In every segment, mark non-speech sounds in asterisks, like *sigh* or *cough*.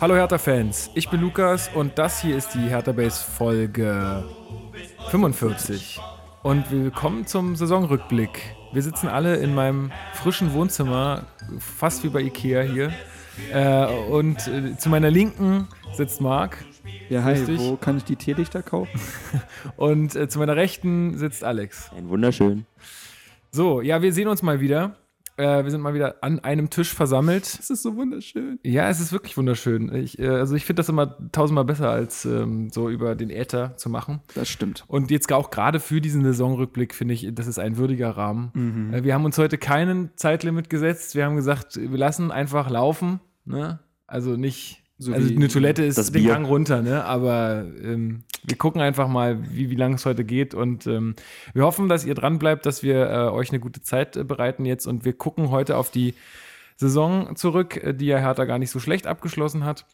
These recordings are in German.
Hallo Hertha-Fans, ich bin Lukas und das hier ist die Hertha Base Folge 45. Und willkommen zum Saisonrückblick. Wir sitzen alle in meinem frischen Wohnzimmer, fast wie bei Ikea hier. Äh, und äh, zu meiner Linken sitzt Marc. Ja, hi, Richtig. wo kann ich die Teelichter kaufen? *laughs* Und äh, zu meiner Rechten sitzt Alex. Ein wunderschön. So, ja, wir sehen uns mal wieder. Äh, wir sind mal wieder an einem Tisch versammelt. Das ist so wunderschön. Ja, es ist wirklich wunderschön. Ich, äh, also ich finde das immer tausendmal besser, als ähm, so über den Äther zu machen. Das stimmt. Und jetzt auch gerade für diesen Saisonrückblick finde ich, das ist ein würdiger Rahmen. Mhm. Äh, wir haben uns heute keinen Zeitlimit gesetzt. Wir haben gesagt, wir lassen einfach laufen. Ne? Also nicht. So also wie eine Toilette ist das den Bier. Gang runter, ne? Aber ähm, wir gucken einfach mal, wie, wie lange es heute geht. Und ähm, wir hoffen, dass ihr dran bleibt, dass wir äh, euch eine gute Zeit äh, bereiten jetzt. Und wir gucken heute auf die Saison zurück, äh, die ja Hertha gar nicht so schlecht abgeschlossen hat.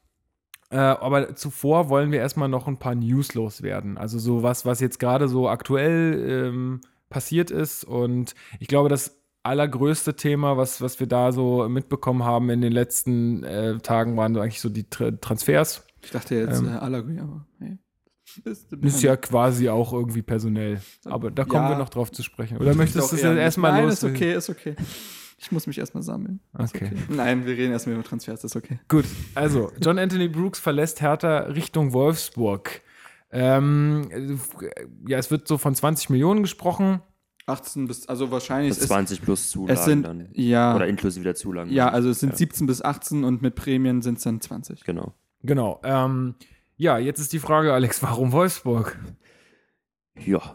Äh, aber zuvor wollen wir erstmal noch ein paar News loswerden. Also so was, was jetzt gerade so aktuell ähm, passiert ist. Und ich glaube, das allergrößte Thema, was, was wir da so mitbekommen haben in den letzten äh, Tagen, waren eigentlich so die Tra Transfers. Ich dachte jetzt Ähm. äh, Allergy, aber hey. Ist, Ist ja quasi auch irgendwie personell. Aber da kommen Ja. wir noch drauf zu sprechen. Oder möchtest du es erstmal Nein, los? ist okay, ist okay. Ich muss mich erstmal sammeln. Ist Okay. Nein, wir reden erstmal über Transfers, ist okay. Gut, also John Anthony Brooks verlässt Hertha Richtung Wolfsburg. Ähm, äh, ja, es wird so von 20 Millionen gesprochen. 18 bis, also wahrscheinlich ist 20 plus Zulagen es sind, dann. ja, Oder inklusive der Zulagen. ja, also es sind Ja. 17 bis 18 und mit Prämien sind es dann 20. Genau. Genau. Ähm, ja, jetzt ist die Frage, Alex, warum Wolfsburg? Ja,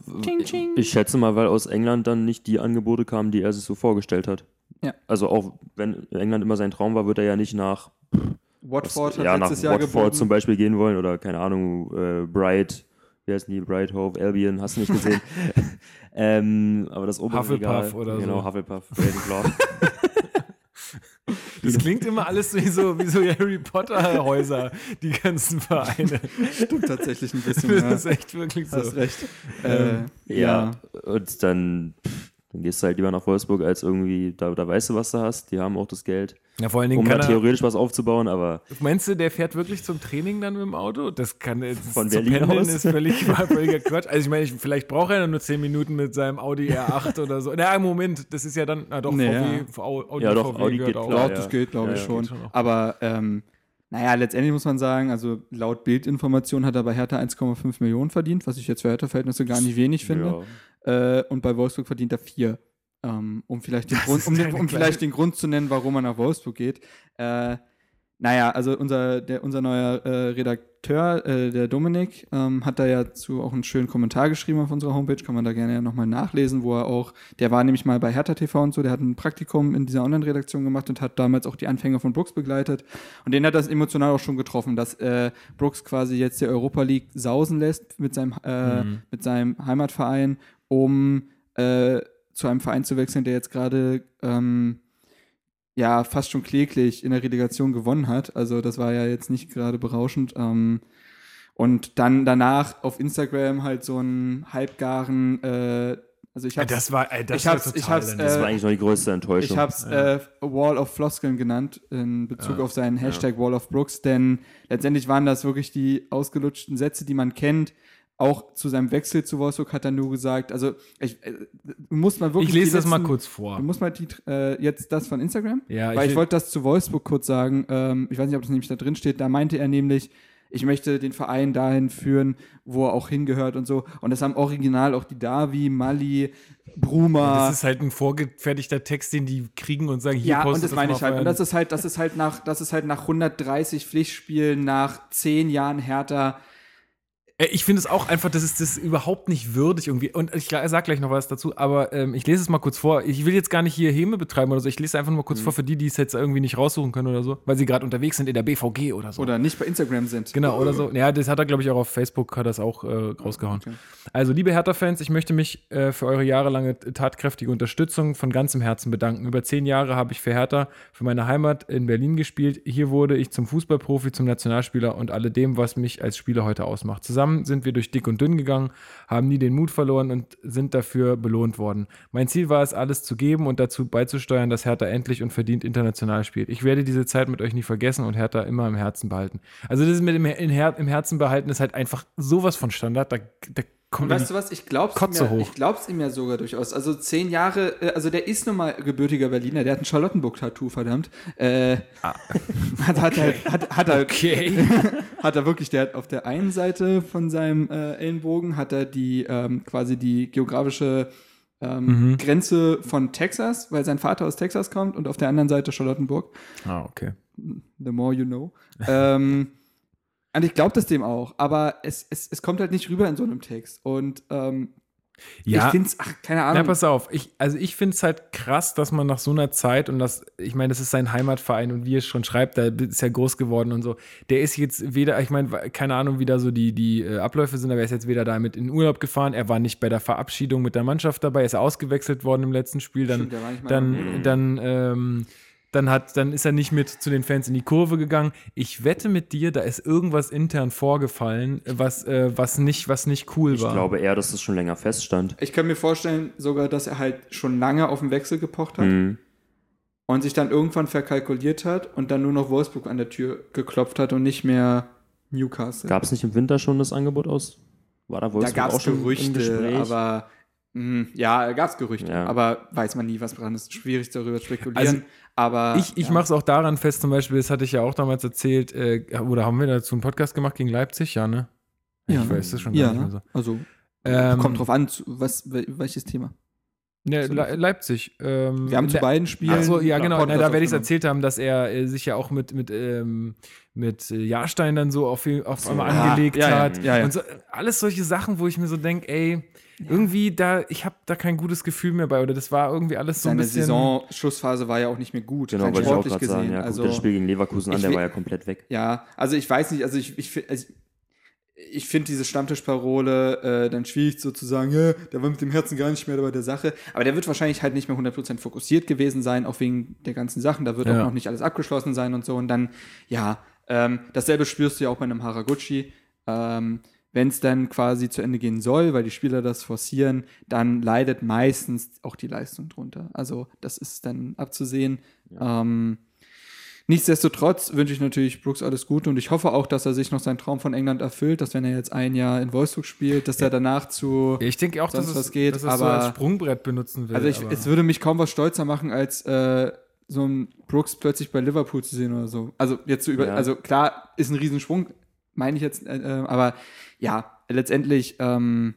ich schätze mal, weil aus England dann nicht die Angebote kamen, die er sich so vorgestellt hat. Ja. Also auch wenn England immer sein Traum war, wird er ja nicht nach, Watford hat ja, nach letztes Jahr Watford geboten. zum Beispiel gehen wollen oder keine Ahnung, äh, Bright, wie heißen die, Bright Hove, Albion, hast du nicht gesehen. *laughs* ähm, aber das obere Hufflepuff Regal, oder genau, so. Hufflepuff, Ravenclaw. *laughs* Das klingt immer alles wie so, wie so Harry Potter Häuser, die ganzen Vereine. Stimmt tatsächlich ein bisschen. Das ja. ist echt wirklich so. Hast recht. Ähm, äh, Ja, und dann, pff, dann gehst du halt lieber nach Wolfsburg, als irgendwie, da, da weißt du, was du hast. Die haben auch das Geld, Ja, vor allen Dingen um da kann er, theoretisch was aufzubauen, aber Meinst du, der fährt wirklich zum Training dann mit dem Auto? Das kann jetzt *laughs* Von zu Berlin pendeln aus? ist völlig völliger Quatsch. Also ich meine, ich, vielleicht braucht er nur 10 Minuten mit seinem Audi R8 oder so. Na, Moment, das ist ja dann, na doch, Nee, VW, Au- Audi, Ja, doch, VW Audi gehört geht auch. klar, ja. das geht, glaube Ja, ich ja, schon. geht schon. Aber ähm, naja, letztendlich muss man sagen, also laut Bildinformation hat er bei Hertha 1,5 Millionen verdient, was ich jetzt für Hertha-Verhältnisse gar nicht wenig finde. Äh, und bei Wolfsburg verdient er 4. Ähm, um vielleicht, den Das Grund, um, den, um vielleicht den Grund zu nennen, warum er nach Wolfsburg geht. Äh, naja, also unser, der, unser neuer äh, Redakteur, äh, der Dominik, ähm, hat da ja zu auch einen schönen Kommentar geschrieben auf unserer Homepage, kann man da gerne ja nochmal nachlesen, wo er auch, der war nämlich mal bei Hertha TV und so, der hat ein Praktikum in dieser Online-Redaktion gemacht und hat damals auch die Anfänge von Brooks begleitet. Und den hat das emotional auch schon getroffen, dass äh, Brooks quasi jetzt die Europa League sausen lässt mit seinem, äh, Mhm. mit seinem Heimatverein, um äh, zu einem Verein zu wechseln, der jetzt gerade ähm, ja fast schon kläglich in der Relegation gewonnen hat. Also das war ja jetzt nicht gerade berauschend. Ähm, und dann danach auf Instagram halt so einen halbgaren, äh, also ich Ja, hab's, das war, ey, das ich war hab's- total ich hab's, daneben. Das äh, war eigentlich noch die größte Enttäuschung. ich habe es äh, Wall of Floskeln genannt in Bezug Ja. auf seinen Hashtag Wall of Brooks, denn letztendlich waren das wirklich die ausgelutschten Sätze, die man kennt. Auch zu seinem Wechsel zu Wolfsburg hat er nur gesagt, also ich, äh, du musst mal wirklich. ich lese das mal kurz vor. Du musst mal die, äh, jetzt das von Instagram, Ja, weil ich, will- wollte das zu Wolfsburg kurz sagen. Ähm, ich weiß nicht, ob das nämlich da drin steht. Da meinte er nämlich, ich möchte den Verein dahin führen, wo er auch hingehört und so. Und das haben original auch die Davi, Mali, Bruma. Das ist halt ein vorgefertigter Text, den die kriegen und sagen, hier Ja, und postet das meine ich halt. Und das ist halt, das ist halt nach, das ist halt nach 130 Pflichtspielen, nach 10 Jahren Hertha. Äh, Ich finde es auch einfach, das ist das überhaupt nicht würdig irgendwie. Und ich sag gleich noch was dazu, aber ähm, ich lese es mal kurz vor. Ich will jetzt gar nicht hier Häme betreiben oder so. Ich lese einfach nur mal kurz Mhm. vor für die, die es jetzt irgendwie nicht raussuchen können oder so, weil sie gerade unterwegs sind in der BVG oder so. Oder nicht bei Instagram sind. Genau, oder so. Ja, das hat er, glaube ich, auch auf Facebook, hat es auch äh, rausgehauen. Okay. Also, liebe Hertha-Fans, ich möchte mich äh, für eure jahrelange tatkräftige Unterstützung von ganzem Herzen bedanken. Über zehn Jahre habe ich für Hertha, für meine Heimat in Berlin gespielt. Hier wurde ich zum Fußballprofi, zum Nationalspieler und alledem, was mich als Spieler heute ausmacht. Zusammen Zusammen sind wir durch dick und dünn gegangen, haben nie den Mut verloren und sind dafür belohnt worden. Mein Ziel war es, alles zu geben und dazu beizusteuern, dass Hertha endlich und verdient international spielt. Ich werde diese Zeit mit euch nie vergessen und Hertha immer im Herzen behalten. Also das mit dem im Herzen behalten ist halt einfach sowas von Standard. Da, da kommt weißt du was? Ich glaub's Kotze ihm ja, hoch. ich glaub's ihm ja sogar durchaus. Also zehn Jahre, äh, also der ist nun mal gebürtiger Berliner, der hat ein Charlottenburg-Tattoo, verdammt. Äh, *laughs* hat, hat, halt, hat, hat er, Ah. Okay. *laughs* hat er wirklich, der hat auf der einen Seite von seinem äh, Ellenbogen hat er die ähm, quasi die geografische ähm, Mhm. Grenze von Texas, weil sein Vater aus Texas kommt und auf der anderen Seite Charlottenburg. ah, okay. The more you know. ähm, und ich glaube das dem auch, aber es, es, es kommt halt nicht rüber in so einem Text. Und ähm, Ja, ich finde es, ach, keine Ja, Ahnung. pass auf. Ich, also ich finde es halt krass, dass man nach so einer Zeit und das, ich meine, das ist sein Heimatverein und wie er schon schreibt, da ist er groß geworden und so. Der ist jetzt weder, ich meine, keine Ahnung, wie da so die, die äh, Abläufe sind, aber er ist jetzt weder damit in den Urlaub gefahren, er war nicht bei der Verabschiedung mit der Mannschaft dabei, er ist ausgewechselt worden im letzten Spiel, dann, Stimmt, dann, dann, ähm, dann hat, dann ist er nicht mit zu den Fans in die Kurve gegangen. Ich wette mit dir, da ist irgendwas intern vorgefallen, was, äh, was nicht, was nicht cool Ich war. glaube eher, dass das schon länger feststand. Ich kann mir vorstellen, sogar, dass er halt schon lange auf den Wechsel gepocht hat Mhm. und sich dann irgendwann verkalkuliert hat und dann nur noch Wolfsburg an der Tür geklopft hat und nicht mehr Newcastle. Gab es nicht im Winter schon das Angebot aus? War da da Wolfsburg gab auch es schon Gerüchte, aber mh, ja, da gab es Gerüchte, Ja. aber weiß man nie, was dran ist. Schwierig darüber zu spekulieren. Also, aber Ich, ich ja. mache es auch daran fest, zum Beispiel, das hatte ich ja auch damals erzählt, äh, oder haben wir dazu einen Podcast gemacht gegen Leipzig? Ja, ne? ja. Ich weiß das schon gar ja, nicht mehr so. Also Ähm, kommt drauf an, was, wel- welches Thema. Ne, So. Le Leipzig. Ähm, Wir haben zu beiden Spielen. Ach so, ja, genau. Na, da werde ich es erzählt haben, dass er äh, sich ja auch mit, mit, ähm, mit äh, Jahrstein dann so auf, auf einmal ja. angelegt Ja, hat. ja, ja. Und so, alles solche Sachen, wo ich mir so denke, ey, irgendwie da, ich habe da kein gutes Gefühl mehr bei. Oder das war irgendwie alles so ein Seine bisschen. Saison-Schlussphase war ja auch nicht mehr gut, Genau, rein wollte ich auch sportlich gesehen. sagen. Ja, also, das Spiel gegen Leverkusen an, der war ja komplett weg. Ja, also ich weiß nicht, also ich, ich, also ich, ich finde diese Stammtischparole äh, dann schwierig sozusagen, ja, der war mit dem Herzen gar nicht mehr bei der Sache. Aber der wird wahrscheinlich halt nicht mehr 100% fokussiert gewesen sein, auch wegen der ganzen Sachen. Da wird Ja. auch noch nicht alles abgeschlossen sein und so. Und dann, ja, ähm, dasselbe spürst du ja auch bei einem Haraguchi. Ähm, Wenn es dann quasi zu Ende gehen soll, weil die Spieler das forcieren, dann leidet meistens auch die Leistung drunter. Also das ist dann abzusehen. Ähm, Nichtsdestotrotz wünsche ich natürlich Brooks alles Gute und ich hoffe auch, dass er sich noch seinen Traum von England erfüllt, dass wenn er jetzt ein Jahr in Wolfsburg spielt, dass er danach zu. Ich denke auch, dass Sonst es, was geht, dass es so aber- als Sprungbrett benutzen will. Also ich, aber- es würde mich kaum was stolzer machen, als äh, so ein Brooks plötzlich bei Liverpool zu sehen oder so. Also jetzt so über, Ja. also klar ist ein Riesensprung, meine ich jetzt, äh, äh, aber ja, letztendlich ähm,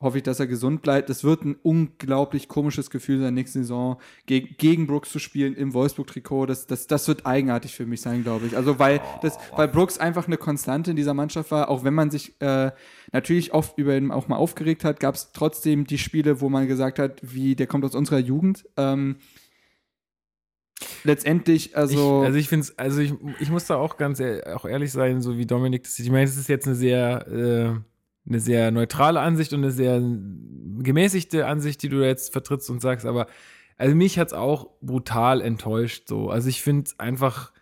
hoffe ich, dass er gesund bleibt. Es wird ein unglaublich komisches Gefühl sein, nächste Saison gegen, gegen Brooks zu spielen im Wolfsburg-Trikot. Das, das, das wird eigenartig für mich sein, glaube ich. Also weil, das, weil Brooks einfach eine Konstante in dieser Mannschaft war, auch wenn man sich äh, natürlich oft über ihn auch mal aufgeregt hat, gab es trotzdem die Spiele, wo man gesagt hat, wie der kommt aus unserer Jugend. Ähm, letztendlich, also, ich, also ich finde es, also ich, ich muss da auch ganz ehr, auch ehrlich sein, so wie Dominik das sieht. Ich meine, es ist jetzt eine sehr, äh, eine sehr neutrale Ansicht und eine sehr gemäßigte Ansicht, die du jetzt vertrittst und sagst, aber also mich hat es auch brutal enttäuscht. So. Also ich finde einfach,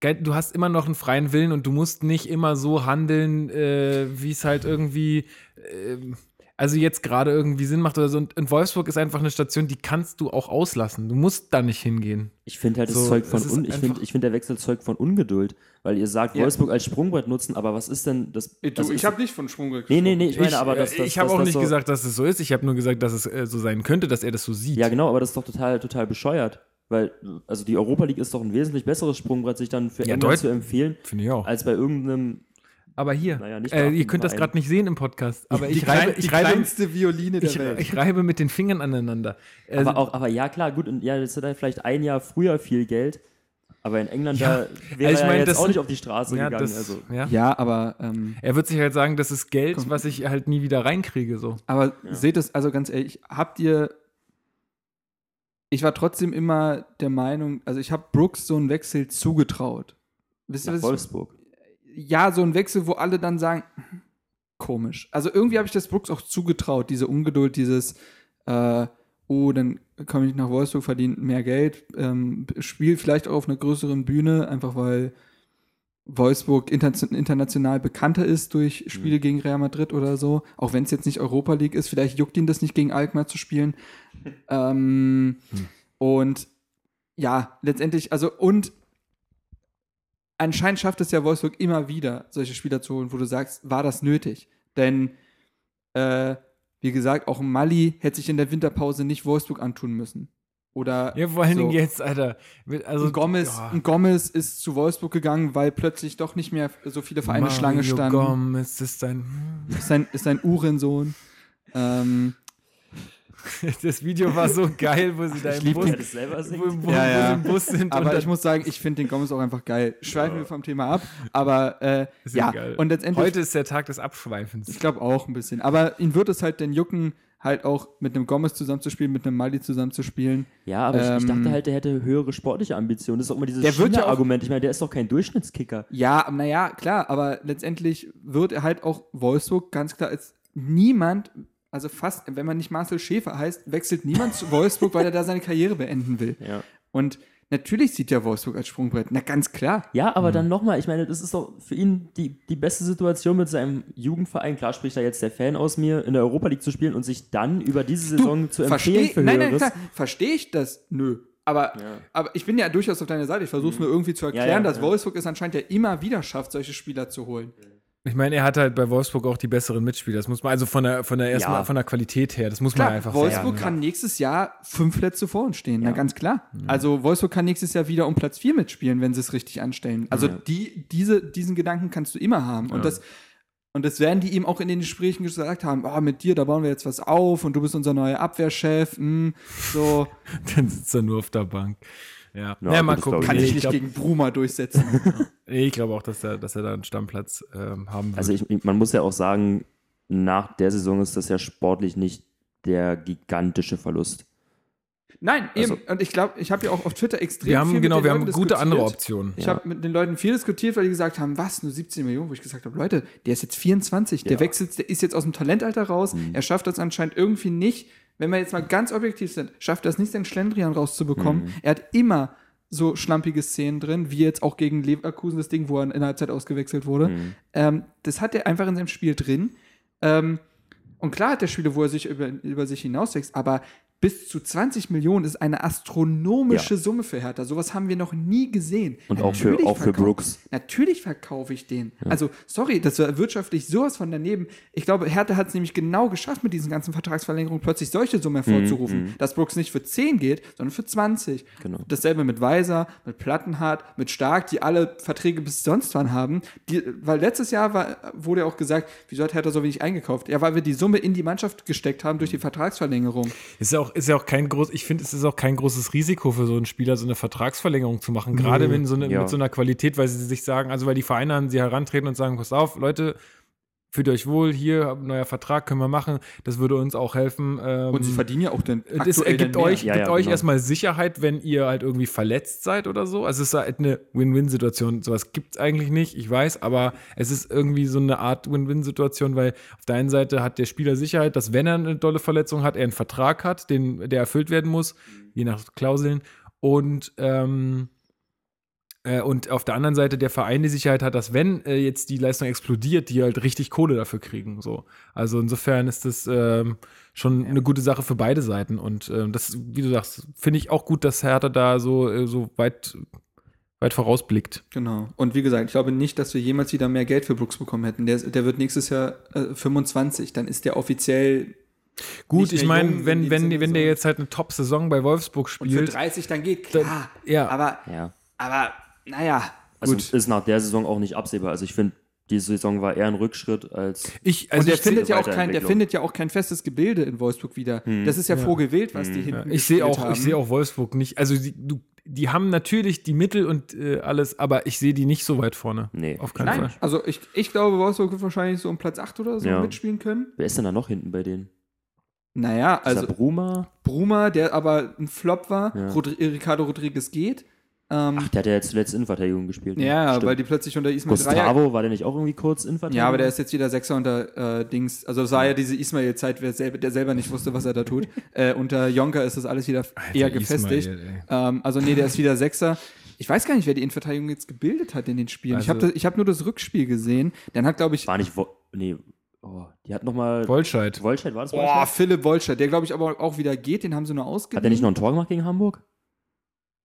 geil, du hast immer noch einen freien Willen und du musst nicht immer so handeln, äh, wie es halt irgendwie. ähm, also jetzt gerade irgendwie Sinn macht oder so. Und in Wolfsburg ist einfach eine Station, die kannst du auch auslassen. Du musst da nicht hingehen. Ich finde halt, das So, Zeug von un ich finde, ich finde der Wechsel zeugt von Ungeduld, weil ihr sagt, Ja. Wolfsburg als Sprungbrett nutzen, aber was ist denn das? du, das ich habe nicht von Sprungbrett Nee, nee, nee, ich gesprochen. meine, aber das, das ich habe das, auch das nicht so, gesagt, dass es so ist. Ich habe nur gesagt, dass es äh, so sein könnte, dass er das so sieht. Ja, genau, aber das ist doch total, total bescheuert. Weil, also die Europa League ist doch ein wesentlich besseres Sprungbrett, sich dann für Ja, England zu empfehlen, Finde ich auch. als bei irgendeinem. Aber hier, Naja, nicht äh, ihr könnt das gerade nicht sehen im Podcast, aber die, ich reibe, ich, die reibe, kleinste Violine der ich, Welt. ich reibe mit den Fingern aneinander. Äh, Aber auch, aber ja, klar, gut, und ja, das ist dann vielleicht ein Jahr früher viel Geld, aber in England Ja, da wäre also ich er meine, jetzt das auch nicht auf die Straße ja, gegangen. das, also. ja. ja, aber ähm, Er wird sich halt sagen, das ist Geld, was ich halt nie wieder reinkriege. So. Aber Ja. seht es, also ganz ehrlich, habt ihr. Ich war trotzdem immer der Meinung, also ich habe Brooks so einen Wechsel zugetraut. Wisst ihr, Nach was ich, Wolfsburg. Ja, so ein Wechsel, wo alle dann sagen, "Hm, komisch. Also irgendwie habe ich das Brooks auch zugetraut, diese Ungeduld, dieses, äh, oh, dann komme ich nach Wolfsburg, verdiene mehr Geld, ähm, spiele vielleicht auch auf einer größeren Bühne, einfach weil Wolfsburg inter international bekannter ist durch Spiele gegen Real Madrid oder so, auch wenn es jetzt nicht Europa League ist, vielleicht juckt ihn das nicht gegen Alkmaar zu spielen. *laughs* ähm, Und ja, letztendlich, also und anscheinend schafft es ja Wolfsburg immer wieder, solche Spieler zu holen, wo du sagst, war das nötig? Denn, äh, wie gesagt, auch Mali hätte sich in der Winterpause nicht Wolfsburg antun müssen. Oder Ja, vor allen so. Dingen jetzt, Alter. Also, ein Gomez, ja. ein Gomez ist zu Wolfsburg gegangen, weil plötzlich doch nicht mehr so viele Vereine Mario Schlange standen. Gomez ist ein. Ist sein, ist sein Uhrensohn. Ähm, *laughs* Das Video war so geil, wo sie da im Bus, wo, wo, Ja, wo ja. sie im Bus sind. aber ich muss sagen, ich finde den Gomez auch einfach geil. Schweifen wir vom Thema ab, aber äh, *laughs* ja ja, geil. und letztendlich, Heute ist der Tag des Abschweifens. ich glaube auch ein bisschen. Aber ihn wird es halt denn jucken, halt auch mit einem Gomez zusammenzuspielen, mit einem Mali zusammenzuspielen. Ja, aber ich, ich Ähm, dachte halt, der hätte höhere sportliche Ambitionen. Das ist auch immer dieses Der wird ja auch- Argument. Ich meine, der ist doch kein Durchschnittskicker. Ja, naja, klar, aber letztendlich wird er halt auch Wolfsburg ganz klar als niemand, also fast, wenn man nicht Marcel Schäfer heißt, wechselt niemand zu Wolfsburg, weil er da seine Karriere beenden will. Ja. Und natürlich sieht er Wolfsburg als Sprungbrett. Na, ganz klar. Ja, aber dann nochmal, ich meine, das ist doch für ihn die, die beste Situation mit seinem Jugendverein. Klar spricht da jetzt der Fan aus mir, in der Europa League zu spielen und sich dann über diese Saison zu empfehlen Versteh, für nein, nein, klar, verstehe ich das? Nö. Aber, aber ich bin ja durchaus auf deiner Seite. Ich versuche es nur irgendwie zu erklären, ja, dass ja. Wolfsburg es anscheinend ja immer wieder schafft, solche Spieler zu holen. Ich meine, er hat halt bei Wolfsburg auch die besseren Mitspieler. Das muss man, also von der, von der erstmal Ja. von der Qualität her, das muss man Klar, einfach Wolfsburg sagen. kann nächstes Jahr fünf Plätze vor uns stehen, na Ja. ganz klar. Also Wolfsburg kann nächstes Jahr wieder um Platz vier mitspielen, wenn sie es richtig anstellen. Also Ja. die, diese, diesen Gedanken kannst du immer haben. Und das und das werden die ihm auch in den Gesprächen gesagt haben, oh, mit dir, da bauen wir jetzt was auf und du bist unser neuer Abwehrchef. hm, so *laughs* Dann sitzt er nur auf der Bank. Ja, Ja, ja, mal gucken. glaub kann ich ich nicht glaube gegen Bruma durchsetzen. *laughs* glaub auch, dass er, dass er da einen Stammplatz ähm, haben wird. Also ich, ich- man muss ja auch sagen, nach der Saison ist das ja sportlich nicht der gigantische Verlust. Nein, eben. Also- und ich glaube, ich habe ja auch auf Twitter extrem wir haben, viel genau, mit den wir haben Leuten gute diskutiert. andere Optionen. Ich habe mit den Leuten viel diskutiert, weil die gesagt haben, was, nur 17 Millionen? Wo ich gesagt habe, Leute, der ist jetzt 24, der Ja. wechselt, der ist jetzt aus dem Talentalter raus, Mhm. er schafft das anscheinend irgendwie nicht, wenn wir jetzt mal ganz objektiv sind, schafft er es nicht, den Schlendrian rauszubekommen. Mhm. Er hat immer so schlampige Szenen drin, wie jetzt auch gegen Leverkusen das Ding, wo er in der Halbzeit ausgewechselt wurde. Mhm. Ähm, das hat er einfach in seinem Spiel drin. Ähm, und klar hat er Spiele, wo er sich über, über sich hinauswächst, aber bis zu 20 Millionen ist eine astronomische Ja. Summe für Hertha. Sowas haben wir noch nie gesehen. Und auch für, auch für Brooks. Natürlich verkaufe ich den. Also, sorry, das war wirtschaftlich sowas von daneben. Ich glaube, Hertha hat es nämlich genau geschafft, mit diesen ganzen Vertragsverlängerungen plötzlich solche Summen hervorzurufen, dass Brooks nicht für 10 geht, sondern für 20. Genau. Dasselbe mit Weiser, mit Plattenhardt, mit Stark, die alle Verträge bis sonst wann haben. Die, weil letztes Jahr war, wurde auch gesagt, wieso hat Hertha so wenig eingekauft? Ja, weil wir die Summe in die Mannschaft gesteckt haben durch die Vertragsverlängerung. Ist ja auch, ist ja auch kein groß, ich finde, es ist auch kein großes Risiko für so einen Spieler, so eine Vertragsverlängerung zu machen. Gerade wenn so eine, Ja. mit so einer Qualität, weil sie sich sagen, also weil die Vereine an sie herantreten und sagen, pass auf, Leute, fühlt euch wohl, hier, neuer Vertrag können wir machen, das würde uns auch helfen. Ähm, Und sie verdienen ja auch den das ergibt euch, Ja, gibt ja, euch genau. erstmal Sicherheit, wenn ihr halt irgendwie verletzt seid oder so. Also es ist halt eine Win-Win-Situation. Sowas gibt es eigentlich nicht, ich weiß, aber es ist irgendwie so eine Art Win-Win-Situation, weil auf der einen Seite hat der Spieler Sicherheit, dass wenn er eine dolle Verletzung hat, er einen Vertrag hat, den, der erfüllt werden muss, je nach Klauseln. Und ähm, äh, und auf der anderen Seite der Verein die Sicherheit hat, dass wenn äh, jetzt die Leistung explodiert, die halt richtig Kohle dafür kriegen. So. Also insofern ist das ähm, schon eine gute Sache für beide Seiten. Und ähm, das, wie du sagst, finde ich auch gut, dass Hertha da so, äh, so weit, weit vorausblickt. Genau. Und wie gesagt, ich glaube nicht, dass wir jemals wieder mehr Geld für Brooks bekommen hätten. Der, der wird nächstes Jahr äh, 25, dann ist der offiziell Gut, ich meine, wenn, wenn, Sinne wenn der so. jetzt halt eine Top-Saison bei Wolfsburg und für spielt, 30 dann geht, dann- klar. ja. Aber, Ja. aber, naja, Also gut. ist nach der Saison auch nicht absehbar. Also ich finde, die Saison war eher ein Rückschritt als. ich, also und der findet ja auch kein, der findet ja auch kein festes Gebilde in Wolfsburg wieder. Das ist ja, Vogelwild, was die hinten ich sehe auch, haben. ich sehe auch Wolfsburg nicht. Also die, du, die haben natürlich die Mittel und äh, alles, aber ich sehe die nicht so weit vorne. Nee. Auf keinen Nein, Fall. also ich, ich glaube, Wolfsburg wird wahrscheinlich so um Platz 8 oder so Ja. mitspielen können. Wer ist denn da noch hinten bei denen? Naja, Also also Bruma? Bruma, der aber ein Flop war, Ja. Rodri Ricardo Rodriguez geht. Ähm, Ach, der hat ja jetzt zuletzt Innenverteidigung gespielt. ne? ja, Stimmt. weil die plötzlich unter Ismail Dreier Gustavo, war der nicht auch irgendwie kurz Innenverteidigung? Ja, aber der ist jetzt wieder Sechser unter äh, Dings. Also es war ja diese Ismail-Zeit, wer selber, der selber nicht wusste, was er da tut. *laughs* äh, unter Jonker ist das alles wieder eher gefestigt. Ismail, ähm, also nee, der ist wieder Sechser. Ich weiß gar nicht, wer die Innenverteidigung jetzt gebildet hat in den Spielen. ich Also- habe hab nur das Rückspiel gesehen. Dann hat, glaube ich, War nicht. Wo nee, oh, die hat nochmal. Wollscheid. Wollscheid war das boah, Wollscheid? Philipp Wolscheid, der, glaube ich, aber auch wieder geht. Den haben sie nur ausgeliehen. Hat er nicht noch ein Tor gemacht gegen Hamburg?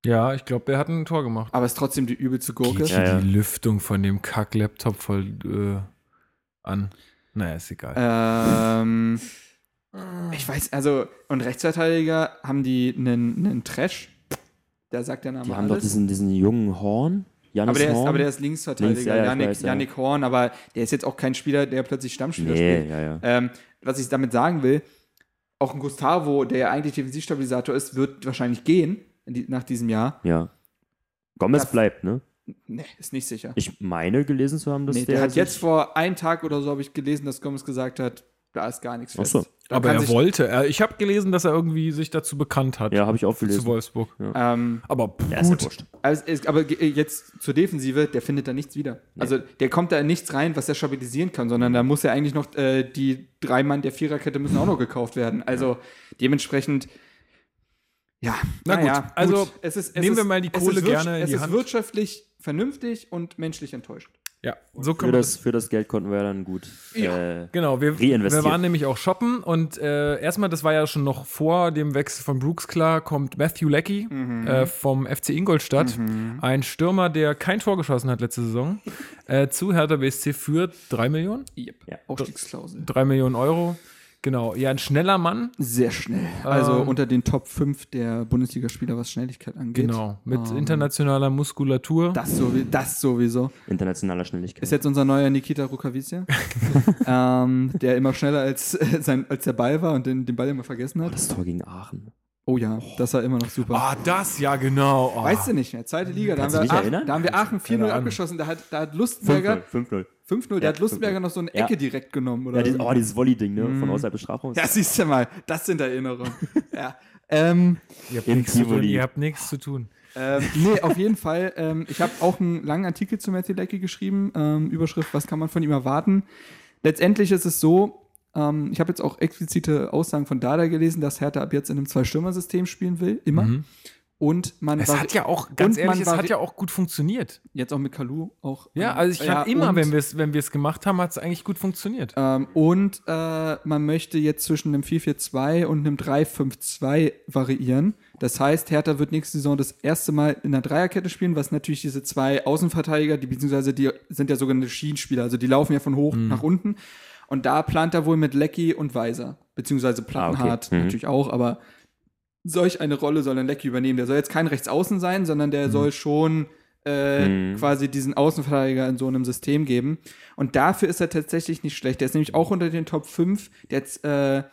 Ja, ich glaube, der hat ein Tor gemacht. aber ist trotzdem die übelste Gurke. Geht Ja, ja. die Lüftung von dem Kack-Laptop voll äh, an. Naja, ist egal. Ähm, ich weiß, also, und Rechtsverteidiger haben die einen, einen Trash. Da sagt der Name Die haben doch alles. diesen, diesen jungen Horn. Janis aber, der ist, Horn. aber der ist Linksverteidiger, Links, ja, ja, ich Yannick, weiß, ja. Horn, aber der ist jetzt auch kein Spieler, der plötzlich Stammspieler Nee, spielt. ja, ja. Ähm, was ich damit sagen will, auch ein Gustavo, der ja eigentlich Defensivstabilisator ist, wird wahrscheinlich gehen die, nach diesem Jahr. ja. Gomez Das- bleibt, ne? Nee, ist nicht sicher. Ich meine gelesen zu haben, dass Nee, der. der hat sich- jetzt vor einem Tag oder so, habe ich gelesen, dass Gomez gesagt hat, da ist gar nichts Ach fest. so. Da aber er wollte. Er, ich habe gelesen, dass er irgendwie sich dazu bekannt hat. Ja, habe ich auch Zu gelesen. Wolfsburg. Ähm, Aber pff, Ja, ist ja gut. wurscht. also, es- aber jetzt zur Defensive, der findet da nichts wieder. Also der kommt da in nichts rein, was er stabilisieren kann, sondern da muss ja eigentlich noch äh, die drei Mann der Viererkette müssen auch noch gekauft werden. Also dementsprechend, ja, Na gut, naja, also es ist, es nehmen ist, wir mal die es Kohle ist gerne in Es die ist Hand. wirtschaftlich vernünftig und menschlich enttäuschend. Ja, so Für können wir das, für das Geld konnten wir dann gut. Ja. Äh, Genau, wir, wir Reinvestiert. waren nämlich auch shoppen und äh, erstmal, das war ja schon noch vor dem Wechsel von Brooks klar, kommt Matthew Leckie äh, vom FC Ingolstadt, ein Stürmer, der kein Tor geschossen hat letzte Saison, *laughs* äh, zu Hertha BSC für 3 Millionen, Yep. Ja. Aufstiegsklausel. 3 Millionen Euro. Genau, ja, ein schneller Mann, Sehr schnell. Also Ähm, unter den Top 5 der Bundesligaspieler, was Schnelligkeit angeht. genau, mit Ähm, internationaler Muskulatur. Das, sowie, das sowieso. internationaler Schnelligkeit. Ist jetzt unser neuer Nikita Rukavicia, *laughs* ähm, der immer schneller als, äh, sein, als der Ball war und den, den Ball immer vergessen hat. das Tor gegen Aachen. Oh ja, das war immer noch super. Ah, das, ja, genau. Oh. Weißt du nicht mehr, zweite Liga, da haben, wir erinnern? da haben wir Aachen 4-0 Keine Ahnung. abgeschossen, da hat, da hat Lustenberger 5-0. 5-0, der Ja, hat Lustenberger 5-0. noch so eine Ja. Ecke direkt genommen. Oder Ja, dieses, oh, dieses Volley-Ding, ne? Von außerhalb des Strafraums. ja, siehst du mal, das sind Erinnerungen. *laughs* ja. Ähm, Ihr habt Im nichts zu tun. Tivoli. Ihr habt nichts zu tun. Ähm, nee, auf jeden Fall. Ähm, ich habe auch einen langen Artikel zu Matthew Leckie geschrieben. Ähm, Überschrift, was kann man von ihm erwarten? Letztendlich ist es so, ähm, ich habe jetzt auch explizite Aussagen von Dada gelesen, dass Hertha ab jetzt in einem Zwei-Stürmer-System spielen will, immer. Mhm. Und man Es hat ja auch, ganz ehrlich, es hat ja auch gut funktioniert. jetzt auch mit Kalu auch. Ja, ähm, also ich fand immer, und- wenn wir es wenn wir's gemacht haben, hat es eigentlich gut funktioniert. Ähm, und äh, man möchte jetzt zwischen einem 4-4-2 und einem 3-5-2 variieren. Das heißt, Hertha wird nächste Saison das erste Mal in einer Dreierkette spielen, was natürlich diese zwei Außenverteidiger, die beziehungsweise die sind ja sogenannte Schienenspieler, also die laufen ja von hoch nach unten. Und da plant er wohl mit Lecky und Weiser, beziehungsweise Plattenhardt Mhm. natürlich auch, aber solch eine Rolle soll ein Lecky übernehmen. Der soll jetzt kein Rechtsaußen sein, sondern der soll schon äh, Mhm. quasi diesen Außenverteidiger in so einem System geben. Und dafür ist er tatsächlich nicht schlecht. Der ist nämlich auch unter den Top 5. Der hat, äh,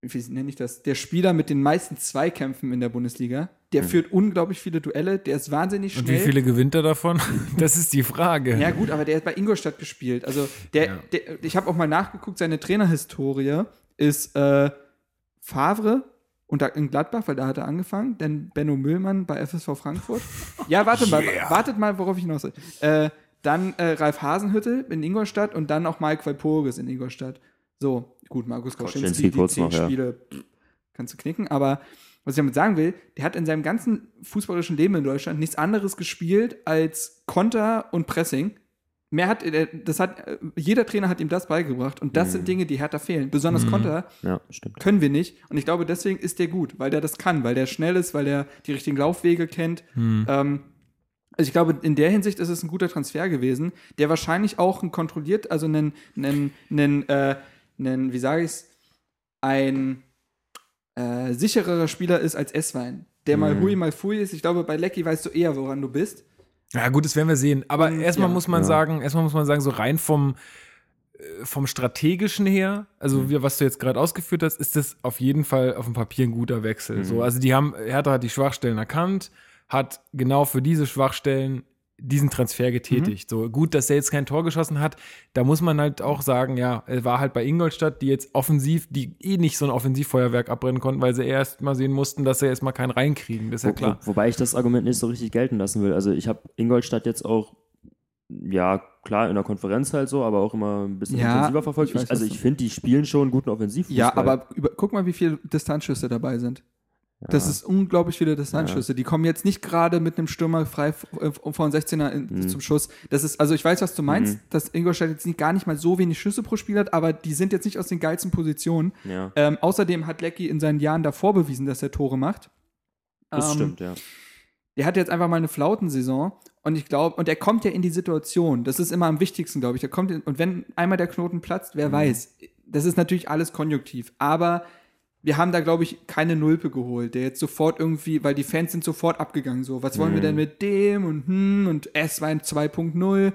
wie nenne ich das? Der Spieler mit den meisten Zweikämpfen in der Bundesliga. Der führt unglaublich viele Duelle. Der ist wahnsinnig Und schnell. wie viele gewinnt er davon? *laughs* Das ist die Frage. Ja, gut, aber der hat bei Ingolstadt gespielt. Also, der, Ja. der ich habe auch mal nachgeguckt, seine Trainerhistorie ist äh, Favre und da in Gladbach, weil da hat er angefangen, dann Benno Müllmann bei FSV Frankfurt. *laughs* Ja, warte mal, wartet mal, worauf ich hinaus will. Äh, dann äh, Ralf Hasenhüttel in Ingolstadt und dann auch Mike Walpurgis in Ingolstadt. So, gut, Markus Koschinski, die kurz zehn noch, ja. Spiele pff, kannst du knicken, aber was ich damit sagen will, der hat in seinem ganzen fußballerischen Leben in Deutschland nichts anderes gespielt als Konter und Pressing. Mehr hat, das hat, äh, jeder Trainer hat ihm das beigebracht und das Mhm. sind Dinge, die Hertha fehlen. Besonders Mhm. Konter Ja, stimmt. können wir nicht und ich glaube, deswegen ist der gut, weil der das kann, weil der schnell ist, weil der die richtigen Laufwege kennt. Hm. Ähm, also ich glaube, in der Hinsicht ist es ein guter Transfer gewesen, der wahrscheinlich auch ein kontrolliert, also einen, einen, einen, äh, einen wie sage ich es, ein äh, sichererer Spieler ist als Esswein. Der mal Mhm. hui, mal fui ist. Ich glaube, bei Lecky weißt du eher, woran du bist. Ja, gut, das werden wir sehen. Aber Und, erstmal ja. muss man Ja. sagen, erstmal muss man sagen, so rein vom, äh, vom strategischen her, also wie, was du jetzt gerade ausgeführt hast, ist das auf jeden Fall auf dem Papier ein guter Wechsel. Mhm. So, also die haben, Hertha hat die Schwachstellen erkannt, hat genau für diese Schwachstellen diesen Transfer getätigt. So gut, dass er jetzt kein Tor geschossen hat, da muss man halt auch sagen, ja, er war halt bei Ingolstadt, die jetzt offensiv, die eh nicht so ein Offensivfeuerwerk abbrennen konnten, weil sie erst mal sehen mussten, dass sie erstmal keinen reinkriegen. Das ist ja klar. wo, wobei ich das Argument nicht so richtig gelten lassen will. Also ich habe Ingolstadt jetzt auch, ja, klar, in der Konferenz halt so, aber auch immer ein bisschen Ja, intensiver verfolgt. ich weiß, Ich, also ich finde, die spielen schon einen guten Offensivfußball. Ja, aber über, guck mal, wie viele Distanzschüsse dabei sind. Das ist unglaublich viele Distanzschüsse. Die kommen jetzt nicht gerade mit einem Stürmer frei äh, vor den 16er in, Mhm. zum Schuss. Das ist, also ich weiß, was du meinst, dass Ingolstadt jetzt nicht, gar nicht mal so wenig Schüsse pro Spiel hat, aber die sind jetzt nicht aus den geilsten Positionen. Ja, Ähm, außerdem hat Lecky in seinen Jahren davor bewiesen, dass er Tore macht. das Ähm, stimmt, ja. Der hat jetzt einfach mal eine Flautensaison und ich glaube, und er kommt ja in die Situation. Das ist immer am wichtigsten, glaube ich. Er kommt in, und wenn einmal der Knoten platzt, wer weiß. Das ist natürlich alles konjunktiv, aber wir haben da, glaube ich, keine Nulpe geholt, der jetzt sofort irgendwie, weil die Fans sind sofort abgegangen, so, was wollen wir denn mit dem und hm und S-Wein 2.0,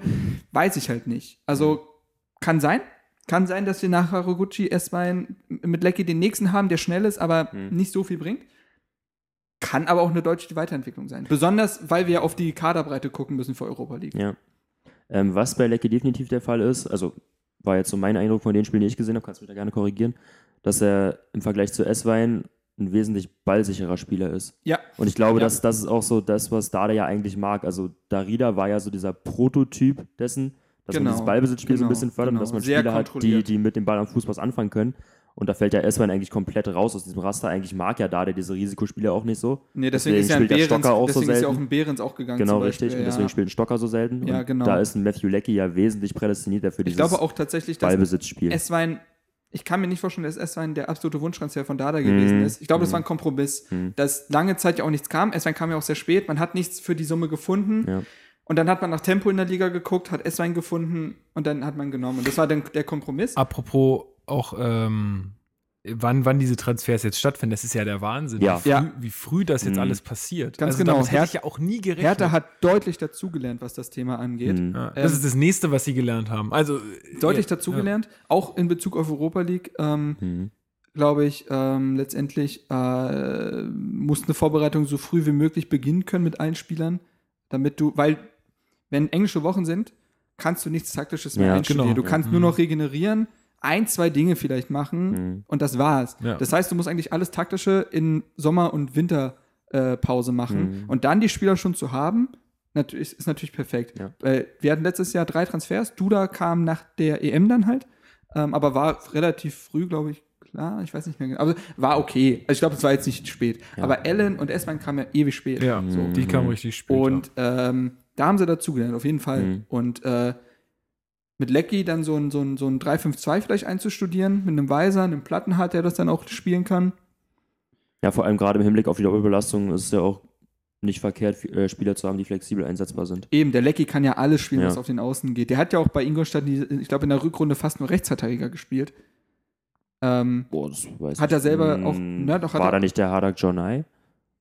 weiß ich halt nicht. Also, kann sein, kann sein, dass wir nach Haraguchi S-Wein mit Lecky den nächsten haben, der schnell ist, aber nicht so viel bringt. Kann aber auch eine deutliche Weiterentwicklung sein. Besonders, weil wir auf die Kaderbreite gucken müssen für Europa League. Ja. Ähm, was bei Lecky definitiv der Fall ist, also war jetzt so mein Eindruck von den Spielen, die ich gesehen habe, kannst du mich da gerne korrigieren, dass er im Vergleich zu S-Wein ein wesentlich ballsicherer Spieler ist. Ja, Und ich glaube, Ja. dass das ist auch so das, was Dada ja eigentlich mag. Also Darida war ja so dieser Prototyp dessen, dass Genau, man dieses Ballbesitzspiel so ein genau, bisschen fördert und genau. dass man Sehr Spieler hat, die, die mit dem Ball am Fuß was anfangen können. Und da fällt ja S-Wein eigentlich komplett raus aus diesem Raster. Eigentlich mag ja Dada diese Risikospiele auch nicht so. nee, deswegen, ist ja ein spielt der Behrens, Stocker auch so deswegen ist ja auch ein Behrens auch gegangen. Genau, richtig. Und deswegen ja. spielt ein Stocker so selten. Ja, und genau. Da ist ein Matthew Leckie ja wesentlich prädestiniert dafür Ich dieses glaube auch tatsächlich, dass Ballbesitzspiel. S-Wein, ich kann mir nicht vorstellen, dass S-Wein der absolute Wunschtransfer von Dada gewesen Mhm. ist. Ich glaube, das war ein Kompromiss, dass lange Zeit ja auch nichts kam. S-Wein kam ja auch sehr spät. Man hat nichts für die Summe gefunden. Ja. Und dann hat man nach Tempo in der Liga geguckt, hat S-Wein gefunden und dann hat man genommen. Und das war dann der Kompromiss. Apropos auch, ähm, wann, wann diese Transfers jetzt stattfinden, das ist ja der Wahnsinn, Ja. wie, früh, Ja. wie früh das jetzt Mhm. alles passiert. Ganz also genau. Damit hätte ich ja auch nie gerechnet. Hertha hat deutlich dazugelernt, was das Thema angeht. Mhm. ja, das ähm, ist das nächste, was sie gelernt haben. Also Deutlich ja, dazugelernt, auch in Bezug auf Europa League. Ähm, Mhm. glaube ich, ähm, letztendlich äh, muss eine Vorbereitung so früh wie möglich beginnen können mit allen Spielern, damit du, weil wenn englische Wochen sind, kannst du nichts Taktisches mehr Ja, einstudieren. genau. Du kannst Ja. nur noch regenerieren, ein, zwei Dinge vielleicht machen Mhm. und das war's. Ja. Das heißt, du musst eigentlich alles Taktische in Sommer- und Winterpause äh, machen Mhm. und dann die Spieler schon zu haben, natürlich, ist natürlich perfekt. Ja. Weil wir hatten letztes Jahr drei Transfers. Duda kam nach der EM dann halt, ähm, aber war relativ früh, glaube ich, klar. Ich weiß nicht mehr genau. Also war okay. Also ich glaube, es war jetzt nicht spät. Aber Ellen und Essmann kamen ja ewig spät. Ja, So. die kam richtig spät. Und ähm, da haben sie dazugelernt, auf jeden Fall. Mhm. Und äh, mit Lecky dann so ein, so ein, so ein 3-5-2 vielleicht einzustudieren, mit einem Weiser, einem Plattenhardt, der das dann auch spielen kann. Ja, vor allem gerade im Hinblick auf die Doppelbelastung ist es ja auch nicht verkehrt, äh, Spieler zu haben, die flexibel einsetzbar sind. Eben, der Lecky kann ja alles spielen, Ja. was auf den Außen geht. Der hat ja auch bei Ingolstadt, ich glaube, in der Rückrunde fast nur Rechtsverteidiger gespielt. Ähm, Boah, das weiß Hat ich. er selber auch- ne, doch hat War da nicht der Hadak Jonai?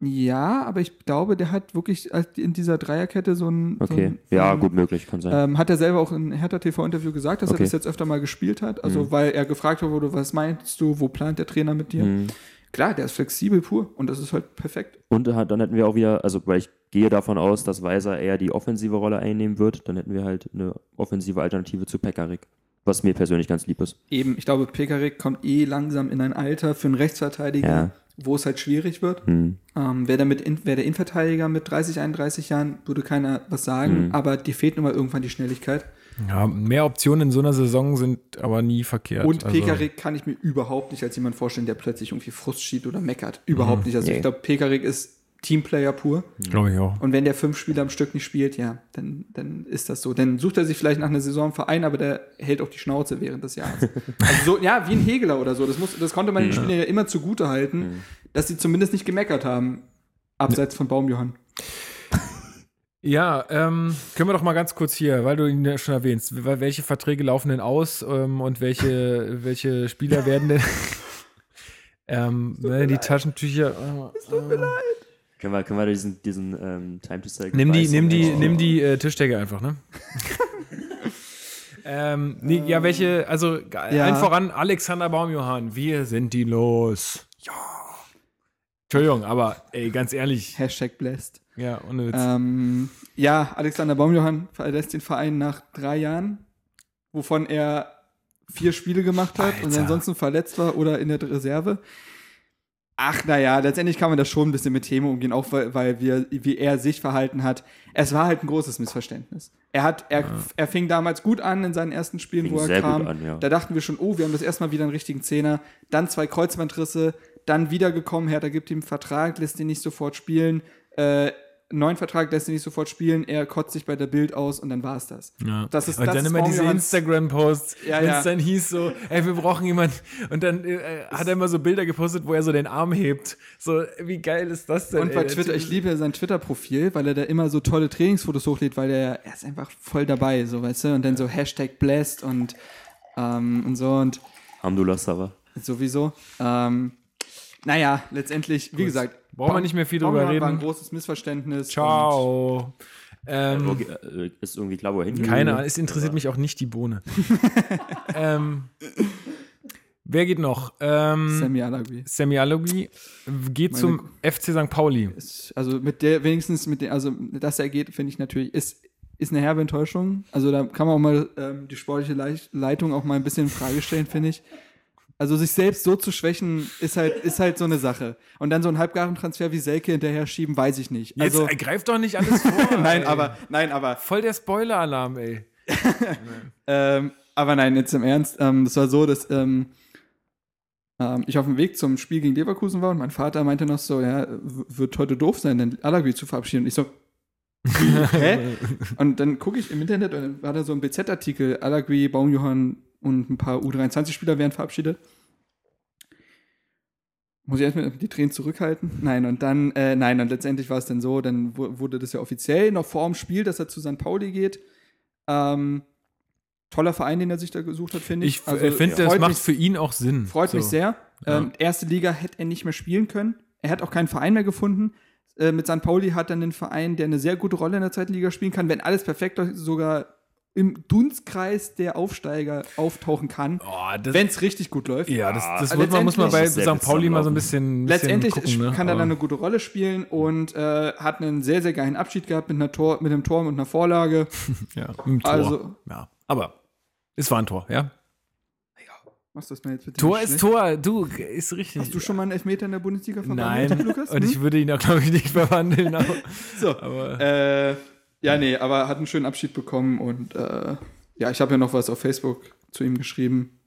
Ja, aber ich glaube, der hat wirklich in dieser Dreierkette so ein. So Okay. ein ja, ähm, gut möglich, kann sein. Ähm, hat er selber auch in Hertha TV-Interview gesagt, dass Okay. er das jetzt öfter mal gespielt hat. Also, Mhm. weil er gefragt wurde, was meinst du, wo plant der Trainer mit dir? Hm. Klar, der ist flexibel pur und das ist halt perfekt. Und dann hätten wir auch wieder, also weil ich gehe davon aus, dass Weiser eher die offensive Rolle einnehmen wird, dann hätten wir halt eine offensive Alternative zu Pekarik, was mir persönlich ganz lieb ist. Eben, ich glaube, Pekarik kommt eh langsam in ein Alter für einen Rechtsverteidiger, Ja. wo es halt schwierig wird. Hm. Ähm, Wäre wär der Innenverteidiger mit 30, 31 Jahren, würde keiner was sagen, Mhm. aber die fehlt nun mal irgendwann die Schnelligkeit. ja, mehr Optionen in so einer Saison sind aber nie verkehrt. Und Also, Pekarik kann ich mir überhaupt nicht als jemand vorstellen, der plötzlich irgendwie Frust schiebt oder meckert. Überhaupt Mhm. nicht. Also Nee. ich glaube, Pekarik ist Teamplayer pur. Glaube ich auch. Und wenn der fünf Spiele am Stück nicht spielt, ja, dann, dann ist das so. Dann sucht er sich vielleicht nach einer Saison einen Verein, aber der hält auch die Schnauze während des Jahres. *laughs* also so, ja, wie ein Hegeler oder so. Das, muss, das konnte man den Spielern ja immer zugute halten, dass sie zumindest nicht gemeckert haben. Abseits von Baumjohann. Ja, ähm, können wir doch mal ganz kurz hier, weil du ihn ja schon erwähnst, wel- welche Verträge laufen denn aus ähm, und welche, welche Spieler werden denn *laughs* *laughs* ähm, ne, die Taschentücher. Äh, Können wir, können wir diesen, diesen ähm, Time to Say Nimm die, nimm die, nimm die äh, Tischdecke einfach, ne? *laughs* ähm, nee, ja, welche, also Ja. allen voran Alexander Baumjohann, wir sind die los. Ja. Entschuldigung, aber ey, ganz ehrlich, Hashtag blessed. ja, ohne Witz. Ähm, ja, Alexander Baumjohann verlässt den Verein nach drei Jahren, wovon er vier Spiele gemacht hat und Alter. ansonsten verletzt war oder in der Reserve. Ach, naja, letztendlich kann man das schon ein bisschen mit Themen umgehen, auch weil, weil wir, wie er sich verhalten hat. Es war halt ein großes Missverständnis. Er hat, er, er fing damals gut an in seinen ersten Spielen, Fing wo er sehr gut kam. an, ja. Da dachten wir schon, oh, wir haben das erstmal wieder einen richtigen Zehner. Dann zwei Kreuzbandrisse, dann wiedergekommen, Hertha gibt ihm einen Vertrag, lässt ihn nicht sofort spielen, äh, neuen Vertrag lässt ihn nicht sofort spielen, er kotzt sich bei der Bild aus und dann war es das. Ja. Das ist- und das dann ist immer diese Instagram-Posts, Ja, wenn ja. es dann hieß so, ey, wir brauchen jemanden. Und dann äh, hat er immer so Bilder gepostet, wo er so den Arm hebt. So, wie geil ist das denn? Und ey? bei Der Twitter, ich liebe sein Twitter-Profil, weil er da immer so tolle Trainingsfotos hochlädt, weil er, er ist einfach voll dabei, so, weißt du, und dann so Hashtag blessed und, ähm, und so und Hamdullah Sava. sowieso. Ähm, naja, letztendlich, wie gesagt, Brauchen wir nicht mehr viel drüber Baumjohann war ein reden. großes Missverständnis. Ciao. Ähm, Okay, äh, ist irgendwie klar, wo er hingeht. keine Ahnung, es interessiert mich auch nicht die Bohne. *laughs* ähm, wer geht noch? Ähm, Sammy Alagui. Sammy geht Meine- zum FC St. Pauli. Ist- Also mit der, wenigstens mit der, also dass er geht, finde ich natürlich, ist, ist eine herbe Enttäuschung. Also da kann man auch mal ähm, die sportliche Lei- Leitung auch mal ein bisschen in Frage stellen, finde ich. Also sich selbst so zu schwächen, ist halt, ist halt so eine Sache. Und dann so einen halbgaren Transfer wie Selke hinterher schieben, weiß ich nicht. Jetzt Also, äh, greift doch nicht alles vor. *laughs* nein, ey. aber, nein, aber, Voll der Spoiler-Alarm, ey. *laughs* ähm, aber nein, jetzt im Ernst. Ähm, das war so, dass ähm, ähm, ich auf dem Weg zum Spiel gegen Leverkusen war und mein Vater meinte noch so, ja, wird heute doof sein, den Alagui zu verabschieden. Und ich so, *laughs* Hä? Und dann gucke ich im Internet und dann war da so ein BZ-Artikel, Alagui, Baumjohann und ein paar U23-Spieler werden verabschiedet. Muss ich erstmal die Tränen zurückhalten? Nein, und dann, äh, nein, und letztendlich war es dann so, dann wu- wurde das ja offiziell noch vor dem Spiel, dass er zu St. Pauli geht. Ähm, toller Verein, den er sich da gesucht hat, finde ich. Ich äh, finde, das macht mich- für ihn auch Sinn. Freut mich So. sehr. Ja. Ähm, erste Liga hätte er nicht mehr spielen können. Er hat auch keinen Verein mehr gefunden. Äh, mit St. Pauli hat er einen Verein, der eine sehr gute Rolle in der zweiten Liga spielen kann. Wenn alles perfekt sogar im Dunstkreis der Aufsteiger auftauchen kann. Oh, Wenn es richtig gut läuft. ja, das, das Ah, wird man, muss man bei St. Pauli mal so ein bisschen, bisschen Letztendlich gucken, ne? kann er dann eine gute Rolle spielen und äh, hat einen sehr, sehr geilen Abschied gehabt mit, einer Tor, mit einem Tor und einer Vorlage. *laughs* ja, mit dem Tor. Also- ja, aber es war ein Tor, ja. Machst du das mal jetzt bitte Tor ist? Tor, du, ist richtig. Hast du schon mal einen Elfmeter in der Bundesliga verwandelt, Nein, Lukas? und ich Hm? würde ihn auch, glaube ich, nicht verwandeln. *laughs* Aber, So. aber Äh, ja, nee, aber hat einen schönen Abschied bekommen und äh, ja, ich habe ja noch was auf Facebook zu ihm geschrieben.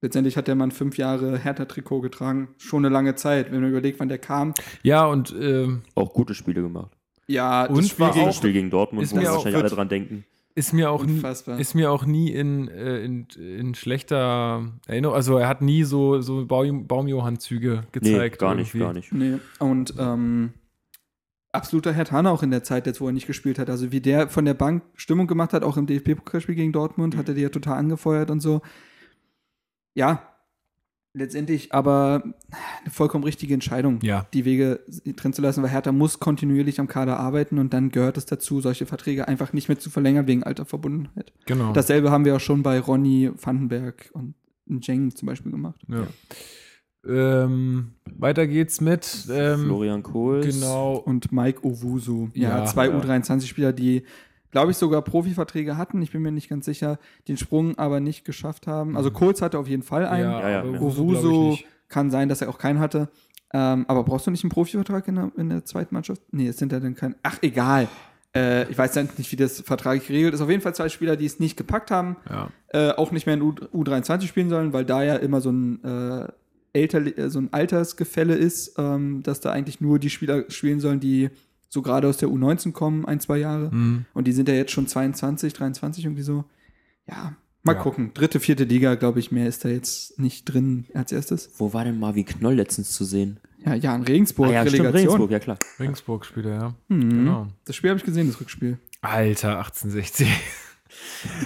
Letztendlich hat der Mann fünf Jahre Hertha-Trikot getragen. Schon eine lange Zeit, wenn man überlegt, wann der kam. ja, und ähm, Auch gute Spiele gemacht. Ja, Und Spiel war gegen- auch- Das Spiel gegen Dortmund, ist wo mir auch- wahrscheinlich alle dran denken. ist mir auch nie, Unfassbar. ist mir auch nie in, äh, in, in schlechter Erinnerung, also er hat nie so, so Baum, Baumjohann-Züge Nee, gezeigt. gar nicht, irgendwie. gar nicht. Nee, und ähm, absoluter Hertaner auch in der Zeit, jetzt wo er nicht gespielt hat. Also wie der von der Bank Stimmung gemacht hat, auch im DFB-Pokalspiel gegen Dortmund, hat er die ja total angefeuert und so. Ja, letztendlich aber eine vollkommen richtige Entscheidung, Ja. die Wege trennen zu lassen, weil Hertha muss kontinuierlich am Kader arbeiten und dann gehört es dazu, solche Verträge einfach nicht mehr zu verlängern wegen Alterverbundenheit. Genau. Dasselbe haben wir auch schon bei Ronny Vandenberg und Jeng zum Beispiel gemacht. ja. Ähm, weiter geht's mit ähm, Florian Kohls. genau und Mike Owusu. Ja, Ja, zwei ja. U23-Spieler, die, glaube ich, sogar Profiverträge hatten. Ich bin mir nicht ganz sicher, den Sprung aber nicht geschafft haben. Also Kohls hatte auf jeden Fall einen. ja, Ja. Owusu, kann sein, dass er auch keinen hatte. Ähm, aber brauchst du nicht einen Profivertrag in der, in der zweiten Mannschaft? Nee, es sind ja dann kein. Ach, egal. Äh, ich weiß nicht, wie das vertraglich geregelt ist. Auf jeden Fall zwei Spieler, die es nicht gepackt haben, Ja. äh, auch nicht mehr in U U23 spielen sollen, weil da ja immer so ein, äh, älter, äh, so ein Altersgefälle ist, ähm, dass da eigentlich nur die Spieler spielen sollen, die so gerade aus der U19 kommen, ein, zwei Jahre. Mhm. Und die sind ja jetzt schon 22, 23 irgendwie so. Ja, mal Ja. gucken. Dritte, vierte Liga, glaube ich, mehr ist da jetzt nicht drin als erstes. Wo war denn Marvin Knoll letztens zu sehen? Ja, ja, in Regensburg, ah, ja, stimmt. Regensburg, ja klar. Regensburg-Spieler, ja. Mhm. Genau. Das Spiel habe ich gesehen, das Rückspiel. Alter, 1860.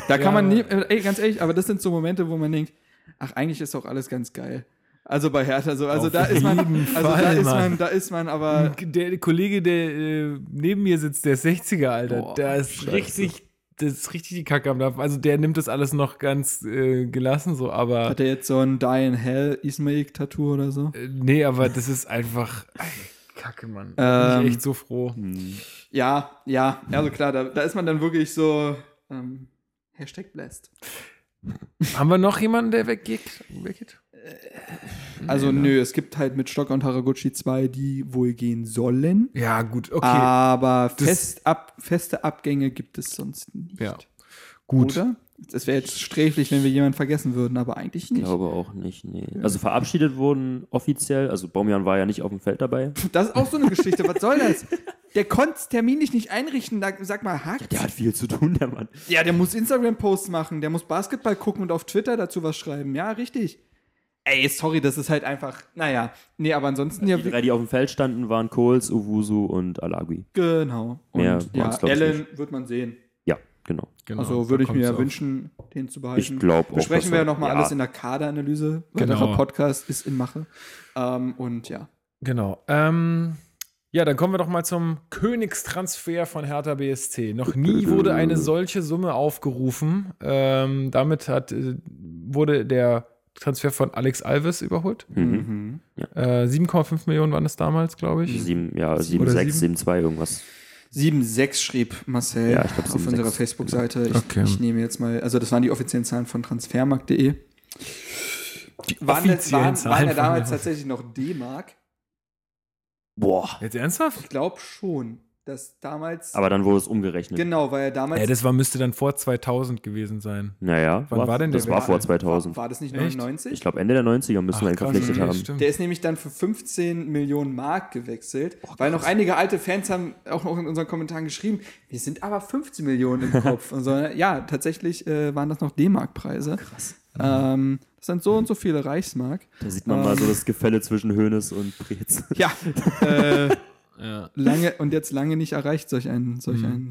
Da Ja. kann man nie, äh, ey, ganz ehrlich, aber das sind so Momente, wo man denkt, ach, eigentlich ist doch alles ganz geil. Also bei Hertha so, also Auf da ist man, also da Fall, ist Mann. man, da ist man aber Der Kollege, der äh, neben mir sitzt, der ist 60er, Alter, Boah, der ist scheiße. richtig, das ist richtig die Kacke am Dampfen. Also der nimmt das alles noch ganz äh, gelassen, so, aber hat er jetzt so ein Die in Hell Ismail-Tattoo oder so. äh, nee, aber das ist einfach Kacke, Mann. Ähm, Bin ich echt so froh. Hm. Ja, ja, also klar, da, da ist man dann wirklich so ähm, Hashtag blessed. Haben wir noch jemanden, der weggeht? weggeht? Also Nee, ne? nö, es gibt halt mit Stocker und Haraguchi zwei, die wohl gehen sollen. Ja, gut, okay. Aber fest ab, feste Abgänge gibt es sonst nicht. Ja. gut. Oder? Das wäre jetzt sträflich, wenn wir jemanden vergessen würden, aber eigentlich Ich nicht. glaube auch nicht, nee. Also verabschiedet wurden offiziell, also Baumjan war ja nicht auf dem Feld dabei. Das ist auch so eine Geschichte. Was soll das? Der konnte es terminlich nicht einrichten. Sag mal, hakt. Der hat viel zu tun, der Mann. Ja, der muss Instagram-Posts machen, der muss Basketball gucken und auf Twitter dazu was schreiben. Ja, richtig. Ey, sorry, das ist halt einfach, naja. Nee, aber ansonsten ja, Die drei, die auf dem Feld standen, waren Kohls, Uwusu und Alagui. genau. Und Mehr ja, Allen wird man sehen. Ja, genau. Genau, also würde ich mir ja wünschen, den zu behalten. Ich glaube auch. Besprechen wir ja nochmal alles in der Kaderanalyse. Genau. Weiterer Podcast ist in Mache. Ähm, und ja. Genau. Ähm, ja, dann kommen wir doch mal zum Königstransfer von Hertha BSC. Noch nie wurde eine solche Summe aufgerufen. Ähm, damit hat, äh, wurde der Transfer von Alex Alves überholt. Mhm. Äh, 7,5 Millionen waren es damals, glaube ich. Sieben, ja, Sieben 7, oder 6, sieben? 7, 2, irgendwas. 7,6 schrieb Marcel Ja, ich glaub, auf 7,6. unserer Facebook-Seite. Ich, Okay. ich nehme jetzt mal, also das waren die offiziellen Zahlen von transfermarkt.de. Waren, das- waren, Zahlen waren ja damals tatsächlich noch D-Mark? Boah. Jetzt ernsthaft? Ich glaube schon, dass damals. Aber dann wurde es umgerechnet. genau, weil ja damals. Ja, das war, müsste dann vor 2000 gewesen sein. Naja, Wann war denn der das war vor Wechsel? 2000. war, war das nicht Echt? 99? Ich glaube, Ende der 90er müssen wir ihn verpflichtet nee, haben. stimmt. Der ist nämlich dann für 15 Millionen Mark gewechselt, Oh, weil noch einige alte Fans haben auch noch in unseren Kommentaren geschrieben, wir sind aber 15 Millionen im Kopf. *laughs* und so. Ja, tatsächlich äh, waren das noch D-Mark-Preise. Krass. Ähm, das sind so und so viele Reichsmark. Da sieht man mal so das Gefälle zwischen Hoeneß und Preetz. Ja, äh, *laughs* Ja. lange und jetzt lange nicht erreicht, solch ein, solch ein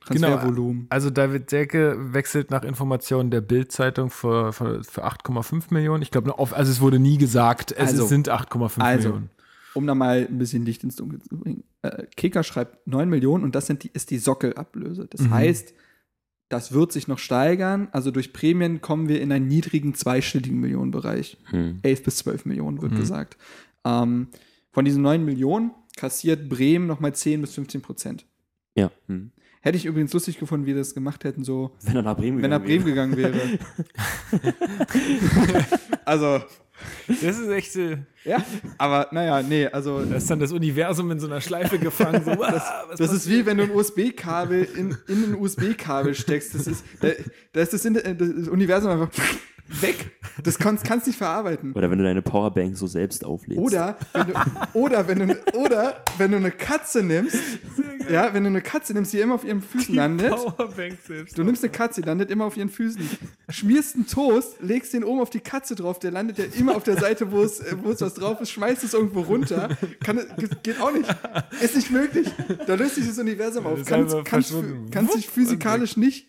Transfervolumen. Also David Selke wechselt nach Informationen der Bild-Zeitung für, für, für 8,5 Millionen. Ich glaube, also es wurde nie gesagt, es Also- sind 8,5 also, Millionen. Um da mal ein bisschen Licht ins Dunkel zu bringen. Äh, Kicker schreibt 9 Millionen und das sind die, ist die Sockelablöse. Das Mhm. heißt, das wird sich noch steigern. Also durch Prämien kommen wir in einen niedrigen zweistelligen Millionenbereich. Hm. 11 bis 12 Millionen wird Mhm. gesagt. Ähm, von diesen 9 Millionen kassiert Bremen nochmal 10 bis 15 Prozent. Ja. Hm. Hätte ich übrigens lustig gefunden, wie wir das gemacht hätten, so, Wenn er nach Bremen wenn er Bremen gegangen wäre. *laughs* also, Das ist echt, äh, ja, aber naja, nee, also da ist dann das Universum in so einer Schleife gefangen. So, *laughs* was Das ist wie wenn du ein USB-Kabel in, in ein USB-Kabel steckst. Das ist, da, da ist das, in, das Universum einfach weg. Das kannst, kannst nicht verarbeiten. Oder wenn du deine Powerbank so selbst auflädst. Oder wenn du, oder wenn du, oder wenn du eine Katze nimmst, ja, wenn du eine Katze nimmst, die immer auf ihren Füßen landet. Powerbank selbst. Du nimmst eine Katze, die landet immer auf ihren Füßen. Schmierst einen Toast, legst den oben auf die Katze drauf, der landet ja immer auf der Seite, wo es, äh, wo es was drauf ist, schmeißt es irgendwo runter. Kann, geht auch nicht. Ist nicht möglich. Da löst sich das Universum auf. Kannst, kannst sich physikalisch nicht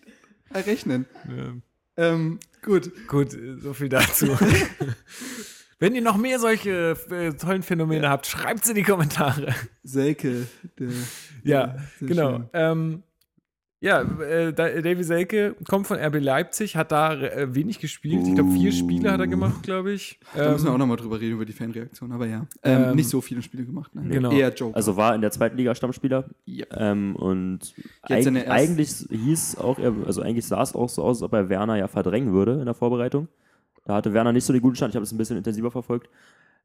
errechnen. Ja. Ähm, gut. Gut, so viel dazu. *laughs* Wenn ihr noch mehr solche äh, tollen Phänomene habt, schreibt sie in die Kommentare. Selke. Der, Ja, sehr genau. Ähm, ja, äh, Da- Davy Selke kommt von RB Leipzig, hat da äh, wenig gespielt. Ich glaube, vier Spiele hat er gemacht, glaube ich. Da müssen wir Ähm, auch nochmal drüber reden, über die Fanreaktion, aber ja. Ähm, Ähm, nicht so viele Spiele gemacht, nein. Genau. Eher Joke. Also war in der zweiten Liga Stammspieler. ja. Ähm, und eig eigentlich hieß auch, er, also eigentlich sah es auch so aus, als ob er Werner ja verdrängen würde in der Vorbereitung. Da hatte Werner nicht so den guten Stand. Ich habe es ein bisschen intensiver verfolgt.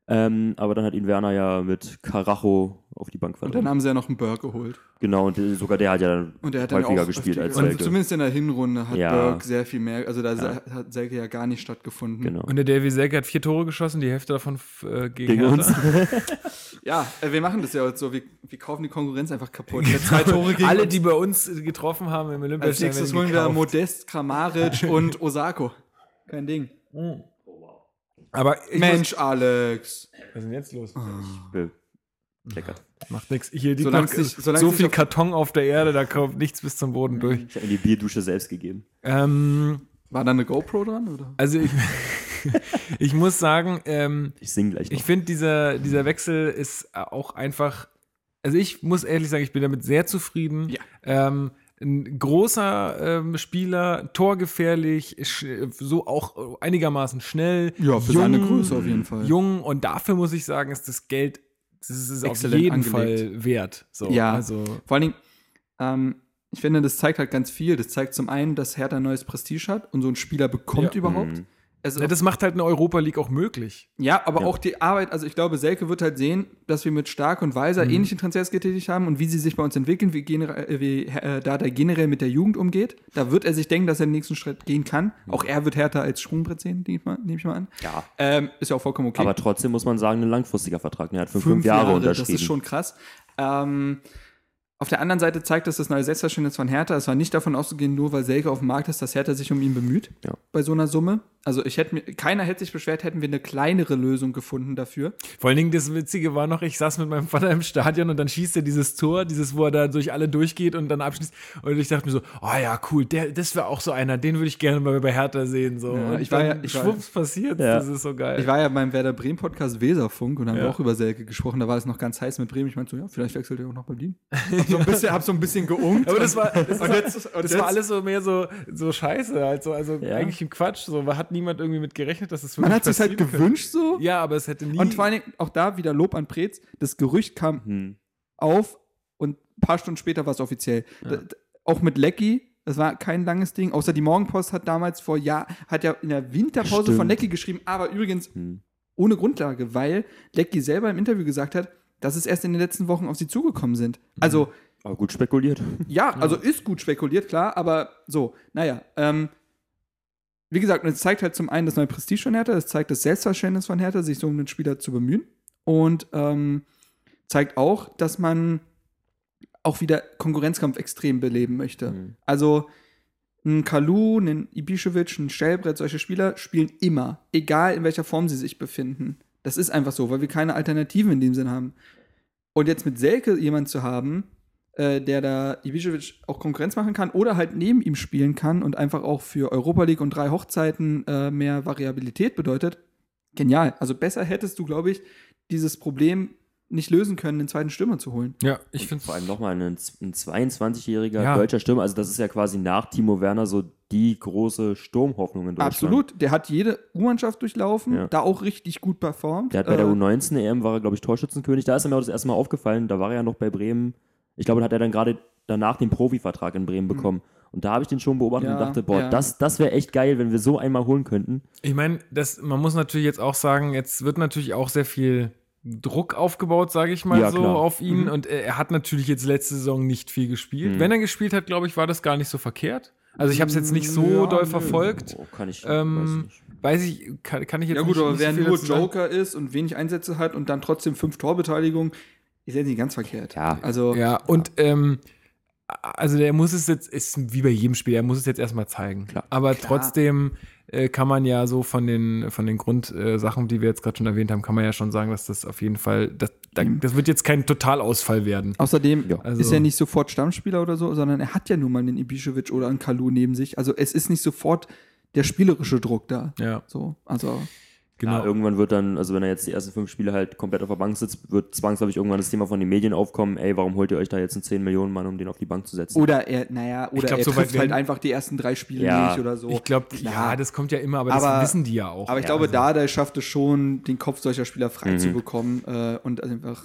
Ähm, aber dann hat ihn Werner ja mit Karacho auf die Bank Und dann haben sie ja noch einen Burke geholt. Genau, und sogar der hat ja dann Und er hat dann häufiger auch gespielt als und Selke. Zumindest in der Hinrunde hat Ja. Burke sehr viel mehr, also da Ja. hat Selke ja gar nicht stattgefunden. Genau. und der Davy Selke hat vier Tore geschossen, die Hälfte davon äh, gegen, Gegen uns. *laughs* Ja, äh, wir machen das ja jetzt so, wir, wir kaufen die Konkurrenz einfach kaputt. Wer zwei Tore gegen Alle, die bei uns getroffen haben im Als Olympiastadion. nächstes werden holen wir. Modest, Kramaric und Osako. Kein Ding. Aber ich Mensch, Alex. Muss, was ist denn jetzt los? Be- Lecker. Macht nichts. Hier liegt Solange noch so viel auf- Karton auf der Erde, da kommt nichts bis zum Boden durch. Ich habe ihm die Bierdusche selbst gegeben. Ähm, War da eine GoPro dran? Oder? also ich, *laughs* ich muss sagen, ähm, Ich sing gleich noch. ich finde, dieser, dieser Wechsel ist auch einfach. Also ich muss ehrlich sagen, ich bin damit sehr zufrieden. Ja. Ähm, ein großer ähm, Spieler, torgefährlich, so auch einigermaßen schnell. Ja, für seine Größe auf jeden Fall. Jung und dafür muss ich sagen, ist das Geld, das ist auf Exzellent jeden angelegt. Fall wert. So, Ja. also Vor allen Dingen, ähm, ich finde, das zeigt halt ganz viel. Das zeigt zum einen, dass Hertha ein neues Prestige hat und so ein Spieler bekommt Ja. überhaupt. Mhm. Es Ja, das macht halt eine Europa League auch möglich. Ja, aber Ja. auch die Arbeit, also ich glaube, Selke wird halt sehen, dass wir mit Stark und Weiser Mhm. ähnliche Transfers getätigt haben und wie sie sich bei uns entwickeln, wie, generell, äh, wie äh, da der generell mit der Jugend umgeht. Da wird er sich denken, dass er den nächsten Schritt gehen kann. Auch er wird härter als Sprungbrett sehen, nehme ich, mal- an. Ja. Ähm, ist ja auch vollkommen okay. Aber trotzdem muss man sagen, ein langfristiger Vertrag. Er hat für fünf, Jahre, unterschrieben. Das ist schon krass. Ähm, auf der anderen Seite zeigt das das neue Selbstverständnis von Hertha. Es war nicht davon auszugehen, nur weil Selke auf dem Markt ist, dass Hertha sich um ihn bemüht Ja. bei so einer Summe. Also ich hätte mir, keiner hätte sich beschwert, hätten wir eine kleinere Lösung gefunden dafür. Vor allen Dingen das Witzige war noch, ich saß mit meinem Vater im Stadion und dann schießt er dieses Tor, dieses, wo er da durch alle durchgeht und dann abschließt. Und ich dachte mir so, oh ja, cool, der, das wäre auch so einer, den würde ich gerne mal bei Hertha sehen. So. Ja, und ich war dann ja- ich war- schwupps passiert, Ja. das ist so geil. Ich war ja beim Werder Bremen Podcast Weserfunk und haben Ja. wir auch über Selke gesprochen. Da war es noch ganz heiß mit Bremen. Ich meinte so, ja, vielleicht wechselt er auch nach Berlin. *laughs* So ein bisschen, hab so ein bisschen geungt. aber das war, das, Und war, jetzt- und das jetzt- war alles so mehr so, so scheiße, halt so, also Ja. eigentlich ein Quatsch. So, hat niemand irgendwie mit gerechnet, dass das Man wirklich hat sich halt könnte. gewünscht so. Ja, aber es hätte nie. Und vor allen Dingen auch da wieder Lob an Preetz. Das Gerücht kam Hm. auf und ein paar Stunden später war es offiziell. D- d- Auch mit Lecky, das war kein langes Ding. Außer die Morgenpost hat damals vor Jahr, hat ja in der Winterpause Stimmt. von Lecky geschrieben, aber übrigens Hm. ohne Grundlage, weil Lecky selber im Interview gesagt hat, dass es erst in den letzten Wochen auf sie zugekommen sind. Also, Aber gut spekuliert. *laughs* ja, also ist gut spekuliert, klar, aber so, naja. Ähm, wie gesagt, es zeigt halt zum einen das neue Prestige von Hertha, es zeigt das Selbstverständnis von Hertha, sich so um den Spieler zu bemühen und ähm, zeigt auch, dass man auch wieder Konkurrenzkampf extrem beleben möchte. Mhm. Also ein Kalu, ein Ibišević, ein Stellbrett, solche Spieler spielen immer, egal in welcher Form sie sich befinden. Das ist einfach so, weil wir keine Alternativen in dem Sinn haben. Und jetzt mit Selke jemand zu haben, äh, der da Ibišević auch Konkurrenz machen kann oder halt neben ihm spielen kann und einfach auch für Europa League und drei Hochzeiten äh, mehr Variabilität bedeutet, genial. Also besser hättest du, glaube ich, dieses Problem nicht lösen können, den zweiten Stürmer zu holen. ja, ich finde Vor allem nochmal ein, ein 22-jähriger Ja. deutscher Stürmer. Also, das ist ja quasi nach Timo Werner so die große Sturmhoffnung in Deutschland. Absolut. Der hat jede U-Mannschaft durchlaufen, Ja. da auch richtig gut performt. Der hat bei der Äh, U19-EM, war er, glaube ich, Torschützenkönig. Da ist er mir auch das erste Mal aufgefallen. Da war er ja noch bei Bremen. Ich glaube, da hat er dann gerade danach den Profivertrag in Bremen bekommen. Und da habe ich den schon beobachtet Mhm. Ja, und dachte, boah, ja. das, das wäre echt geil, wenn wir so einmal holen könnten. Ich meine, das, man muss natürlich jetzt auch sagen, jetzt wird natürlich auch sehr viel Druck aufgebaut, sage ich mal Ja, so, klar. auf ihn. Mhm. Und er, er hat natürlich jetzt letzte Saison nicht viel gespielt. Mhm. Wenn er gespielt hat, glaube ich, war das gar nicht so verkehrt. Also ich habe es jetzt nicht so Ja, doll nö. verfolgt. Oh, kann ich, Ähm, weiß nicht. Weiß ich, kann, kann ich jetzt Ja gut, nicht, aber nicht wer nur. Joker ist und wenig Einsätze hat und dann trotzdem fünf Torbeteiligungen, ist jetzt nicht ganz verkehrt. Ja. Also Ja, und ähm, also der muss es jetzt, ist wie bei jedem Spiel, er muss es jetzt erstmal zeigen. Klar. Aber Klar. trotzdem äh, kann man ja so von den, von den Grundsachen, die wir jetzt gerade schon erwähnt haben, kann man ja schon sagen, dass das auf jeden Fall, das, da, Mhm. das wird jetzt kein Totalausfall werden. außerdem Ja. Also- ist er nicht sofort Stammspieler oder so, sondern er hat ja nun mal einen Ibišević oder einen Kalu neben sich. Also es ist nicht sofort der spielerische Druck da. Ja, So, also genau. Ja, irgendwann wird dann, also wenn er jetzt die ersten fünf Spiele halt komplett auf der Bank sitzt, wird zwangsläufig irgendwann das Thema von den Medien aufkommen, ey, warum holt ihr euch da jetzt einen 10 Millionen Mann, um den auf die Bank zu setzen? oder er, naja, oder glaub, er so trifft halt werden- einfach die ersten drei Spiele Ja. nicht oder so. ich glaube, ja, das kommt ja immer, aber, Aber- das wissen die ja auch. Aber ich Ja, glaube, also- Dada schafft es schon, den Kopf solcher Spieler frei Mhm. zu bekommen äh, und einfach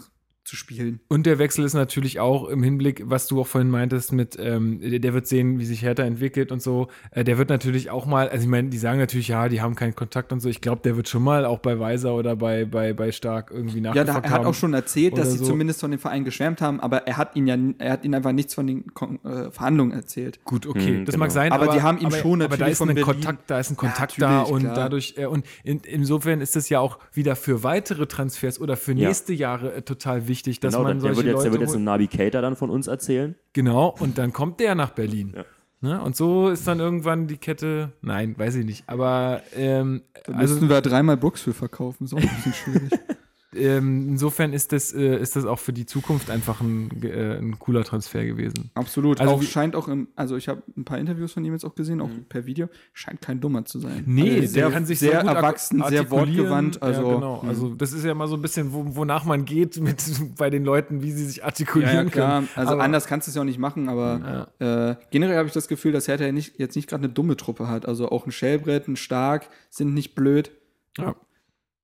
zu spielen. Und der Wechsel ist natürlich auch im Hinblick, was du auch vorhin meintest, mit, ähm, der, wird sehen, wie sich Hertha entwickelt und so. Äh, der wird natürlich auch mal, also ich meine, die sagen natürlich, ja, die haben keinen Kontakt und so. Ich glaube, der wird schon mal auch bei Weiser oder bei, bei, bei Stark irgendwie Ja, nachgefragt da, er hat auch schon erzählt, dass sie so. zumindest von dem Verein geschwärmt haben, aber er hat ihn ja, er hat ihnen einfach nichts von den Kon äh, Verhandlungen erzählt. Gut, okay, Hm, das genau. mag sein, Aber die haben ihm aber, schon aber da natürlich ist von ein Berlin- Kontakt, da ist ein Ja, Kontakt natürlich, da und klar. dadurch äh, und in, insofern ist es ja auch wieder für weitere Transfers oder für Ja. nächste Jahre äh, total wichtig, dass genau, man der, solche der, wird jetzt, der Leute wird jetzt Nabi Keita dann von uns erzählen. Genau, und dann kommt der nach Berlin. Ja. Ne? Und so ist dann irgendwann die Kette, nein, weiß ich nicht, aber ähm, Da also müssten wir dreimal Brooks für verkaufen, ist auch ein bisschen schwierig. *laughs* ähm, insofern ist das, äh, ist das auch für die Zukunft einfach ein, äh, ein cooler Transfer gewesen. Absolut. Also auch scheint auch im, also ich habe ein paar Interviews von ihm jetzt auch gesehen, auch per Video, scheint kein Dummer zu sein. Nee, also der sehr, kann sich sehr, erwachsen, sehr wortgewandt. Also, ja, genau. Also das ist ja mal so ein bisschen, wo, wonach man geht mit *laughs* bei den Leuten, wie sie sich ja, artikulieren ja, klar. können. Also Aber- anders kannst du es ja auch nicht machen, aber äh, generell habe ich das Gefühl, dass Hertha ja nicht, jetzt nicht gerade eine dumme Truppe hat. Also auch ein Schellbrett, ein Stark sind nicht blöd. Ja.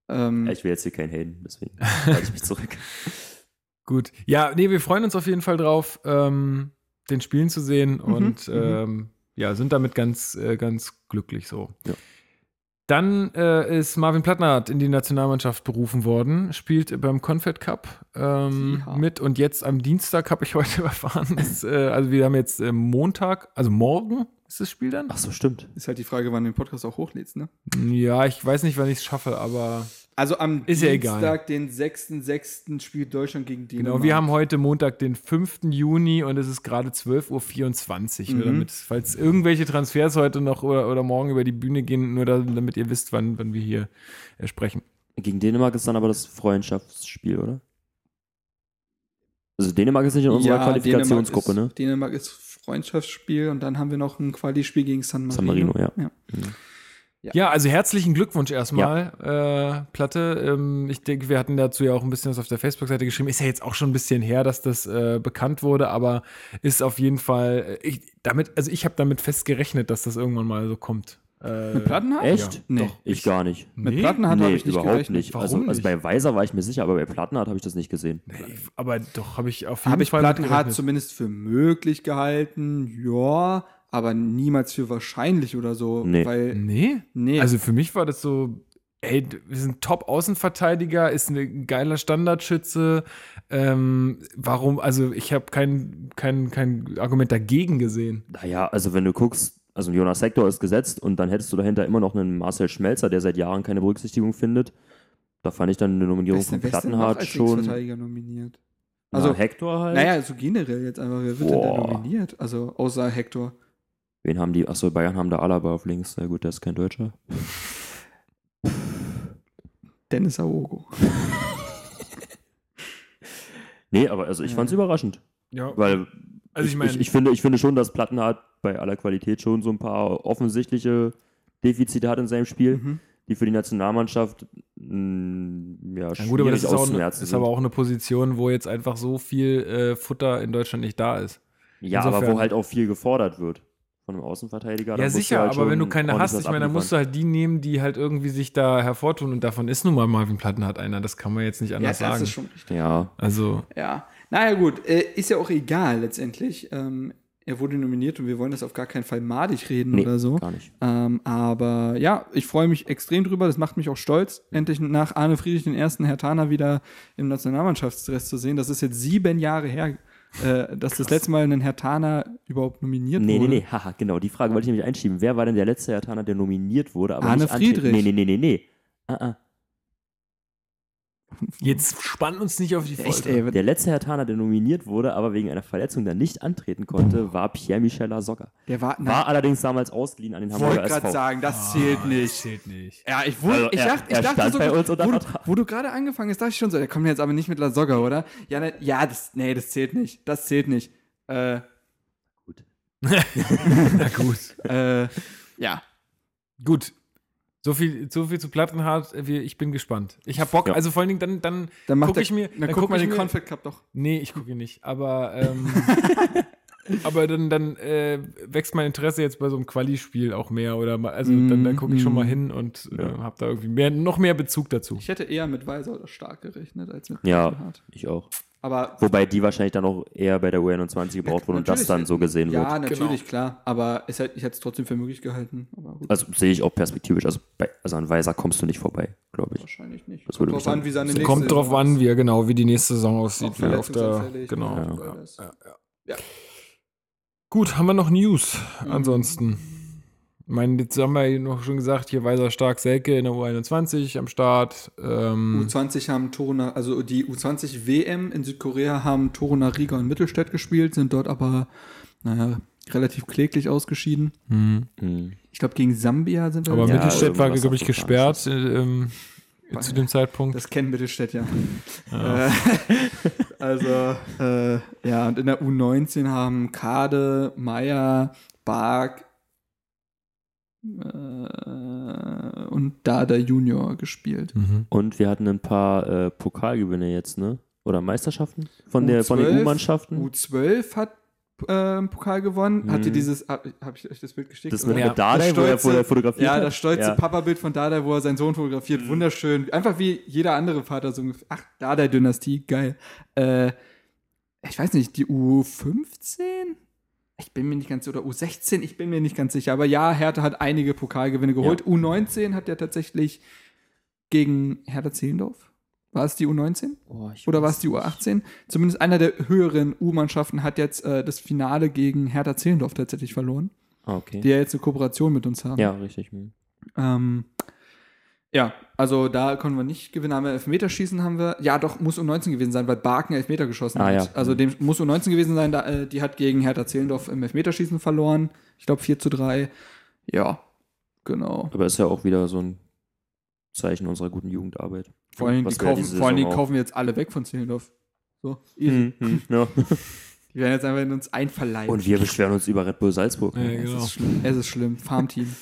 Ähm, Ja, ich will jetzt hier keinen Hayden, deswegen halte ich mich *laughs* zurück. Gut. Ja, nee, wir freuen uns auf jeden Fall drauf, ähm, den Spielen zu sehen und mhm. ähm, ja, sind damit ganz, äh, ganz glücklich so. Ja. Dann äh, ist Marvin Plattnert in die Nationalmannschaft berufen worden, spielt beim Confed Cup ähm, Ja. mit und jetzt am Dienstag habe ich *laughs* heute erfahren, ist, äh, also wir haben jetzt äh, Montag, also morgen ist das Spiel dann? Ach so, stimmt. Ist halt die Frage, wann du den Podcast auch hochlädst, ne? Ja, ich weiß nicht, wann ich es schaffe, aber Also am Ist ja egal. Dienstag, den 6.6. spielt Deutschland gegen Dänemark. genau, wir haben heute Montag, den 5. Juni und es ist gerade 12.24 Uhr, Mhm. damit, falls irgendwelche Transfers heute noch oder, oder morgen über die Bühne gehen, nur da, damit ihr wisst, wann, wann wir hier äh, sprechen. Gegen Dänemark ist dann aber das Freundschaftsspiel, oder? Also Dänemark ist nicht in unserer Qualifikationsgruppe, Dänemark ne? ist, Dänemark ist Freundschaftsspiel und dann haben wir noch ein Quali-Spiel gegen San Marino. San Marino, ja. ja. Ja, also herzlichen Glückwunsch erstmal, äh, Platte. Ähm, ich denke, wir hatten dazu ja auch ein bisschen was auf der Facebook-Seite geschrieben. Ist ja jetzt auch schon ein bisschen her, dass das äh, bekannt wurde, aber ist auf jeden Fall, äh, ich, damit, also ich habe damit fest gerechnet, dass das irgendwann mal so kommt. Äh, Mit Plattenhardt? Echt? Ja, Nee. doch. Ich gar nicht. Mit Nee? Plattenhardt habe nee, ich nicht überhaupt gerechnet. nicht. Warum Also, also nicht? bei Weiser war ich mir sicher, aber bei Plattenhardt habe ich das nicht gesehen. Nee, aber doch, habe ich auf jeden Habe ich Fall Plattenhardt zumindest für möglich gehalten, ja, aber niemals für wahrscheinlich oder so. Nee. Weil, Nee? nee, Also für mich war das so, ey, wir sind Top-Außenverteidiger, ist ein geiler Standardschütze. Ähm, warum, also ich habe kein, kein, kein Argument dagegen gesehen. Naja, also wenn du guckst, also Jonas Sektor ist gesetzt und dann hättest du dahinter immer noch einen Marcel Schmelzer, der seit Jahren keine Berücksichtigung findet. Da fand ich dann eine Nominierung von Plattenhardt als schon. Linksverteidiger nominiert? Also Also, Hector halt. Naja, so generell jetzt einfach, wer wird denn da Boah. nominiert? Also, außer Hector. Wen haben die? Achso, Bayern haben da Alaba auf links. Na gut, der ist kein Deutscher. Dennis Aogo. *laughs* Nee, aber also ich Ja. fand's überraschend. Ja, Weil also ich ich, meine, ich, ich, finde, ich finde schon, dass Plattenhardt bei aller Qualität schon so ein paar offensichtliche Defizite hat in seinem Spiel, Mhm. die für die Nationalmannschaft mh, ja, Na gut, aber das ist, auch eine, ist aber auch eine Position, wo jetzt einfach so viel äh, Futter in Deutschland nicht da ist. Ja, aber Insofern- wo halt auch viel gefordert wird von einem Außenverteidiger. Ja, sicher, halt aber wenn du keine hast, ich meine, dann musst du halt die nehmen, die halt irgendwie sich da hervortun und davon ist nun mal Marvin Plattenhardt einer, das kann man jetzt nicht Ja, anders das sagen. ist schon richtig. Ja, also, Ja. Naja, gut, äh, ist ja auch egal letztendlich. Er wurde nominiert und wir wollen das auf gar keinen Fall madig reden nee, oder so. gar nicht. Ähm, aber ja, ich freue mich extrem drüber. Das macht mich auch stolz, endlich nach Arne Friedrich den ersten Herr Tana wieder im Nationalmannschaftsdress zu sehen. Das ist jetzt sieben Jahre her, äh, dass das letzte Mal ein Herr Tana überhaupt nominiert Nee, nee, wurde. nee, haha, genau, die Frage wollte ich nämlich einschieben. Wer war denn der letzte Hertaner, der nominiert wurde, Arne? Friedrich. Nee, nee, nee, nee, nee. Ah, ah. Jetzt spann uns nicht auf die Folge. Echt, ey. Der letzte Hertaner, der nominiert wurde, aber wegen einer Verletzung dann nicht antreten konnte, war Pierre-Michel Lasogga. Der war, War allerdings damals ausgeliehen an den wollte Hamburger gerade SV. sagen, das zählt Das nicht. zählt nicht. Ja, ich, Also, ich er- dachte, ich er dachte stand so, bei uns unter wo, du, wo du gerade angefangen hast, dachte ich schon so, der kommt jetzt aber nicht mit Lasogga, oder? Ja, ne, ja, das, nee, das zählt nicht. Das zählt nicht. Äh, Gut. *laughs* Na gut. äh, ja. Gut. So viel, so viel zu Plattenhardt. Wir- Ich bin gespannt. Ich habe Bock. Ja. Also vor allen Dingen, dann, dann, Dann guck der- ich mir. Dann, guck mal den Conflict Cup doch. Nee, ich gucke ihn nicht. Aber, ähm, *laughs* aber dann, dann äh, wächst mein Interesse jetzt bei so einem Quali-Spiel auch mehr. Oder mal, also dann, dann gucke ich schon mal hin und äh, habe da irgendwie mehr, noch mehr Bezug dazu. Ich hätte eher mit Weiser oder Stark gerechnet als mit Ja, Plattenhardt. ich auch. Aber Wobei die wahrscheinlich dann auch eher bei der U21 gebraucht wurden und das dann so gesehen ja, wird. natürlich, klar. Aber es hätte, ich hätte es trotzdem für möglich gehalten. Aber gut, Also sehe ich auch perspektivisch. Also, bei, also an Weiser kommst du nicht vorbei, glaube ich. wahrscheinlich nicht. das Kommt drauf an, wie seine nächste Kommt drauf Saison an, wie er genau, wie die nächste Saison aussieht. Wie auf der, genau. Ja. Ja. Gut, haben wir noch News Mhm. ansonsten? Ich meine, jetzt haben wir ja noch schon gesagt, hier Weiser Stark Selke in der U21 am Start. Ähm, U20 haben Toruna, also die U20 WM in Südkorea haben Toruna, Riga und Mittelstädt gespielt, sind dort aber, naja, relativ kläglich ausgeschieden. hm. Hm. Ich glaube, gegen Sambia sind wir. Aber Ja, Mittelstädt war, glaube ich, gesperrt äh, ähm, zu dem Zeitpunkt. Das kennen Mittelstädt ja. Ja. Äh, *laughs* also, äh, ja, und in der U19 haben Kade, Meier, Bark und Dada Junior gespielt. Mhm. Und wir hatten ein paar äh, Pokalgewinne jetzt, ne? Oder Meisterschaften von, der, von den U12, U-Mannschaften. U12 hat äh, einen Pokal gewonnen. Mhm. Hatte dieses, habe hab ich euch das Bild geschickt? Das mit, Dardai, Das wo er, stolze- wo er fotografiert Ja, hat. das stolze Ja. Papa-Bild von Dada, wo er seinen Sohn fotografiert. Wunderschön. Einfach wie jeder andere Vater so ungefähr. Ach, Dada-Dynastie, geil. Äh, ich weiß nicht, die U15? Ich bin mir nicht ganz sicher, oder U16, ich bin mir nicht ganz sicher. Aber ja, Hertha hat einige Pokalgewinne geholt. U19 hat ja tatsächlich gegen Hertha Zehlendorf. War es die U19? Oh, Oder war es die U18? Zumindest einer der höheren U-Mannschaften hat jetzt äh, das Finale gegen Hertha Zehlendorf tatsächlich verloren, Ah, okay. die ja jetzt eine Kooperation mit uns haben. ja, richtig. hm. Ähm, ja, also da konnten wir nicht gewinnen. Haben wir Elfmeterschießen haben wir. Ja, doch, muss U19 gewesen sein, weil Barken Elfmeter geschossen Ah, hat. ja. Also dem muss U19 gewesen sein, da, äh, die hat gegen Hertha Zehlendorf im Elfmeterschießen verloren. Ich glaube 4 zu 3. Ja, genau. Aber ist ja auch wieder so ein Zeichen unserer guten Jugendarbeit. Vor allem, die, Was wir kaufen, vor allem die Saison auch- kaufen wir jetzt alle weg von Zehlendorf. So, easy. Hm, hm, ja. *laughs* Die werden jetzt einfach in uns einverleibt. Und wir beschweren uns über Red Bull Salzburg. Ja, es, genau. ist schlimm. es ist schlimm. Farmteam.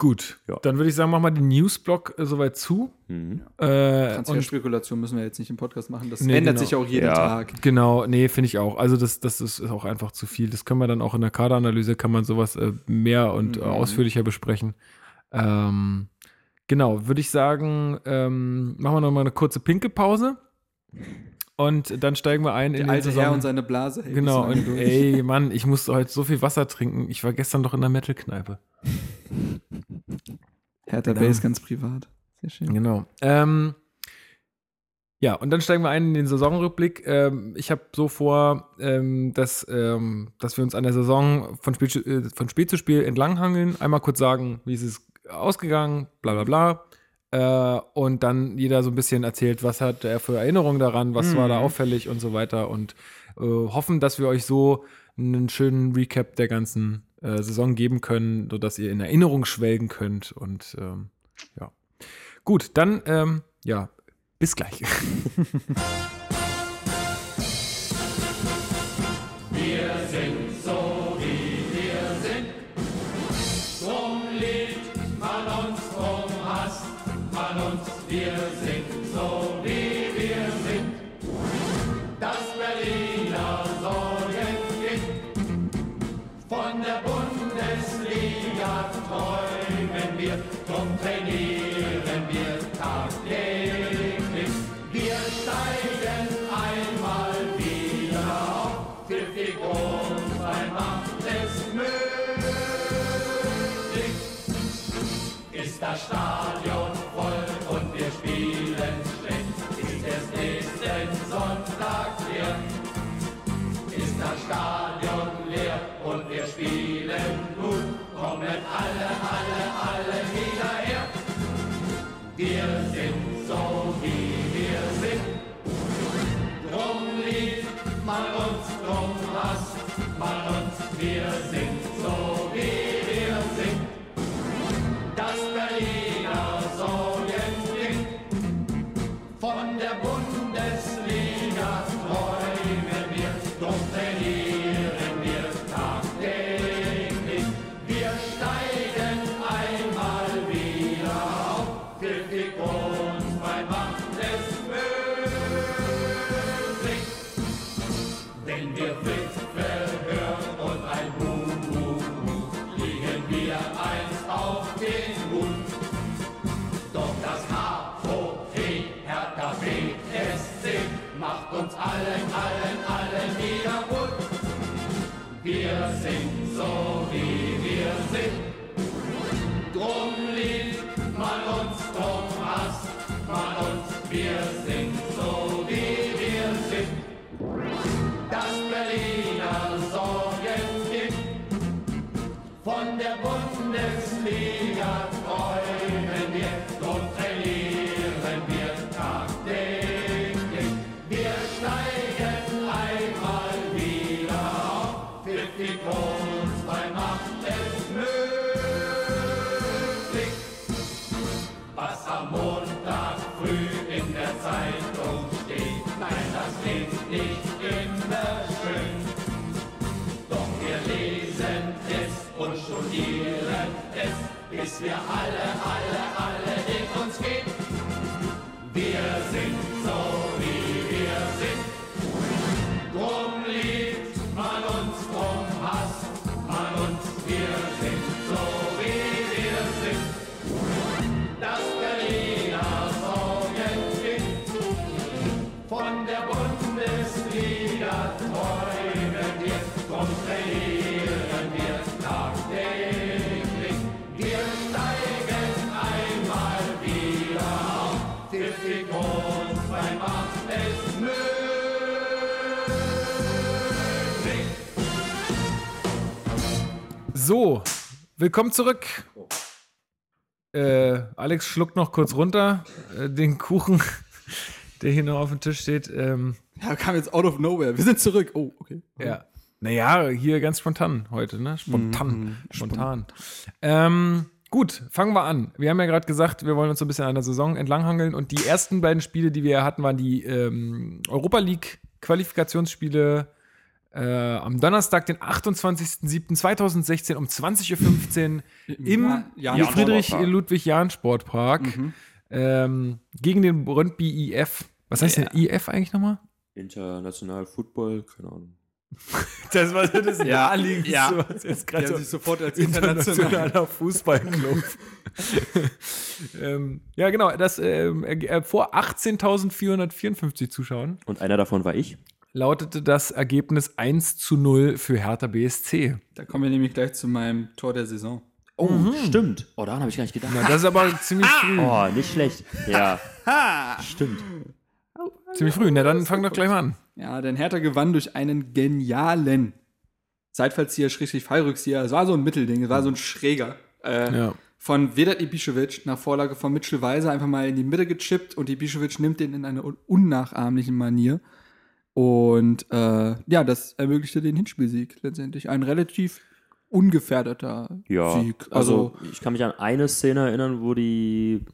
Gut, Ja. dann würde ich sagen, machen wir den Newsblock äh, soweit zu. Mhm. Äh, Transferspekulation müssen wir jetzt nicht im Podcast machen. Das Nee, ändert genau. sich auch jeden Ja. Tag. Genau, nee, finde ich auch. Also das, das ist auch einfach zu viel. Das können wir dann auch in der Kaderanalyse, kann man sowas äh, mehr und äh, Mhm. ausführlicher besprechen. Ähm, genau, würde ich sagen, ähm, machen wir noch mal eine kurze Pinkelpause und dann steigen wir ein Der in den alte Saison. Herr und seine Blase. Hey, genau, und durch. ey, Mann, ich musste heute so viel Wasser trinken. Ich war gestern doch in der Metal-Kneipe. *laughs* Hertha Genau. Base ganz privat. Sehr schön. Genau. Ähm, ja, und dann steigen wir ein in den Saisonrückblick. Ähm, ich habe so vor, ähm, dass, ähm, dass wir uns an der Saison von Spiel, zu- äh, von Spiel zu Spiel entlanghangeln. Einmal kurz sagen, wie ist es ausgegangen, bla bla bla. Äh, und dann jeder so ein bisschen erzählt, was hat er für Erinnerungen daran, was war da Mhm. auffällig und so weiter. Und äh, hoffen, dass wir euch so einen schönen Recap der ganzen äh, Saison geben können, sodass ihr in Erinnerung schwelgen könnt. Und ähm, ja. Gut, dann, ähm, ja, bis gleich. *laughs* Wir sind so, wie wir sind. Drum liebt man uns, drum hasst man uns. Wir sind bei Macht es möglich. Was am Montag früh in der Zeitung steht, nein, das ist nicht immer schön. Doch wir lesen es und studieren es, bis wir alle, alle, alle in uns gehen. So, willkommen zurück. Äh, Alex schluckt noch kurz runter äh, den Kuchen, *laughs* der hier noch auf dem Tisch steht. Ähm, Ja, kam jetzt out of nowhere. Wir sind zurück. Oh, okay. ja. Naja, hier ganz spontan heute, ne? Spontan. Mhm. Spontan. Ähm, gut, fangen wir an. Wir haben ja gerade gesagt, wir wollen uns so ein bisschen an der Saison entlanghangeln und die ersten beiden Spiele, die wir hatten, waren die ähm, Europa League Qualifikationsspiele äh, am Donnerstag, den 28.07.2016 um 20.15 Uhr im Ja- Jahn- Friedrich Sportpark. Ludwig Jahn Sportpark Mhm. ähm, gegen den Brøndby IF. Was heißt denn IF eigentlich nochmal? International Football, keine Ahnung. *laughs* Das war das Ja, naheliegendste, ja. was jetzt Der gerade so sich sofort als internationaler Fußballclub. *laughs* ähm, ja, genau, das ähm, äh, vor 18.454 Zuschauern Und einer davon war ich. Lautete das Ergebnis 1 zu 0 für Hertha BSC. Da kommen wir nämlich gleich zu meinem Tor der Saison. Oh, stimmt. Oh, daran habe ich gar nicht gedacht. Na, das ist aber ziemlich früh. Oh, nicht schlecht. Ja. *laughs* Stimmt. Ziemlich früh. Na, dann fang doch gleich mal an. Ja, denn Hertha gewann durch einen genialen Seitfallzieher, schrägstrich Fallrückzieher. Es war so ein Mittelding, es war so ein schräger. Äh, Ja. Von Vedat Ibišević nach Vorlage von Mitchell Weiser einfach mal in die Mitte gechippt und Ibišević nimmt den in einer un unnachahmlichen Manier. Und äh, ja, das ermöglichte den Hinspielsieg letztendlich. Ein relativ ungefährdeter Ja. Sieg. Also, ich kann mich an eine Szene erinnern, wo die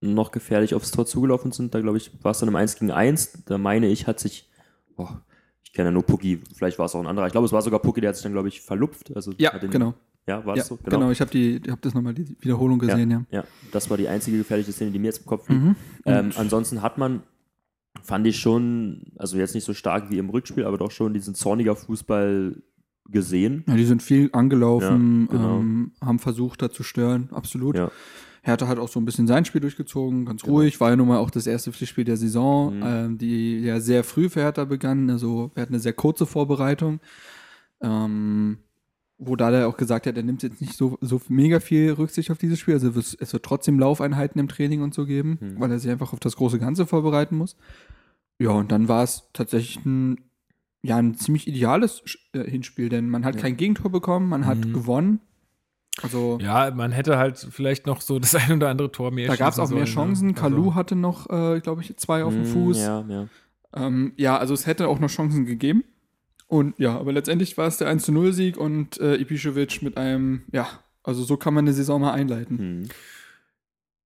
noch gefährlich aufs Tor zugelaufen sind. Da, glaube ich, war es dann im 1 gegen 1. Da meine ich, hat sich. Boah, ich kenne ja nur Pucki, vielleicht war es auch ein anderer. Ich glaube, es war sogar Pucki, der hat sich dann, glaube ich, verlupft. Also, ja, den, genau. Ja, war Ja, das so? genau. Ich habe die, hab das nochmal die Wiederholung gesehen, ja. Ja, das war die einzige gefährliche Szene, die mir jetzt im Kopf liegt. Mhm. Ähm, ansonsten hat man, fand ich schon, also jetzt nicht so stark wie im Rückspiel, aber doch schon diesen zorniger Fußball gesehen. Ja, die sind viel angelaufen, Ja, genau. ähm, haben versucht, da zu stören, absolut. Ja. Hertha hat auch so ein bisschen sein Spiel durchgezogen, ganz ruhig. War ja nun mal auch das erste Pflichtspiel der Saison, Mhm. ähm, die ja sehr früh für Hertha begann. Also wir hatten eine sehr kurze Vorbereitung. Ähm, wo Dada auch gesagt hat, er nimmt jetzt nicht so, so mega viel Rücksicht auf dieses Spiel. Also es, es wird trotzdem Laufeinheiten im Training und so geben, Mhm. weil er sich einfach auf das große Ganze vorbereiten muss. Ja, und dann war es tatsächlich ein, ja, ein ziemlich ideales äh, Hinspiel, denn man hat kein Gegentor bekommen, man hat Mhm. gewonnen. Also Ja, man hätte halt vielleicht noch so das *laughs* ein oder andere Tor mehr da gab es auch mehr sollen, Chancen. Ne? Kalu Also, hatte noch, äh, glaube ich, zwei auf dem Mm, Fuß. Ja, ja. Ähm, ja, also es hätte auch noch Chancen gegeben. Und ja, aber letztendlich war es der 1-0-Sieg und äh, Ibišević mit einem, ja, also so kann man eine Saison mal einleiten. Hm.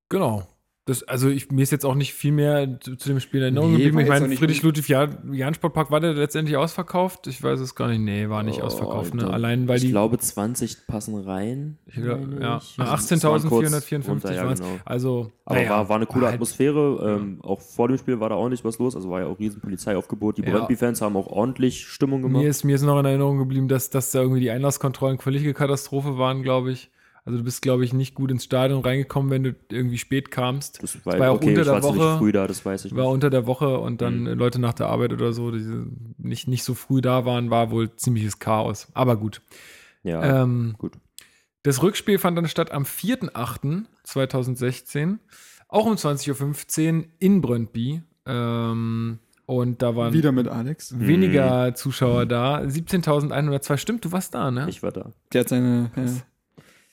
Genau. Das, also ich, mir ist jetzt auch nicht viel mehr zu, zu dem Spiel in Erinnerung Nee, geblieben. Ich auch meine, nicht- Friedrich Ludwig Jahn, Jahn Sportpark war der letztendlich ausverkauft. Ich weiß es gar nicht. Nee, war nicht Oh, ausverkauft. Ne? Allein weil ich die. glaube, 20 passen rein. ich glaub, meine ja, ich. Also, es waren kurz 18.454 runter, ja, genau. Also, Aber naja, war, war eine coole halt- Atmosphäre. Ähm, auch vor dem Spiel war da ordentlich was los. Also war ja auch riesen Polizeiaufgebot. Die Ja. Brøndby-Fans haben auch ordentlich Stimmung gemacht. Mir ist, mir ist noch in Erinnerung geblieben, dass, dass da irgendwie die Einlasskontrollen völlige Katastrophe waren, glaube ich. Also du bist, glaube ich, nicht gut ins Stadion reingekommen, wenn du irgendwie spät kamst. das war, war auch okay, unter ich der war Woche. früh da, das weiß ich War nicht. unter der Woche und dann Mhm. Leute nach der Arbeit oder so, die nicht, nicht so früh da waren, war wohl ziemliches Chaos. Aber gut. Ja, Ähm, gut. Das Rückspiel fand dann statt am 4.8.2016, auch um 20.15 Uhr in Brøndby. Ähm, und da waren Wieder mit Alex. weniger Zuschauer da. 17.102. Stimmt, du warst da, ne? Ich war da. Der hat seine, äh,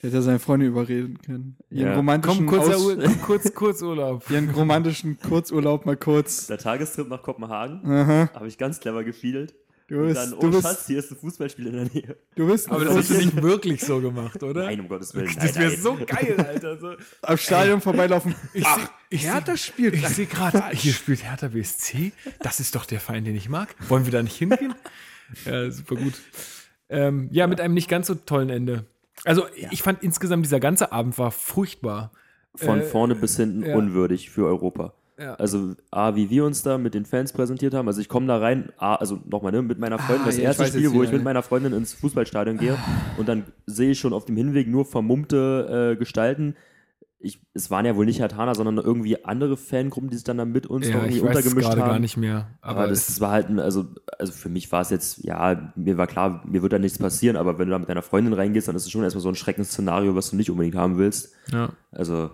der hat ja seine Freunde überreden können. Ihren Ja. romantischen, Komm, kurzer Aus- Ur kurz, Kurzurlaub. ihren romantischen Kurzurlaub mal kurz. Der Tagestrip nach Kopenhagen habe ich ganz clever gefiedelt. Du Und bist, dann, oh du bist, Schatz, hier ist ein Fußballspiel in der Nähe. du bist Aber das hast du nicht wirklich so gemacht, oder? Nein, um Gottes Willen. Das nein, wäre nein. so geil, Alter. So. am Stadion vorbeilaufen. Ich Ach, ich Hertha seh- spielt. Ich sehe gerade, hier spielt Hertha BSC. Das ist doch der Verein, den ich mag. Wollen wir da nicht hingehen? *laughs* Ja, super gut. Ähm, ja, mit einem nicht ganz so tollen Ende. Also, ich fand insgesamt, dieser ganze Abend war furchtbar. Von Äh, vorne bis hinten ja. unwürdig für Europa. Ja. Also, A, wie wir uns da mit den Fans präsentiert haben. Also, ich komme da rein, A, also nochmal, ne, mit meiner Freundin, Ah, das ja, erste Spiel, wo ich mit ja. meiner Freundin ins Fußballstadion gehe und dann sehe ich schon auf dem Hinweg nur vermummte äh, Gestalten. Ich, es waren ja wohl nicht Hertaner, sondern irgendwie andere Fangruppen, die sich dann da mit uns noch Ja, irgendwie ich weiß es untergemischt haben. gar nicht mehr. Aber, Aber, das, es, war halt, ein- also, also für mich war es jetzt, ja, mir war klar, mir wird da nichts passieren, aber wenn du da mit deiner Freundin reingehst, dann ist es schon erstmal so ein Schreckensszenario, was du nicht unbedingt haben willst. ja. Also,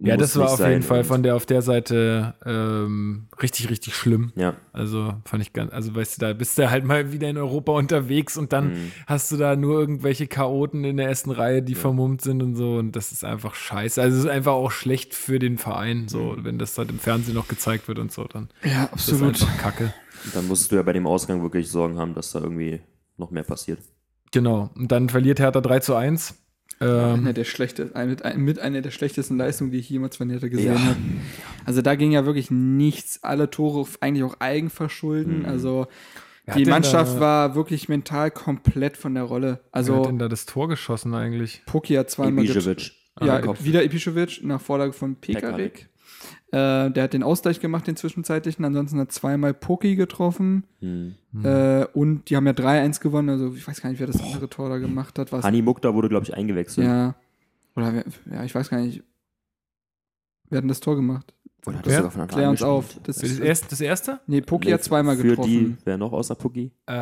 Ja, das war auf jeden Fall von der auf der Seite ähm, richtig, richtig schlimm. Ja. Also fand ich ganz, also weißt du, da bist du halt mal wieder in Europa unterwegs und dann Mhm. hast du da nur irgendwelche Chaoten in der ersten Reihe, die vermummt sind und so und das ist einfach scheiße. Also es ist einfach auch schlecht für den Verein, so Mhm. wenn das halt im Fernsehen noch gezeigt wird und so, dann Ja, ist das einfach Kacke. Und dann musstest du ja bei dem Ausgang wirklich Sorgen haben, dass da irgendwie noch mehr passiert. Genau. Und dann verliert Hertha 3 zu 1. Einer Ähm, der schlechte, ein- mit, ein- mit einer der schlechtesten Leistungen, die ich jemals von Hertha gesehen Ja. habe. Also da ging ja wirklich nichts, alle Tore eigentlich auch Eigenverschulden. Mhm. Also die Mannschaft da, war wirklich mental komplett von der Rolle. Wer hat denn Also da das Tor geschossen eigentlich? Poki hat zweimal Ibišević. Ja, wieder Ibišević nach Vorlage von Pekarik. Äh, der hat den Ausgleich gemacht, den zwischenzeitlichen. Ansonsten hat zweimal Poki getroffen. Hm. Äh, und die haben ja 3-1 gewonnen. Also ich weiß gar nicht, wer das andere Tor da gemacht hat. Was, Hani Mukta wurde, glaube ich, eingewechselt. ja. Oder wer, ja, ich weiß gar nicht. Wer hat denn das Tor gemacht? Oder hat Wer? das sogar von Anfang Klär uns auf. Das Das, ist, erste, das erste? nee, Poki Nee, hat zweimal Für die, getroffen. wer noch außer Pucki? Äh,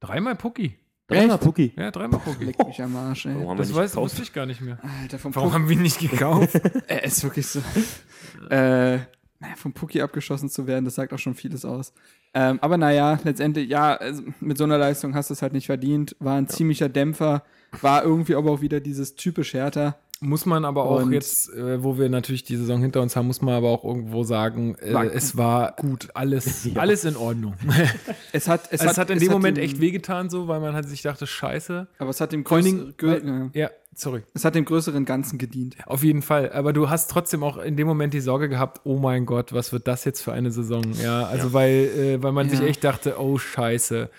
dreimal Pucki. Dreimal Pucki. Ja, dreimal Pucki. Leck mich am Arsch, ey. Warum Das weiß, wusste ich gar nicht mehr. Alter, vom Warum Pucki. haben wir ihn nicht gekauft? *laughs* Er ist wirklich so. *laughs* äh, naja, vom Pucki abgeschossen zu werden, das sagt auch schon vieles aus. Ähm, aber naja, letztendlich, ja, also mit so einer Leistung hast du es halt nicht verdient. War ein ziemlicher Dämpfer. War irgendwie aber auch wieder dieses typisch Härter. Muss man aber auch Und- jetzt, äh, wo wir natürlich die Saison hinter uns haben, muss man aber auch irgendwo sagen, äh, War es war gut, alles, *laughs* alles in Ordnung. *laughs* Es hat, es Es, hat, in dem Moment dem, echt wehgetan, so, weil man hat sich dachte, scheiße. Aber es hat dem, größeren, grö- Ja, sorry. es hat dem größeren Ganzen gedient. Auf jeden Fall. Aber du hast trotzdem auch in dem Moment die Sorge gehabt, oh mein Gott, was wird das jetzt für eine Saison? Ja, also weil, äh, weil man sich Ja. echt dachte, oh scheiße.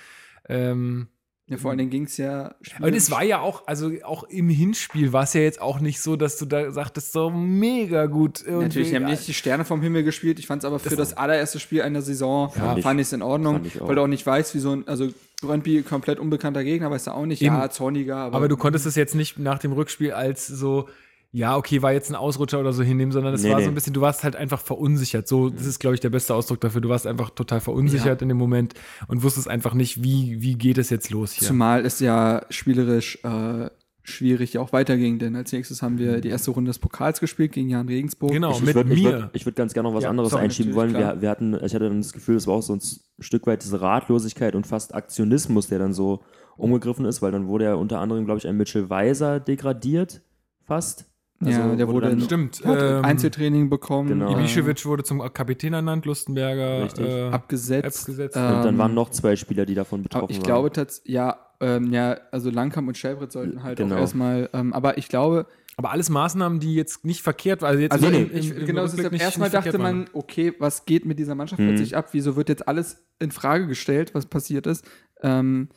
Ähm, Ja, vor allen Dingen ging es ja. Und es war ja auch, also auch im Hinspiel war es ja jetzt auch nicht so, dass du da sagtest, so mega gut. irgendwie. Natürlich, die haben nicht die Sterne vom Himmel gespielt. Ich fand es aber für das, allererste Spiel einer Saison, Ja. fand ich es in Ordnung, auch. weil du auch nicht weißt, wie so ein, also Brøndby komplett unbekannter Gegner, weißt du auch nicht, ja, Eben. zorniger, aber, Aber du konntest es jetzt nicht nach dem Rückspiel als so, ja, okay, war jetzt ein Ausrutscher oder so hinnehmen, sondern es Nee, war so nee. ein bisschen, du warst halt einfach verunsichert. So, das ist, glaube ich, der beste Ausdruck dafür. Du warst einfach total verunsichert in dem Moment und wusstest einfach nicht, wie, wie geht es jetzt los hier. zumal es ja spielerisch äh, schwierig ja auch weiterging, denn als nächstes haben wir die erste Runde des Pokals gespielt gegen Jan Regensburg. Genau, Ich, mit ich würde ich mir. würd, ich würd ganz gerne noch was Ja, anderes sorry, einschieben wollen. Wir, wir hatten, ich hatte dann das Gefühl, es war auch so ein Stück weit diese Ratlosigkeit und fast Aktionismus, der dann so umgegriffen ist, weil dann wurde ja unter anderem, glaube ich, ein Mitchell Weiser degradiert, fast. Ja, der wurde dann, in- Stimmt. Ähm, Einzeltraining bekommen, Genau. äh, Ibišević wurde zum Kapitän ernannt, Lustenberger äh, abgesetzt. abgesetzt. Äh, Und dann Ähm, waren noch zwei Spieler, die davon Aber betroffen ich waren. glaube tatsächlich, ja, ähm, ja, also Langkamp und Schelbrett sollten halt Genau. auch erstmal, ähm, aber ich glaube, Aber alles Maßnahmen, die jetzt nicht verkehrt waren. Also, jetzt also nee, im- ich, im genau, nicht- erstmal nicht dachte man, okay, was geht mit dieser Mannschaft Mhm. plötzlich ab? Wieso wird jetzt alles in Frage gestellt, was passiert ist? Ähm,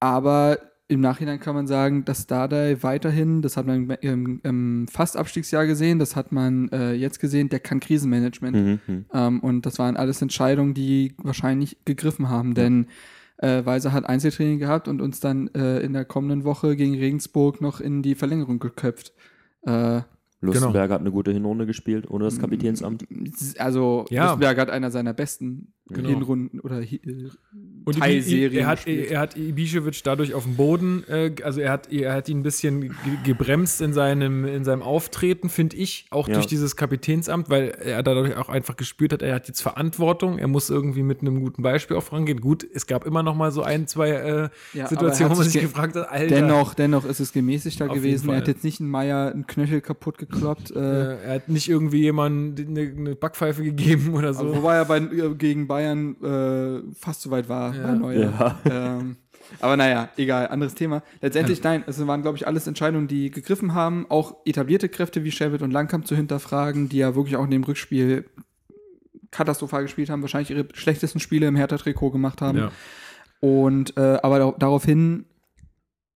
aber im Nachhinein kann man sagen, dass Dardai weiterhin, das hat man im, im, Fast-Abstiegsjahr gesehen, das hat man äh, jetzt gesehen, der kann Krisenmanagement. Mhm, mhm. Ähm, und das waren alles Entscheidungen, die wahrscheinlich gegriffen haben, denn äh, Weiser hat Einzeltraining gehabt und uns dann äh, in der kommenden Woche gegen Regensburg noch in die Verlängerung geköpft. Äh, Lustenberger hat eine gute Hinrunde gespielt, ohne das Kapitänsamt. also Ja. Lustenberg hat einer seiner besten Genau. Hinrunden oder äh, Und Teilserien er hat, gespielt. er hat Ibišević dadurch auf dem Boden, äh, also er hat, er hat ihn ein bisschen ge- gebremst in seinem, in seinem Auftreten, finde ich, auch Ja. durch dieses Kapitänsamt, weil er dadurch auch einfach gespürt hat, er hat jetzt Verantwortung, er muss irgendwie mit einem guten Beispiel auch vorangehen. Gut, es gab immer noch mal so ein, zwei äh, Ja, aber Situationen, wo man sich sich ge- gefragt hat, Alter, Dennoch, dennoch ist es gemäßigter gewesen. Er hat jetzt nicht einen Meier einen Knöchel kaputt gekloppt. Äh, er hat nicht irgendwie jemandem eine, eine Backpfeife gegeben oder so. Wobei er bei, äh, gegen Bayern äh, fast so weit war, Ja. bei Neuer. Ja. Ähm, aber naja, egal, anderes Thema. Letztendlich, nein, es waren, glaube ich, alles Entscheidungen, die gegriffen haben, auch etablierte Kräfte wie Sherbet und Langkamp zu hinterfragen, die ja wirklich auch in dem Rückspiel katastrophal gespielt haben, wahrscheinlich ihre schlechtesten Spiele im Hertha-Trikot gemacht haben. ja. Und äh, aber da, daraufhin,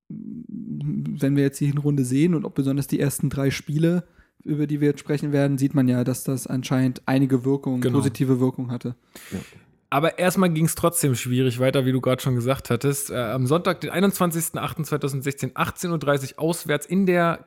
wenn wir jetzt die Hinrunde sehen und auch besonders die ersten drei Spiele, über die wir jetzt sprechen werden, sieht man ja, dass das anscheinend einige Wirkung, Genau. positive Wirkung hatte. Aber erstmal ging es trotzdem schwierig weiter, wie du gerade schon gesagt hattest. Äh, am Sonntag, den 21.08.2016, 18.30 Uhr auswärts in der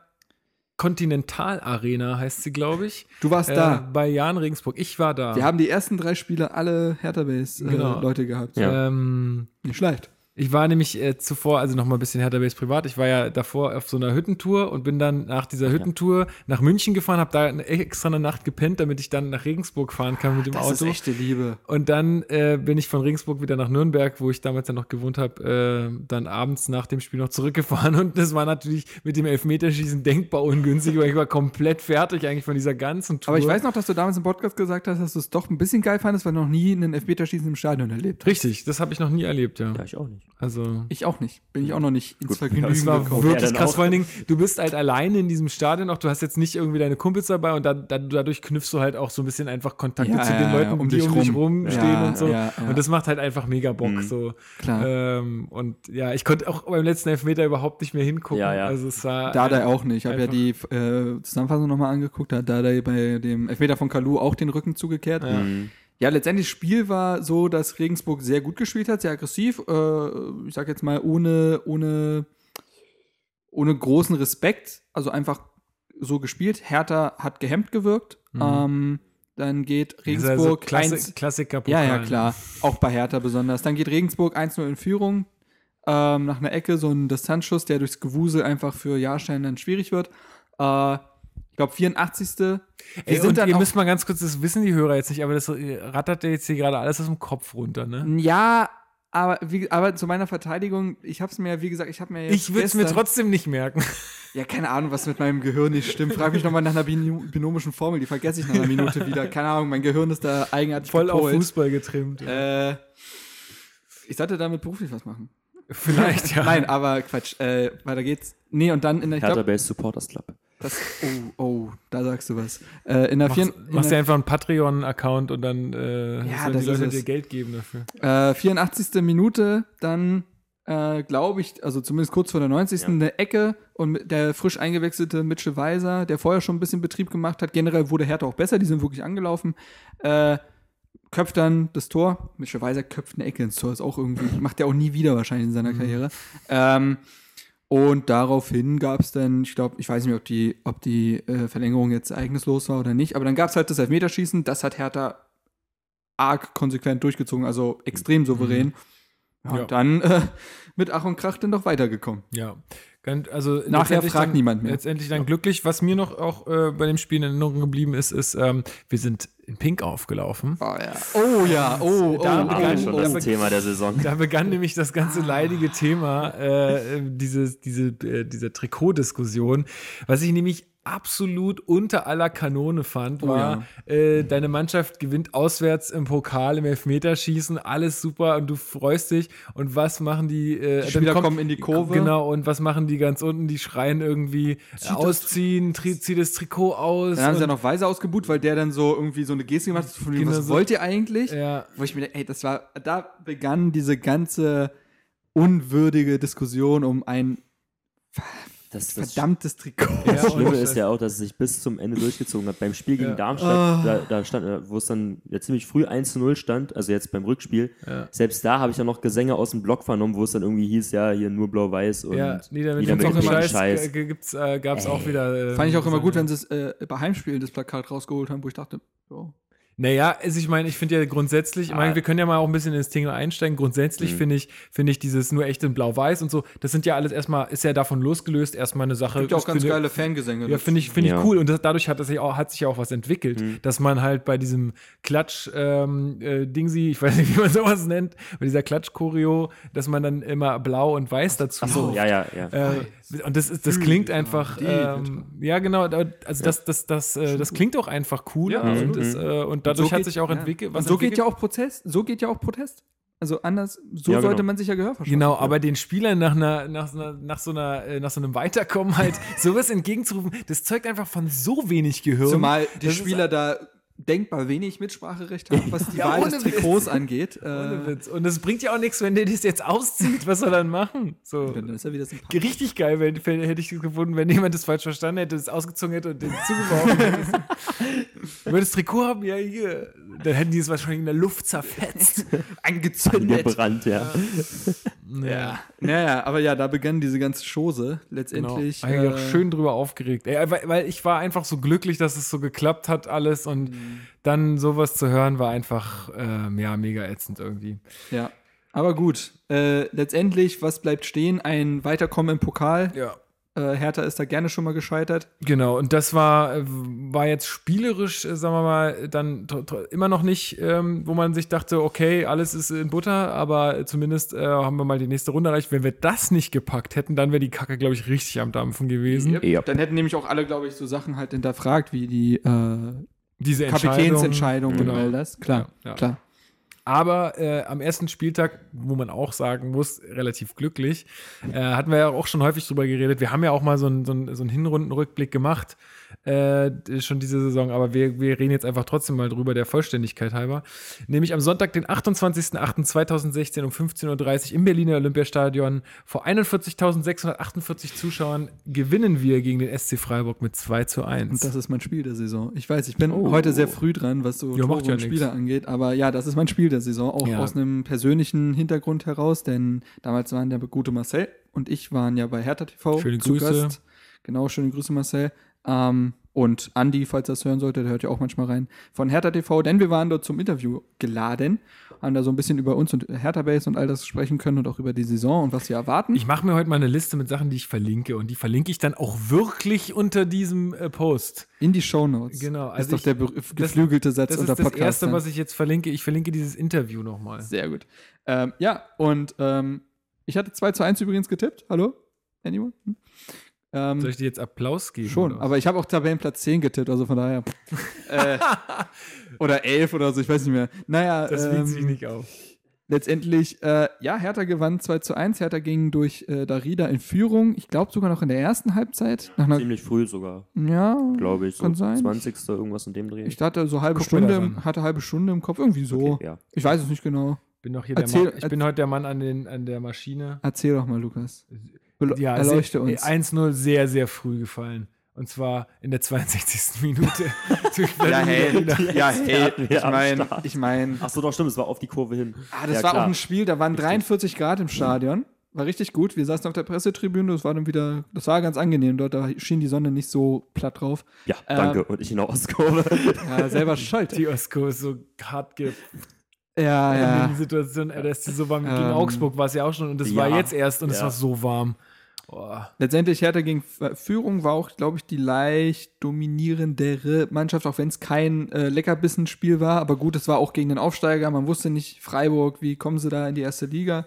Continental Arena, heißt sie, glaube ich. Du warst Äh, da. Bei Jan Regensburg. Ich war da. Wir haben die ersten drei Spiele alle Hertha-Base äh, Genau. Leute gehabt. Ja. ähm, Nicht schlecht. Ich war nämlich äh, zuvor, also noch mal ein bisschen Hertha Base privat. Ich war ja davor auf so einer Hüttentour und bin dann nach dieser Hüttentour nach München gefahren, habe da eine, extra eine Nacht gepennt, damit ich dann nach Regensburg fahren kann mit dem Das Auto. ist echte Liebe. Und dann äh, bin ich von Regensburg wieder nach Nürnberg, wo ich damals ja noch gewohnt habe, äh, dann abends nach dem Spiel noch zurückgefahren. *laughs* Und das war natürlich mit dem Elfmeterschießen denkbar ungünstig, weil ich war komplett fertig eigentlich von dieser ganzen Tour. Aber ich weiß noch, dass du damals im Podcast gesagt hast, dass du es doch ein bisschen geil fandest, weil du noch nie einen Elfmeterschießen im Stadion erlebt hast. Richtig, das habe ich noch nie erlebt, ja. Ja, ich auch nicht. Also. Ich auch nicht. Bin ich auch noch nicht ins Gut, Vergnügen Es war gekommen. wirklich Ja, krass. Vor allen Dingen, du bist halt alleine in diesem Stadion auch. Du hast jetzt nicht irgendwie deine Kumpels dabei und da, da, dadurch knüpfst du halt auch so ein bisschen einfach Kontakte Ja, zu den ja, Leuten, ja, um die dich um dich rum. rumstehen Ja, und so. ja, ja. Und das macht halt einfach mega Bock. Mhm. So. Klar. Ähm, und ja, ich konnte auch beim letzten Elfmeter überhaupt nicht mehr hingucken. Ja, ja. Also es war Dardai auch nicht. Ich habe ja die äh, Zusammenfassung nochmal angeguckt. Da hat Dardai bei dem Elfmeter von Kalu auch den Rücken zugekehrt. Ja. Mhm. Ja, letztendlich das Spiel war so, dass Regensburg sehr gut gespielt hat, sehr aggressiv. Äh, ich sag jetzt mal ohne, ohne, ohne großen Respekt. Also einfach so gespielt. Hertha hat gehemmt gewirkt. Mhm. Ähm, dann geht ist also Regensburg Klassi 1 Klassiker Ja, ja, klar. Auch bei Hertha besonders. Dann geht Regensburg 1-0 in Führung. Ähm, nach einer Ecke so ein Distanzschuss, der durchs Gewusel einfach für Jahrstein dann schwierig wird. Äh, glaube, 84. Wir Ey, sind und dann ihr müsst mal ganz kurz, das wissen die Hörer jetzt nicht, aber das rattert ja jetzt hier gerade alles aus dem Kopf runter, ne? Ja, aber, wie, aber zu meiner Verteidigung, ich habe es mir, wie gesagt, ich habe mir jetzt Ich würde es mir trotzdem nicht merken. *laughs* Ja, keine Ahnung, was mit meinem Gehirn nicht stimmt. Frag mich nochmal nach einer bin binomischen Formel, die vergesse ich nach einer Minute wieder. Keine Ahnung, mein Gehirn ist da eigenartig Voll auf gepolt. Fußball getrimmt. Äh, ich sollte damit beruflich was machen. Vielleicht, *laughs* ja. Nein, aber Quatsch. Äh, weiter geht's. Nee, und dann in der, ich Hertha Base Supporters Club. Das, oh, oh, da sagst du was. Äh, in der, vier, Machst, in machst dir der einfach einen Patreon-Account und dann äh, Ja, die Leute dir. Geld geben dafür. äh, 84. Minute, dann äh, glaube ich, also zumindest kurz vor der 90. Ja. eine Ecke und der frisch eingewechselte Mitchell Weiser, der vorher schon ein bisschen Betrieb gemacht hat. Generell wurde Hertha auch besser, die sind wirklich angelaufen. Äh, köpft dann das Tor. Mitchell Weiser köpft eine Ecke ins Tor, ist auch irgendwie, macht er auch nie wieder wahrscheinlich in seiner Karriere. Ähm, und daraufhin gab es dann, ich glaube, ich weiß nicht, ob die, ob die äh, Verlängerung jetzt ereignislos war oder nicht, aber dann gab es halt das Elfmeterschießen, das hat Hertha arg konsequent durchgezogen, also extrem souverän. Ja, Ja. Und dann äh, mit Ach und Krach dann doch weitergekommen. Ja. Also Nachher fragt dann, niemand mehr. Letztendlich dann glücklich. Was mir noch auch äh, bei dem Spiel in Erinnerung geblieben ist, ist, ähm, wir sind in Pink aufgelaufen. Oh ja, oh ja, oh, oh, Da haben wir begann- schon oh, das oh. Thema der Saison. Da begann nämlich das ganze leidige Thema, äh, dieses, diese, äh, diese Trikotdiskussion. Was ich nämlich absolut unter aller Kanone fand, Oh war, äh, deine Mannschaft gewinnt auswärts im Pokal, im Elfmeterschießen, alles super und du freust dich. Und was machen die? Äh, Die Spieler kommen in die Kurve. Genau, und was machen die ganz unten? Die schreien irgendwie äh, ausziehen, tri zieh das Trikot aus. Dann haben sie ja noch Weiser ausgebuht, weil der dann so irgendwie so eine Geste gemacht hat, von Genau was so. wollt ihr eigentlich? ja, Wo ich mir denke, ey, das war, da begann diese ganze unwürdige Diskussion um ein Das, das verdammtes Trikot. Das Schlimme ist ja auch, dass es sich bis zum Ende durchgezogen hat. Beim Spiel gegen Ja. Darmstadt, Ah. da, da stand, äh, wo es dann ja, ziemlich früh 1 zu 0 stand, also jetzt beim Rückspiel, Ja. selbst da habe ich ja noch Gesänge aus dem Blog vernommen, wo es dann irgendwie hieß, ja, hier nur blau-weiß und ja, nee, damit wieder gibt's mit auch dem immer Scheiß. Scheiß. Äh, gibt's, äh, gab's auch wieder. Äh, Fand ich auch immer gut, wenn sie es äh, bei Heimspielen das Plakat rausgeholt haben, wo ich dachte, oh. Naja, also ich meine, ich finde ja grundsätzlich, ich meine, Ah. wir können ja mal auch ein bisschen ins Thema einsteigen. Grundsätzlich Mhm. finde ich, finde ich dieses nur echt in Blau-Weiß und so, das sind ja alles erstmal, ist ja davon losgelöst, erstmal eine Sache. Gibt ja auch ich ganz finde- geile Fangesänge. Ja, finde ich, finde ich Ja. cool. Und das, dadurch hat, das sich auch, hat sich ja auch was entwickelt, Mhm. dass man halt bei diesem Klatsch, ähm, äh, ich weiß nicht, wie man sowas nennt, bei dieser Klatsch-Choreo, dass man dann immer blau und weiß dazu Ach so, ja, ja, ja. äh, und das, ist, das klingt einfach, ähm, ja genau, also das, das, das, äh, das klingt auch einfach cool Ja, und, absolut. das, äh, und dadurch So hat geht- sich auch ja. entwickelt. Und so geht ja auch Protest. So geht ja auch Protest. Also anders, so Ja, genau. sollte man sich ja Gehör verschaffen. Genau, aber den Spielern nach, einer, nach, so einer, nach, so einer, äh, nach so einem Weiterkommen halt *laughs* sowas entgegenzurufen, das zeugt einfach von so wenig Gehirn. Zumal die Das ist- Spieler da denkbar wenig Mitspracherecht haben, was die Ja, Wahl des Witz. Trikots angeht. Ohne Äh, Witz. Und es bringt ja auch nichts, wenn der das jetzt auszieht. Was soll er dann machen? So. dann ist er wieder sympathisch. Richtig geil, wenn, hätte ich es gefunden, wenn jemand das falsch verstanden hätte, das ausgezogen hätte und den zugeworfen hätte. *laughs* Wir das Trikot haben, ja, hier. Dann hätten die es wahrscheinlich in der Luft zerfetzt. *laughs* Angezündet. Gebrannt, ja. Ja, Naja, aber ja, da begann diese ganze Chose genau. letztendlich. Eigentlich äh, auch schön drüber aufgeregt. Ey, weil, weil ich war einfach so glücklich, dass es so geklappt hat, alles. Und Mhm. dann sowas zu hören, war einfach, ähm, ja, mega ätzend irgendwie. Ja. Aber gut, äh, letztendlich, was bleibt stehen? Ein Weiterkommen im Pokal. Ja. Äh, Hertha ist da gerne schon mal gescheitert. Genau, und das war, äh, war jetzt spielerisch, äh, sagen wir mal, dann immer noch nicht, ähm, wo man sich dachte, okay, alles ist in Butter, aber zumindest äh, haben wir mal die nächste Runde erreicht. Wenn wir das nicht gepackt hätten, dann wäre die Kacke, glaube ich, richtig am Dampfen gewesen. Ja. Dann hätten nämlich auch alle, glaube ich, so Sachen halt hinterfragt, wie die äh, Diese Entscheidung. Kapitänsentscheidung Genau. und all das. Klar, Ja, ja. klar. Aber äh, am ersten Spieltag, wo man auch sagen muss, relativ glücklich, äh, hatten wir ja auch schon häufig drüber geredet. Wir haben ja auch mal so einen so so einen Hinrundenrückblick gemacht, äh, schon diese Saison, aber wir, wir reden jetzt einfach trotzdem mal drüber, der Vollständigkeit halber. Nämlich am Sonntag, den 28.08.2016 um 15.30 Uhr im Berliner Olympiastadion vor 41.648 Zuschauern gewinnen wir gegen den SC Freiburg mit 2 zu 1. Und das ist mein Spiel der Saison. Ich weiß, ich bin Oh. heute sehr früh dran, was so macht ja Spieler angeht. Aber ja, das ist mein Spiel der Saison. Auch Ja. aus einem persönlichen Hintergrund heraus, denn damals waren der gute Marcel und ich waren ja bei Hertha TV Schöne zu Grüße. Gast. Genau, schöne Grüße, Marcel. Ähm, und Andi, falls er das hören sollte, der hört ja auch manchmal rein, von Hertha TV, denn wir waren dort zum Interview geladen, haben da so ein bisschen über uns und Hertha Base und all das sprechen können und auch über die Saison und was wir erwarten. Ich mache mir heute mal eine Liste mit Sachen, die ich verlinke und die verlinke ich dann auch wirklich unter diesem äh, Post. in die Shownotes. Genau, ist also doch ich- der geflügelte Satz Das unter ist das Podcast. Erste, was ich jetzt verlinke. Ich verlinke dieses Interview nochmal. Sehr gut. Ähm, ja, und ähm, ich hatte 2 zu 1 übrigens getippt. Hallo? Anyone? Hm? Ähm, Soll ich dir jetzt Applaus geben? schon, oder? aber ich habe auch Tabellenplatz 10 getippt, also von daher. *laughs* äh, oder 11 oder so, ich weiß nicht mehr. Naja, das ähm, wiegt sich nicht auf. letztendlich, äh, ja, Hertha gewann 2 zu 1. Hertha ging durch äh, Darida in Führung. Ich glaube sogar noch in der ersten Halbzeit. Nach einer, Ziemlich früh sogar, ja, glaube ich. So Kann sein. 20. irgendwas in dem Dreh. ich hatte so halbe Guck Stunde, hatte halbe Stunde im Kopf, irgendwie so. Okay, ja. Ich weiß es nicht genau. Bin doch hier der Erzähl- Mann, ich bin heute der Mann an, den, an der Maschine. Erzähl doch mal, Lukas. Ja, erleuchte uns. 1-0 sehr, sehr früh gefallen. Und zwar in der 62. *laughs* Minute. Ja, hey, ja, hey, ich meine, ich meine, Achso, doch, stimmt, es war auf die Kurve hin. ah, das Ja, war klar. auch ein Spiel, da waren 43 Grad im Stadion. War richtig gut. Wir saßen auf der Pressetribüne, das war dann wieder, das war ganz angenehm dort, da schien die Sonne nicht so platt drauf. Ja, Ähm, danke. Und ich in der Ostkurve. *laughs* Ja, selber schuld. Die Osko ist so hart ge Ja, in ja. den Situationen, äh, dass die so warm. Gegen Ähm, Augsburg war es ja auch schon und es ja, war jetzt erst und es ja. war so warm. Boah. Letztendlich Hertha gegen F- Führung war auch, glaube ich, die leicht dominierendere Mannschaft, auch wenn es kein äh, Leckerbissen-Spiel war. Aber gut, es war auch gegen den Aufsteiger. Man wusste nicht, Freiburg, wie kommen sie da in die erste Liga?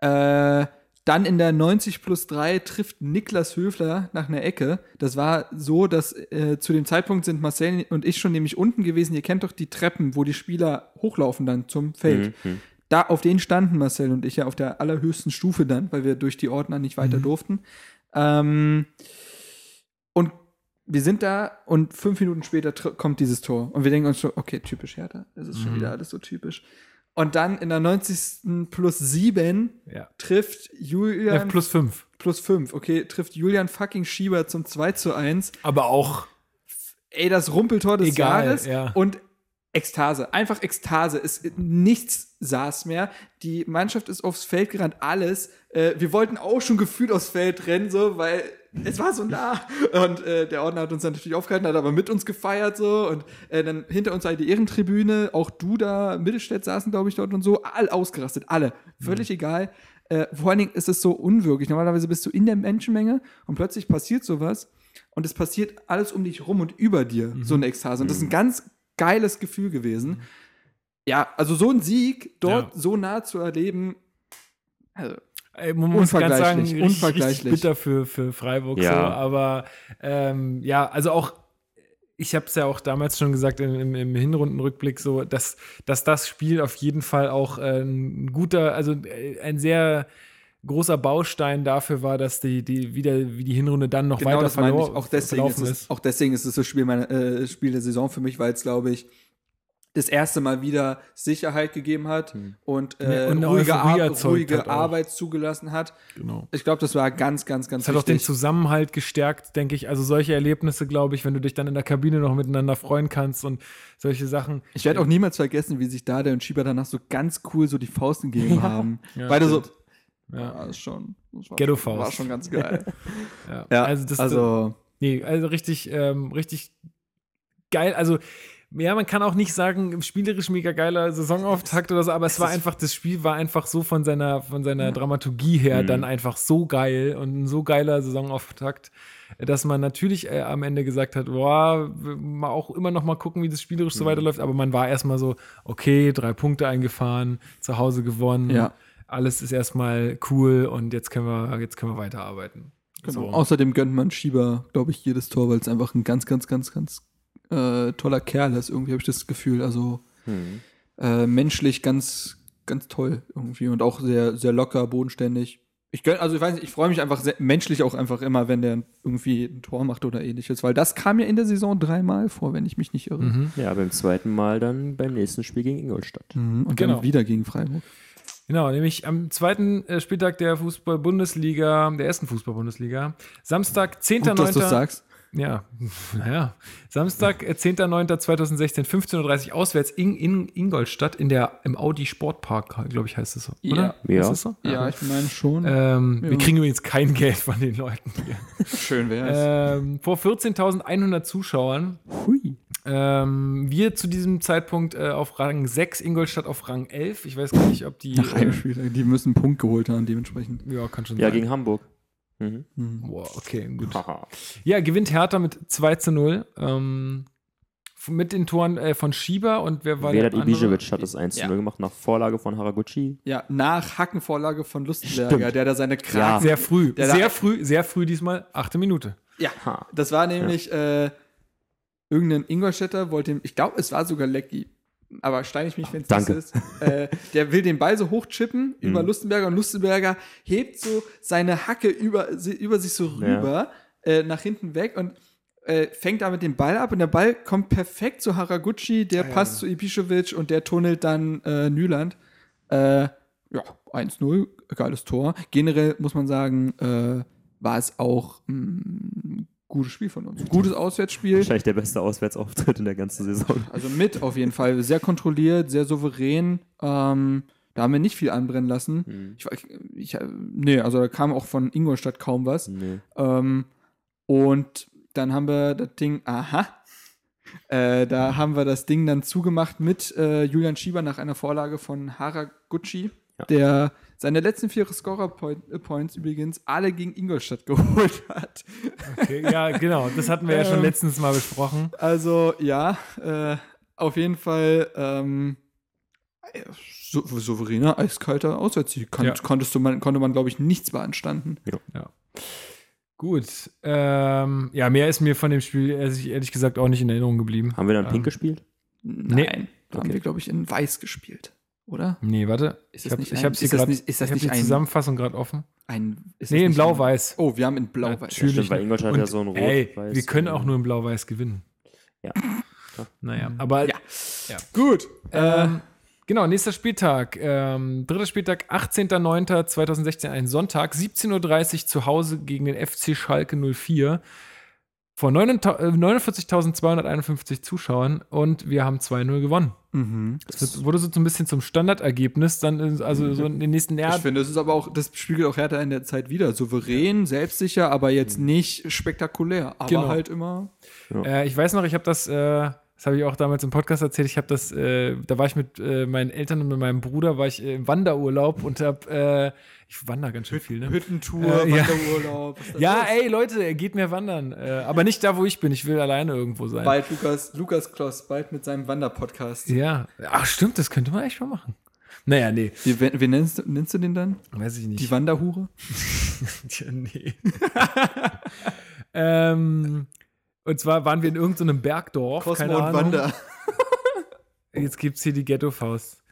Äh, dann in der 90 plus 3 trifft Niklas Höfler nach einer Ecke. Das war so, dass äh, zu dem Zeitpunkt sind Marcel und ich schon nämlich unten gewesen. Ihr kennt doch die Treppen, wo die Spieler hochlaufen dann zum Feld. Mhm. Da, auf denen standen Marcel und ich ja auf der allerhöchsten Stufe dann, weil wir durch die Ordner nicht weiter durften. Ähm, und wir sind da und fünf Minuten später kommt dieses Tor. Und wir denken uns schon, okay, typisch Hertha. Das ist schon Mhm. wieder alles so typisch. Und dann in der 90. plus 7 Ja. trifft Julian F plus 5. plus 5, okay, trifft Julian fucking Schieber zum 2 zu 1. Aber auch Ey, das Rumpeltor des Egal, Jahres ja. und Ekstase, einfach Ekstase. Es, nichts saß mehr. Die Mannschaft ist aufs Feld gerannt, alles. Äh, wir wollten auch schon gefühlt aufs Feld rennen, so, weil es war so nah. Und äh, der Ordner hat uns dann natürlich aufgehalten, hat aber mit uns gefeiert, so. Und äh, dann hinter uns halt die Ehrentribüne, auch du da, Mittelstädt saßen, glaube ich, dort und so. All ausgerastet, alle. Völlig egal. Äh, vor allen Dingen ist es so unwirklich. Normalerweise bist du in der Menschenmenge und plötzlich passiert sowas und es passiert alles um dich rum und über dir, so eine Ekstase. Und das ist ein ganz geiles Gefühl gewesen. Ja, also so ein Sieg dort Ja. so nah zu erleben, also, Ey, man muss ganz sagen, Unvergleichlich, richtig, unvergleichlich. richtig bitter für, für Freiburg Ja. so, aber ähm, ja, also auch ich habe es ja auch damals schon gesagt im, im, im Hinrundenrückblick so, dass, dass das Spiel auf jeden Fall auch äh, ein guter, also äh, ein sehr großer Baustein dafür war, dass die, die wieder wie die Hinrunde dann noch genau weiter das verlor- Auch deswegen, ist es, auch deswegen ist es das Spiel, meine, äh, Spiel der Saison für mich, weil es, glaube ich, das erste Mal wieder Sicherheit gegeben hat und, äh, Ja, und ruhige, Ar ruhige hat. Arbeit zugelassen hat. Genau. Ich glaube, das war ganz, ganz, ganz Es hat auch den wichtig. Zusammenhalt gestärkt, denke ich. Also solche Erlebnisse, glaube ich, wenn du dich dann in der Kabine noch miteinander freuen kannst und solche Sachen. Ich werde auch niemals vergessen, wie sich Dade und Schieber danach so ganz cool so die Faust gegeben *laughs* haben. Ja, Beide so, Ja. ja, ist schon, das war, Ghetto-Faust. war schon ganz geil. *laughs* Ja, ja, also das also Nee, also richtig, ähm, richtig geil. Also ja, man kann auch nicht sagen, spielerisch mega geiler Saisonauftakt oder so, aber es war einfach, das Spiel war einfach so von seiner, von seiner Dramaturgie her Mhm. dann einfach so geil und ein so geiler Saisonauftakt, dass man natürlich äh, am Ende gesagt hat, boah, mal auch immer noch mal gucken, wie das spielerisch Mhm. so weiterläuft, aber man war erstmal so, okay, drei Punkte eingefahren, zu Hause gewonnen, Ja. Alles ist erstmal cool und jetzt können wir, jetzt können wir weiterarbeiten. Genau. So. Außerdem gönnt man Schieber, glaube ich, jedes Tor, weil es einfach ein ganz, ganz, ganz, ganz äh, toller Kerl ist. Irgendwie habe ich das Gefühl. Also Hm. äh, menschlich ganz, ganz toll irgendwie und auch sehr, sehr locker, bodenständig. Ich gönn, also ich weiß nicht, ich freue mich einfach sehr, menschlich auch einfach immer, wenn der irgendwie ein Tor macht oder ähnliches, weil das kam ja in der Saison dreimal vor, wenn ich mich nicht irre. Mhm. Ja, beim zweiten Mal dann beim nächsten Spiel gegen Ingolstadt. Mhm. Und Genau. dann wieder gegen Freiburg. Genau, nämlich am zweiten äh, Spieltag der Fußball-Bundesliga, der ersten Fußball-Bundesliga. Samstag, 10.9. Gut, dass du sagst. Ja, *laughs* naja. Samstag, äh, 10.09.2016, 15.30 Uhr auswärts in, in Ingolstadt in der, im Audi Sportpark, glaube ich, heißt es so. Oder? Ja. Ist es so? Ja, ich meine schon. Ähm, Ja. Wir kriegen übrigens kein Geld von den Leuten hier. Schön wäre ähm, vor 14.100 Zuschauern. Hui. Ähm, wir zu diesem Zeitpunkt äh, auf Rang 6, Ingolstadt auf Rang 11. Ich weiß gar nicht, ob die. Nach einem äh, Spiel. Die müssen einen Punkt geholt haben, dementsprechend. ja, kann schon Ja, sein. gegen Hamburg. Mhm. Boah, okay, gut. Ja, gewinnt Hertha mit 2 zu 0. Ähm, mit den Toren äh, von Schieber und wer war Vedat der andere? Ibisevic hat das 1 Ja. 0 gemacht nach Vorlage von Haraguchi. Ja, nach Hackenvorlage von Lustenberger, Stimmt. der da seine Kragen. Sehr früh, sehr früh, sehr früh diesmal, achte Minute. Ja, Ha. das war nämlich äh, irgendein Ingolstädter, wollte ihm, ich glaube, es war sogar Lecky, aber steine ich mich, wenn es Danke. ist. Äh, der will den Ball so hochchippen *laughs* über Mhm. Lustenberger und Lustenberger hebt so seine Hacke über, über sich so Ja. rüber, äh, nach hinten weg und äh, fängt damit den Ball ab und der Ball kommt perfekt zu Haraguchi, der Ah, ja, passt zu Ibišević und der tunnelt dann äh, Nyland. Äh, ja, 1-0, geiles Tor. Generell muss man sagen, äh, war es auch ein gutes Spiel von uns. Gutes Auswärtsspiel. Wahrscheinlich der beste Auswärtsauftritt in der ganzen Saison. Also mit auf jeden Fall. Sehr kontrolliert, sehr souverän. Ähm, da haben wir nicht viel anbrennen lassen. Mhm. Ich, ich, nee, also da kam auch von Ingolstadt kaum was. Nee. Ähm, und dann haben wir das Ding, aha, äh, da haben wir das Ding dann zugemacht mit äh, Julian Schieber nach einer Vorlage von Haraguchi, Ja. der seine letzten vier Scorer-Points übrigens alle gegen Ingolstadt *laughs* geholt hat. Okay, ja, genau, das hatten wir ja schon Ähm, letztens mal besprochen. Also ja, äh, auf jeden Fall ähm, äh, sou souveräner, eiskalter Auswärtssieg. Kan Ja. konntest du man, konnte man, glaube ich, nichts beanstanden. Gut, ähm, ja, mehr ist mir von dem Spiel ehrlich, ehrlich gesagt auch nicht in Erinnerung geblieben. Haben wir dann Pink Ähm, gespielt? Nein, da haben Okay. wir, glaube ich, in Weiß gespielt, oder? Nee, warte. Ist ich habe ist das gerade. nicht- ist das ich hab nicht die ein- Zusammenfassung gerade offen. Ein, Nee, in Blau-Weiß. Oh, wir haben in Blau-Weiß. Natürlich. Stimmt, weil Ingolstadt Und, ja so ein Rot Ey, wir können äh, auch nur in Blau-Weiß gewinnen. Ja. Naja, aber Ja. Gut. Ähm, genau, nächster Spieltag. Ähm, dritter Spieltag, 18.09.2016, ein Sonntag, 17.30 Uhr zu Hause gegen den FC Schalke 04. Vor 49 äh, 49.251 Zuschauern und wir haben 2-0 gewonnen. mhm. Das wurde so ein bisschen zum Standardergebnis, dann also so in den nächsten Jahren. Ich finde, es ist aber auch, das spiegelt auch Hertha in der Zeit wieder. Souverän, selbstsicher, aber jetzt nicht spektakulär. Aber Genau. halt immer. Äh, ich weiß noch, ich habe das, äh, das habe ich auch damals im Podcast erzählt, ich habe das, äh, da war ich mit äh, meinen Eltern und mit meinem Bruder, war ich äh, im Wanderurlaub und habe, äh, ich wandere ganz schön viel, ne? Hüttentour, Äh, ja. Wanderurlaub. ist Ja, los? ey, Leute, geht mehr wandern. Äh, aber nicht da, wo ich bin. Ich will alleine irgendwo sein. Bald Lukas, Lukas Kloss, bald mit seinem Wanderpodcast. ja. Ach, stimmt, das könnte man echt mal machen. Naja, nee, Wie, wie, nennst, du- nennst du den dann? weiß ich nicht. Die Wanderhure? *laughs* Tja, nee. *laughs* ähm, und zwar waren wir in irgendeinem Bergdorf. keine Ahnung. Jetzt gibt's hier die Ghetto-Faust.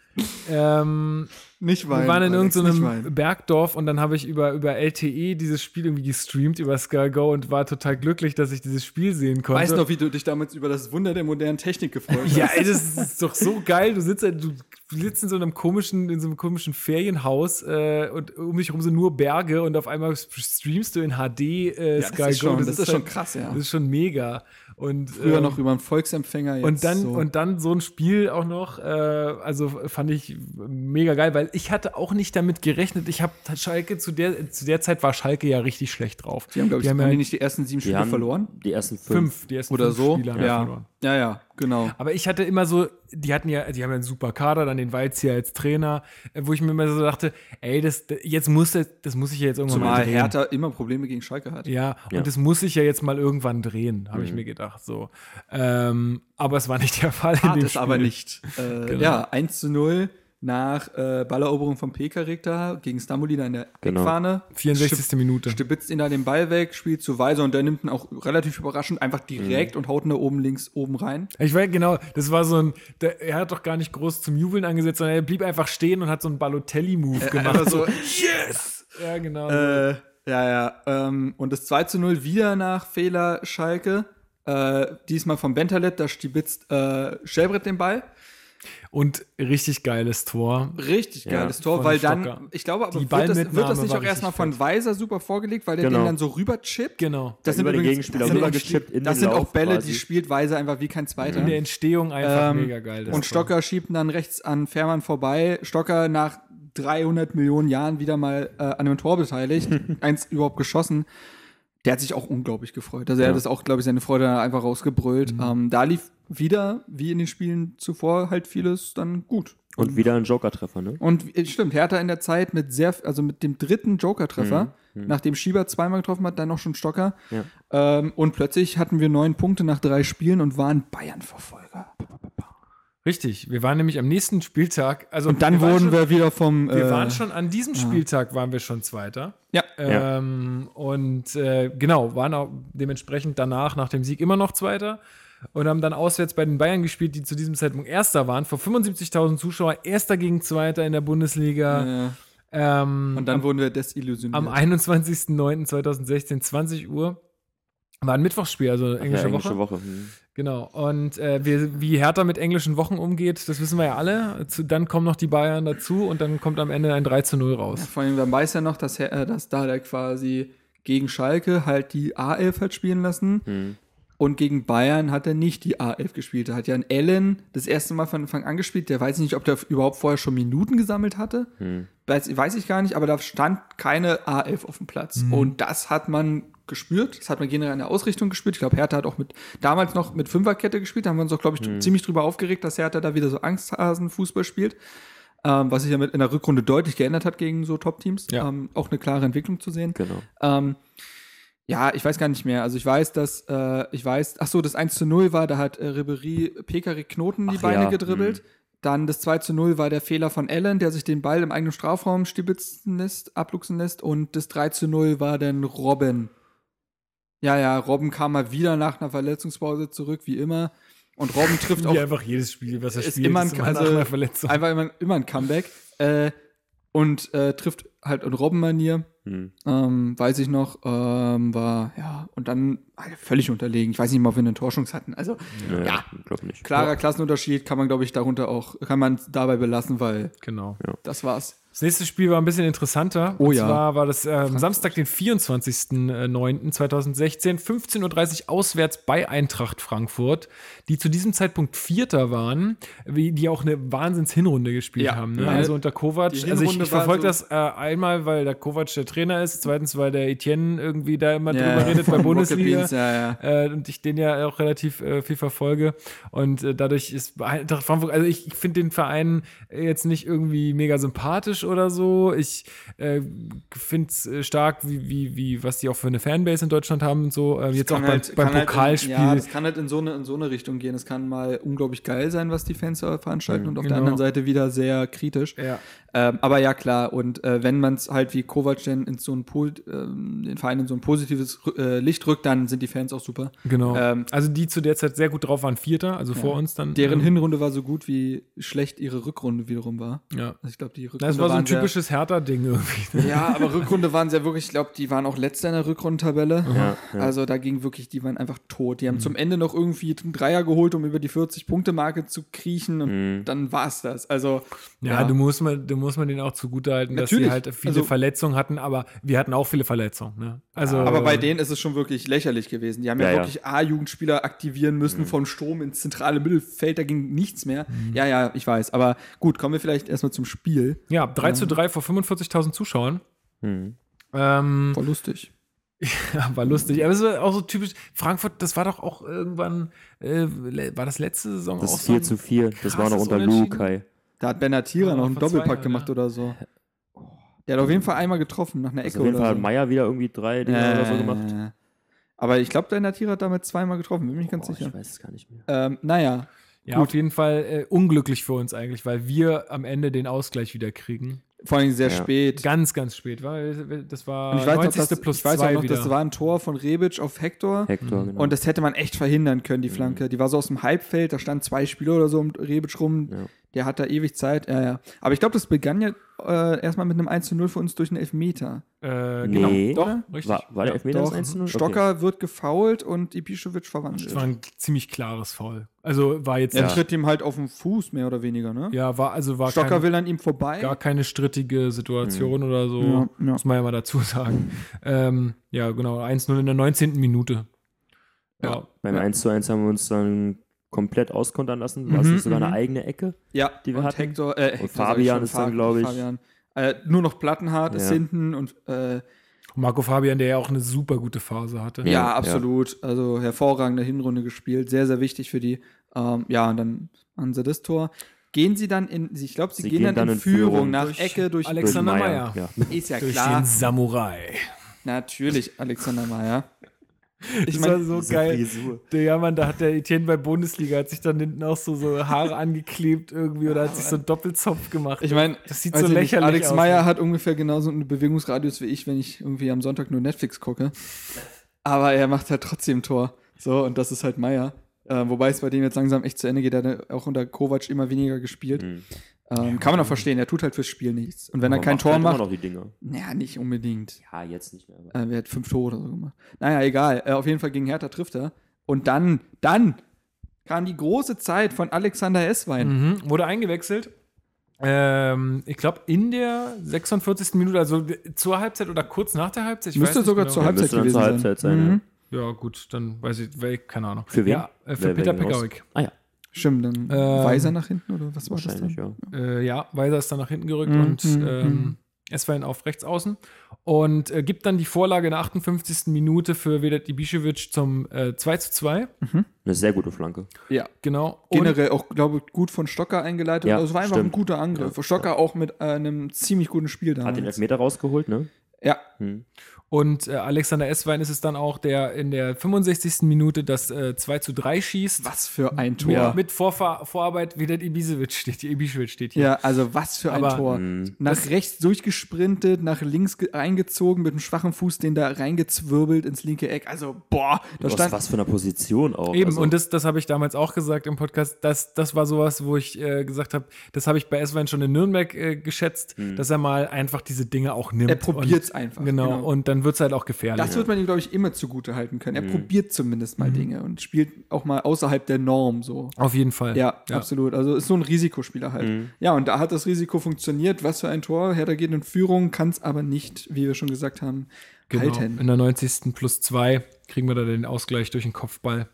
Ähm, Nicht wir waren in Alex, irgendeinem weinen. Bergdorf und dann habe ich über, über LTE dieses Spiel irgendwie gestreamt über Sky Go und war total glücklich, dass ich dieses Spiel sehen konnte. Weißt du noch, wie du dich damals über das Wunder der modernen Technik gefreut hast? Ja, ey, das ist doch so geil. Du sitzt, du sitzt in so einem komischen, in so einem komischen Ferienhaus äh, und um dich herum sind nur Berge und auf einmal streamst du in HD äh, Ja, Sky das ist Go. schon, das ist schon halt- krass, ja. Das ist schon mega. Und, Früher ähm, noch über einen Volksempfänger. Jetzt und dann, so. und dann so ein Spiel auch noch, äh, also fand ich mega geil, weil ich hatte auch nicht damit gerechnet. Ich habe Schalke zu der, zu der Zeit war Schalke ja richtig schlecht drauf. die haben, glaube ich, haben ja die nicht die ersten sieben Spiele verloren. die ersten fünf. fünf, die ersten Oder fünf so. Spiele haben wir Ja. verloren. Ja, ja, genau. Aber ich hatte immer so, die hatten ja, die haben ja einen super Kader, dann den Weizia als Trainer, äh, wo ich mir immer so dachte, ey, das, jetzt muss das, das muss ich ja jetzt irgendwann mal Zumal drehen. Hertha immer Probleme gegen Schalke hat. Ja, Ja. und das muss ich ja jetzt mal irgendwann drehen, habe ich mir gedacht. So. Ähm, aber es war nicht der Fall. in Tat dem es aber Spiel. nicht. Äh, Genau. Ja, 1 zu 0 nach äh, Balleroberung von Pekarik da gegen Stamolina in der Genau. Eckfahne. 64. Minute. Stibitzt ihn da den Ball weg, spielt zu Weiser und der nimmt ihn auch relativ überraschend einfach direkt und haut ihn da oben links oben rein. Ich weiß genau, das war so ein, der, er hat doch gar nicht groß zum Jubeln angesetzt, sondern er blieb einfach stehen und hat so einen Balotelli-Move gemacht. Einfach so, *laughs* yes! Ja, genau. äh, ja, ja. Ähm, und das 2 zu 0 wieder nach Fehler Schalke. Äh, diesmal vom Bentaleb, da stibitzt äh, Schelbrett den Ball. Und richtig geiles Tor. Richtig Ja, geiles Tor, von weil Stocker. dann, ich glaube, aber Die wird das, Ballmitnahme wird das nicht auch erstmal von. Weiser super vorgelegt, weil der Genau. den dann so rüber chippt? Genau. Das sind Über den übrigens, Gegenspieler das sind, rübergechippt in das den sind auch Lauf Bälle, quasi. die spielt Weiser einfach wie kein Zweiter. In der Entstehung einfach Ähm, mega geil. Und Tor. Stocker schiebt ihn dann rechts an Fährmann vorbei. Stocker nach 300 Millionen Jahren wieder mal äh, an einem Tor beteiligt, *laughs* eins überhaupt geschossen. Der hat sich auch unglaublich gefreut. Also er Ja. hat das auch, glaube ich, seine Freude dann einfach rausgebrüllt. Mhm. Ähm, da lief wieder, wie in den Spielen zuvor, halt vieles dann gut. Und wieder ein Joker-Treffer, ne? Und äh, stimmt, Hertha in der Zeit mit sehr, also mit dem dritten Joker-Treffer, Mhm. nachdem Schieber zweimal getroffen hat, dann noch schon Stocker. Ja. Ähm, und plötzlich hatten wir neun Punkte nach drei Spielen und waren Bayern-Verfolger. Richtig. Wir waren nämlich am nächsten Spieltag. Also Und dann wir wurden schon, wir wieder vom. Wir äh, waren schon an diesem Spieltag waren wir schon Zweiter. Ja. Ja. Ähm, und äh, genau, waren auch dementsprechend danach, nach dem Sieg, immer noch Zweiter. Und haben dann auswärts bei den Bayern gespielt, die zu diesem Zeitpunkt Erster waren, vor 75.000 Zuschauer, Erster gegen Zweiter in der Bundesliga. Äh, Ähm, und dann wurden wir desillusioniert. am 21.09.2016, 20 Uhr. War ein Mittwochsspiel, also Ja, englische, englische Woche. Woche. hm. Genau. Und äh, wir, wie Hertha mit englischen Wochen umgeht, das wissen wir ja alle. Zu, dann kommen noch die Bayern dazu und dann kommt am Ende ein 3 zu 0 raus. Vor allem, man weiß ja noch, dass, äh, dass da der quasi gegen Schalke halt die A11 hat spielen lassen. Hm. Und gegen Bayern hat er nicht die A11 gespielt. Da hat ja ein Allen das erste Mal von Anfang an gespielt. Der weiß nicht, ob der überhaupt vorher schon Minuten gesammelt hatte. Hm. Weiß, weiß ich gar nicht, aber da stand keine A11 auf dem Platz. Mhm. Und das hat man gespürt. Das hat man generell in der Ausrichtung gespürt. Ich glaube, Hertha hat auch mit damals noch mit Fünferkette gespielt. Da haben wir uns auch, glaube ich, ziemlich drüber aufgeregt, dass Hertha da wieder so Angsthasen-Fußball spielt. Ähm, was sich ja mit in der Rückrunde deutlich geändert hat gegen so Top-Teams. Ja. Ähm, auch eine klare Entwicklung zu sehen. Genau. Ähm, ja, ich weiß gar nicht mehr. Also ich weiß, dass, äh, ich weiß, ach so, das 1 zu 0 war, da hat äh, Ribery Pekarik Knoten die Ach Beine ja, gedribbelt. Dann das 2 zu 0 war der Fehler von Allen, der sich den Ball im eigenen Strafraum stibitzen lässt, abluchsen lässt. Und das 3 zu 0 war dann Robben. Ja, ja, Robben kam mal wieder nach einer Verletzungspause zurück, wie immer. Und Robben trifft auch Wie einfach jedes Spiel, was er ist spielt, immer ein, ist immer also, einfach immer, immer ein Comeback. Äh, und äh, trifft halt in Robben-Manier. Hm. Ähm, weiß ich noch, ähm, war, ja, und dann ah, völlig unterlegen. Ich weiß nicht mal, ob wir eine Torschance hatten. Also, Naja, Ja. glaube nicht. klarer Klassenunterschied kann man, glaube ich, darunter auch, kann man dabei belassen, weil Genau. das war's. Das nächste Spiel war ein bisschen interessanter. Oh Und ja. zwar war das ähm, Samstag, den 24.09.2016, 15.30 Uhr auswärts bei Eintracht Frankfurt, die zu diesem Zeitpunkt Vierter waren, die auch eine Wahnsinns-Hinrunde gespielt Ja. haben. Ne? Also unter Kovac. Also ich, ich verfolge so- das äh, einmal, weil der Kovac der Trainer ist, zweitens, weil der Etienne irgendwie da immer Ja, drüber redet bei *laughs* Bundesliga. Äh, und ich den ja auch relativ äh, viel verfolge. Und äh, dadurch ist Eintracht Frankfurt, also ich, ich finde den Verein jetzt nicht irgendwie mega sympathisch oder so. Ich äh, finde es äh, stark, wie, wie, wie, was die auch für eine Fanbase in Deutschland haben und so. Äh, jetzt auch halt- beim kann halt in- Pokalspiel. ja, das kann halt in so, eine, in so eine Richtung gehen. Es kann mal unglaublich geil sein, was die Fans veranstalten, und auf genau. der anderen Seite wieder sehr kritisch. ja. Ähm, aber ja, klar, und äh, wenn man es halt wie Kovac denn in so ein Pol, ähm, den Verein in so ein positives äh, Licht rückt, dann sind die Fans auch super. Genau. Ähm, also die zu der Zeit sehr gut drauf waren, Vierter, also vor uns dann. Deren ähm, Hinrunde war so gut, wie schlecht ihre Rückrunde wiederum war. Ja. Also ich glaube, die Rückrunde Das war so ein sie ja- typisches Hertha-Ding irgendwie. Ja, aber Rückrunde waren sie ja wirklich, ich glaube, die waren auch letzter in der Rückrundentabelle. Ja, ja. Also da ging wirklich, die waren einfach tot. Mhm. Die haben zum Ende noch irgendwie einen Dreier geholt, um über die 40-Punkte-Marke zu kriechen und Mhm. dann war es das. Also Ja, du musst man, du musst man denen auch zugutehalten, dass sie Natürlich. halt viele Also- Verletzungen hatten, aber wir hatten auch viele Verletzungen. Ne? Also, aber bei denen ist es schon wirklich lächerlich gewesen. Die haben ja, Ja, ja. wirklich A-Jugendspieler aktivieren müssen Mhm. vom Sturm ins zentrale Mittelfeld, da ging nichts mehr. Ja, ja, ich weiß. Aber gut, kommen wir vielleicht erstmal zum Spiel. ja, 3 zu 3 vor 45.000 Zuschauern. Mhm. Ähm, War lustig. *laughs* ja, war lustig. Aber es war auch so typisch. Frankfurt, das war doch auch irgendwann, äh, war das letzte Saison Das auch ist so 4 ein zu 4. Das war noch unter? Lukai. Da hat Benatira Ja, noch einen Doppelpack Jahren, gemacht ja. oder so. Der hat auf jeden Fall einmal getroffen, nach einer Ecke Also auf jeden oder Fall so. hat Meier wieder irgendwie drei Dinger oder so gemacht. Äh, Aber ich glaube, der Natira hat damit zweimal getroffen, bin mir nicht ganz Boah, sicher. ich weiß es gar nicht mehr. Ähm, naja, Ja, auf jeden Fall äh, unglücklich für uns eigentlich, weil wir am Ende den Ausgleich wieder kriegen. vor allem sehr Ja. spät. Ganz, ganz spät. Weil das war Und ich weiß, noch, 90. dass, plus ich weiß auch 2 noch, wieder. das war ein Tor von Rebic auf Hector. Hector, genau. Und das hätte man echt verhindern können, die Flanke. Die war so aus dem Halbfeld, da standen zwei Spieler oder so um Rebic rum. Ja. Der hat da ewig Zeit. Ja, ja. Aber ich glaube, das begann ja äh, erstmal mit einem 1 zu 0 für uns durch einen Elfmeter. äh, Nee. genau. Doch, Oder? richtig. war, war der Ja. Elfmeter das Doch, 1 zu 0? Stocker wird gefoult und Ibišević verwandelt. Das war ein ziemlich klares Foul. Also war jetzt Er Ja. tritt ihm halt auf den Fuß, mehr oder weniger, ne? ja, war also war Stocker kein, will an ihm vorbei. gar keine strittige Situation oder so. Ja, ja. Muss man ja mal dazu sagen. ähm, ja, genau, 1-0 in der 19. Minute. Ja. Beim Ja. 1 zu 1 haben wir uns dann komplett auskontern lassen. War Mhm, es sogar mhm. eine eigene Ecke. Ja, die wir und hatten. Hector, äh, Hector sag Fabian schon, ist dann, Fabi- glaub ich- Fabian. Äh, nur noch Plattenhardt ist Ja. hinten und äh, Marco Fabian, der ja auch eine super gute Phase hatte. ja, Ja, absolut. Also hervorragende Hinrunde gespielt, sehr, sehr wichtig für die. Ähm, ja, und dann haben sie das Tor. Gehen sie dann in, ich glaube, sie, Sie gehen, dann, in Führung, nach durch Ecke durch Alexander Durch Meyer. Ja. Ist ja Durch klar. den Samurai. Natürlich, Alexander Meyer. *laughs* Ich meine, so geil. Frisur. Der Mann, da hat der Etienne bei Bundesliga, hat sich dann hinten auch so, so Haare angeklebt irgendwie oder hat sich so einen Doppelzopf gemacht. ich meine, das sieht so nicht, lächerlich Alex aus. Meyer hat ungefähr genauso einen Bewegungsradius wie ich, wenn ich irgendwie am Sonntag nur Netflix gucke. Aber er macht halt trotzdem Tor. So, und das ist halt Meyer. Äh, wobei es bei dem jetzt langsam echt zu Ende geht. Er hat auch unter Kovac immer weniger gespielt. Mhm. Ähm, kann man auch verstehen, er tut halt fürs Spiel nichts. Und wenn er kein Tor halt macht, Immer noch die Dinger. naja, nicht unbedingt. Ja, jetzt nicht mehr. Aber. Äh, wer hat fünf Tore oder so gemacht? Naja, egal. Äh, auf jeden Fall gegen Hertha trifft er. Und dann, dann kam die große Zeit von Alexander Esswein. Mhm, wurde eingewechselt. Ähm, ich glaube, in der 46. Minute, also zur Halbzeit oder kurz nach der Halbzeit. Ich Müsste weiß nicht sogar genau. zur Ja, Halbzeit dann gewesen zur sein. Halbzeit sein, Mhm. Ja, gut, dann weiß ich, keine Ahnung. Für wen? Ja, äh, für Wer- Peter? Pekarik. Ah ja, Stimmt, dann Ähm, Weiser nach hinten oder was war das wahrscheinlich, dann? ja. Äh, ja, Weiser ist dann nach hinten gerückt Mhm, und mhm, ähm, mhm. es war auf rechts außen und äh, gibt dann die Vorlage in der 58. Minute für Vedat Ibišević zum äh, 2 zu 2. Eine sehr gute Flanke. Ja. Genau. Und Generell auch, glaube ich, gut von Stocker eingeleitet. Ja, also es war einfach stimmt. ein guter Angriff. Stocker auch mit äh, einem ziemlich guten Spiel da. Hat den Elfmeter rausgeholt, ne? Ja, Hm. Und äh, Alexander Esswein ist es dann auch, der in der 65. Minute das äh, 2 zu 3 schießt. was für ein Tor. Mit, Ja, mit Vorfahr Vorarbeit wie der Ibisevic steht hier. Ibišević steht hier. also was für ein Aber- Tor. Mhm. Nach rechts durchgesprintet, nach links ge- reingezogen, mit einem schwachen Fuß den da reingezwirbelt ins linke Eck. Also, boah, da stand. was für einer Position auch. Eben, also, und das, das habe ich damals auch gesagt im Podcast. Das, das war sowas, wo ich äh, gesagt habe, das habe ich bei Esswein schon in Nürnberg äh, geschätzt, dass er mal einfach diese Dinge auch nimmt. Er probiert's und, einfach, Genau, genau. und dann wird es halt auch gefährlich. Das wird man ihm, glaube ich, immer zugute halten können. Er Mhm. probiert zumindest mal Dinge und spielt auch mal außerhalb der Norm so. Auf jeden Fall. Ja, absolut. Also ist so ein Risikospieler halt. Mhm. Ja, und da hat das Risiko funktioniert. Was für ein Tor. Hertha geht in Führung, kann es aber nicht, wie wir schon gesagt haben, Genau. halten. In der 90. plus 2 kriegen wir da den Ausgleich durch den Kopfball.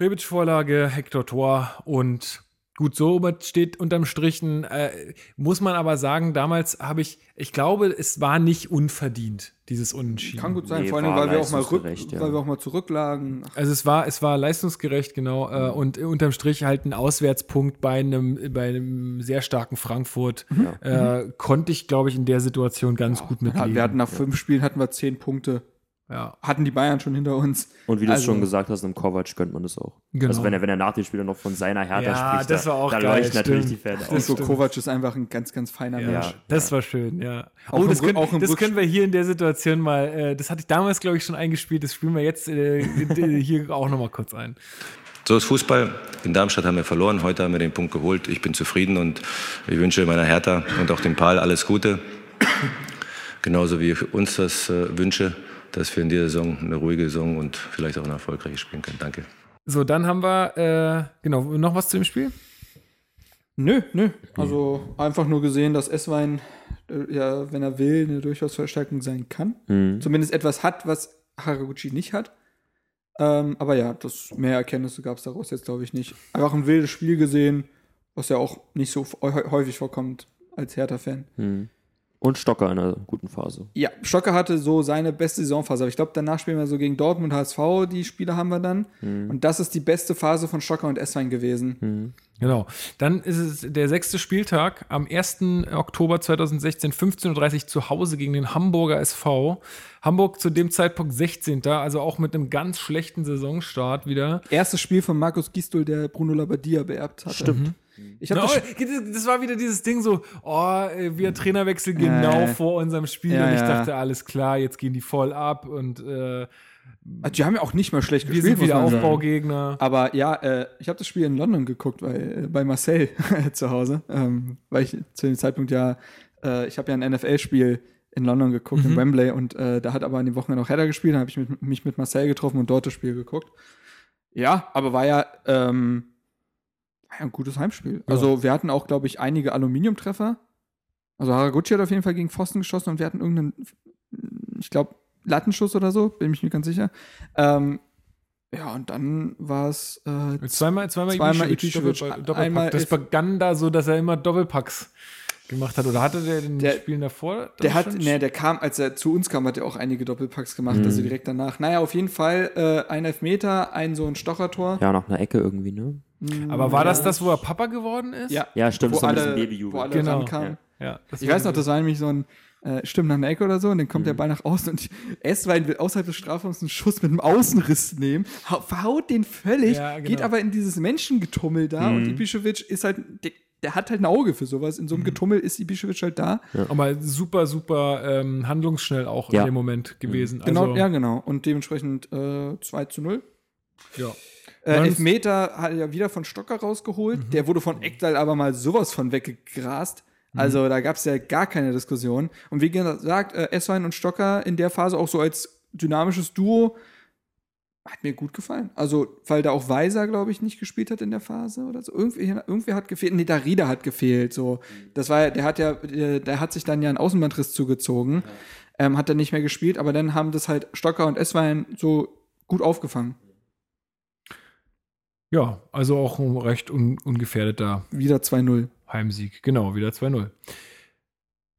Rebic-Vorlage, Hector Tor und gut, so steht unterm Strichen. Äh, muss man aber sagen, damals habe ich, ich glaube, es war nicht unverdient, dieses Unentschieden. Kann gut sein, Nee, vor allem, weil wir, auch mal rück, ja. weil wir auch mal zurücklagen. Ach, Also es war, es war leistungsgerecht, genau, äh, und unterm Strich halt ein Auswärtspunkt bei einem, bei einem sehr starken Frankfurt. Äh, konnte ich, glaube ich, in der Situation ganz gut mitleben. wir hatten nach fünf Spielen hatten wir zehn Punkte. Ja. Hatten die Bayern schon hinter uns. Und wie du es Also- schon gesagt hast, im Kovac gönnt man das auch. Genau. Also wenn er, wenn er nach dem Spiel noch von seiner Hertha Ja, spricht, das da, war auch da geil, leuchten natürlich die. Fans Und aus. so stimmt. Kovac ist einfach ein ganz, ganz feiner Ja, Mensch. das war schön, ja. Auch oh, das, können, das können wir hier in der Situation mal, äh, das hatte ich damals, glaube ich, schon eingespielt, das spielen wir jetzt äh, *laughs* hier auch nochmal kurz ein. so ist Fußball. In Darmstadt haben wir verloren, heute haben wir den Punkt geholt. Ich bin zufrieden und ich wünsche meiner Hertha und auch dem Pal alles Gute. *coughs* Genauso wie ich uns das äh, wünsche, dass wir in dieser Saison eine ruhige Saison und vielleicht auch eine erfolgreiche spielen können. Danke. So, dann haben wir, äh, genau, noch was zu dem Spiel? Nö, nö. Also einfach nur gesehen, dass Esswein, äh, ja, wenn er will, eine durchaus Verstärkung sein kann. Mhm. Zumindest etwas hat, was Haraguchi nicht hat. Ähm, aber ja, das mehr Erkenntnisse gab es daraus jetzt, glaube ich, nicht. Einfach ein wildes Spiel gesehen, was ja auch nicht so hä- häufig vorkommt als Hertha-Fan. Mhm. Und Stocker in einer guten Phase. Ja, Stocker hatte so seine beste Saisonphase, aber ich glaube, danach spielen wir so gegen Dortmund, HSV, die Spiele haben wir dann. Und das ist die beste Phase von Stocker und Esswein gewesen. Genau. Dann ist es der sechste Spieltag am 1. Oktober 2016, 15.30 Uhr zu Hause gegen den Hamburger SV. Hamburg zu dem Zeitpunkt 16. Also auch mit einem ganz schlechten Saisonstart wieder. Erstes Spiel von Markus Gisdol, der Bruno Labbadia beerbt hatte. Stimmt. Ich habe No, das, das war wieder dieses Ding so, oh, äh, wir Trainerwechsel genau ja. vor unserem Spiel. Ja, und ich dachte, alles klar, jetzt gehen die voll ab und äh, die haben ja auch nicht mal schlecht wir gespielt. sind wieder. Aufbaugegner. Aber ja, äh, ich habe das Spiel in London geguckt, weil, äh, bei Marcel *laughs* zu Hause, ähm, weil ich zu dem Zeitpunkt ja, äh, ich habe ja ein NFL-Spiel in London geguckt, in Wembley, und äh, da hat aber an dem Wochenende noch Header gespielt, dann habe ich mit, mich mit Marcel getroffen und dort das Spiel geguckt. Ja, aber war ja, ähm, ja ein gutes Heimspiel. Also wir hatten auch, glaube ich, einige Aluminiumtreffer. Also Haraguchi hat auf jeden Fall gegen Pfosten geschossen und wir hatten irgendeinen, ich glaube, Lattenschuss oder so, bin ich mir ganz sicher. Ähm, ja, und dann war es äh, Zweimal, zweimal, Zweimal Ibišević. Doppel- Doppelpack. Einmal das begann da so, dass er immer Doppelpacks gemacht hat. Oder hatte der in den Der- Spielen davor? Der hat, nee, der kam, als er zu uns kam, hat er auch einige Doppelpacks gemacht, also direkt danach. Naja, auf jeden Fall äh, ein Elfmeter, ein so ein Stochertor. Ja, nach einer Ecke irgendwie, ne? Aber war das das, wo er Papa geworden ist? Ja, Ja, stimmt, wo so ein bisschen alle, Babyjubel. wo alle Genau. rankamen. Ja, das Ich weiß noch, das war nämlich so ein äh, Stimmt nach einer Ecke oder so und dann kommt der Ball nach außen und Esswein will außerhalb des Strafraums einen Schuss mit einem Außenriss nehmen, hau- verhaut den völlig, Ja, genau. geht aber in dieses Menschengetummel da und Ibišević ist halt, der, hat halt ein Auge für sowas. In so einem Getummel ist Ibišević halt da. Aber super, super ähm, handlungsschnell auch Ja. in dem Moment gewesen. Genau, also, ja, genau. Und dementsprechend äh, 2 zu 0. ja. Äh, Elfmeter hat er ja wieder von Stocker rausgeholt. Der wurde von Eckdal aber mal sowas von weggegrast. Also da gab es ja gar keine Diskussion. Und wie gesagt, äh, Esswein und Stocker in der Phase auch so als dynamisches Duo hat mir gut gefallen. Also, weil da auch Weiser, glaube ich, nicht gespielt hat in der Phase oder so. Irgendwie, irgendwer hat gefehlt. Nee, Darida hat gefehlt. So. Das war ja, der hat ja, der hat sich dann ja einen Außenbandriss zugezogen. Ähm, hat dann nicht mehr gespielt, aber dann haben das halt Stocker und Esswein so gut aufgefangen. ja, also auch ein recht un ungefährdeter Wieder 2-0. Heimsieg. Genau, wieder 2-0.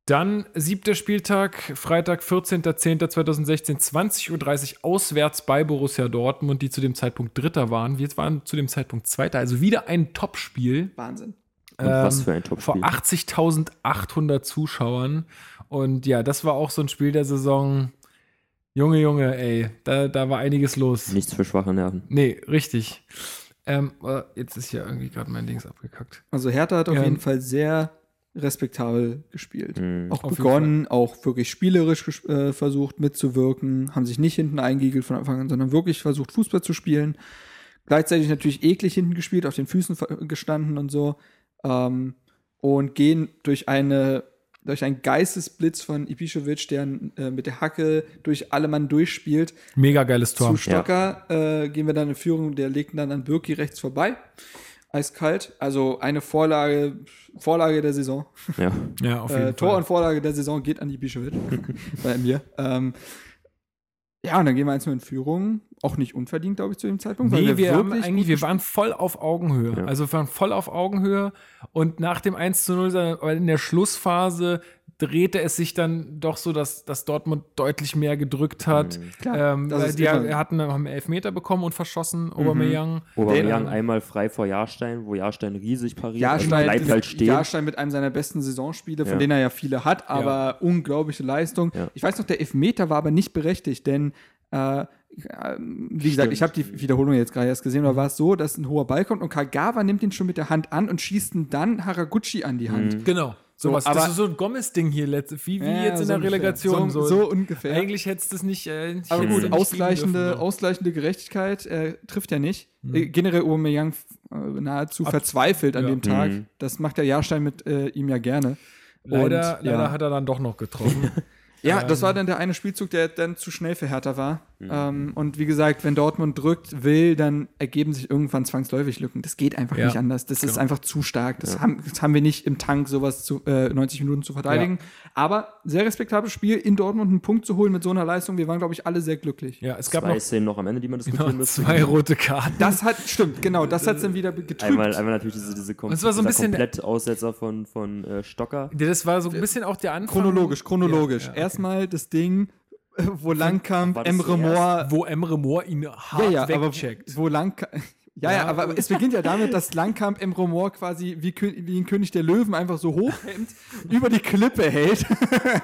Dann siebter Spieltag, Freitag, 14.10.2016, 20.30 Uhr auswärts bei Borussia Dortmund, die zu dem Zeitpunkt Dritter waren. Wir waren zu dem Zeitpunkt Zweiter. Also wieder ein Topspiel. Wahnsinn. Und was Ähm, für ein Vor Topspiel. 80.800 Zuschauern. Und ja, das war auch so ein Spiel der Saison. Junge, Junge, ey, da, da war einiges los. Nichts für schwache Nerven. Nee, richtig. Ähm, äh, jetzt ist hier irgendwie gerade mein Dings abgekackt. Also Hertha hat auf Ja. jeden Fall sehr respektabel gespielt. Mhm. Auch Auf begonnen, auch wirklich spielerisch äh, versucht mitzuwirken, haben sich nicht hinten eingeigelt von Anfang an, sondern wirklich versucht, Fußball zu spielen. Gleichzeitig natürlich eklig hinten gespielt, auf den Füßen gestanden und so. Ähm, und gehen durch eine durch einen Geistesblitz von Ibišević, der äh, mit der Hacke durch alle Mann durchspielt, Mega geiles Tor. zu Stocker äh, gehen wir dann in Führung, der legt dann an Birki rechts vorbei. Eiskalt. Also eine Vorlage, Vorlage der Saison. Ja. *laughs* Ja, auf jeden Äh, Tor Fall. und Vorlage der Saison geht an die Bischewitz *laughs* bei mir. Ähm, ja, und dann gehen wir 1 in Führung. Auch nicht unverdient, glaube ich, zu dem Zeitpunkt. Nee, wir, haben wirklich eigentlich, wir waren voll auf Augenhöhe. Ja. Also wir waren voll auf Augenhöhe und nach dem 1 zu 0, aber in der Schlussphase drehte es sich dann doch so, dass, dass Dortmund deutlich mehr gedrückt hat. Klar, ähm, die immer- hatten haben Elfmeter bekommen und verschossen, Aubameyang. Aubameyang Der- einmal frei vor Jahrstein, wo Jahrstein riesig pariert. Jahrstein, also bleibt halt stehen. Jahrstein mit einem seiner besten Saisonspiele, von Ja. denen er ja viele hat, aber unglaubliche Leistung. Ja. Ich weiß noch, der Elfmeter war aber nicht berechtigt, denn äh, wie gesagt, Stimmt. ich habe die Wiederholung jetzt gerade erst gesehen, da war es so, dass ein hoher Ball kommt und Kagawa nimmt ihn schon mit der Hand an und schießt ihn dann Haraguchi an die Hand. Genau. So, was, aber- das ist so ein Gomez-Ding hier, wie, wie Ja, jetzt in so der. Relegation. So, so ungefähr. Eigentlich hättest du es nicht. Äh, nicht- Aber gut, nicht ausgleichende, dürfen. ausgleichende Gerechtigkeit äh, trifft ja nicht. Äh, generell Aubameyang äh, nahezu verzweifelt an ja. dem Tag. Mhm. Das macht der Jahrstein mit äh, ihm ja gerne. Leider, Und, leider ja. hat er dann doch noch getroffen. *laughs* Ja, das Ähm. war dann der eine Spielzug, der dann zu schnell für Hertha war. Mhm. Ähm, und wie gesagt, wenn Dortmund drückt, will, dann ergeben sich irgendwann zwangsläufig Lücken. Das geht einfach Ja, nicht anders. Das ist genau. einfach zu stark. Das, haben, das haben wir nicht im Tank, sowas zu, äh, 90 Minuten zu verteidigen. Aber sehr respektables Spiel, in Dortmund einen Punkt zu holen mit so einer Leistung. Wir waren, glaube ich, alle sehr glücklich. ja, es gab Zwei noch Szenen noch am Ende, die man diskutieren genau, müsste. zwei rote Karten. Das hat, stimmt, genau, das hat es dann wieder getrübt. Einmal, einmal natürlich diese, diese kom Das war so ein bisschen- Komplettaussetzer von, von äh, Stocker. Ja, Das war so ein bisschen auch der Anfang. Chronologisch, chronologisch. Ja, ja. Erstmal das Ding, äh, wo Langkamp, Emre? Moore Wo Emre Moore ihn hart ja, ja, aber wegcheckt. wo Langkamp. *laughs* Ja, ja, Ja. aber es beginnt ja damit, dass Langkamp Emre Moore quasi wie, wie ein König der Löwen einfach so hochhemmt, *laughs* über die Klippe hält.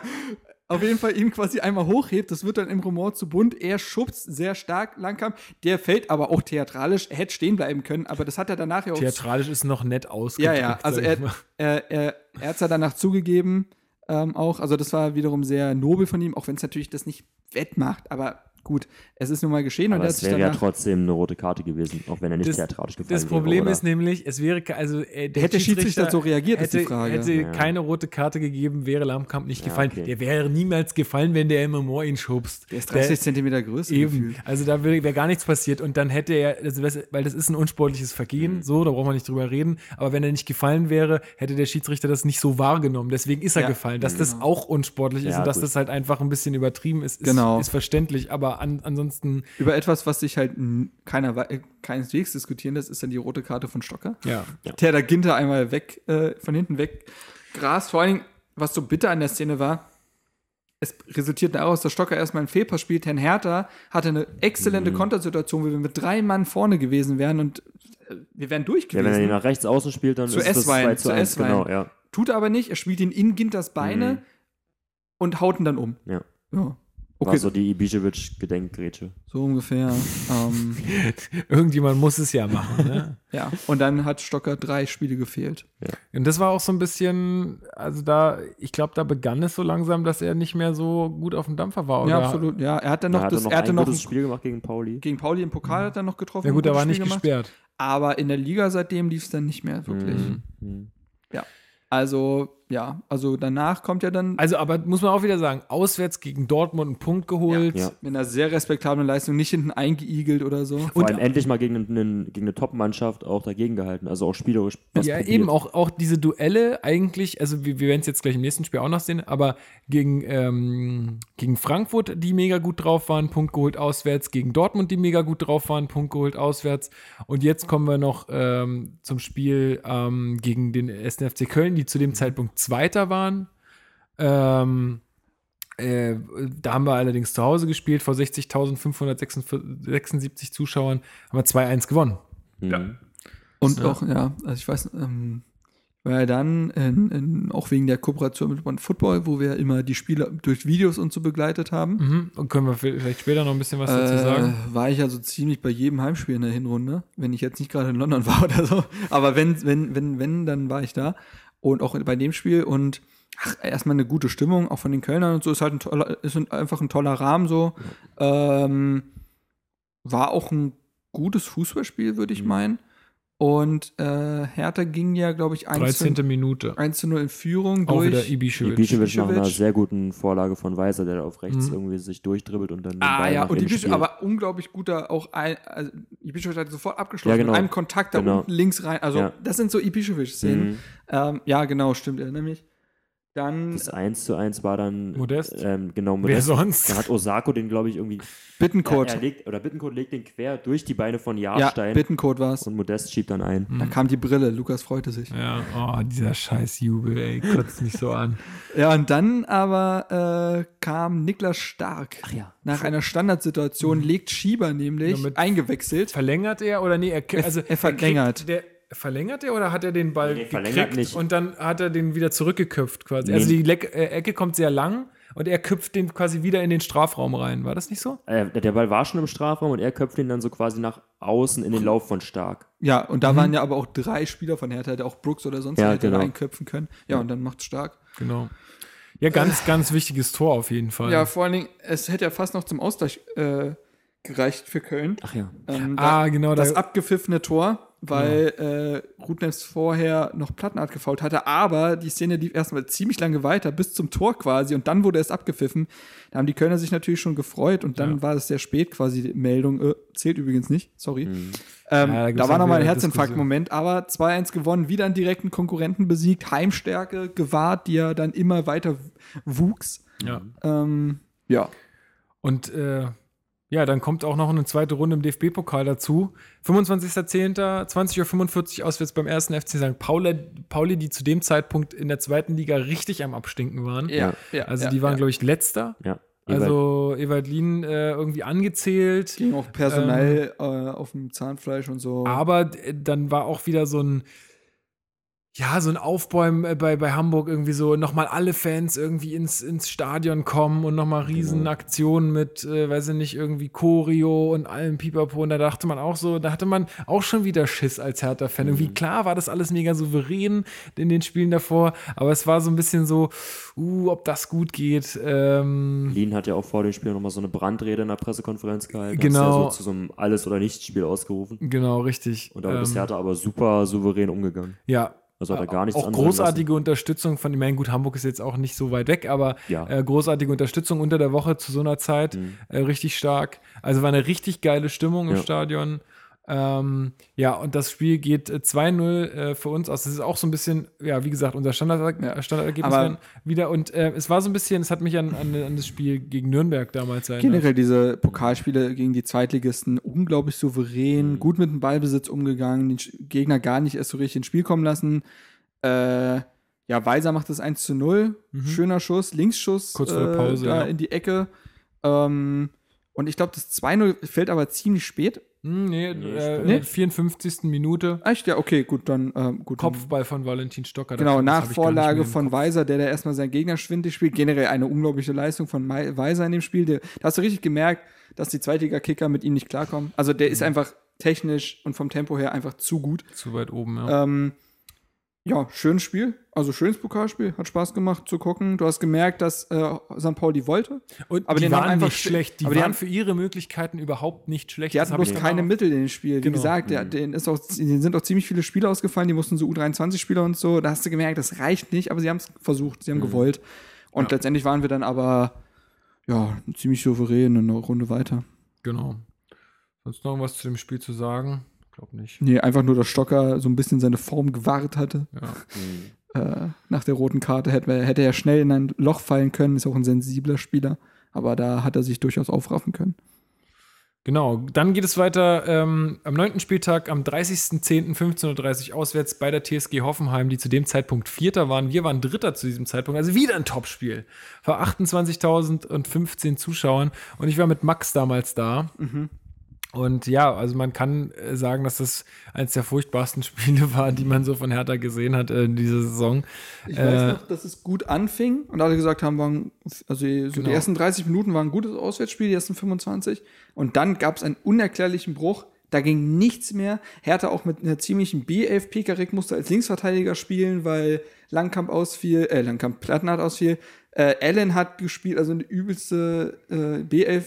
*laughs* Auf jeden Fall ihn quasi einmal hochhebt, das wird dann Emre Moore zu bunt. Er schubst sehr stark Langkamp. Der fällt aber auch theatralisch. Er hätte stehen bleiben können, aber das hat er danach ja auch Theatralisch ist noch nett Ja, ausgedrückt. ja, also sag ich er, er, er, er hat es ja danach zugegeben, ähm, auch. Also das war wiederum sehr nobel von ihm, auch wenn es natürlich das nicht wettmacht. Aber gut, es ist nun mal geschehen und Aber er hat es sich wäre ja trotzdem eine rote Karte gewesen, auch wenn er nicht Das- theatralisch gefallen Das Problem wäre. ist nämlich, es wäre, also äh, der Hätte der Schiedsrichter so reagiert, ist hätte, die Frage. Hätte Ja. keine rote Karte gegeben, wäre Lamkamp nicht Ja, gefallen. okay. Der wäre niemals gefallen, wenn der Moore ihn schubst. Der ist 30 Zentimeter größer. Eben, gefühlt. also da wäre gar nichts passiert und dann hätte er, also das, weil das ist ein unsportliches Mhm. Vergehen, so, da braucht man nicht drüber reden, aber wenn er nicht gefallen wäre, hätte der Schiedsrichter das nicht so wahrgenommen, deswegen ist er Ja, gefallen. Dass das genau. auch unsportlich ist Ja, und dass gut. das halt einfach ein bisschen übertrieben ist, ist, Genau. ist verständlich, aber an, ansonsten, Über etwas, was sich halt keiner äh, keineswegs diskutieren lässt, ist dann die rote Karte von Stocker. ja. Der da Ginter einmal weg, äh, von hinten weg grast. Vor allen Dingen, was so bitter an der Szene war, es resultiert daraus, dass Stocker erstmal einen Fehlpass spielt. Herrn Hertha hatte eine exzellente Mhm. Kontersituation, wo wir mit drei Mann vorne gewesen wären und äh, wir wären durch Ja, wenn er ihn gewesen. nach rechts außen spielt, dann Zu ist das S-Wein, 2 zu zu 1, S-Wein. genau, ja. Tut er aber nicht, er spielt ihn in Ginters Beine Mhm. und haut ihn dann um. Ja. ja. War Okay, so die Ibišević-Gedenkgrätsche. so ungefähr. ähm, *laughs* Irgendjemand muss es ja machen, ne? *laughs* ja, und dann hat Stocker drei Spiele gefehlt. Und das war auch so ein bisschen, also da, ich glaube, da begann es so langsam, dass er nicht mehr so gut auf dem Dampfer war. Oder? Ja, absolut. Ja, er hat dann noch, hatte das, noch er hatte ein noch gutes ein, Spiel gemacht gegen Pauli. gegen Pauli im Pokal hat er noch getroffen. Ja gut, er war nicht gemacht. gesperrt. Aber in der Liga seitdem lief es dann nicht mehr wirklich. Mhm. Mhm. Also, ja, also danach kommt ja dann Also, aber muss man auch wieder sagen, auswärts gegen Dortmund einen Punkt geholt. Ja. mit einer sehr respektablen Leistung nicht hinten eingeigelt oder so. Vor allem endlich mal gegen, einen, gegen eine Top-Mannschaft auch dagegen gehalten. Also auch spielerisch. was ja, probiert. eben auch, auch diese Duelle eigentlich, also wir, wir werden es jetzt gleich im nächsten Spiel auch noch sehen, aber gegen, ähm, gegen Frankfurt, die mega gut drauf waren, Punkt geholt auswärts, gegen Dortmund, die mega gut drauf waren, Punkt geholt auswärts. Und jetzt kommen wir noch ähm, zum Spiel ähm, gegen den 1. FC Köln, die zu dem Zeitpunkt Zweiter waren. Ähm, äh, da haben wir allerdings zu Hause gespielt, vor 60.576 Zuschauern, haben wir 2-1 gewonnen. Mhm. Und auch, ja, also ich weiß, ähm, war ja dann in, in, auch wegen der Kooperation mit One Football, wo wir immer die Spiele durch Videos und so begleitet haben. Mhm. Und können wir vielleicht später noch ein bisschen was dazu Äh, sagen? war ich also ziemlich bei jedem Heimspiel in der Hinrunde, wenn ich jetzt nicht gerade in London *laughs* war oder so. Aber wenn, wenn, wenn, wenn, dann war ich da. Und auch bei dem Spiel und ach, erstmal eine gute Stimmung, auch von den Kölnern und so, ist halt ein toller, ist ein- einfach ein toller Rahmen so. Ähm, war auch ein gutes Fußballspiel, würde ich Mhm. meinen. Und äh, Hertha ging ja, glaube ich, 1 zu, 13. Minute. 1 zu 0 in Führung Auch wieder durch. Ibišević. Ibišević nach einer sehr guten Vorlage von Weiser, der da auf rechts Mhm. irgendwie sich durchdribbelt und dann den Ah Ball ja, und Ibišević, aber unglaublich guter auch ein, also Ibišević hat sofort abgeschlossen Ja, genau. mit einem Kontakt da Genau. unten links rein. Also Ja. das sind so Ibišević-Szenen. Mhm. Ähm, ja, genau, stimmt, erinnere mich. Dann Das 1 zu 1 war dann Modest? Ähm, genau, Wer Modest. sonst? Da hat Osako den, glaube ich, irgendwie. Bittencode. Er, er legt, oder Bittencode legt den quer durch die Beine von ja, Jahrstein Bittencode war es. und Modest schiebt dann ein. Da kam die Brille, Lukas freute sich. Ja, oh, dieser scheiß Jubel, ey, kotzt mich so an. *laughs* Ja, und dann aber äh, kam Niklas Stark. Ach ja. Nach einer Standardsituation legt Schieber nämlich Ja, mit- eingewechselt. Verlängert er oder nee, er, also, er verlängert. kriegt- der, verlängert er oder hat er den Ball Nee, gekriegt verlängert nicht. und dann hat er den wieder zurückgeköpft quasi? Nee. Also die Leck, äh, Ecke kommt sehr lang und er köpft den quasi wieder in den Strafraum rein. War das nicht so? Äh, der Ball war schon im Strafraum und er köpft ihn dann so quasi nach außen in den Lauf von Stark. Ja, und da waren ja aber auch drei Spieler von Hertha, hätte auch Brooks oder sonst Ja, hätte genau. reinköpfen können. Ja, und dann macht's stark. Genau. Ja, ganz, ganz wichtiges Tor auf jeden Fall. Ja, vor allen Dingen, es hätte ja fast noch zum Ausgleich äh, gereicht für Köln. Ach ja. Ähm, Ah, genau, Das da- abgepfiffene Tor, weil äh, Rudnevs vorher noch Plattenart gefault hatte, aber die Szene lief erstmal ziemlich lange weiter, bis zum Tor quasi, und dann wurde es abgepfiffen. Da haben die Kölner sich natürlich schon gefreut und dann war es sehr spät quasi die Meldung, äh, zählt übrigens nicht, sorry. Ähm, Ja, da da war nochmal ein Herzinfarkt-Moment, aber 2-1 gewonnen, wieder einen direkten Konkurrenten besiegt, Heimstärke gewahrt, die ja dann immer weiter wuchs. ja. Ähm, ja. Und äh, ja, dann kommt auch noch eine zweite Runde im DFB-Pokal dazu. 25.10., 20.45 Uhr auswärts beim ersten FC St. Pauli, Pauli, die zu dem Zeitpunkt in der zweiten Liga richtig am Abstinken waren. Ja, ja, Also ja, die waren, ja. glaube ich, letzter. Ja. Also Ewald Lien äh, irgendwie angezählt. Ging auch personell äh, auf dem Zahnfleisch und so. Aber äh, dann war auch wieder so ein, ja, so ein Aufbäumen äh, bei, bei Hamburg irgendwie so, nochmal alle Fans irgendwie ins, ins Stadion kommen und nochmal riesen Aktionen mit, äh, weiß ich nicht, irgendwie Choreo und allem Pipapo. Und da dachte man auch so, da hatte man auch schon wieder Schiss als Hertha-Fan. Irgendwie klar war das alles mega souverän in den Spielen davor, aber es war so ein bisschen so, uh, ob das gut geht. Ähm, Lien hat ja auch vor dem Spiel nochmal so eine Brandrede in der Pressekonferenz gehalten. Genau. Ja so zu so einem Alles- oder Nichts-Spiel ausgerufen. genau, richtig. Und ist Ähm, Hertha aber super souverän umgegangen. Ja, Also hat er gar nichts auch großartige Unterstützung von, ich meine, gut, Hamburg ist jetzt auch nicht so weit weg, aber Ja. äh, großartige Unterstützung unter der Woche zu so einer Zeit, äh, richtig stark. Also war eine richtig geile Stimmung im Ja. Stadion. Ähm, ja, und das Spiel geht äh, 2-0 äh, für uns aus. Das ist auch so ein bisschen, ja, wie gesagt, unser Standard, Ja. Standardergebnis Aber- wieder. Und äh, es war so ein bisschen, es hat mich an, an, an das Spiel gegen Nürnberg damals erinnert. Generell diese Pokalspiele gegen die Zweitligisten unglaublich souverän, gut mit dem Ballbesitz umgegangen, den Gegner gar nicht erst so richtig ins Spiel kommen lassen. Äh, ja, Weiser macht das 1 zu 0. Schöner Schuss, Linksschuss Mhm. Kurz vor der Pause, da ja. in die Ecke. Ähm, und ich glaube, das 2-0 fällt aber ziemlich spät. Hm, nee, äh, nee. 54. Minute. Echt? Ja, okay, gut, dann ähm, gut. Kopfball von Valentin Stocker. Genau, nach Vorlage von. Weiser, der da erstmal seinen Gegner schwindelig spielt. Generell eine unglaubliche Leistung von Weiser in dem Spiel. Der, da hast du richtig gemerkt, dass die Zweitliga-Kicker mit ihm nicht klarkommen. Also der Mhm. ist einfach technisch und vom Tempo her einfach zu gut. Zu weit oben, ja. Ähm, ja, schönes Spiel. Also schönes Pokalspiel. Hat Spaß gemacht zu gucken. Du hast gemerkt, dass äh, St. Pauli wollte. Und aber die die waren einfach nicht sch- schlecht. Die aber die waren haben- für ihre Möglichkeiten überhaupt nicht schlecht. Die hatten bloß keine auch- Mittel in dem Spiel. Wie Genau. gesagt, der, denen, ist auch, denen sind auch ziemlich viele Spieler ausgefallen. Die mussten so U23-Spieler und so. Da hast du gemerkt, das reicht nicht. Aber sie haben es versucht. Sie haben gewollt. Und Ja. letztendlich waren wir dann aber ja, ziemlich souverän eine Runde weiter. Genau. Sonst noch was zu dem Spiel zu sagen? Ich glaube nicht. Nee, einfach nur, dass Stocker so ein bisschen seine Form gewahrt hatte. Ja. *laughs* Äh, nach der roten Karte hätte, er- hätte er schnell in ein Loch fallen können. Ist auch ein sensibler Spieler. Aber da hat er sich durchaus aufraffen können. Genau, dann geht es weiter ähm, am neunten Spieltag am 30.10.15.30 Uhr auswärts bei der TSG Hoffenheim, die zu dem Zeitpunkt Vierter waren. Wir waren Dritter zu diesem Zeitpunkt, also wieder ein Topspiel. Vor 28.015 Zuschauern und ich war mit Max damals da. Und ja, also man kann äh, sagen, dass das eines der furchtbarsten *laughs* Spiele war, die man so von Hertha gesehen hat äh, in dieser Saison. Ich Äh, weiß noch, dass es gut anfing und alle gesagt haben, waren, also so Genau. die ersten 30 Minuten waren ein gutes Auswärtsspiel, die ersten 25. Und dann gab es einen unerklärlichen Bruch. Da ging nichts mehr. Hertha auch mit einer ziemlichen B11. Pekarik musste als Linksverteidiger spielen, weil Langkamp ausfiel, äh, Langkamp Plattenhardt ausfiel. Äh, Allen hat gespielt, also eine übelste äh, B11,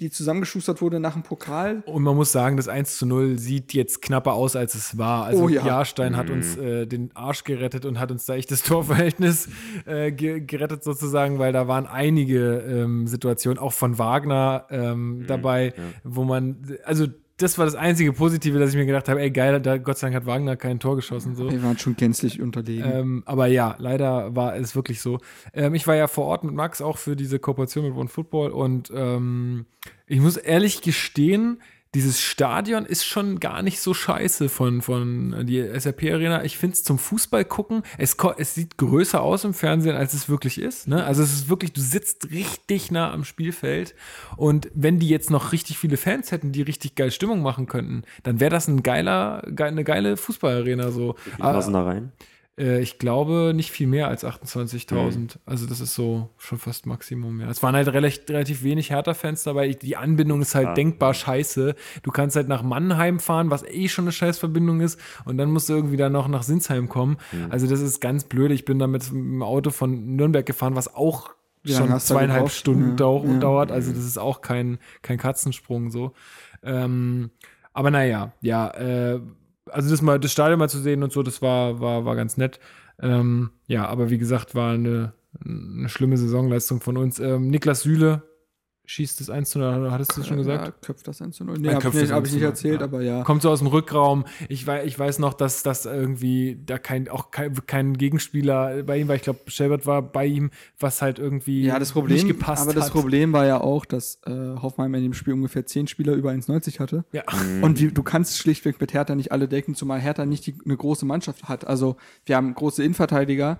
die zusammengeschustert wurde nach dem Pokal. Und man muss sagen, das 1 zu 0 sieht jetzt knapper aus, als es war. Also Oh ja. Jahrstein hat uns äh, den Arsch gerettet und hat uns da echt das *laughs* Torverhältnis äh, ge gerettet sozusagen, weil da waren einige ähm, Situationen, auch von Wagner ähm, dabei, wo man, also das war das einzige Positive, dass ich mir gedacht habe, ey geil, da, Gott sei Dank hat Wagner kein Tor geschossen. So. Wir waren schon gänzlich unterlegen. Ähm, aber ja, leider war es wirklich so. Ähm, ich war ja vor Ort mit Max auch für diese Kooperation mit One Football und ähm, ich muss ehrlich gestehen, dieses Stadion ist schon gar nicht so scheiße von, von die SAP Arena. Ich finde es zum Fußball gucken, es, es sieht größer aus im Fernsehen, als es wirklich ist. Ne? Also es ist wirklich, du sitzt richtig nah am Spielfeld und wenn die jetzt noch richtig viele Fans hätten, die richtig geil Stimmung machen könnten, dann wäre das ein geiler, ge eine geile Fußballarena so. Wie passen da rein? Äh, ich glaube nicht viel mehr als 28.000. Also das ist so schon fast Maximum. Ja. Es waren halt relativ, relativ wenig Hertha-Fans dabei. Die Anbindung ist halt Ah. denkbar scheiße. Du kannst halt nach Mannheim fahren, was eh schon eine Scheißverbindung ist. Und dann musst du irgendwie dann noch nach Sinsheim kommen. Also das ist ganz blöd. Ich bin damit mit dem Auto von Nürnberg gefahren, was auch schon hast du zweieinhalb? Stunden Ja. dau Ja. dauert. Also das ist auch kein, kein Katzensprung so. Ähm, aber naja, ja, äh, also das mal, das Stadion mal zu sehen und so, das war, war, war ganz nett. Ähm, ja, aber wie gesagt, war eine, eine schlimme Saisonleistung von uns. Ähm, Niklas Süle schießt das 1 zu 0, hattest du das schon gesagt? Ja, köpft das 1 zu 0. Nee, hab, köpft ich das nicht, hab ich 1 nicht zu 0, erzählt, ja. aber ja. Kommt so aus dem Rückraum. Ich weiß, ich weiß noch, dass das irgendwie da kein, auch kein, kein Gegenspieler bei ihm war. Ich glaube, Shelbert war bei ihm, was halt irgendwie Ja, das Problem, nicht gepasst aber das hat. Problem war ja auch, dass äh, Hoffenheim in dem Spiel ungefähr 10 Spieler über 1,90 hatte. Ja. Und wie, du kannst schlichtweg mit Hertha nicht alle decken, zumal Hertha nicht die, eine große Mannschaft hat. Also wir haben große Innenverteidiger,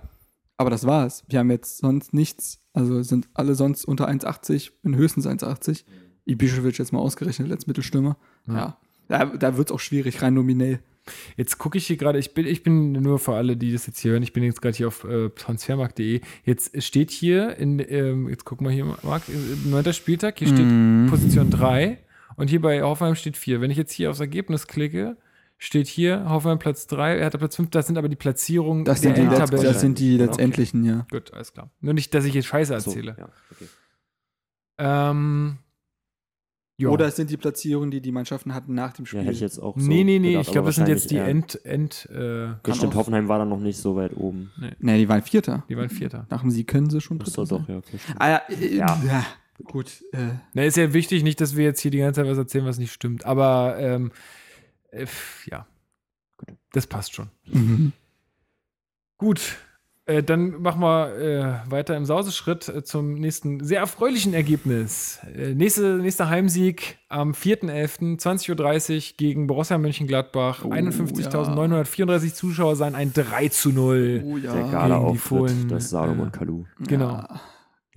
aber das war's. Wir haben jetzt sonst nichts. Also sind alle sonst unter 1,80, bin höchstens 1,80. Ibišević jetzt mal ausgerechnet als Mittelstürmer. Ja. Da, da wird's auch schwierig, rein nominell. Jetzt gucke ich hier gerade, ich bin, ich bin nur für alle, die das jetzt hier hören, ich bin jetzt gerade hier auf äh, transfermarkt.de. Jetzt steht hier in, ähm, jetzt guck mal hier, Marc, neunter Spieltag, hier steht Position 3 und hier bei Hoffenheim steht 4. Wenn ich jetzt hier aufs Ergebnis klicke, steht hier Hoffenheim Platz 3, er hat Platz 5, das sind aber die Platzierungen Das sind die, der Endtabelle. das sind die Okay. letztendlichen, ja. Gut, alles klar. Nur nicht, dass ich jetzt Scheiße So, erzähle. ja, okay. Ähm, ja. Oder es sind die Platzierungen, die die Mannschaften hatten nach dem Ja, Spiel. hätte ich jetzt auch so nee, nee, nee, gedacht, ich glaube, das sind jetzt die End, End, äh, Ja, stimmt, Hoffenheim war dann noch nicht so weit oben. nee, die waren Vierter. die waren Vierter. Nach dem Sieg können sie schon Das Dritter doch, ja, okay. Ah, ja, äh, Ja. ja. Gut. Äh, Na, ist ja wichtig, nicht, dass wir jetzt hier die ganze Zeit was erzählen, was nicht stimmt. Aber ähm, äh, ja, das passt schon. mhm. Gut, äh, dann machen wir äh, weiter im Sauseschritt äh, zum nächsten sehr erfreulichen Ergebnis. Äh, nächste, nächster Heimsieg am 4.11. 20.30 Uhr gegen Borussia Mönchengladbach. Oh, 51.934 Zuschauer sein, ein 3 zu 0. Oh ja. Der gegen die Fohlen, des Salomon äh, Kalu. Genau. Ja.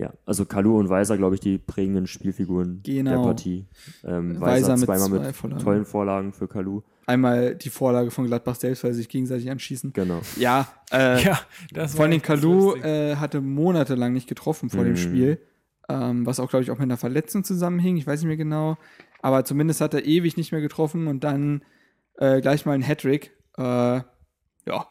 Ja, also Kalu und Weiser, glaube ich, die prägenden Spielfiguren der Genau. Partie. Ähm, Weiser Weiser, mit zweimal zwei mit Vorlagen. tollen Vorlagen für Kalu. Einmal die Vorlage von Gladbach selbst, weil sie sich gegenseitig anschießen. Genau. Ja, äh, *laughs* Ja, das vor allem Kalu äh, hatte monatelang nicht getroffen vor dem Mhm. Spiel. Ähm, was auch, glaube ich, auch mit einer Verletzung zusammenhing. Ich weiß nicht mehr genau. Aber zumindest hat er ewig nicht mehr getroffen und dann äh, gleich mal ein Hattrick. Äh, ja,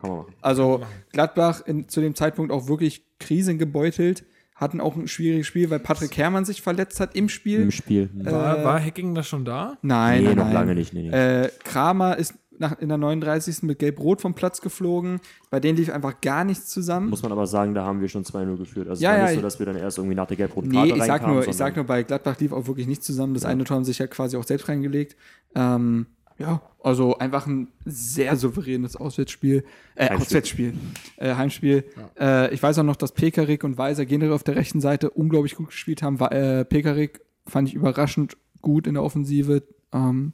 Kann man machen. Also Gladbach in, zu dem Zeitpunkt auch wirklich krisengebeutelt, hatten auch ein schwieriges Spiel, weil Patrick Herrmann sich verletzt hat im Spiel. Im Spiel. Hm. War, äh, war Hacking da schon da? Nein, nee, nein, noch nein. lange nicht. Nee, nee. Äh, Kramer ist nach, in der 39. mit Gelb-Rot vom Platz geflogen. Bei denen lief einfach gar nichts zusammen. Muss man aber sagen, da haben wir schon 2-0 geführt. Also Ja, es war ja, nicht so, dass wir dann erst irgendwie nach der gelb-roten Nee, Karte ich sag, nur, ich sag nur, bei Gladbach lief auch wirklich nichts zusammen. Das Ja. eine Tor haben sich ja quasi auch selbst reingelegt. Ähm, ja, also einfach ein sehr souveränes Auswärtsspiel. Äh, Heimspiel. Auswärtsspiel. Äh, Heimspiel. Äh, ich weiß auch noch, dass Pekarik und Weiser generell auf der rechten Seite unglaublich gut gespielt haben. Äh, Pekarik fand ich überraschend gut in der Offensive. Ähm,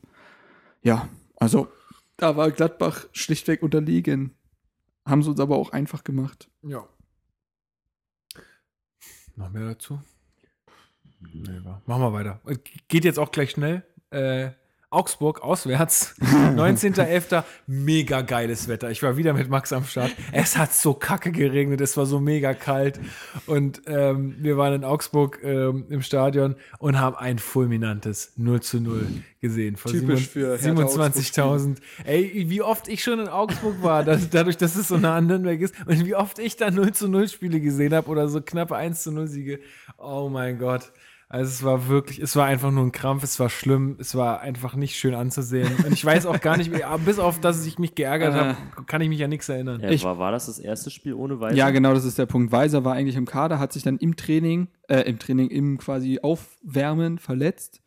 ja, also da war Gladbach schlichtweg unterlegen. Haben sie uns aber auch einfach gemacht. Ja. Noch mehr dazu? Nee, wa- machen wir weiter. Äh, Geht jetzt auch gleich schnell. Äh, Augsburg auswärts, *laughs* 19.11. Mega geiles Wetter. Ich war wieder mit Max am Start. Es hat so kacke geregnet, es war so mega kalt. Und ähm, wir waren in Augsburg ähm, im Stadion und haben ein fulminantes 0 zu 0 gesehen. Vor Typisch für Hertha 27.000. Ey, wie oft ich schon in Augsburg war, dass, dadurch, dass es so nah an Nürnberg ist und wie oft ich da 0 zu 0 Spiele gesehen habe oder so knappe 1 zu 0 Siege. Oh mein Gott. Also es war wirklich, es war einfach nur ein Krampf, es war schlimm, es war einfach nicht schön anzusehen. Und ich weiß auch gar nicht, wie- aber *laughs* bis auf, dass ich mich geärgert habe, kann ich mich an nichts erinnern. Ja, Ich- war, war das das erste Spiel ohne Weiser? Ja, genau, das ist der Punkt. Weiser war eigentlich im Kader, hat sich dann im Training, äh, im Training, im quasi Aufwärmen verletzt.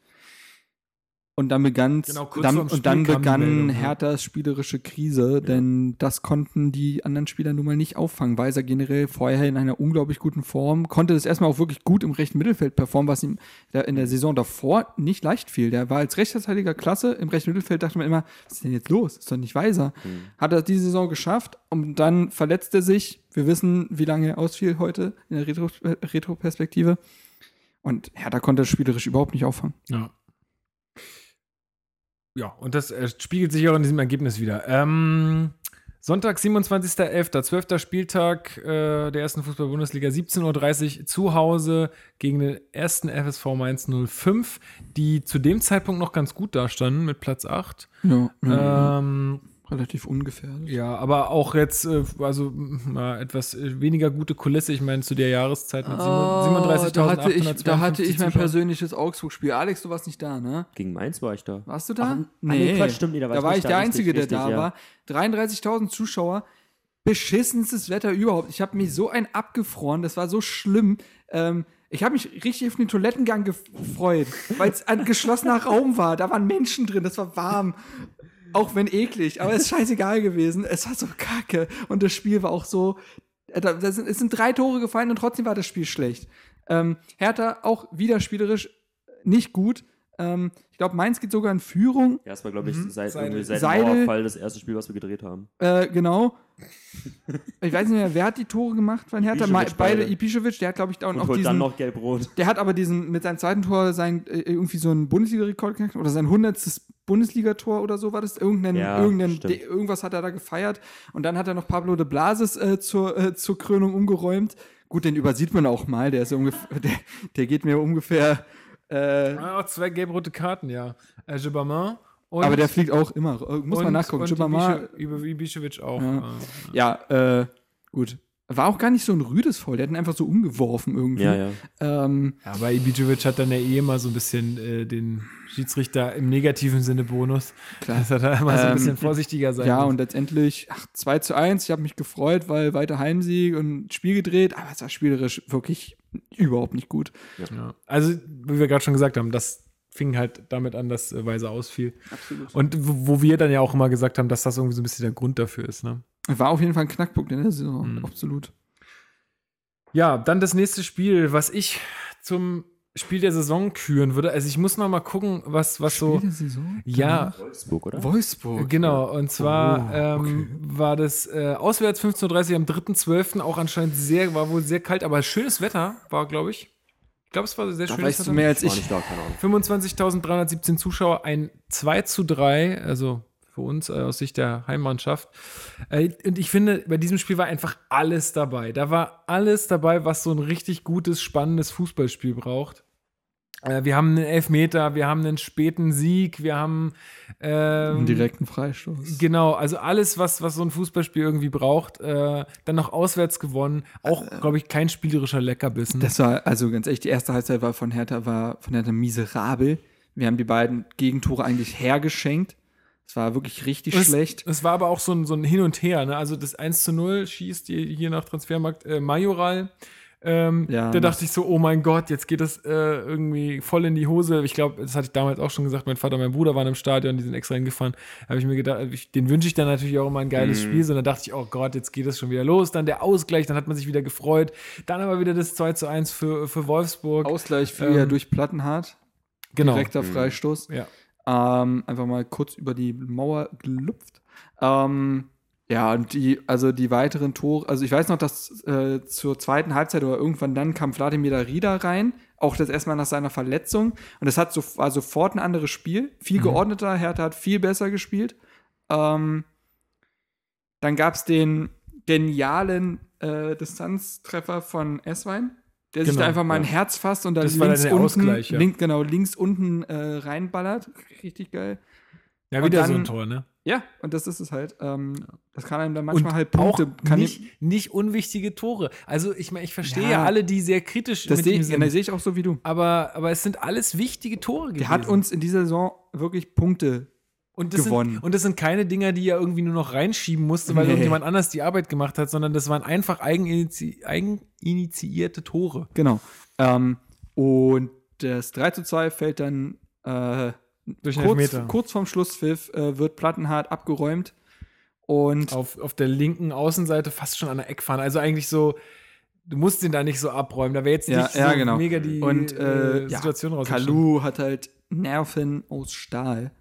Und dann begann Genau, dann, und dann begann ja. Herthas spielerische Krise, denn das konnten die anderen Spieler nun mal nicht auffangen. Weiser generell vorher in einer unglaublich guten Form, konnte das erstmal auch wirklich gut im rechten Mittelfeld performen, was ihm in der Saison davor nicht leicht fiel. Der war als Rechtsverteidiger klasse, im rechten Mittelfeld dachte man immer, was ist denn jetzt los? Ist doch nicht Weiser. Hat er diese Saison geschafft und dann verletzt er sich. Wir wissen, wie lange er ausfiel heute in der Retro Retro-Perspektive. Und Hertha konnte das spielerisch überhaupt nicht auffangen. Ja. Ja, und das äh, spiegelt sich auch in diesem Ergebnis wieder. Ähm, Sonntag, 27.11., 12. Spieltag äh, der ersten Fußball-Bundesliga, 17.30 Uhr zu Hause gegen den ersten FSV Mainz 05, die zu dem Zeitpunkt noch ganz gut dastanden mit Platz 8. Ja, Ähm, relativ ungefährlich. ja, aber auch jetzt, äh, also na, etwas äh, weniger gute Kulisse. Ich meine, zu der Jahreszeit mit Oh, 37.852 da hatte ich, da hatte ich mein Zuschauern. persönliches Augsburg-Spiel. Alex, du warst nicht da, ne? Gegen Mainz war ich da. Warst du da? Ach, nee, Quatsch, stimmt, nee, da war da ich war nicht ich da, der richtig, Einzige, der richtig, da ja. war. 33.000 Zuschauer. Beschissenstes Wetter überhaupt. Ich habe mich so ein abgefroren. Das war so schlimm. Ähm, ich habe mich richtig auf den Toilettengang gefreut, weil es ein geschlossener Raum war. Da waren Menschen drin. Das war warm. Auch wenn eklig. Aber es ist scheißegal gewesen. Es war so kacke. Und das Spiel war auch so. äh, Da, da sind, es sind drei Tore gefallen und trotzdem war das Spiel schlecht. Ähm, Hertha auch wieder spielerisch nicht gut. Ähm, ich glaube, Mainz geht sogar in Führung. War, glaube ich, seit, Seidel. seit Seidel. dem Mauerfall das erste Spiel, was wir gedreht haben. Äh, genau. Ich weiß nicht mehr, wer hat die Tore gemacht von Hertha? Ma- Ibišević beide. Ibišević, der hat, glaube ich, da Und auch holt dann diesen. noch gelb-rot. Der hat aber diesen mit seinem zweiten Tor sein äh, irgendwie so einen Bundesliga-Rekord geknackt oder sein hundertstes Bundesligator oder so war das. Irgendein, Ja, irgendein, de, irgendwas hat er da gefeiert. Und dann hat er noch Pablo de Blasis äh, zur, äh, zur Krönung umgeräumt. Gut, den übersieht man auch mal. Der ist ungefähr, *laughs* der, der geht mir ungefähr. Äh, Ah, auch zwei gelb-rote Karten, ja. Äh, Gibbermann und aber der fliegt auch immer. Äh, Muss man nachgucken. Und Gibbermann- Ibiše- Ibišević auch. Ja. äh, Ja, äh, gut. War auch gar nicht so ein rüdes Foul. Der hat ihn einfach so umgeworfen irgendwie. Ja, ja. Ähm, Ja, aber Ibišević hat dann ja eh immer so ein bisschen äh, den Schiedsrichter im negativen Sinne Bonus. Klar. Dass er da immer so ein Ähm, bisschen vorsichtiger sein ja, muss. und letztendlich ach, 2 zu 1. Ich habe mich gefreut, weil weiter Heimsieg und Spiel gedreht, aber es war spielerisch wirklich überhaupt nicht gut. Ja. Also, wie wir gerade schon gesagt haben, das fing halt damit an, dass äh, Weise ausfiel. Absolut. Und wo wir dann ja auch immer gesagt haben, dass das irgendwie so ein bisschen der Grund dafür ist. Ne? War auf jeden Fall ein Knackpunkt in der Saison. Mhm. Absolut. Ja, dann das nächste Spiel, was ich zum Spiel der Saison küren würde. Also ich muss noch mal gucken, was, was so. Spiel der Saison? Ja, Wolfsburg, oder? Wolfsburg. Genau, und zwar Oh, ähm, war das äh, auswärts 15.30 Uhr am 3.12. auch anscheinend sehr, war wohl sehr kalt, aber schönes Wetter war, glaube ich. Ich glaube, es war sehr Da schönes weißt du mehr als Ich war ich. nicht da, keine Ahnung. 25.317 Zuschauer, ein 2 zu 3, also für uns äh, aus Sicht der Heimmannschaft. Äh, und ich finde, bei diesem Spiel war einfach alles dabei. Da war alles dabei, was so ein richtig gutes, spannendes Fußballspiel braucht. Äh, wir haben einen Elfmeter, wir haben einen späten Sieg, wir haben ähm, Einen direkten Freistoß. Genau, also alles, was, was so ein Fußballspiel irgendwie braucht, äh, dann noch auswärts gewonnen. Auch, glaube ich, kein spielerischer Leckerbissen. Das war, also ganz ehrlich, die erste Halbzeit war von Hertha, war von Hertha miserabel. Wir haben die beiden Gegentore eigentlich hergeschenkt. Es war wirklich richtig es, schlecht. Es war aber auch so ein, so ein Hin und Her. Ne? Also das 1 zu 0 schießt hier, hier nach Transfermarkt äh, Majoral. Ähm, Ja, da dachte ich so, oh mein Gott, jetzt geht das äh, irgendwie voll in die Hose. Ich glaube, das hatte ich damals auch schon gesagt, mein Vater und mein Bruder waren im Stadion, die sind extra hingefahren. Da habe ich mir gedacht, ich, den wünsche ich dann natürlich auch immer ein geiles Spiel. So, dann dachte ich, oh Gott, jetzt geht das schon wieder los. Dann der Ausgleich, dann hat man sich wieder gefreut. Dann aber wieder das 2 zu 1 für, für Wolfsburg. Ausgleich fiel ja Ähm, durch Plattenhardt. genau. Direkter Freistoß. Ja. Ähm, einfach mal kurz über die Mauer gelupft. Ähm, ja, und die, also die weiteren Tore, also ich weiß noch, dass äh, zur zweiten Halbzeit oder irgendwann dann kam Vladimir Darida rein, auch das erstmal nach seiner Verletzung. Und das hat so, war sofort ein anderes Spiel, viel geordneter, Hertha hat viel besser gespielt. Ähm, dann gab es den genialen äh, Distanztreffer von Esswein, der sich Genau, da einfach mal ein ja. Herz fasst und dann Das links unten, Ausgleich, ja. link, genau, links unten äh, reinballert. Richtig geil. Ja, Und wieder so dann- ein Tor, ne? Ja, und das ist es halt. Ähm, Das kann einem dann manchmal und halt Punkte. auch kann nicht, nicht unwichtige Tore. Also ich meine, ich verstehe ja. Ja. alle, die sehr kritisch das mit sehe ihm ich, sind. das sehe ich auch so wie du. aber, aber es sind alles wichtige Tore gewesen. Der hat uns in dieser Saison wirklich Punkte. und das gewonnen. Sind, und das sind keine Dinger, die er irgendwie nur noch reinschieben musste, weil Nee. irgendjemand anders die Arbeit gemacht hat, sondern das waren einfach eigeninizi eigeninitiierte Tore. Genau. Ähm, und das 3 zu 2 fällt dann äh, Durch einen kurz, Elfmeter. kurz vorm Schlusspfiff, äh, wird Plattenhardt abgeräumt. Und Auf, auf der linken Außenseite fast schon an der Eckfahne. Also eigentlich so, du musst den da nicht so abräumen. Da wäre jetzt Ja, nicht so ja, genau. mega die Und, äh, ja, Situation rausgekommen. Kalu hat halt Nerven aus Stahl.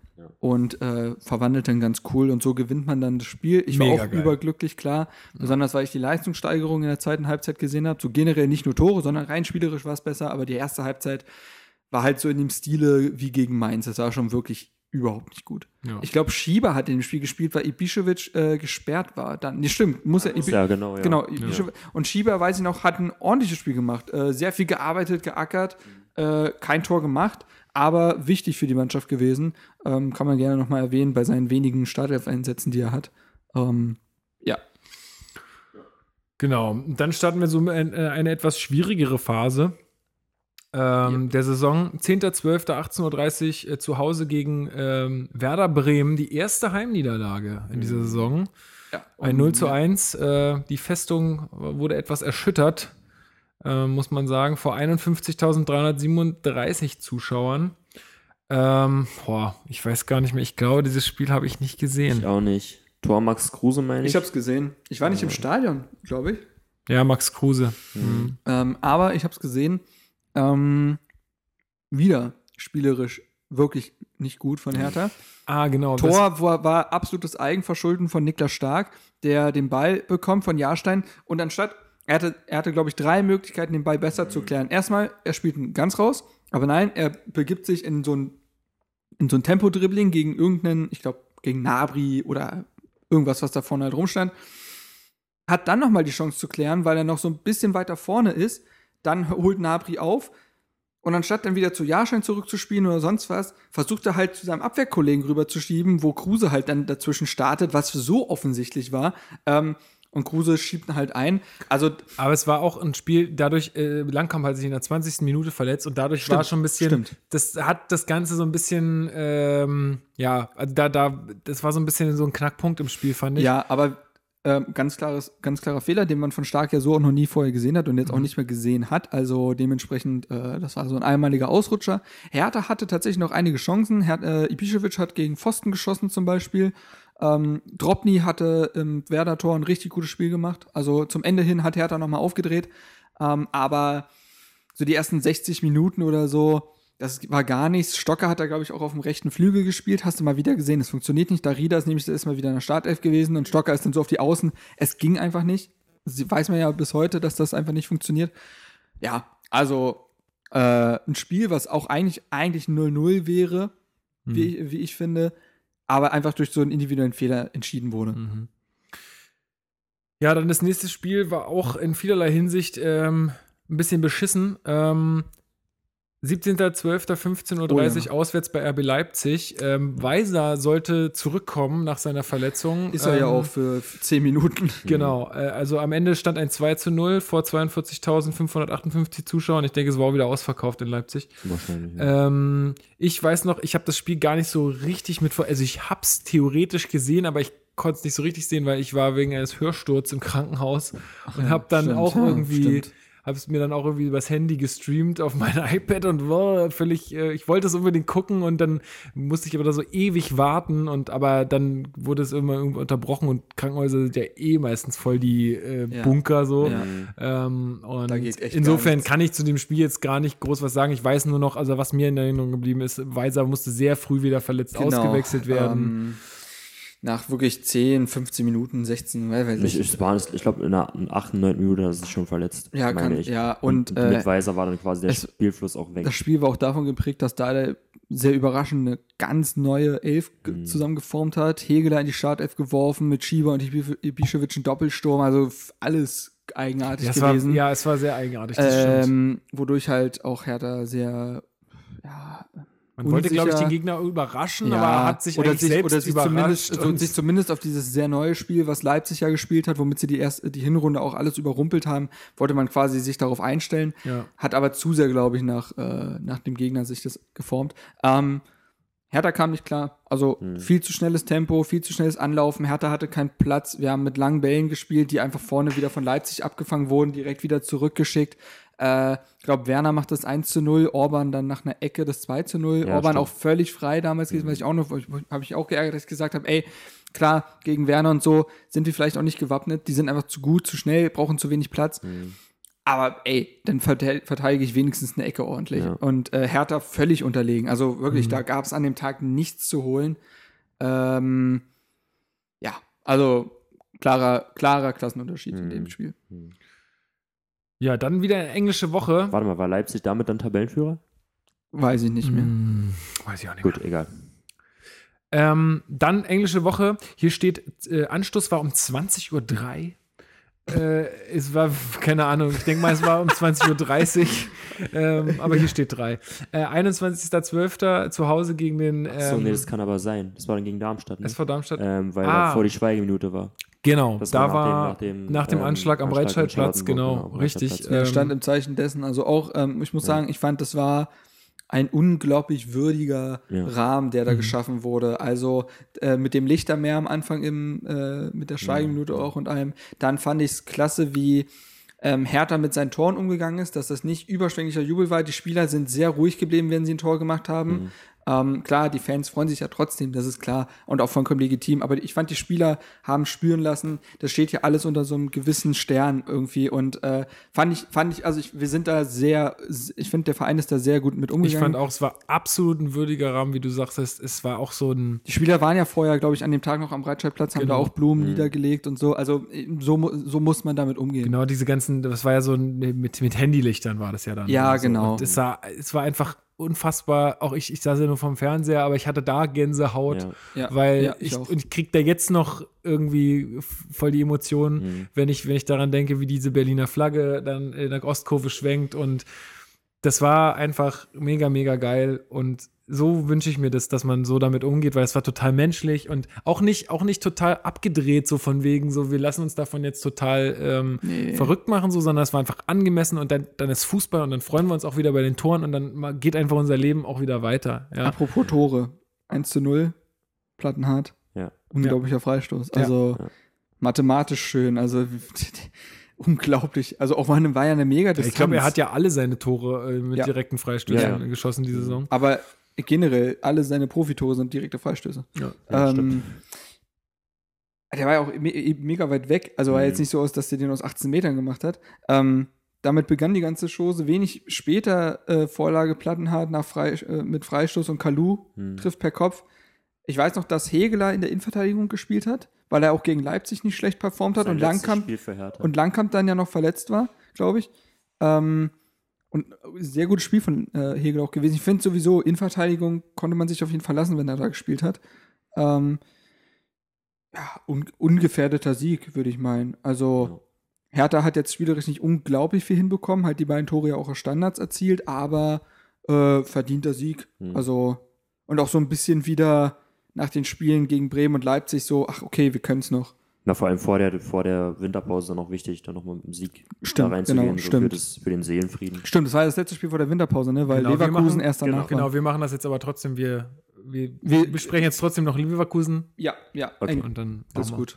Und äh, verwandelt dann ganz cool und so gewinnt man dann das Spiel. Ich war Mega auch geil. überglücklich, klar. Besonders, weil ich die Leistungssteigerung in der zweiten Halbzeit gesehen habe. So generell nicht nur Tore, sondern rein spielerisch war es besser. Aber die erste Halbzeit war halt so in dem Stile wie gegen Mainz. Das war schon wirklich überhaupt nicht gut. Ja. Ich glaube, Schieber hat in dem Spiel gespielt, weil Ibišević äh, gesperrt war. Dann, nee, stimmt, muss er. Ibi- Ja, genau. Ja. Genau, Ibišević- und Schieber, weiß ich noch, hat ein ordentliches Spiel gemacht. Äh, sehr viel gearbeitet, geackert, äh, kein Tor gemacht, aber wichtig für die Mannschaft gewesen. Ähm, kann man gerne nochmal erwähnen bei seinen wenigen Startelf-Einsätzen, die er hat. Ähm, ja, Genau. Dann starten wir so in äh, eine etwas schwierigere Phase ähm, der Saison. 10.12.18.30 Uhr äh, zu Hause gegen ähm, Werder Bremen. Die erste Heimniederlage in dieser Saison. ja. Ein 0 zu 1. Äh, die Festung wurde etwas erschüttert, äh, muss man sagen, vor 51.337 Zuschauern. Ähm, boah, ich weiß gar nicht mehr. Ich glaube, dieses Spiel habe ich nicht gesehen. Ich auch nicht. Tor Max Kruse, meine ich. Ich habe es gesehen. Ich war nicht im Stadion, glaube ich. Ja, Max Kruse. Mhm. Ähm, aber ich habe es gesehen. Ähm, wieder spielerisch wirklich nicht gut von Hertha. Ah, genau. Tor war, war absolutes Eigenverschulden von Niklas Stark, der den Ball bekommt von Jahrstein und anstatt, er hatte, er hatte glaube ich, drei Möglichkeiten, den Ball besser zu klären. Erstmal, er spielt ihn ganz raus, aber nein, er begibt sich in so ein, in so ein Tempo-Dribbling gegen irgendeinen, ich glaube, gegen Nabri oder irgendwas, was da vorne halt rumstand. Hat dann nochmal die Chance zu klären, weil er noch so ein bisschen weiter vorne ist. Dann holt Nabri auf, und anstatt dann wieder zu Jahrschein zurückzuspielen oder sonst was, versucht er halt zu seinem Abwehrkollegen rüberzuschieben, wo Kruse halt dann dazwischen startet, was so offensichtlich war. Ähm, und Kruse schiebt ihn halt ein. Also, Aber es war auch ein Spiel, dadurch, äh, Langkamp hat sich in der 20. Minute verletzt und dadurch war Stimmt, schon ein bisschen, stimmt. das hat das Ganze so ein bisschen, ähm, ja, also da, da, das war so ein bisschen so ein Knackpunkt im Spiel, fand ich. ja, aber ähm, ganz, klares, ganz klarer Fehler, den man von Stark ja so auch noch nie vorher gesehen hat und jetzt auch nicht mehr gesehen hat. Also dementsprechend, äh, das war so ein einmaliger Ausrutscher. Hertha hatte tatsächlich noch einige Chancen. Her äh, Ibišević hat gegen Pfosten geschossen zum Beispiel. Ähm, Dropny hatte im Werder-Tor ein richtig gutes Spiel gemacht. Also zum Ende hin hat Hertha nochmal aufgedreht. Ähm, aber so die ersten 60 Minuten oder so, das war gar nichts. Stocker hat da, glaube ich, auch auf dem rechten Flügel gespielt. Hast du mal wieder gesehen, das funktioniert nicht. Darida ist nämlich erstmal wieder in der Startelf gewesen und Stocker ist dann so auf die Außen. Es ging einfach nicht. Sie weiß man ja bis heute, dass das einfach nicht funktioniert. Ja, also äh, ein Spiel, was auch eigentlich, eigentlich 0-0 wäre, wie, wie ich finde, aber einfach durch so einen individuellen Fehler entschieden wurde. Mhm. Ja, dann das nächste Spiel war auch in vielerlei Hinsicht ähm, ein bisschen beschissen. Ähm, 17.12.15.30 Uhr Oh ja. auswärts bei RB Leipzig. Ähm, Weiser sollte zurückkommen nach seiner Verletzung. Ist er ja Ähm, auch für 10 Minuten. Genau, äh, also am Ende stand ein 2 zu 0 vor 42.558 Zuschauern. Ich denke, es war auch wieder ausverkauft in Leipzig. Wahrscheinlich. Ja. Ähm, ich weiß noch, ich habe das Spiel gar nicht so richtig mit vor. Also ich habe es theoretisch gesehen, aber ich konnte es nicht so richtig sehen, weil ich war wegen eines Hörsturz im Krankenhaus und habe dann stimmt. auch Ja, irgendwie, stimmt. Habe es mir dann auch irgendwie übers Handy gestreamt auf mein *laughs* iPad und war völlig, äh, ich wollte es unbedingt gucken und dann musste ich aber da so ewig warten und aber dann wurde es immer irgendwie unterbrochen und Krankenhäuser sind ja eh meistens voll die äh, Ja. Bunker so. Ja. Ähm, und insofern kann ich zu dem Spiel jetzt gar nicht groß was sagen. Ich weiß nur noch, also was mir in Erinnerung geblieben ist, Weiser musste sehr früh wieder verletzt Genau, ausgewechselt werden. Ähm, nach wirklich 10, 15 Minuten, 16, weiß weiß Ich, ich. ich, war, ich glaube, in der 8., 9. Minute hat er sich schon verletzt. Ja, meine kann- ich. ja, und, mit äh, Weiser war dann quasi der es- Spielfluss auch weg. Das Spiel war auch davon geprägt, dass Dada sehr überraschend eine ganz neue Elf Mhm. zusammengeformt hat. Hegel in die Startelf geworfen, mit Schieber und Ibišević einen Doppelsturm, also alles eigenartig Ja, es war, gewesen. ja, es war sehr eigenartig. Das stimmt. ähm, wodurch halt auch Hertha sehr ja, Man wollte, glaube ich, unsicher- den Gegner überraschen, ja, aber hat sich oder eigentlich sich, selbst oder sich überrascht. zumindest, also und- sich zumindest auf dieses sehr neue Spiel, was Leipzig ja gespielt hat, womit sie die erste, die Hinrunde auch alles überrumpelt haben, wollte man quasi sich darauf einstellen. Ja. Hat aber zu sehr, glaube ich, nach, äh, nach dem Gegner sich das geformt. Ähm, Hertha kam nicht klar. Also viel zu schnelles Tempo, viel zu schnelles Anlaufen. Hertha hatte keinen Platz. Wir haben mit langen Bällen gespielt, die einfach vorne wieder von Leipzig abgefangen wurden, direkt wieder zurückgeschickt. Äh, ich glaube, Werner macht das 1 zu 0, Orban dann nach einer Ecke das 2 zu 0. Ja, Orban stimmt. auch völlig frei damals gewesen, was ich auch noch, habe ich auch geärgert, dass ich gesagt habe, ey, klar, gegen Werner und so sind wir vielleicht auch nicht gewappnet. Die sind einfach zu gut, zu schnell, brauchen zu wenig Platz. Aber ey, dann verte- verteidige ich wenigstens eine Ecke ordentlich. Ja. Und äh, Hertha völlig unterlegen. Also wirklich, da gab es an dem Tag nichts zu holen. Ähm, ja, also klarer, klarer Klassenunterschied in dem Spiel. Ja, dann wieder eine englische Woche. Warte mal, war Leipzig damit dann Tabellenführer? Weiß ich nicht mehr. Hm, weiß ich auch nicht. Gut, egal. Ähm, dann englische Woche. Hier steht, äh, Anstoß war um 20.03 Uhr. Äh, es war, keine Ahnung, ich denke mal, es war um 20.30 Uhr. ähm, aber hier steht 3. Äh, 21.12. zu Hause gegen den ähm, so, nee, das kann aber sein. Das war dann gegen Darmstadt. Ne? SV Darmstadt. Ähm, weil Ah. davor die Schweigeminute war. Genau, Das da war nach dem- nach dem, nach dem ähm, Anschlag am Breitscheidplatz, genau, genau, richtig. Ja, ähm, stand im Zeichen dessen. Also auch, ähm, ich muss Ja. sagen, ich fand, das war ein unglaublich würdiger Ja. Rahmen, der da Mhm. geschaffen wurde. Also äh, mit dem Lichtermeer am Anfang im, äh, mit der Schweigeminute auch und allem. Dann fand ich es klasse, wie ähm, Hertha mit seinen Toren umgegangen ist, dass das nicht überschwänglicher Jubel war. Die Spieler sind sehr ruhig geblieben, wenn sie ein Tor gemacht haben. Mhm. Ähm, klar, die Fans freuen sich ja trotzdem, das ist klar und auch vollkommen legitim. Aber ich fand, die Spieler haben spüren lassen, das steht ja alles unter so einem gewissen Stern irgendwie. Und äh, fand ich, fand ich, also ich, wir sind da sehr, ich finde, der Verein ist da sehr gut mit ich umgegangen. fand auch, es war absolut ein würdiger Rahmen, wie du sagst. Es war auch so ein. die Spieler waren ja vorher, glaube ich, an dem Tag noch am Breitscheidplatz, haben Genau. da auch Blumen niedergelegt und so. Also so, so muss man damit umgehen. Genau, diese ganzen, das war ja so ein, mit, mit Handylichtern war das ja dann. Ja, Und so. genau. Und es, sah, es war einfach unfassbar, auch ich, ich saß ja nur vom Fernseher, aber ich hatte da Gänsehaut, Ja. Ja, weil ja, ich, auch. und ich krieg da jetzt noch irgendwie voll die Emotionen, Mhm. wenn ich, wenn ich daran denke, wie diese Berliner Flagge dann in der Ostkurve schwenkt und das war einfach mega, mega geil und so wünsche ich mir das, dass man so damit umgeht, weil es war total menschlich und auch nicht, auch nicht total abgedreht, so von wegen, so wir lassen uns davon jetzt total ähm, Nee. verrückt machen, so, sondern es war einfach angemessen und dann, dann ist Fußball und dann freuen wir uns auch wieder bei den Toren und dann geht einfach unser Leben auch wieder weiter. Ja. Apropos Tore. 1 zu 0, Plattenhart. Ja. Unglaublicher Freistoß. Ja. Also Ja. mathematisch schön. Also *laughs* unglaublich. Also auch war, eine, war ja eine mega Ich glaube, er hat ja alle seine Tore äh, mit Ja. direkten Freistößen Ja, ja. geschossen diese Saison. Aber generell, alle seine Profitore sind direkte Freistöße. Ja. Ja, ähm, der war ja auch me mega weit weg. Also war Mhm. jetzt nicht so aus, dass der den aus 18 Metern gemacht hat. Ähm, damit begann die ganze Chose. Wenig später äh, Vorlage Plattenhardt nach Frei, äh, mit Freistoß und Kalu Mhm. trifft per Kopf. Ich weiß noch, dass Hegeler in der Innenverteidigung gespielt hat, weil er auch gegen Leipzig nicht schlecht performt hat Sein und Langkamp, und Langkamp dann ja noch verletzt war, glaube ich. Ähm, und sehr gutes Spiel von äh, Hegel auch gewesen. Ich finde sowieso, Innenverteidigung konnte man sich auf jeden Fall lassen, wenn er da gespielt hat. Ähm, ja, un ungefährdeter Sieg, würde ich meinen. Also, Hertha hat jetzt spielerisch nicht unglaublich viel hinbekommen, halt die beiden Tore ja auch aus Standards erzielt, aber äh, verdienter Sieg. Mhm. Also, und auch so ein bisschen wieder nach den Spielen gegen Bremen und Leipzig so, ach, okay, wir können es noch. Na, vor allem vor der, vor der Winterpause dann auch wichtig, dann nochmal mit dem Sieg Stimmt, da reinzugehen, genau, so Für, stimmt. das, für den Seelenfrieden. Stimmt, das war das letzte Spiel vor der Winterpause, ne? Weil Genau, Leverkusen machen- erst danach war. Genau, wir machen das jetzt aber trotzdem. Wir, wir, Wir- besprechen jetzt trotzdem noch Leverkusen Ja, ja. Okay. und dann Das ist gut.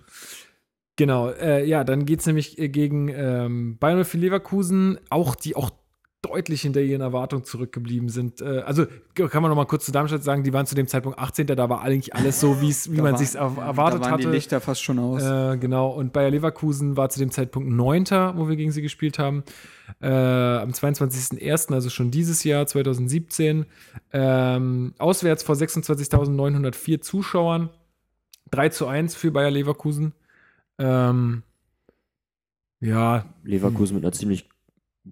Genau, äh, ja, dann geht es nämlich äh, gegen ähm, Bayern für Leverkusen, auch die auch deutlich hinter ihren Erwartungen zurückgeblieben sind. Äh, also kann man noch mal kurz zu Darmstadt sagen, die waren zu dem Zeitpunkt 18. Da war eigentlich alles so, wie man sich erwartet da waren hatte. die Lichter fast schon aus. Äh, genau, und Bayer Leverkusen war zu dem Zeitpunkt Neunter, wo wir gegen sie gespielt haben. Äh, am 22.01., also schon dieses Jahr, 2017. Ähm, auswärts vor 26.904 Zuschauern. 3 zu 1 für Bayer Leverkusen. Ähm, ja, Leverkusen mit einer ziemlich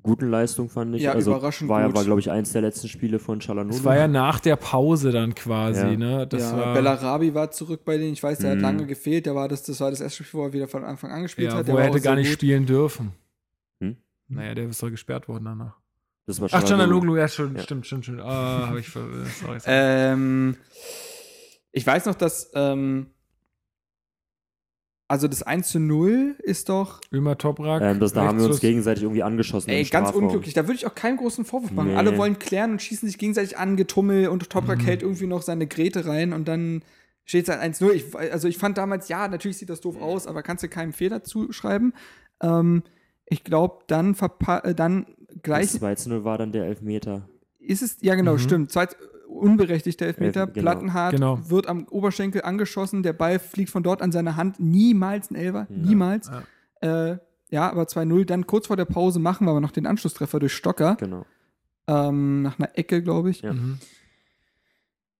guten Leistung, fand ich. Ja, also überraschend war, ja- gut. war glaube ich, eins der letzten Spiele von Chalanolo. es war ja nach der Pause dann quasi, Ja. ne? Das ja, war, Bellarabi war zurück bei denen. Ich weiß, der hat Mhm. lange gefehlt. Der war das, das war das erste Spiel, wo er wieder von Anfang an gespielt ja, hat. Der wo er hätte gar nicht gut. spielen dürfen. Hm? Naja, der ist doch gesperrt worden danach. Das war Ach. Canaloglu, ja, schon, Ja. stimmt, stimmt, stimmt. Ah, habe ich ver *laughs* sorry, sorry. Ähm, ich weiß noch, dass ähm, also das 1 zu 0 ist doch Ömer Toprak. Ähm, das, da haben wir uns gegenseitig irgendwie angeschossen. ey, ganz unglücklich. Da würde ich auch keinen großen Vorwurf machen. Nee. Alle wollen klären und schießen sich gegenseitig an, Getummel und Toprak Mhm. hält irgendwie noch seine Grete rein und dann steht es halt 1-0. Ich, also ich fand damals, ja, natürlich sieht das doof aus, aber kannst du keinem Fehler zuschreiben. Ähm, ich glaube, dann, verpa äh, dann gleich Das 2 zu 0 war dann der Elfmeter. ist es, ja genau, Mhm. stimmt. Zweit, unberechtigter Elfmeter, Elf- genau. Plattenhardt Genau. wird am Oberschenkel angeschossen, der Ball fliegt von dort an seine Hand, niemals ein Elfer, niemals. Ja. Äh, ja, aber 2-0, dann kurz vor der Pause machen wir aber noch den Anschlusstreffer durch Stocker, Genau. ähm, nach einer Ecke, glaube ich. Ja. Mhm.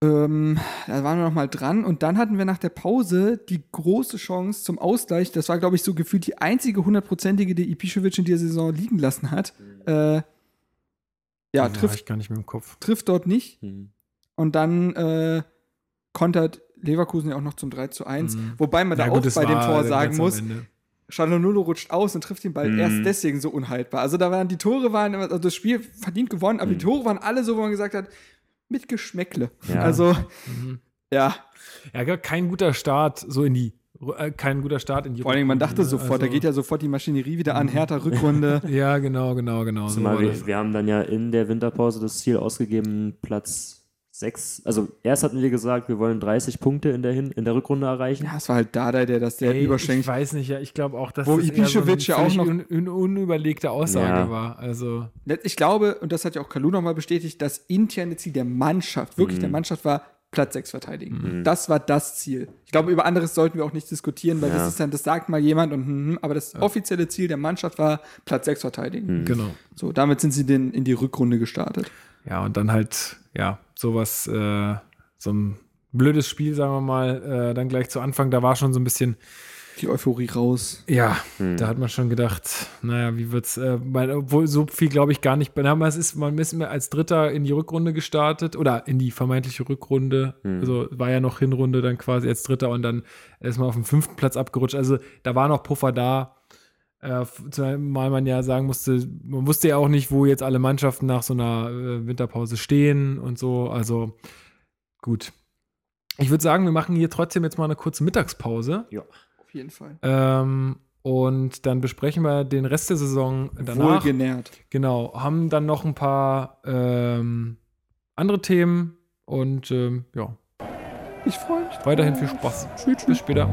Ähm, da waren wir noch mal dran und dann hatten wir nach der Pause die große Chance zum Ausgleich. Das war, glaube ich, so gefühlt die einzige hundertprozentige, die Ibišević in dieser Saison liegen lassen hat. Äh, ja, trifft, ich gar nicht mehr im Kopf. trifft dort nicht. Mhm. Und dann äh, kontert Leverkusen ja auch noch zum 3 zu 1. Wobei man da Ja, auch gut, bei dem Tor sagen muss, Ende. Chanonulu rutscht aus und trifft den Ball Mhm. erst deswegen so unhaltbar. Also da waren die Tore waren, also das Spiel verdient gewonnen, aber die Tore waren alle so, wo man gesagt hat, mit Geschmäckle. Ja. Also, Mhm. ja. Ja, kein guter Start, so in die, äh, kein guter Start in die Vor allem, man dachte sofort, da also- geht ja sofort die Maschinerie wieder an, Hertha Rückrunde. *laughs* Ja, genau, genau, genau. So Zumal war wir, das. wir haben dann ja in der Winterpause das Ziel ausgegeben, Platz 6. Also erst hatten wir gesagt, wir wollen 30 Punkte in der, Hin in der Rückrunde erreichen. ja, es war halt Dada, der das der Ey, ich überschenkt. weiß nicht, ja, ich glaube auch, dass Wo das eher so eine Ibišević ja auch noch- un un unüberlegte Aussage Ja. war. Also, Ich glaube, und das hat ja auch Kalu nochmal bestätigt, das interne Ziel der Mannschaft, wirklich Mhm. der Mannschaft war, Platz 6 verteidigen. Das war das Ziel. Ich glaube, über anderes sollten wir auch nicht diskutieren, weil Ja. das ist dann, das sagt mal jemand und hm, hm, aber das offizielle Ziel der Mannschaft war, Platz 6 verteidigen. genau. So, damit sind sie denn in die Rückrunde gestartet. Ja, und dann halt, ja, sowas, äh, so ein blödes Spiel, sagen wir mal, äh, dann gleich zu Anfang, da war schon so ein bisschen, Die Euphorie raus. ja, Hm. da hat man schon gedacht, naja, wie wird's, äh, weil, obwohl so viel glaube ich gar nicht, na, man ist, man ist mir als Dritter in die Rückrunde gestartet oder in die vermeintliche Rückrunde, Hm. also war ja noch Hinrunde dann quasi als Dritter und dann ist man auf den fünften Platz abgerutscht, also da war noch Puffer da, äh, zumal man ja sagen musste, man wusste ja auch nicht, wo jetzt alle Mannschaften nach so einer äh, Winterpause stehen und so. Also gut. Ich würde sagen, wir machen hier trotzdem jetzt mal eine kurze Mittagspause. Auf jeden Fall. Ähm, und dann besprechen wir den Rest der Saison danach. Wohlgenährt. Genau, haben dann noch ein paar ähm, andere Themen und ähm, ja, Ich freue mich. weiterhin viel Spaß. Bis später.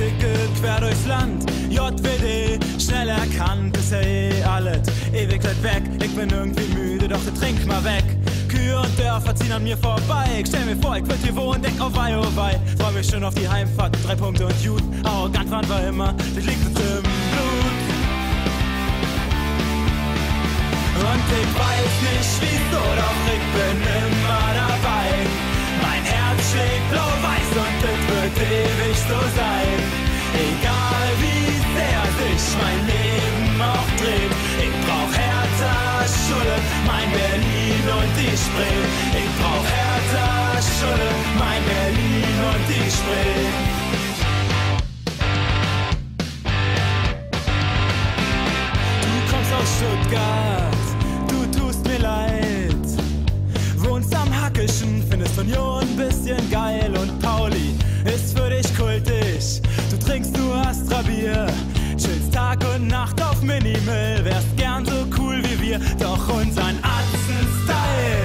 Assi-Ticket quer durchs Land. JWD, schnell erkannt, ist ja eh alles. Ewig weit weg, ich bin irgendwie müde, doch trink mal weg. Kühe und Dörfer ziehen an mir vorbei. Ich stell mir vor, ich würd hier wohnen, denk auf oh Wei. Freu mich schon auf die Heimfahrt, drei Punkte und gut. Arrogant waren wir immer, das liegt uns im Blut. Und ich weiß nicht wieso, doch ich bin immer dabei. Mein Herz schlägt blau-weiß und es wird ewig so sein. Egal wie sehr sich mein Leben auch dreht. Ich brauch Hertha, Schulle, mein Berlin und die Spree. Ich brauch Hertha, Schulle, mein Berlin und die Spree. Du kommst aus Stuttgart, du tust mir leid. Wohnst am Hackischen, findest Union Bier, chillst Tag und Nacht auf Minimal, wärst gern so cool wie wir, doch unseren Atzen-Style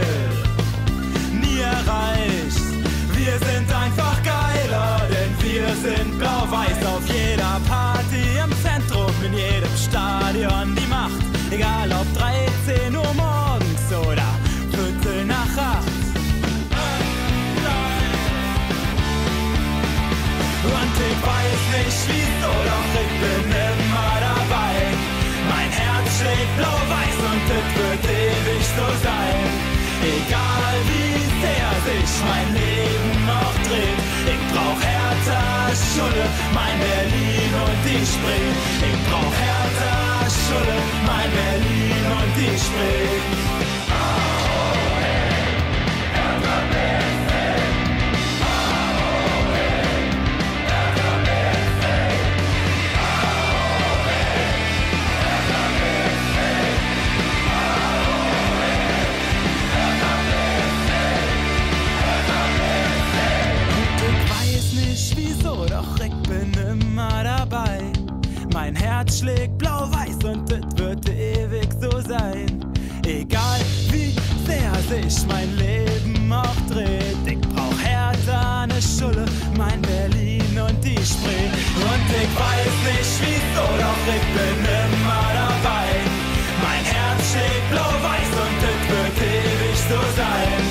nie erreicht. Wir sind einfach geiler, denn wir sind blau-weiß auf jeder Party im Zentrum, in jedem Stadion die Macht. Egal Schulle, mein Berlin und die Spree. Ich brauch Hertha, Schulle, mein Berlin und die Spree. Sich mein Leben auch dreht. Ich brauch Hertha, ne Schulle, mein Berlin und die Spree. Und ich weiß nicht wieso, doch ich bin immer dabei. Mein Herz schlägt blau-weiß und es wird ewig so sein.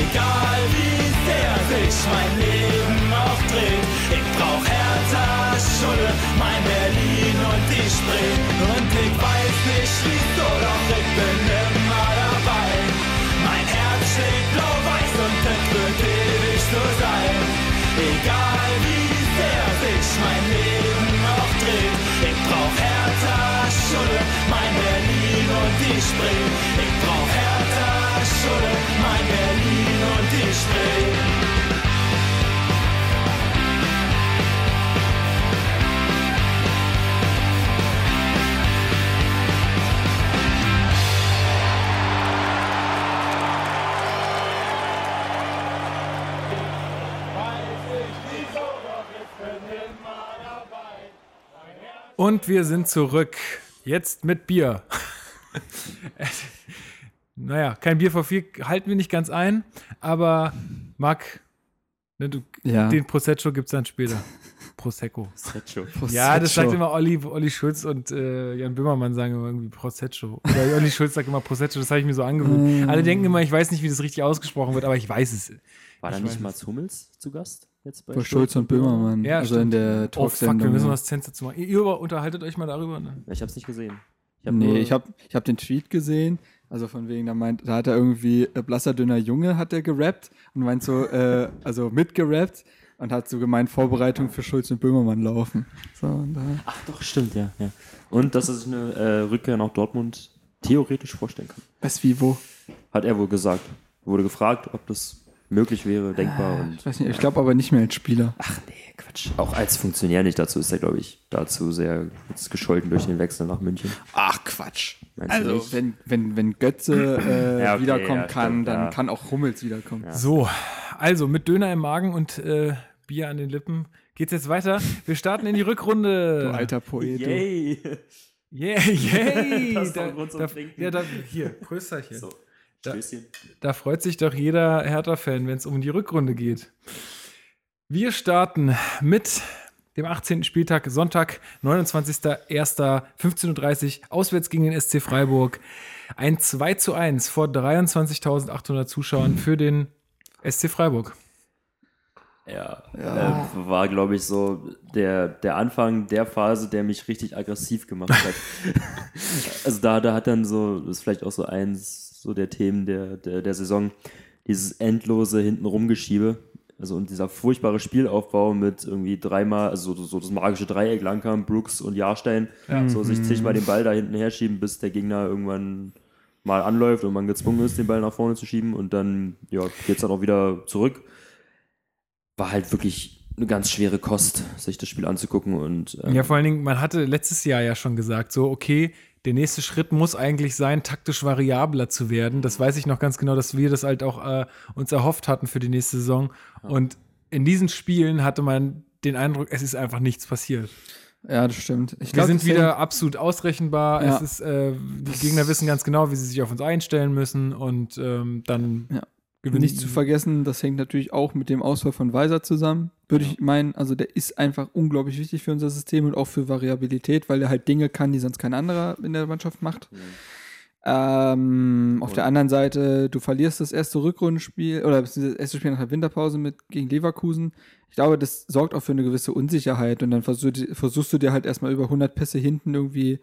Egal wie sehr sich mein Leben die Spree. Ich brauch Hertha, Schulle, mein Berlin und die Spree. Und wir sind zurück. Jetzt mit Bier. *laughs* naja, kein Bier vor vier halten wir nicht ganz ein, aber Marc, ne, du, Ja. den Prosecco gibt es dann später. Prosecco. Secho. Ja, das sagt Prosecco. immer Olli, Olli Schulz und äh, Jan Böhmermann sagen immer irgendwie Prosecco. Oder Olli Schulz sagt immer Prosecco, das habe ich mir so angewöhnt. Alle denken immer, ich weiß nicht, wie das richtig ausgesprochen wird, aber ich weiß es. War da Ich nicht Mats Hummels zu Gast? Jetzt bei Bei Schulz und Böhmermann. Ja, also stimmt. in der Oh fuck, Talksendung. wir müssen was Zenz dazu machen. Ihr, ihr unterhaltet euch mal darüber. Ne? Ich hab's nicht gesehen. Ich hab Nee, ich habe ich hab den Tweet gesehen. Also von wegen, da meint, da hat er irgendwie äh, blasser dünner Junge hat er gerappt und meint so, äh, also mitgerappt und hat so gemeint Vorbereitung für Schulz und Böhmermann laufen. So, Ach doch, stimmt, ja. ja. Und dass er sich eine äh, Rückkehr nach Dortmund theoretisch vorstellen kann. was wie wo? Hat er wohl gesagt. Wurde gefragt, ob das möglich wäre, denkbar. Und Ich weiß nicht, ich glaube aber nicht mehr als Spieler. Ach nee, Quatsch. Auch als Funktionär nicht. Dazu ist er, glaube ich, dazu sehr gescholten durch den Wechsel nach München. Ach Quatsch. Meinst Also wenn, wenn, wenn Götze äh, *clears throat* Ja, okay, wiederkommen ja, kann, stimmt, dann ja. kann auch Hummels wiederkommen. So, also mit Döner im Magen und äh, Bier an den Lippen geht's jetzt weiter. Wir starten in die Rückrunde. Du alter Poet. du. Yay! Yeah, yay! *laughs* Das ist doch da, ein Grund zum da, Trinken. ja, da, hier, Prösterchen. So, Da-. Da freut sich doch jeder Hertha-Fan, wenn es um die Rückrunde geht. Wir starten mit dem 18. Spieltag, Sonntag, 29.01.15.30 Uhr, auswärts gegen den SC Freiburg. Ein 2 zu 1 vor 23.800 Zuschauern für den SC Freiburg. Ja, Äh, war, glaube ich, so der, der Anfang der Phase, der mich richtig aggressiv gemacht hat. *laughs* also da, da hat dann so, das ist vielleicht auch so eins so der Themen der, der, der Saison, dieses endlose Hintenrumgeschiebe. Also und dieser furchtbare Spielaufbau mit irgendwie dreimal, also so, so das magische Dreieck, Langkamp, Brooks und Jahrstein, so sich zigmal den Ball da hinten herschieben, bis der Gegner irgendwann mal anläuft und man gezwungen ist, den Ball nach vorne zu schieben und dann ja, geht es dann auch wieder zurück. War halt wirklich eine ganz schwere Kost, sich das Spiel anzugucken und ähm, Ja, vor allen Dingen, man hatte letztes Jahr ja schon gesagt, so, okay, der nächste Schritt muss eigentlich sein, taktisch variabler zu werden. Das weiß ich noch ganz genau, dass wir das halt auch äh, uns erhofft hatten für die nächste Saison. Und in diesen Spielen hatte man den Eindruck, es ist einfach nichts passiert. Ja, das stimmt. Ich Wir glaub, sind deswegen- wieder absolut ausrechenbar. Ja. Es ist, äh, die Gegner wissen ganz genau, wie sie sich auf uns einstellen müssen und ähm, dann Ja. gewinnen Nicht zu vergessen, das hängt natürlich auch mit dem Ausfall von Weiser zusammen. Würde ich meinen, also der ist einfach unglaublich wichtig für unser System und auch für Variabilität, weil er halt Dinge kann, die sonst kein anderer in der Mannschaft macht. Ähm, auf der anderen Seite, du verlierst das erste Rückrundenspiel oder das erste Spiel nach der Winterpause mit gegen Leverkusen. Ich glaube, das sorgt auch für eine gewisse Unsicherheit und dann versuch, versuchst du dir halt erstmal über 100 Pässe hinten irgendwie,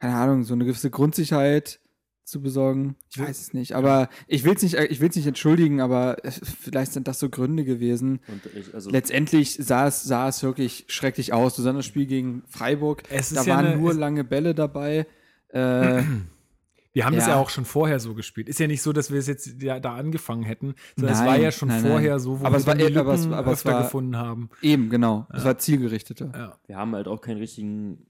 keine Ahnung, so eine gewisse Grundsicherheit zu besorgen. Ich weiß es nicht, aber ich will es nicht, ich will's nicht entschuldigen, aber es- vielleicht sind das so Gründe gewesen. und ich, also Letztendlich sah es, sah es wirklich schrecklich aus. Besonders das Spiel gegen Freiburg. Es da ja waren eine- nur es- lange Bälle dabei. Äh, *clears throat* Wir haben es Ja. ja auch schon vorher so gespielt. Ist ja nicht so, dass wir es jetzt ja, da angefangen hätten, sondern es Nein, war ja schon nein, vorher nein. so, wo Aber wir es war die eh- aber es- aber es war- gefunden haben. eben, genau. Es war zielgerichteter. Ja. wir haben halt auch keinen richtigen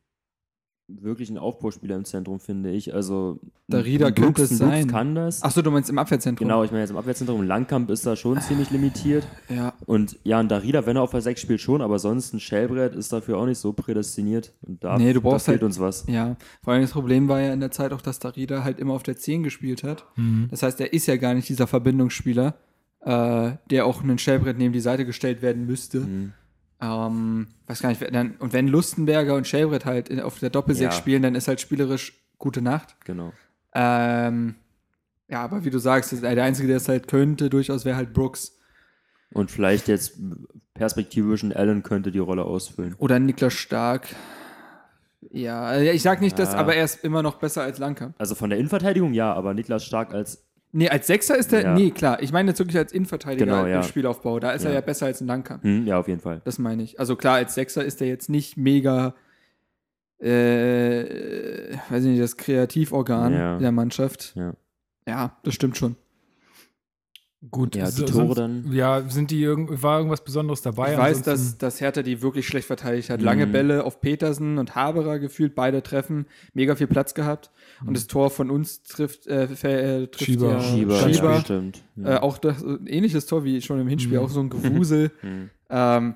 wirklichen Aufbauspieler im Zentrum, finde ich. Also Darida ein könnte Brooks- es ein Brooks sein. kann das. Achso, du meinst im Abwehrzentrum? Genau, ich meine jetzt im Abwehrzentrum. Langkamp ist da schon ziemlich limitiert. Ja. Und ja, ein Darida, wenn er auf der 6 spielt, schon, aber sonst ein Shellbrett ist dafür auch nicht so prädestiniert. Und da, Nee, du brauchst da fehlt halt- uns was. Ja, vor allem das Problem war ja in der Zeit auch, dass Darida halt immer auf der 10 gespielt hat. Mhm. Das heißt, er ist ja gar nicht dieser Verbindungsspieler, äh, der auch einen Stellbrett neben die Seite gestellt werden müsste. Mhm. Ähm, weiß gar nicht, dann, und wenn Lustenberger und Stellbrett halt in, auf der Doppelsechs Ja. spielen, dann ist halt spielerisch gute Nacht. Genau. Ähm, ja, aber wie du sagst, ist- der Einzige, der es halt könnte, durchaus wäre halt Brooks. Und vielleicht jetzt perspektivisch ein Allen könnte die Rolle ausfüllen. Oder Niklas Stark. Ja, also ich sag nicht, dass, Ja. aber er ist immer noch besser als Langkamp. Also von der Innenverteidigung ja, aber Niklas Stark als Nee, als Sechser ist er, Ja. nee, klar. Ich meine jetzt wirklich als Innenverteidiger Genau, ja. im Spielaufbau. Da ist er Ja. ja besser als ein Langkamp. hm, ja auf jeden Fall. Das meine ich. Also klar, als Sechser ist er jetzt nicht mega, äh, weiß ich nicht, das Kreativorgan Ja. der Mannschaft. Ja. Ja, das stimmt schon. Gut, Ja, die so- Tore dann? Ja, sind die irgend, war irgendwas Besonderes dabei? ich weiß, dass, dass Hertha die wirklich schlecht verteidigt hat. Lange Mhm. Bälle auf Petersen und Haberer gefühlt, beide treffen, mega viel Platz gehabt. Und das Tor von uns trifft, äh, äh, trifft Schieber. ja Schieber, Schieber. Ja, stimmt. Äh, auch das, ein ähnliches Tor wie schon im Hinspiel, Mhm. auch so ein Gewusel. *laughs* Hm. ähm,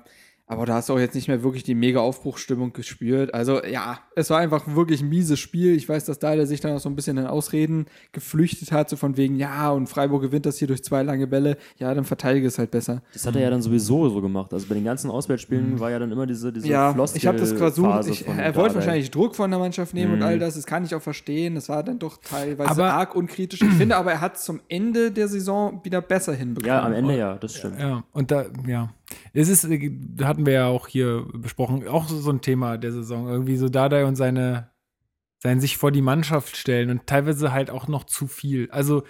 Aber da hast du auch jetzt nicht mehr wirklich die mega Aufbruchsstimmung gespürt. Also ja, es war einfach wirklich ein mieses Spiel. Ich weiß, dass Dahler sich dann auch so ein bisschen in Ausreden geflüchtet hat, so von wegen, ja, und Freiburg gewinnt das hier durch zwei lange Bälle. Ja, dann verteidige es halt besser. Das hat er ja dann sowieso so gemacht. Also bei den ganzen Auswärtsspielen war ja dann immer diese, diese Mhm. Ja, ich habe das versucht. Ich, von er wollte wahrscheinlich Druck von der Mannschaft nehmen und Mhm. all das. Das kann ich auch verstehen. Das war dann doch teilweise Aber- arg unkritisch. Ich finde aber, er hat es zum Ende der Saison wieder besser hinbekommen. Ja, am Ende ja, das stimmt. Ja, und da, ja. Es ist, äh, hatten wir ja auch hier besprochen, auch so, ein Thema der Saison. Irgendwie so Dardai und seine, sein sich vor die Mannschaft stellen und teilweise halt auch noch zu viel. Also,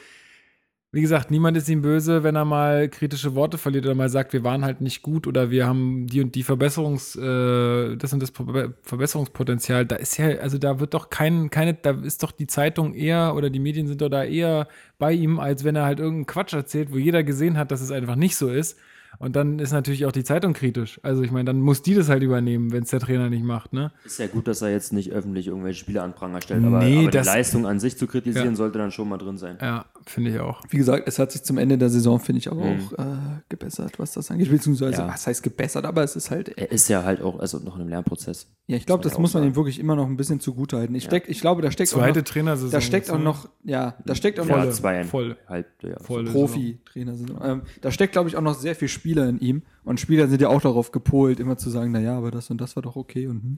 wie gesagt, niemand ist ihm böse, wenn er mal kritische Worte verliert oder mal sagt, wir waren halt nicht gut oder wir haben die und die Verbesserungs, äh, das und das Ver- Verbesserungspotenzial. Da ist ja, also da wird doch kein, keine, da ist doch die Zeitung eher oder die Medien sind doch da eher bei ihm, als wenn er halt irgendeinen Quatsch erzählt, wo jeder gesehen hat, dass es einfach nicht so ist. Und dann ist natürlich auch die Zeitung kritisch. Also ich meine, dann muss die das halt übernehmen, wenn es der Trainer nicht macht, ne? Ist ja gut, dass er jetzt nicht öffentlich irgendwelche Spiele an Pranger stellt, aber, Nee, aber die Leistung an sich zu kritisieren Ja. sollte dann schon mal drin sein. Ja, finde ich auch. Wie gesagt, es hat sich zum Ende der Saison, finde ich, aber Mhm. auch äh, gebessert, was das angeht. Beziehungsweise, Ja. was heißt gebessert, aber es ist halt, Er ist ja halt auch also noch in einem Lernprozess. ja, ich glaube, das ja muss man ihm wirklich immer noch ein bisschen zugutehalten. Ich, steck, ich glaube, da steckt auch Zweite noch, Trainersaison. da steckt auch ne? noch, ja, da steckt auch Ja, noch zwei voll. halb, ja, Voll. Profi-Trainer sind. Ähm, da steckt, glaube ich, auch noch sehr viel Spieler in ihm. Und Spieler sind ja auch darauf gepolt, immer zu sagen, naja, aber das und das war doch okay. Und hm.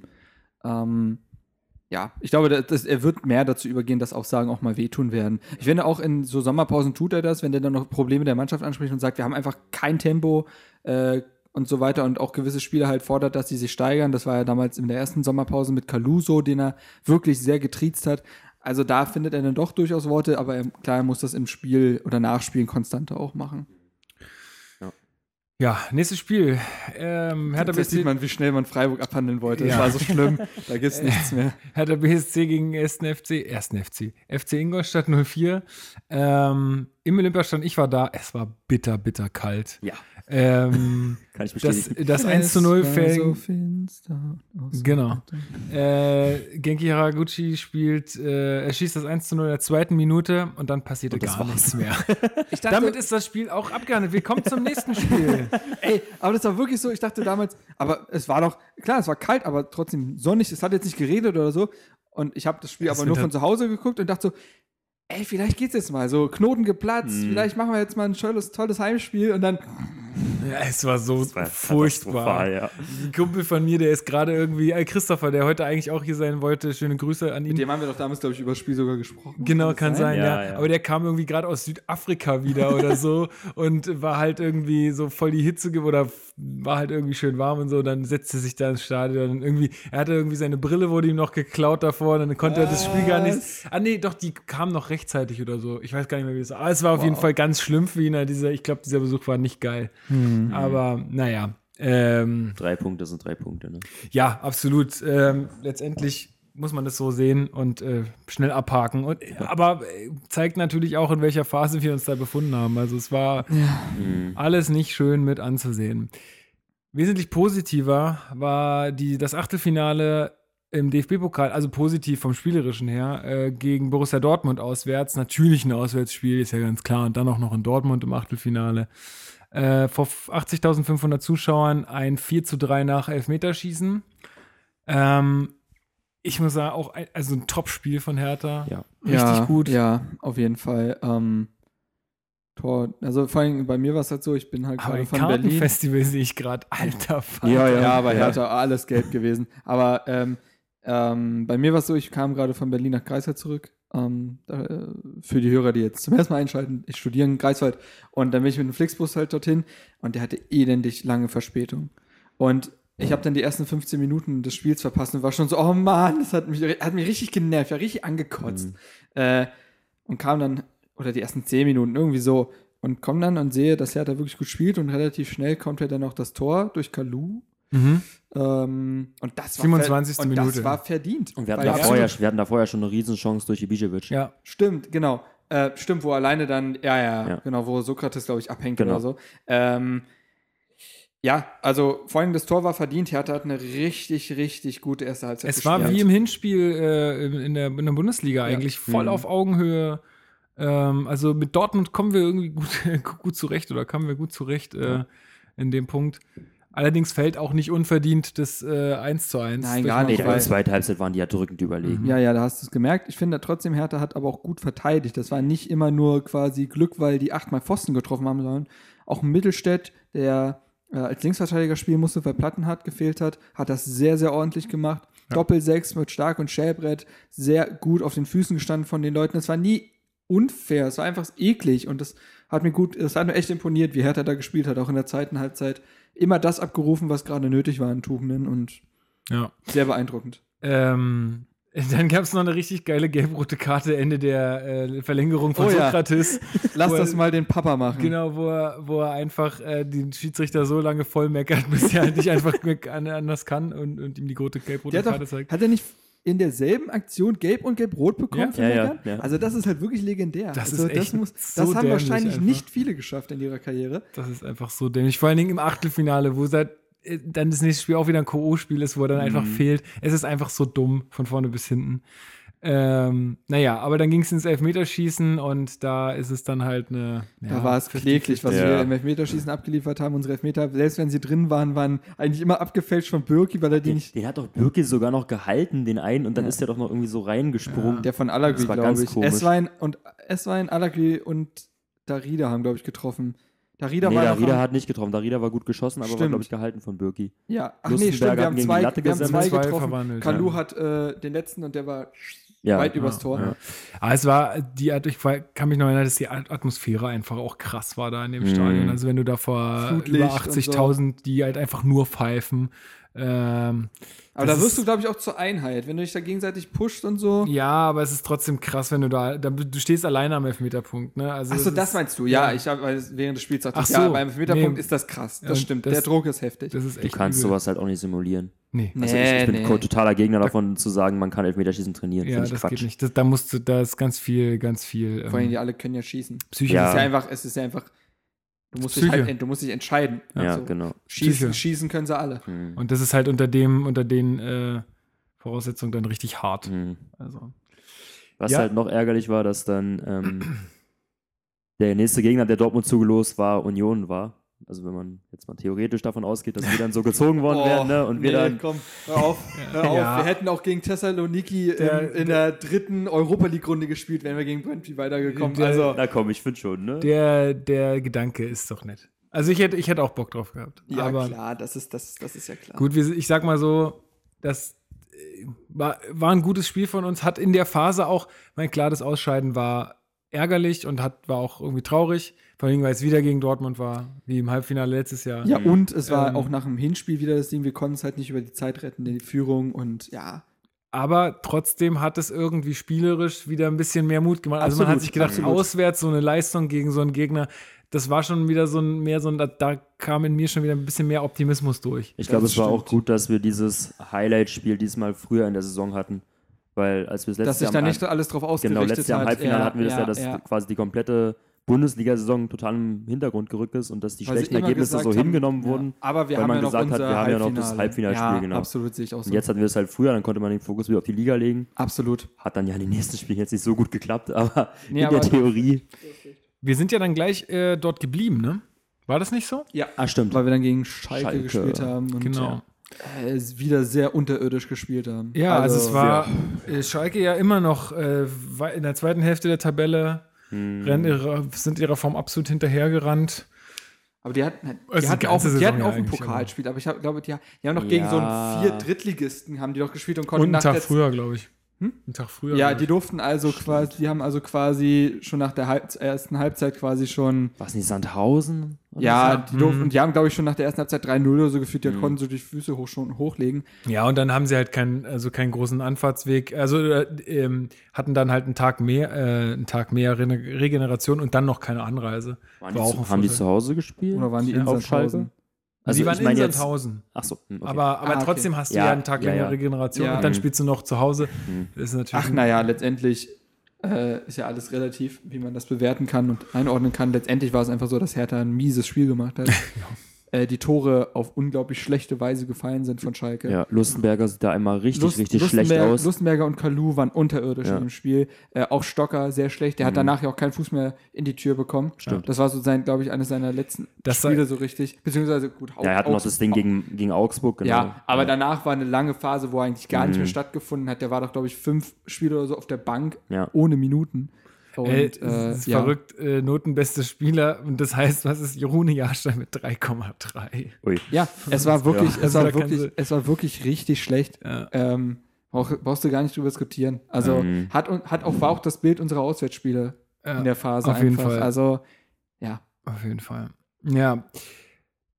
ähm, ja, ich glaube, dass, dass er wird mehr dazu übergehen, dass auch Sagen auch mal wehtun werden. Ich finde, auch in so Sommerpausen tut er das, wenn der dann noch Probleme der Mannschaft anspricht und sagt, wir haben einfach kein Tempo äh, und so weiter und auch gewisse Spieler halt fordert, dass sie sich steigern. Das war ja damals in der ersten Sommerpause mit Caluso, den er wirklich sehr getriezt hat. Also da findet er dann doch durchaus Worte, aber er, klar, er muss das im Spiel oder Nachspielen konstanter auch machen. Ja, nächstes Spiel. Ähm, Hertha, Jetzt sieht BSC, man, wie schnell man Freiburg abhandeln wollte. Ja. Das war so schlimm. Da gibt's nichts mehr. Hertha BSC gegen 1. FC, 1. FC, FC Ingolstadt 04. Ähm, Im Olympiastadion, ich war da, es war bitter, bitter kalt. Ja, Ähm, *laughs* kann ich das, bestätigen. das 1 zu 0 Es war fällt. so Genau. Äh, Genki Haraguchi spielt, äh, er schießt das 1 zu 0 in der zweiten Minute und dann passierte Und das gar war's. nichts mehr. *laughs* Ich dachte, Damit ist das Spiel auch abgehandelt. Wir kommen zum nächsten Spiel. *laughs* ey, aber das war wirklich so, ich dachte damals, aber es war doch, klar, es war kalt, aber trotzdem sonnig, es hat jetzt nicht geredet oder so. Und ich habe das Spiel Es aber nur von zu Hause geguckt und dachte so, ey, vielleicht geht's jetzt mal. So, Knoten geplatzt, Mhm. vielleicht machen wir jetzt mal ein tolles, tolles Heimspiel und dann, Ja, es war so war furchtbar. ja. Ein Kumpel von mir, der ist gerade irgendwie, äh, Christopher, der heute eigentlich auch hier sein wollte, schöne Grüße an ihn. mit dem haben wir doch damals, glaube ich, über das Spiel sogar gesprochen. Genau, das kann sein, ja, Ja, ja. Aber der kam irgendwie gerade aus Südafrika wieder oder so *laughs* und war halt irgendwie so voll die Hitze oder war halt irgendwie schön warm und so. Dann setzte sich da ins Stadion und irgendwie, er hatte irgendwie seine Brille, wurde ihm noch geklaut davor, dann konnte er das Spiel gar nicht. Ah, nee, doch, die kam noch rechtzeitig oder so. Ich weiß gar nicht mehr, wie es war. Aber es war auf jeden Fall ganz schlimm für ihn. Dieser, ich glaube, dieser Besuch war nicht geil. Aber naja. Ähm, Drei Punkte sind drei Punkte. Ne? ja, absolut. Ähm, letztendlich muss man das so sehen und äh, schnell abhaken. Und, Aber äh, zeigt natürlich auch, in welcher Phase wir uns da befunden haben. Also es war alles nicht schön mit anzusehen. Wesentlich positiver war die, das Achtelfinale im DFB-Pokal, also positiv vom Spielerischen her, äh, gegen Borussia Dortmund auswärts. Natürlich ein Auswärtsspiel, ist ja ganz klar. Und dann auch noch in Dortmund im Achtelfinale. Äh, vor 80.500 Zuschauern ein 4 zu 3 nach Elfmeterschießen. Ähm, ich muss sagen, auch ein, also ein Top-Spiel von Hertha. Ja. Richtig ja, gut. Ja, auf jeden Fall. Ähm, Tor, also vor allem bei mir war es halt so, ich bin halt Aber gerade von Berlin. Kartenfestival sehe ich gerade, alter Fall. Ja, Ja, Ja. Hertha, alles gelb gewesen. Aber ähm, ähm, bei mir war es so, ich kam gerade von Berlin nach Greifswald zurück. Ähm, da, äh, für die Hörer, die jetzt zum ersten Mal einschalten, ich studiere in Greifswald und dann bin ich mit dem Flixbus halt dorthin und der hatte elendig lange Verspätung. Und ich habe dann die ersten 15 Minuten des Spiels verpasst und war schon so, oh Mann, das hat mich, hat mich richtig genervt, ja, richtig angekotzt. Äh, und kam dann, oder die ersten 10 Minuten, irgendwie so, und komme dann und sehe, dass Hertha wirklich gut spielt und relativ schnell kommt ja dann auch das Tor durch Kalu. Mhm. Ähm, und das war 27. ver- und Minute. das war verdient. Und wir hatten, da vorher, wir hatten da vorher schon eine Riesenchance durch Ibisevic. Ja, Stimmt, genau. Äh, stimmt, wo alleine dann, ja, ja, Ja. genau, wo Sokrates, glaube ich, abhängt Genau. oder so. Ähm, ja, also vor allem das Tor war verdient. Hertha hat eine richtig, richtig gute erste Halbzeit es war wie im Hinspiel äh, in, der, in der Bundesliga eigentlich, voll Mhm. auf Augenhöhe. Ähm, also mit Dortmund kommen wir irgendwie gut, *laughs* gut zurecht oder kamen wir gut zurecht äh, in dem Punkt. Allerdings fällt auch nicht unverdient das äh, 1 zu 1. Nein, gar nicht, weil- der zweiten Halbzeit waren die ja drückend überlegen. Ja, ja, da hast du es gemerkt. Ich finde trotzdem, Hertha hat aber auch gut verteidigt. Das war nicht immer nur quasi Glück, weil die achtmal Pfosten getroffen haben, sondern auch ein Mittelstädt, der äh, als Linksverteidiger spielen musste, weil Platten hat gefehlt hat, hat das sehr, sehr ordentlich gemacht. Doppel-Sechs mit Stark und Schäbrett, sehr gut auf den Füßen gestanden von den Leuten. Es war nie unfair, es war einfach eklig und das hat mir gut, es hat mir echt imponiert, wie Hertha da gespielt hat, auch in der zweiten Halbzeit. Immer das abgerufen, was gerade nötig war in Tugenden und Ja. sehr beeindruckend. Ähm, *laughs* dann gab es noch eine richtig geile gelb-rote Karte Ende der äh, Verlängerung von Oh ja. Sokrates. *laughs* Lass Wo er- das mal den Papa machen. Genau, wo er, wo er einfach äh, den Schiedsrichter so lange voll meckert, *laughs* bis er halt nicht einfach an- anders kann und, und ihm die rote gelb-rote Karte doch, zeigt. hat er nicht in derselben Aktion gelb und gelb-rot bekommen Ja. für Ja, Meckern? ja. Also das ist halt wirklich legendär. Das also ist echt das, muss, so das haben wahrscheinlich einfach. nicht viele geschafft in ihrer Karriere. Das ist einfach so dämlich. Vor allen Dingen im Achtelfinale, wo seit äh, dann das nächste Spiel auch wieder ein K.O.-Spiel ist, wo er dann einfach Mhm. fehlt. Es ist einfach so dumm von vorne bis hinten. Ähm, naja, aber dann ging es ins Elfmeterschießen und da ist es dann halt eine. Da ja, war es 50-50. kläglich, was Ja. wir im Elfmeterschießen abgeliefert haben. Unsere Elfmeter, selbst wenn sie drin waren, waren eigentlich immer abgefälscht von Birki, weil er die Den, nicht. den hat doch Birki sogar noch gehalten, den einen, und dann ist der doch noch irgendwie so reingesprungen. Der von war glaube ganz ich. komisch. Eswein und Eswein, Alagui und Darida haben, glaube ich, getroffen. Darida nee, war Darida hat nicht getroffen. Darida war gut geschossen, aber war, Stimmt. glaube ich, gehalten von Birki. Ja, ach nee, stimmt, wir haben zwei, wir haben zwei getroffen. Kalu ja. hat äh, den letzten und der war Ja, weit übers Tor. ja. Aber es war, die, ich kann mich noch erinnern, dass die At- Atmosphäre einfach auch krass war da in dem Mhm. Stadion. Also wenn du da vor Flutlicht über und 80.000, die halt einfach nur pfeifen. Ähm, Aber das da wirst du, glaube ich, auch zur Einheit, wenn du dich da gegenseitig pusht und so. ja, aber es ist trotzdem krass, wenn du da, da du stehst alleine am Elfmeterpunkt. Ne? Also Achso, das ist- meinst du? Ja, ich habe während des Spiels gesagt, Ach ja, so, beim Elfmeterpunkt nee. ist das krass. Ja, Das und stimmt. das- der Druck ist heftig. Das ist Du echt kannst übel. sowas halt auch nicht simulieren. Nee. Also ich, ich bin Nee, totaler Gegner davon zu sagen, man kann Elfmeterschießen trainieren. Ja, Finde ich das Quatsch. geht nicht. Das, da musst du, da ist ganz viel, ganz viel Vor allem, ähm, die alle können ja schießen. Psyche. Ja. Es ist ja einfach, es ist ja einfach, du musst, dich, halt, du musst dich entscheiden. Ja, Also, genau. Schießen, schießen können sie alle. Hm. Und das ist halt unter dem, unter den äh, Voraussetzungen dann richtig hart. Hm. Also. Was Ja. halt noch ärgerlich war, dass dann ähm, *clears throat* der nächste Gegner, der Dortmund zugelost war, Union war. Also wenn man jetzt mal theoretisch davon ausgeht, dass wir dann so gezogen worden *laughs* wären, ne? Und wir Oh, nee, dann. komm, hör auf, hör auf. Ja. Wir hätten auch gegen Thessaloniki Der- in, in der dritten Europa League-Runde gespielt, wären wir gegen Brentby weitergekommen. Der- also, Na komm, ich finde schon, ne? Der, der Gedanke ist doch nett. Also ich hätte, ich hätte auch Bock drauf gehabt. ja, aber klar, das ist, das, das ist ja klar. gut, ich sag mal so, das äh, war, war ein gutes Spiel von uns. Hat in der Phase auch, mein klar, das Ausscheiden war ärgerlich und hat, war auch irgendwie traurig. Vor allem, weil es wieder gegen Dortmund war, wie im Halbfinale letztes Jahr. Ja, und es war Ähm, auch nach dem Hinspiel wieder das Ding, wir konnten es halt nicht über die Zeit retten, die Führung und ja. Aber trotzdem hat es irgendwie spielerisch wieder ein bisschen mehr Mut gemacht. Also man Absolut, hat sich gedacht, absolut. auswärts so eine Leistung gegen so einen Gegner, das war schon wieder so ein, mehr so ein, da, da kam in mir schon wieder ein bisschen mehr Optimismus durch. Ich glaube, Das es war auch gut, dass wir dieses Highlight-Spiel diesmal früher in der Saison hatten. Weil als wir das Dass letzte sich da nicht alles drauf Genau, ausgerichtet letztes Jahr im hat. Halbfinale hatten wir das ja, ja, dass ja. quasi die komplette Bundesliga-Saison total im Hintergrund gerückt ist und dass die Weil schlechten Ergebnisse so haben, hingenommen ja. wurden. Aber wir weil haben man ja noch gesagt hat, wir haben ja noch das Halbfinale. Halbfinalspiel, ja, genau. absolut sehe ich auch so. Und jetzt hatten wir es halt früher, dann konnte man den Fokus wieder auf die Liga legen. absolut. Hat dann ja in den nächsten Spielen jetzt nicht so gut geklappt, aber Nee, in aber- der Theorie. Wir sind ja dann gleich äh, dort geblieben, ne? War das nicht so? Ja, Ah, stimmt. weil wir dann gegen Schalke, Schalke. gespielt haben und Genau. äh, wieder sehr unterirdisch gespielt haben. Ja, also, es war äh, Schalke ja immer noch äh, in der zweiten Hälfte der Tabelle, Hm. rennen ihre, sind ihrer Form absolut hinterhergerannt. Aber die hatten, Also die die hatten auch, die hatten ja auch ein Pokalspiel, aber ich hab, glaube, die, die haben noch gegen so Ja. einen vier Drittligisten haben die doch gespielt und Und konnten einen nach Tag der früher, glaube ich. Hm? Einen Tag früher. Ja, die durften also quasi, die haben also quasi schon nach der Halb ersten Halbzeit quasi schon, Was nicht Sandhausen? Oder ja, so? die durften, Mhm. und die haben, glaube ich, schon nach der ersten Halbzeit 3-0 oder so gefühlt, die Mhm. konnten so die Füße hoch, schon hochlegen. Ja, und dann haben sie halt keinen, also keinen großen Anfahrtsweg. Also äh, ähm, hatten dann halt einen Tag mehr, äh, einen Tag mehr Re Regeneration und dann noch keine Anreise. Waren War die auch zu, haben die zu Hause gespielt? Oder waren die in auf Schalke? Sandhausen? Also sie waren ich meine in jetzt. Sandhausen. Ach so, hm, okay. Aber, aber Ah, okay. trotzdem hast du Ja, ja, einen Tag ja, länger ja. Regeneration Ja. und dann Mhm. spielst du noch zu Hause. Mhm. Ist natürlich. Ach, naja, letztendlich äh, ist ja alles relativ, wie man das bewerten kann und einordnen kann. Letztendlich war es einfach so, dass Hertha ein mieses Spiel gemacht hat. *laughs* äh, die Tore auf unglaublich schlechte Weise gefallen sind von Schalke. Ja, Lustenberger sieht da immer richtig, Lust- richtig schlecht aus. Lustenberger und Kalu waren unterirdisch Ja. Mhm. im Spiel. Äh, auch Stocker sehr schlecht. Der hat danach ja auch keinen Fuß mehr in die Tür bekommen. Stimmt. Das war so sein, glaube ich, eines seiner letzten Das Spiele so richtig. Beziehungsweise gut. Ja, er hatte noch das Ding gegen, gegen Augsburg, genau. Ja, aber danach war eine lange Phase, wo er eigentlich gar nicht Mhm. mehr stattgefunden hat. Der war doch, glaube ich, fünf Spiele oder so auf der Bank Ja. ohne Minuten. Und, Ey, äh, es ist ja. verrückt, äh, notenbeste Spieler. Und das heißt, was ist Jerune Jahrstein mit 3,3? Ui. Ja, es war wirklich, es Also war wirklich, es war wirklich richtig schlecht. Ja. Ähm, brauch, brauchst du gar nicht drüber diskutieren. Also Mhm. hat, hat auch, war auch das Bild unserer Auswärtsspiele Ja, in der Phase auf jeden einfach. Fall. Also, ja. Auf jeden Fall. Ja.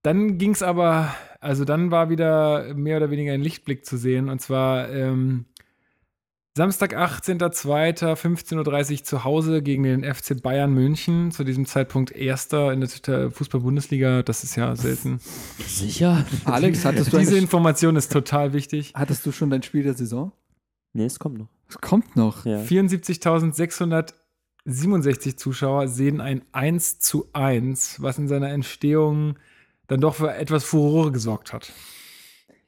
Dann ging es aber, also dann war wieder mehr oder weniger ein Lichtblick zu sehen. Und zwar ähm, Samstag, 18.02.15.30 Uhr zu Hause gegen den FC Bayern München. Zu diesem Zeitpunkt Erster in der Fußball-Bundesliga. Das ist ja selten. Sicher? Alex, hattest du, Diese Information ist total wichtig. hattest du schon dein Spiel der Saison? Nee, es kommt noch. Es kommt noch. Ja. 74.667 Zuschauer sehen ein 1 zu 1, was in seiner Entstehung dann doch für etwas Furore gesorgt hat.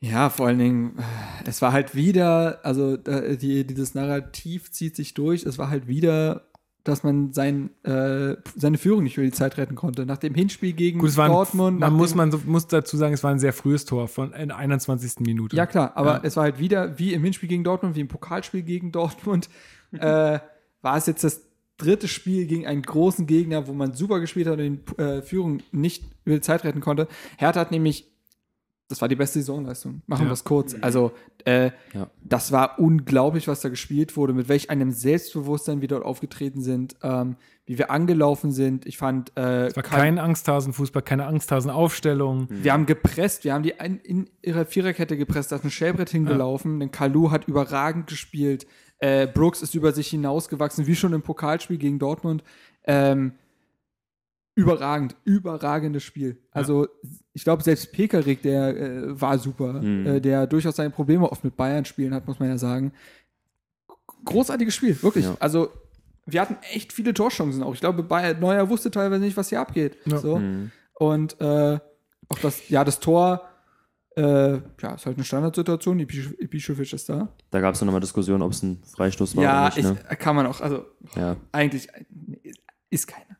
Ja, vor allen Dingen, es war halt wieder, also die, dieses Narrativ zieht sich durch. Es war halt wieder, dass man sein, äh, seine Führung nicht über die Zeit retten konnte. Nach dem Hinspiel gegen Gut, ein, Dortmund. man muss, man so- muss dazu sagen, es war ein sehr frühes Tor von in der 21. Minute. Ja, klar, aber Ja. es war halt wieder wie im Hinspiel gegen Dortmund, wie im Pokalspiel gegen Dortmund. *laughs* äh, war es jetzt das dritte Spiel gegen einen großen Gegner, wo man super gespielt hat und die äh, Führung nicht über die Zeit retten konnte. Hertha hat nämlich, das war die beste Saisonleistung. Machen Ja. wir es kurz. Also, äh, Ja. das war unglaublich, was da gespielt wurde, mit welch einem Selbstbewusstsein wir dort aufgetreten sind, ähm, wie wir angelaufen sind. Ich fand, äh, Es war Kai- kein Angsthasenfußball, keine Angsthasenaufstellung. wir haben gepresst, wir haben die ein, in ihrer Viererkette gepresst, da ist ein Schellbrett hingelaufen, denn Kalu hat überragend gespielt, äh, Brooks ist über sich hinausgewachsen, wie schon im Pokalspiel gegen Dortmund. Ähm, überragend, überragendes Spiel. Also ich glaube, selbst Pekarik, der äh, war super, Mhm. äh, der durchaus seine Probleme oft mit Bayern spielen hat, muss man ja sagen. Großartiges Spiel, wirklich. Ja. Also wir hatten echt viele Torchancen auch. Ich glaube, Bayern, Neuer wusste teilweise nicht, was hier abgeht. Ja. So. Mhm. Und äh, auch das, ja, das Tor, äh, ja, ist halt eine Standardsituation. Ibiš- Ibišević ist da. Da gab es noch mal Diskussion, ob es ein Freistoß war ja, oder nicht. ich, Ne? kann man auch, also Ja. eigentlich äh, ist keiner.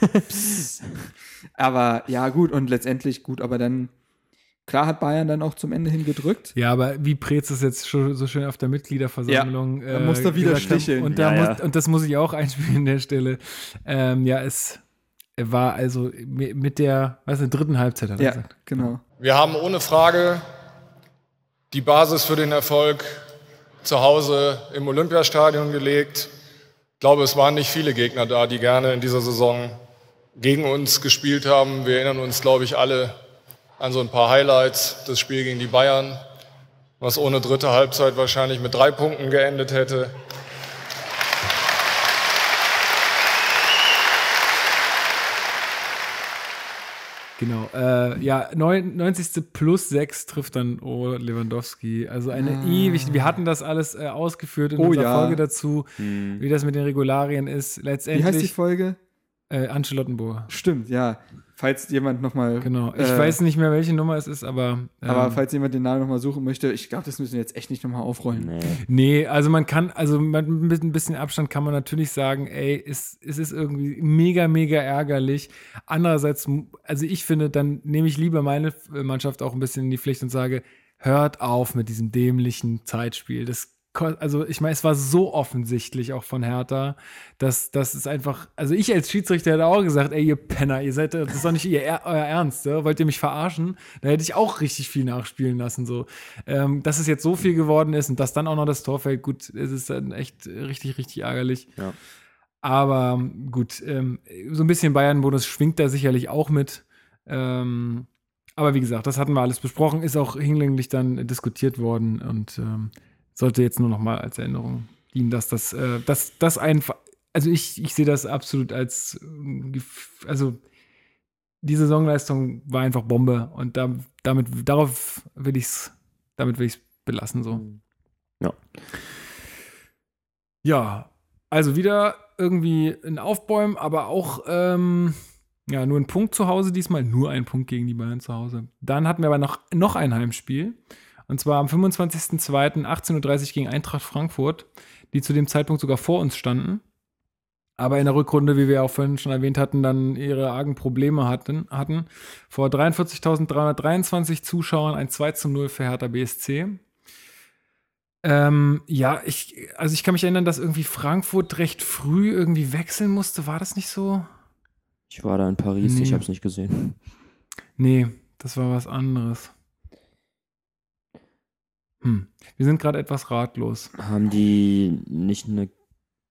*laughs* Aber ja, gut, und letztendlich gut, aber dann, klar hat Bayern dann auch zum Ende hin gedrückt. Ja, aber wie Preetz es jetzt schon so schön auf der Mitgliederversammlung Ja, da muss er wieder sticheln. Und, da Ja, muss, ja. und das muss ich auch *laughs* einspielen an der Stelle. Ähm, ja, es war also mi- mit der, was ist dritten Halbzeit hat er Ja, gesagt. genau. Wir haben ohne Frage die Basis für den Erfolg zu Hause im Olympiastadion gelegt. Ich glaube, es waren nicht viele Gegner da, die gerne in dieser Saison gegen uns gespielt haben. Wir erinnern uns, glaube ich, alle an so ein paar Highlights. Das Spiel gegen die Bayern, was ohne dritte Halbzeit wahrscheinlich mit drei Punkten geendet hätte. Genau. Äh, ja, neun- 90. plus 6 trifft dann oh, Lewandowski. Also eine ewig. Wir hatten das alles äh, ausgeführt in Ah. Oh unserer ja. Folge dazu, wie das mit den Regularien ist. Wie heißt die Letztendlich Folge? äh, Ancelottenburg. Stimmt, ja. Falls jemand nochmal. Genau. Ich Äh, weiß nicht mehr, welche Nummer es ist, aber. Ähm, Aber falls jemand den Namen nochmal suchen möchte, ich glaube, das müssen wir jetzt echt nicht nochmal aufrollen. Nee. Nee, also man kann, also mit ein bisschen Abstand kann man natürlich sagen, ey, es, es ist irgendwie mega, mega ärgerlich. Andererseits, also ich finde, dann nehme ich lieber meine Mannschaft auch ein bisschen in die Pflicht und sage, hört auf mit diesem dämlichen Zeitspiel. Das also ich meine, es war so offensichtlich auch von Hertha, dass das ist einfach, also ich als Schiedsrichter hätte auch gesagt, ey, ihr Penner, ihr seid, das ist doch nicht ihr, Er- *laughs* euer Ernst, ja? wollt ihr mich verarschen? Da hätte ich auch richtig viel nachspielen lassen, so. Ähm, dass es jetzt so viel geworden ist und dass dann auch noch das Tor fällt, gut, es ist dann echt richtig, richtig ärgerlich. Ja. Aber gut, ähm, so ein bisschen Bayern-Bonus schwingt da sicherlich auch mit. Ähm, aber wie gesagt, das hatten wir alles besprochen, ist auch hinlänglich dann diskutiert worden und ähm, sollte jetzt nur noch mal als Erinnerung dienen, dass das, äh, dass das einfach, also ich, ich sehe das absolut als, gef- also die Saisonleistung war einfach Bombe und da, damit, darauf will ich es, damit will ich es belassen so. Ja. Ja, also wieder irgendwie ein Aufbäumen, aber auch, ähm, Ja, nur ein Punkt zu Hause diesmal, nur ein Punkt gegen die Bayern zu Hause. Dann hatten wir aber noch, noch ein Heimspiel. Und zwar am 25.02. 18.30 Uhr gegen Eintracht Frankfurt, die zu dem Zeitpunkt sogar vor uns standen. Aber in der Rückrunde, wie wir auch vorhin schon erwähnt hatten, dann ihre argen Probleme hatten. hatten. Vor 43.323 Zuschauern ein 2 zu 0 für Hertha BSC. Ähm, ja, ich, also ich kann mich erinnern, dass irgendwie Frankfurt recht früh irgendwie wechseln musste. War das nicht so? Ich war da in Paris, Nee. ich habe es nicht gesehen. Nee, das war was anderes. Hm. Wir sind gerade etwas ratlos. Haben die nicht eine,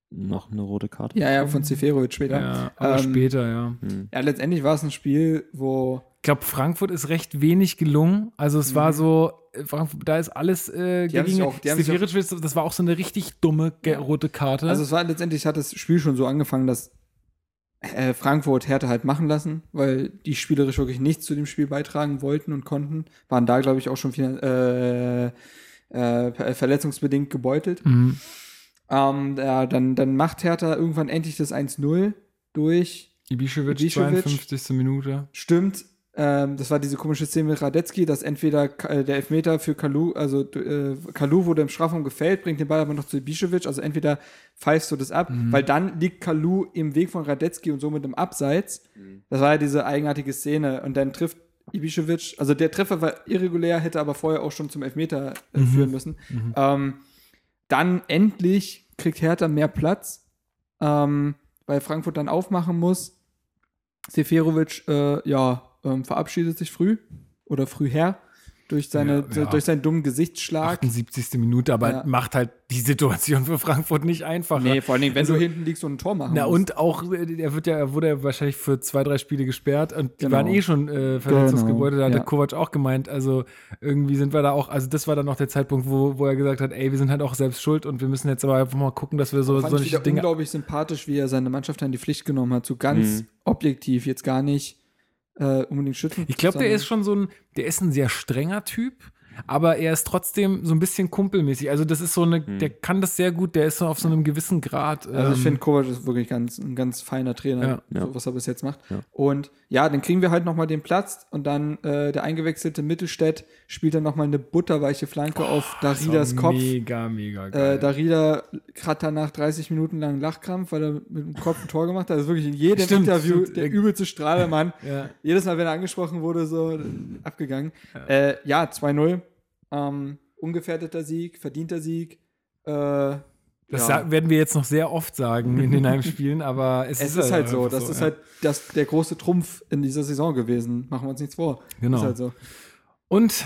noch eine rote Karte? Ja, ja, von Seferovic später. Ja, Ja. aber Ähm, später, ja. Hm. letztendlich war es ein Spiel, wo Ich glaube, Frankfurt ist recht wenig gelungen. Also es war Mhm. so, äh, Frankfurt, da ist alles äh, Die auch- sich Seferovic, das war auch so eine richtig dumme ge- rote Karte. Also es war letztendlich hat das Spiel schon so angefangen, dass äh, Frankfurt Hertha halt machen lassen, weil die spielerisch wirklich nichts zu dem Spiel beitragen wollten und konnten. Waren da, glaube ich, auch schon finan- äh, äh, verletzungsbedingt gebeutelt. mhm. Ähm, ja, dann, dann macht Hertha irgendwann endlich das 1-0 durch. Ibišević. 52. Minute. Stimmt. Ähm, das war diese komische Szene mit Radetzky, dass entweder äh, der Elfmeter für Kalu, also äh, Kalu wurde im Strafraum gefällt, bringt den Ball aber noch zu Ibišević, also entweder pfeifst du das ab, weil dann liegt Kalu im Weg von Radetzky und somit im Abseits. Das war ja diese eigenartige Szene und dann trifft Ibišević, also der Treffer war irregulär, hätte aber vorher auch schon zum Elfmeter äh, führen müssen. Ähm, dann endlich kriegt Hertha mehr Platz, ähm, weil Frankfurt dann aufmachen muss. Seferovic, äh, ja, ähm, verabschiedet sich früh oder früh her durch, seine, Ja, ja. durch seinen dummen Gesichtsschlag. 78. Minute, aber Ja. macht halt die Situation für Frankfurt nicht einfacher. Nee, vor allen Dingen, wenn Also- du hinten liegst und ein Tor machen Na musst. und auch, äh, er wird ja, er wurde ja wahrscheinlich für zwei, drei Spiele gesperrt und die Genau. waren eh schon äh, verletzungsgebeutelt. Da hat ja. der Kovac auch gemeint. Also irgendwie sind wir da auch, also das war dann noch der Zeitpunkt, wo, wo er gesagt hat, ey, wir sind halt auch selbst schuld und wir müssen jetzt aber einfach mal gucken, dass wir so, so Dinge. unglaublich sympathisch, wie er seine Mannschaft in die Pflicht genommen hat. So ganz Mhm. objektiv, jetzt gar nicht äh, unbedingt schützen. Ich glaube, der ist schon so ein, der ist ein sehr strenger Typ, aber er ist trotzdem so ein bisschen kumpelmäßig. Also das ist so eine, der kann das sehr gut, der ist so auf so einem gewissen Grad. Also ich ähm, finde, Kovac ist wirklich ganz, ein ganz feiner Trainer, Ja. So, was er bis jetzt macht. Ja. Und ja, dann kriegen wir halt nochmal den Platz und dann äh, der eingewechselte Mittelstädt spielt dann nochmal eine butterweiche Flanke auf das war Daridas Kopf. Mega, mega geil. Äh, Darida hat danach 30 Minuten lang Lachkrampf, weil er mit dem Kopf ein Tor gemacht hat. Das ist wirklich in jedem Stimmt, Interview stimmt. der übelste Strahlemann. ja. Jedes Mal, wenn er angesprochen wurde, so äh, abgegangen. Ja, äh, ja 2-0. Ähm, ungefährdeter Sieg, verdienter Sieg. Äh, Das ja. werden wir jetzt noch sehr oft sagen in den *laughs* Heimspielen, aber es, Es ist halt so, einfach das ist ja. halt das, der große Trumpf in dieser Saison gewesen. Machen wir uns nichts vor. Genau. Ist halt so. Und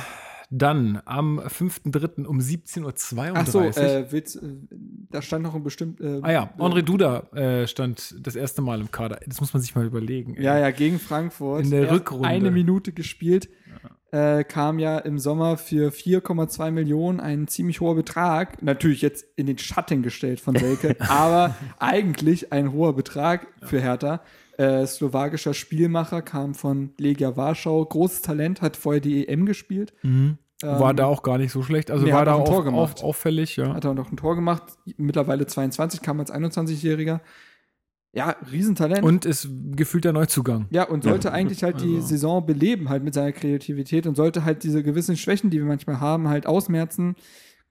dann am 5.3. um 17.32 Uhr. Ach so, äh, willst, äh, da stand noch ein bestimmt. Äh, ah ja, André Duda äh, stand das erste Mal im Kader. Das muss man sich mal überlegen. ey. Ja, ja, gegen Frankfurt. In der Erst Rückrunde. Eine Minute gespielt. Äh, kam ja im Sommer für 4,2 Millionen ein ziemlich hoher Betrag. Natürlich jetzt in den Schatten gestellt von Selke, *laughs* aber eigentlich ein hoher Betrag für Hertha. Äh, slowakischer Spielmacher kam von Legia Warschau. Großes Talent, hat vorher die EM gespielt. Mhm. War Ähm, da auch gar nicht so schlecht. Also nee, war hat da auch ein auch, gemacht. auffällig, ja. Hat er noch ein Tor gemacht. Mittlerweile 22, kam als 21-Jähriger. Ja, Riesentalent. Und ist gefühlter Neuzugang. Ja, und sollte eigentlich halt die Also- Saison beleben, halt mit seiner Kreativität und sollte halt diese gewissen Schwächen, die wir manchmal haben, halt ausmerzen.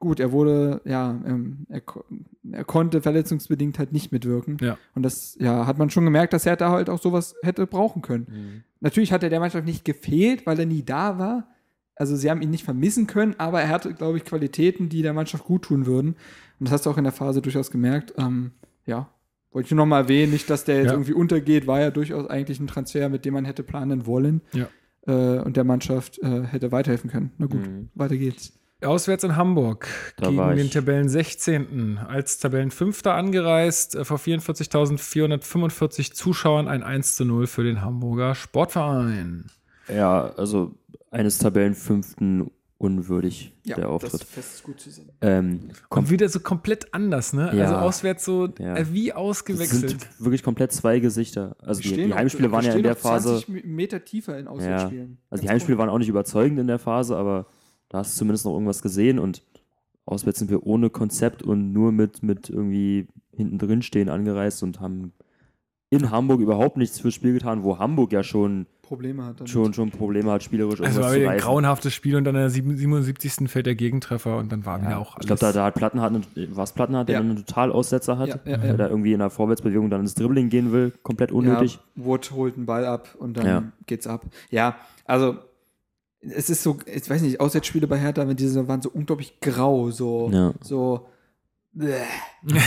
Gut, er wurde, ja, ähm, er, er konnte verletzungsbedingt halt nicht mitwirken. Ja. Und das, ja, hat man schon gemerkt, dass er da halt auch sowas hätte brauchen können. Mhm. Natürlich hat er der Mannschaft nicht gefehlt, weil er nie da war. Also sie haben ihn nicht vermissen können, aber er hatte, glaube ich, Qualitäten, die der Mannschaft gut tun würden. Und das hast du auch in der Phase durchaus gemerkt. Ähm, ja, wollte ich nur noch mal erwähnen, nicht, dass der jetzt Ja. irgendwie untergeht, war ja durchaus eigentlich ein Transfer, mit dem man hätte planen wollen. Ja. Äh, und der Mannschaft äh, hätte weiterhelfen können. Na gut, Mhm. weiter geht's. Auswärts in Hamburg Da gegen den. Tabellen 16. als Tabellenfünfter angereist, äh, vor 44.445 Zuschauern ein 1 zu 0 für den Hamburger Sportverein. Ja, also eines Tabellenfünften unwürdig, der Auftritt. fest gut zu sehen. Ähm, Kommt wieder so komplett anders, ne? Ja. Also auswärts so Ja. äh, wie das ausgewechselt. sind wirklich komplett zwei Gesichter. Also die, die noch- Heimspiele waren wir ja in der noch Phase. 20 Meter tiefer in Auswärtsspielen. Also die Ganz Heimspiele komisch. waren auch nicht überzeugend in der Phase, aber da hast du zumindest noch irgendwas gesehen und auswärts sind wir ohne Konzept und nur mit, mit irgendwie hinten drin stehen angereist und haben in Hamburg überhaupt nichts fürs Spiel getan, wo Hamburg ja schon, Probleme hat. damit. schon, schon Probleme hat, spielerisch Also irgendwas war zu ein reißen. grauenhaftes Spiel und dann in der 77. fällt der Gegentreffer und dann war wieder auch Ich alles. glaube, da, da hat Plattenhardt, einen- was Plattenhardt, der Ja. einen Totalaussetzer hat, Ja, ja, der ja. da irgendwie in der Vorwärtsbewegung dann ins Dribbling gehen will, komplett unnötig. Ja, Wood holt einen Ball ab und dann Ja. geht's ab. Ja, also es ist so, ich weiß nicht, Auswärtsspiele bei Hertha, wenn diese waren so unglaublich grau, so, Ja. so, bäh.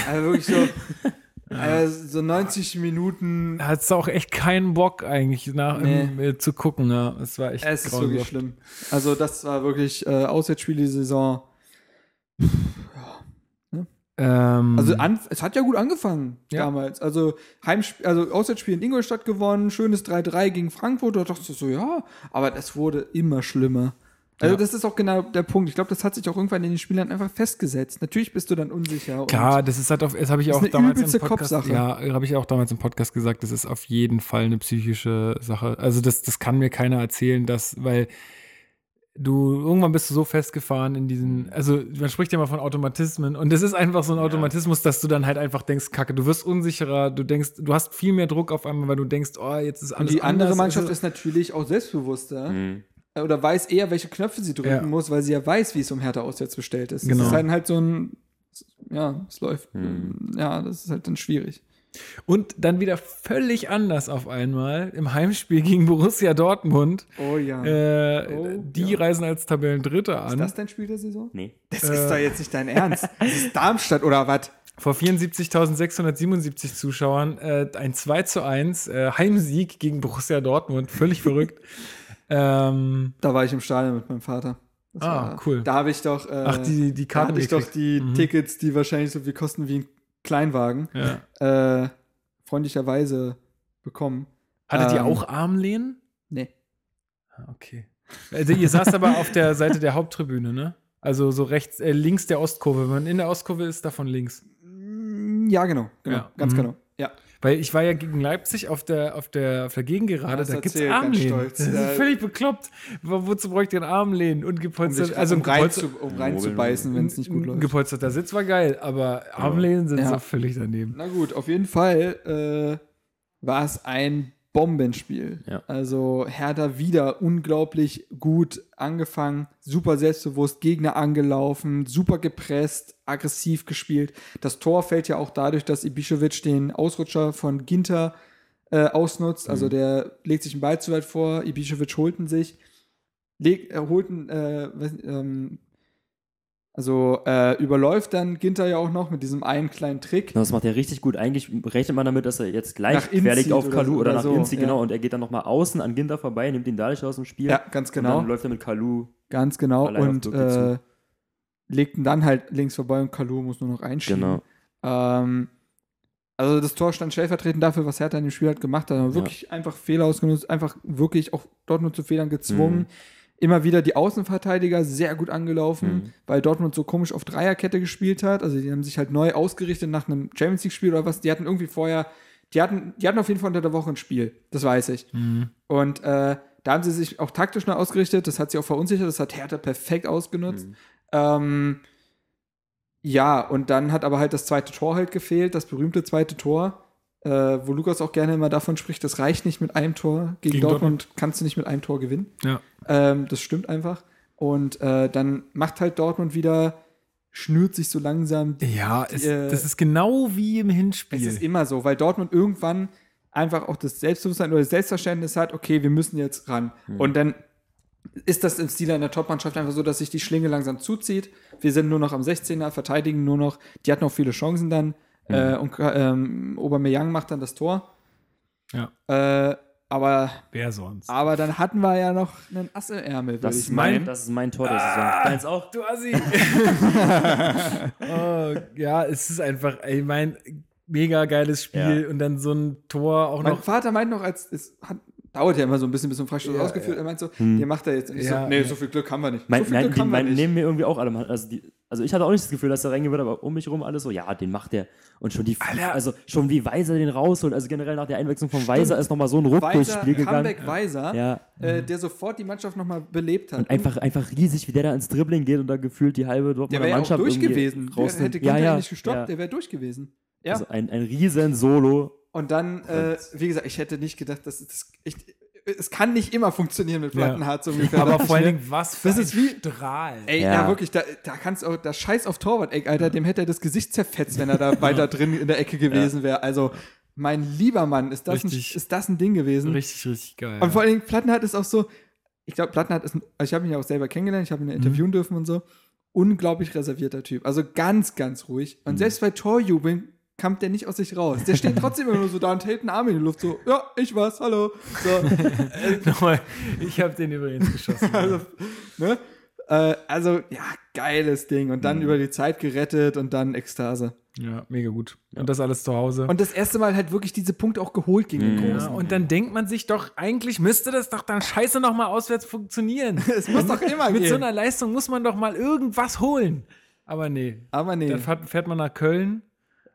also wirklich so, *laughs* also so 90 Minuten, Da hat's auch echt keinen Bock eigentlich nach, Nee. ähm, äh, zu gucken. Ja. Es war echt es ist wirklich schlimm. Also das war wirklich äh, Auswärtsspiele die Saison. Ähm, Also an, es hat ja gut angefangen Ja. damals. Also Heimspiel, also Auswärtsspiel in Ingolstadt gewonnen, schönes 3-3 gegen Frankfurt. Da dachte ich so, ja, aber das wurde immer schlimmer. Also Ja. das ist auch genau der Punkt. Ich glaube, das hat sich auch irgendwann in den Spielern einfach festgesetzt. Natürlich bist du dann unsicher. und- Klar, das ist halt auf, das habe ich auch damals im Podcast, Kopfsache. ja, habe ich auch damals im Podcast gesagt, das ist auf jeden Fall eine psychische Sache. Also das, das kann mir keiner erzählen, dass, weil du irgendwann bist du so festgefahren in diesen, also man spricht ja mal von Automatismen und das ist einfach so ein Automatismus, dass du dann halt einfach denkst, Kacke, du wirst unsicherer, du denkst, du hast viel mehr Druck auf einmal, weil du denkst, oh, jetzt ist Und alles die andere anders. Mannschaft Also- ist natürlich auch selbstbewusster Mhm. Äh, oder weiß eher, welche Knöpfe sie drücken Ja. muss, weil sie ja weiß, wie es um Hertha auswärts bestellt ist. Genau. Das ist halt, halt so ein, ja, es läuft. Mhm. Ja, das ist halt dann schwierig. Und dann wieder völlig anders auf einmal im Heimspiel gegen Borussia Dortmund. Oh ja. Äh, Oh, die ja. reisen als Tabellendritter ist an. das dein Spiel der Saison? Nee. Das Äh. ist doch jetzt nicht dein Ernst. *laughs* Das ist Darmstadt oder was? Vor 74.677 Zuschauern äh, ein 2 zu 1 äh, Heimsieg gegen Borussia Dortmund. Völlig verrückt. *laughs* Ähm, Da war ich im Stadion mit meinem Vater. Das Ah, war- cool. Da habe ich doch, äh, ach, die, die da Karte hatte ich doch die Mhm. Tickets, die wahrscheinlich so viel kosten wie ein Kleinwagen, Ja. äh, freundlicherweise bekommen. Hattet ihr Ähm, auch Armlehnen? Nee. Ah, Okay. Also ihr saßt aber auf der Seite der Haupttribüne, ne? Also so rechts, äh, links der Ostkurve. Wenn man in der Ostkurve ist, davon links. Mm, Ja, genau. genau Ja. Ganz Mhm. genau. Ja. Weil ich war ja gegen Leipzig auf der, auf der, auf der Gegengerade, Das da gibt es Armlehnen. stolz. Das ist Ja. völlig bekloppt. Wo, wozu bräuchte ihr einen Armlehnen? Und Um, gepolstert, sich, also um, ein rein zu, um reinzubeißen, wenn es nicht gut läuft. gepolsterter Sitz war geil, aber Armlehnen sind Ja. so völlig daneben. Na gut, auf jeden Fall äh, war es ein Bombenspiel. Ja. Also Hertha wieder unglaublich gut angefangen, super selbstbewusst, Gegner angelaufen, super gepresst, aggressiv gespielt. Das Tor fällt ja auch dadurch, dass Ibišević den Ausrutscher von Ginter äh, ausnutzt. Also der legt sich einen Ball zu weit vor, Ibišević holt ihn sich, leg, äh, holt ihn, äh, ähm, also äh, überläuft dann Ginter ja auch noch mit diesem einen kleinen Trick. Das macht er richtig gut. Eigentlich rechnet man damit, dass er jetzt gleich querlegt auf Kalu oder, oder nach so, Inzi, ja. genau. Und er geht dann nochmal außen an Ginter vorbei, nimmt ihn dadurch aus dem Spiel. Ja, ganz Und genau. dann läuft er mit Kalu. Ganz genau. Und äh, legt ihn dann halt links vorbei und Kalu muss nur noch einschieben. Genau. Ähm, also das Tor stand stellvertretend dafür, was Hertha in dem Spiel halt gemacht hat. Wirklich einfach Fehler ausgenutzt, einfach wirklich auch Dortmund zu Fehlern gezwungen. Mhm. Immer wieder die Außenverteidiger sehr gut angelaufen, Mhm. weil Dortmund so komisch auf Dreierkette gespielt hat. Also die haben sich halt neu ausgerichtet nach einem Champions League-Spiel oder was. Die hatten irgendwie vorher, die hatten, die hatten auf jeden Fall unter der Woche ein Spiel. Das weiß ich. Und äh, da haben sie sich auch taktisch neu ausgerichtet. Das hat sie auch verunsichert. Das hat Hertha perfekt ausgenutzt. Ähm, ja, und dann hat aber halt das zweite Tor halt gefehlt, das berühmte zweite Tor, äh, wo Lukas auch gerne immer davon spricht, das reicht nicht mit einem Tor. Gegen, Gegen Dortmund, kannst du nicht mit einem Tor gewinnen. Ja. Ähm, das stimmt einfach. Und äh, dann macht halt Dortmund wieder, schnürt sich so langsam. Ja, es, äh, das ist genau wie im Hinspiel. Es ist immer so, weil Dortmund irgendwann einfach auch das Selbstbewusstsein oder das Selbstverständnis hat, okay, wir müssen jetzt ran. Und dann ist das im Stil einer Topmannschaft einfach so, dass sich die Schlinge langsam zuzieht. Wir sind nur noch am 16er, verteidigen nur noch. Die hatten auch viele Chancen dann. Äh, und ähm, Aubameyang macht dann das Tor. ja, Äh, aber, wer sonst? aber dann hatten wir ja noch einen Ass im Ärmel, Das ich ist, mein, das ist mein Tor der Saison. Deins auch? Du Assi. *laughs* oh, ja, es ist einfach, ey, mein mega geiles Spiel Ja. und dann so ein Tor auch Mein noch. Vater meint noch, als es hat, dauert ja immer so ein bisschen bis zum Freistoß Ja, ausgeführt. ja. Er meint so, ihr macht da jetzt. Und ich Ja, so, nee, ja. so viel Glück haben wir nicht. Mein, so viel nein, Glück haben wir nicht. nehmen mir irgendwie auch alle. Also, die, also ich hatte auch nicht das Gefühl, dass der reingeht wird, aber um mich rum alles so, ja, den macht der. Und schon die, Alter. also schon wie Weiser den rausholt. Also generell nach der Einwechslung von Weiser ist nochmal so ein Ruck durchs Spiel gegangen. Comeback Weiser, Ja. äh, der sofort die Mannschaft nochmal belebt hat. Und einfach, einfach riesig, wie der da ins Dribbling geht und da gefühlt die halbe der Dortmunder wäre ja auch Mannschaft durch gewesen. Der hätte Ginter ja, ja, nicht gestoppt, ja. der wäre durch gewesen. Ja. Also ein, ein riesen Solo Und dann, äh, wie gesagt, ich hätte nicht gedacht, dass das, ich, es kann nicht immer funktionieren mit Ja. Plattenhardt so ungefähr. Aber *laughs* vor allen Dingen, was für Das ein ist wie- Strahl. Ey, Ja. ja, wirklich, da, da kannst du auch, da scheiß auf Torwart, ey, Alter, dem hätte er das Gesicht zerfetzt, wenn er da *laughs* weiter drin in der Ecke gewesen wäre. Also, mein lieber Mann, ist das, ein, Richtig. ist das ein Ding gewesen? Richtig, richtig geil. Und vor allen Dingen, Plattenhardt ist auch so, ich glaube, Plattenhardt ist, ein, also ich habe ihn ja auch selber kennengelernt, ich habe ihn ja interviewen dürfen und so. Unglaublich reservierter Typ. Also ganz, ganz ruhig. Und selbst bei Torjubeln kam der nicht aus sich raus. Der steht *laughs* trotzdem immer nur so da und hält einen Arm in die Luft, so, ja, ich war's, hallo. So, *laughs* Nochmal, ich habe den übrigens geschossen. also, ne? Äh, also, ja, geiles Ding. Und dann über die Zeit gerettet und dann Ekstase. ja, mega gut. Und das alles zu Hause. Und das erste Mal halt wirklich diese Punkte auch geholt gegen den ja, Großen. und dann denkt man sich doch, eigentlich müsste das doch dann scheiße nochmal auswärts funktionieren. *laughs* Es muss doch immer Mit gehen. so einer Leistung muss man doch mal irgendwas holen. Aber nee. Aber nee. Dann fährt man nach Köln.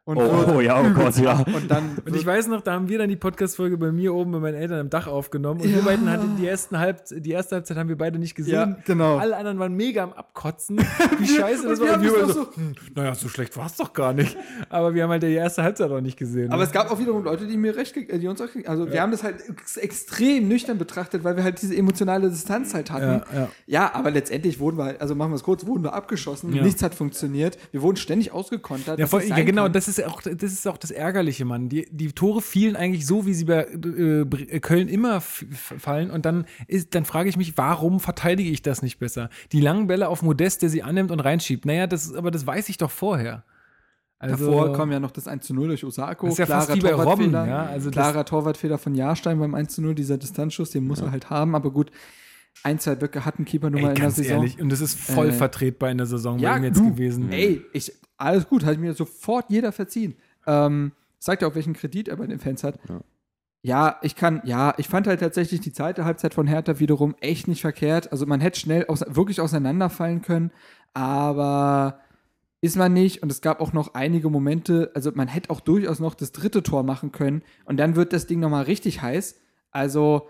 Und, Oh, oh ja, oh Gott, ja. *laughs* und dann Und ich weiß noch, da haben wir dann die Podcast-Folge bei mir oben bei meinen Eltern am Dach aufgenommen. Und wir beiden hatten die, ersten Halb die erste Halbzeit haben wir beide nicht gesehen. Ja, genau. Alle anderen waren mega am Abkotzen. *laughs* Wie scheiße das war. Und wir waren so, so- hm, naja, so schlecht war es doch gar nicht. Aber wir haben halt die erste Halbzeit auch nicht gesehen. Aber es gab auch wiederum Leute, die mir recht, äh, die uns auch, also wir haben das halt ex extrem nüchtern betrachtet, weil wir halt diese emotionale Distanz halt hatten. Ja, ja. Ja, aber letztendlich wurden wir, also machen wir es kurz, wurden wir abgeschossen, Ja. nichts hat funktioniert, wir wurden ständig ausgekontert. Ja, voll, ja genau, kann. das ist auch, das ist auch das Ärgerliche, Mann. Die, die Tore fielen eigentlich so, wie sie bei äh, Br- Köln immer fallen. Und dann ist, dann frage ich mich, warum verteidige ich das nicht besser? Die langen Bälle auf Modest, der sie annimmt und reinschiebt. Naja, das, aber das weiß ich doch vorher. Also, Davor kam ja noch das 1 zu 0 durch Osako. Das ist ja fast wie bei Robben, ja, also klarer Torwartfehler von Jahrstein beim 1 zu 0, dieser Distanzschuss, den muss er halt haben, aber gut, ein, zwei Böcke hat ein Keeper nun mal in der Saison. ehrlich, und das ist voll Äh, vertretbar in der Saison Ja, bei ihm jetzt du, gewesen. Ey, ich, alles gut, hat mir sofort jeder verziehen. Ähm, sagt ja auch, welchen Kredit er bei den Fans hat. Ja. ich kann, ja, ich fand halt tatsächlich die zweite Halbzeit von Hertha wiederum echt nicht verkehrt. Also man hätte schnell aus, wirklich auseinanderfallen können, aber ist man nicht. Und es gab auch noch einige Momente, also man hätte auch durchaus noch das dritte Tor machen können und dann wird das Ding nochmal richtig heiß. Also,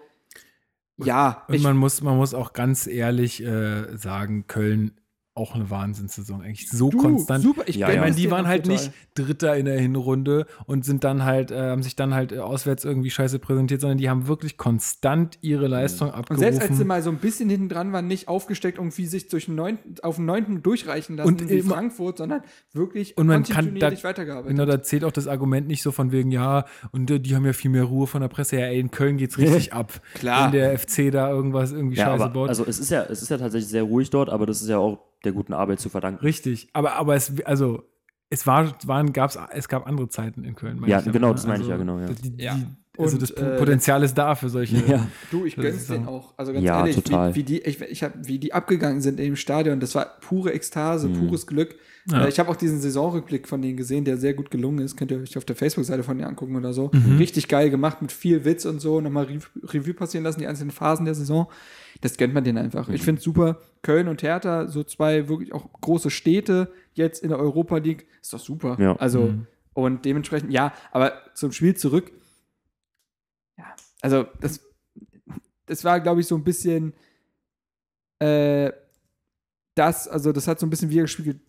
ja, Und man muss, man muss auch ganz ehrlich äh, sagen, Köln auch eine Wahnsinnssaison. Eigentlich so du, konstant. super, ich Ja, ja. meine, die waren halt total. nicht Dritter in der Hinrunde und sind dann halt, äh, haben sich dann halt äh, auswärts irgendwie scheiße präsentiert, sondern die haben wirklich konstant ihre Leistung Und abgerufen. selbst als sie mal so ein bisschen hinten dran waren, nicht aufgesteckt, irgendwie sich durch neunten, auf den neunten durchreichen lassen, Und immer- Frankfurt, sondern wirklich und man kann da, weitergearbeitet. genau, da zählt auch das Argument nicht so von wegen, ja, und äh, die haben ja viel mehr Ruhe von der Presse. Ja, ey, in Köln geht's *laughs* richtig ab. Klar. Wenn der FC da irgendwas irgendwie Ja, scheiße aber, baut. also es ist ja, es ist ja tatsächlich sehr ruhig dort, aber das ist ja auch der guten Arbeit zu verdanken. richtig. Aber, aber es, also, es war, waren, gab's, es gab andere Zeiten in Köln. Ja, genau, ne? das meine ich ja, genau, ja. Die, die, Ja. Also Und, das äh, Potenzial ist da für solche. Ja. Du, ich gönn's denen auch. Also ganz Ja, ehrlich, total. Wie, wie, die, ich, ich hab, wie die abgegangen sind im Stadion, das war pure Ekstase, pures Glück. Mhm. Ja. Äh, Ich habe auch diesen Saisonrückblick von denen gesehen, der sehr gut gelungen ist. Könnt ihr euch auf der Facebook-Seite von denen angucken oder so. Mhm. Richtig geil gemacht, mit viel Witz und so. Nochmal Rev- Revue passieren lassen, die einzelnen Phasen der Saison. Das gönnt man denen einfach. Mhm. Ich finde super. Köln und Hertha, so zwei wirklich auch große Städte jetzt in der Europa League, ist doch super. Ja. Also, Mhm. und dementsprechend, ja, aber zum Spiel zurück. Ja, also das, das war, glaube ich, so ein bisschen äh, das, also das hat so ein bisschen widergespiegelt,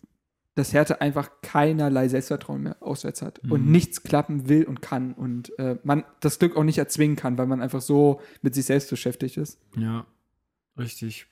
dass Hertha einfach keinerlei Selbstvertrauen mehr auswärts hat und Mhm. nichts klappen will und kann und äh, man das Glück auch nicht erzwingen kann, weil man einfach so mit sich selbst beschäftigt ist. Ja, richtig.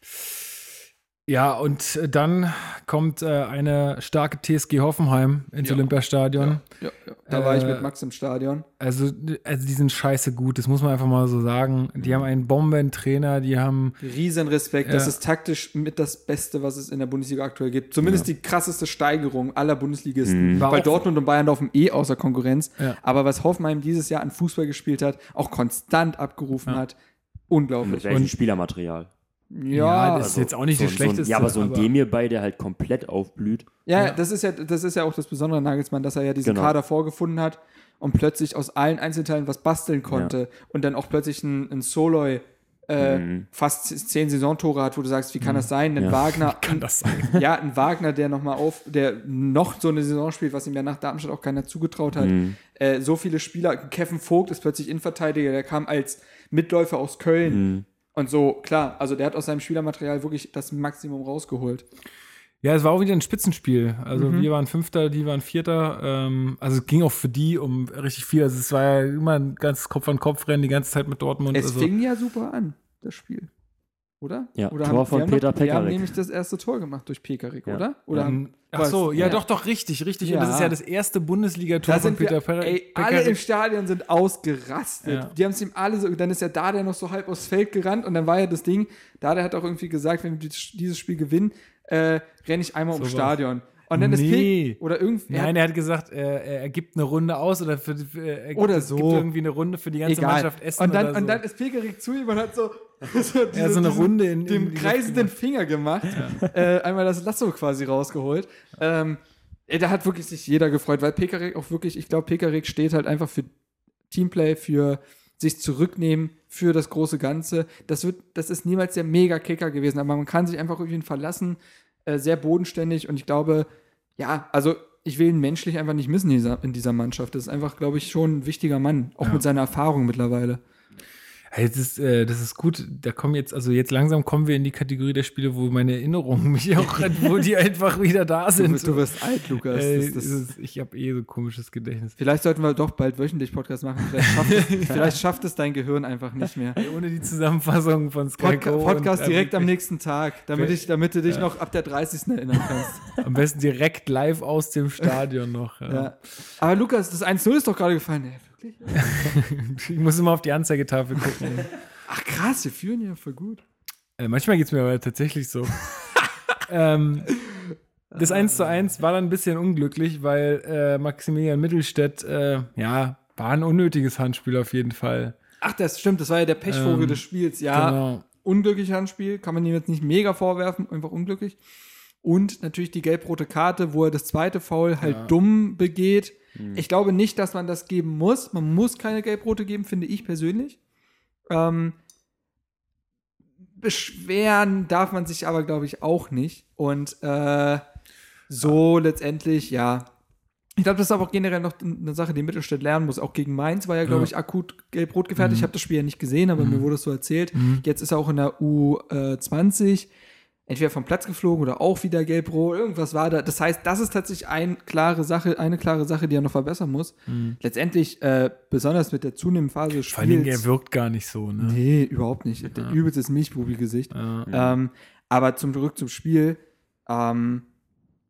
Ja, und äh, dann kommt äh, eine starke TSG Hoffenheim ins Ja. Olympiastadion. Ja, ja. Da war ich Äh, mit Max im Stadion. Also, also die sind scheiße gut, das muss man einfach mal so sagen. Die haben einen Bombentrainer, die haben Riesen Respekt. Das ist taktisch mit das Beste, was es in der Bundesliga aktuell gibt. Zumindest die krasseste Steigerung aller Bundesligisten. War Weil Dortmund und Bayern laufen eh außer Konkurrenz. Ja. Aber was Hoffenheim dieses Jahr an Fußball gespielt hat, auch konstant abgerufen Ja. hat, Mit unglaublich. welchem Und- Spielermaterial. Ja, das ist jetzt auch nicht so, das Schlechteste. So ja, aber so ein Demir bei, der halt komplett aufblüht. ja, Ja. Das, ist ja, das ist ja auch das Besondere an Nagelsmann, dass er ja diesen Genau. Kader vorgefunden hat und plötzlich aus allen Einzelteilen was basteln konnte und dann auch plötzlich ein, ein Soloy äh, Mhm. fast zehn Saisontore hat, wo du sagst, wie kann das sein? Ein Ja. Wagner, *laughs* kann das sein? *laughs* ja, ein Wagner, der noch mal auf, der noch so eine Saison spielt, was ihm ja nach Darmstadt auch keiner zugetraut hat. Mhm. Äh, so viele Spieler, Kevin Vogt ist plötzlich Innenverteidiger, der kam als Mitläufer aus Köln. Und so, klar, also der hat aus seinem Spielermaterial wirklich das Maximum rausgeholt. Ja, es war auch wieder ein Spitzenspiel. Also Mhm. wir waren Fünfter, die waren Vierter. Ähm, also es ging auch für die um richtig viel. Also es war ja immer ein ganzes Kopf-an-Kopf-Rennen die ganze Zeit mit Dortmund. Es also, fing ja super an, das Spiel. Oder? Ja, oder Tor von haben Peter noch, Wir haben Pekarik. nämlich das erste Tor gemacht durch Pekarik, Ja. oder? Oder haben, ähm, ach so, ja, Ja. doch, doch, richtig, richtig. Ja. Und das ist ja das erste Bundesligator da von sind Peter wir, Per ey, alle Pekarik. im Stadion sind ausgerastet. Ja. Die haben es ihm alle so, dann ist ja da der noch so halb aufs Feld gerannt und dann war ja das Ding, da der hat auch irgendwie gesagt, wenn wir die- dieses Spiel gewinnen, äh, renne ich einmal ums So was. Stadion. Und dann ist Nee. Pe oder irgendwie, Nein, er hat gesagt, er, er gibt eine Runde aus oder für, er gibt, Oder so. gibt irgendwie eine Runde für die ganze egal. Mannschaft Essen und dann, oder so. und dann ist Pekarik zu ihm und hat so, *laughs* so, diese, ja, so eine Runde in, in dem Luft kreisenden. Finger gemacht, äh, einmal das Lasso quasi rausgeholt. Ähm, da hat wirklich sich jeder gefreut, weil Pekarik auch wirklich, ich glaube, Pekarik steht halt einfach für Teamplay, für sich zurücknehmen, für das große Ganze. Das wird, das ist niemals der Mega-Kicker gewesen, aber man kann sich einfach auf ihn verlassen, äh, sehr bodenständig und ich glaube, ja, also ich will ihn menschlich einfach nicht missen in dieser, in dieser Mannschaft. Das ist einfach, glaube ich, schon ein wichtiger Mann, auch Ja. mit seiner Erfahrung mittlerweile. Das ist, äh, das ist gut. Da kommen jetzt, also jetzt langsam kommen wir in die Kategorie der Spiele, wo meine Erinnerungen mich *laughs* auch, wo die einfach wieder da Du, sind. wirst- du wirst alt, Lukas. Ey, das, das, ist- ich habe eh so komisches Gedächtnis. Vielleicht sollten wir doch bald wöchentlich Podcast machen. Vielleicht schafft, es, *laughs* vielleicht schafft es dein Gehirn einfach nicht mehr. Ohne die Zusammenfassung von Sky Podca Go Podcast äh, direkt am nächsten Tag, damit, ich, damit du dich noch ab der 30. erinnern kannst. *laughs* Am besten direkt live aus dem Stadion noch. Ja. Ja. Aber Lukas, das 1-0 ist doch gerade gefallen. Ey, wirklich? *laughs* Ich muss immer auf die Anzeigetafel gucken. Ach krass, wir führen ja voll gut. äh, manchmal geht es mir aber tatsächlich so. *laughs* ähm, das 1 zu 1 war dann ein bisschen unglücklich, weil äh, Maximilian Mittelstädt, äh, ja, war ein unnötiges Handspiel auf jeden Fall. Ach, das stimmt, das war ja der Pechvogel Ähm, des Spiels. Ja, Genau. unglücklich Handspiel, kann man ihm jetzt nicht mega vorwerfen, einfach unglücklich. Und natürlich die gelb-rote Karte, wo er das zweite Foul halt Ja. dumm begeht. Ich glaube nicht, dass man das geben muss. Man muss keine gelb-rote geben, finde ich persönlich. Ähm, beschweren darf man sich aber, glaube ich, auch nicht. Und äh, so letztendlich, ja. Ich glaube, das ist aber auch generell noch eine Sache, die Mittelstädt lernen muss. Auch gegen Mainz war ja, glaube Ja. ich, akut gelb-rot gefährdet. Ich habe das Spiel ja nicht gesehen, aber mir wurde es so erzählt. Mhm. Jetzt ist er auch in der U20 entweder vom Platz geflogen oder auch wieder gelb-rot. Irgendwas war da. Das heißt, das ist tatsächlich eine klare Sache, eine klare Sache, die er noch verbessern muss. Letztendlich, äh, besonders mit der zunehmenden Phase des Mhm. Vor Dingen, er Spiels. wirkt gar nicht so, ne? Nee, überhaupt nicht. Der übelstes Milchbubi-Gesicht. Ja. Ähm, aber zum zurück zum Spiel. Ähm,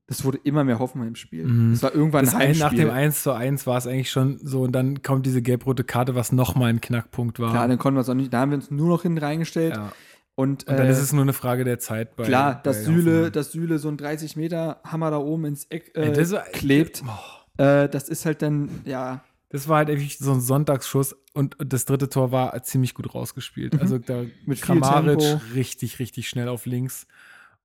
das wurde immer mehr Hoffenheim-Spiel. Mhm. Es war irgendwann Das ein ein, Heimspiel. nach dem 1 zu 1 war es eigentlich schon so und dann kommt diese gelb-rote Karte, was nochmal ein Knackpunkt war. Klar, dann konnten wir es auch nicht. Da haben wir uns nur noch hinten reingestellt. ja. Und, Und dann äh, ist es nur eine Frage der Zeit. Bei, klar, dass Süle, dass Süle so ein 30 Meter Hammer da oben ins Eck äh, Ey, das war- klebt. Oh. Äh, das ist halt dann, ja, Das war halt wirklich so ein Sonntagsschuss und und das dritte Tor war ziemlich gut rausgespielt. Also da Mhm. *laughs* Mit viel Kramaric richtig, richtig schnell auf links.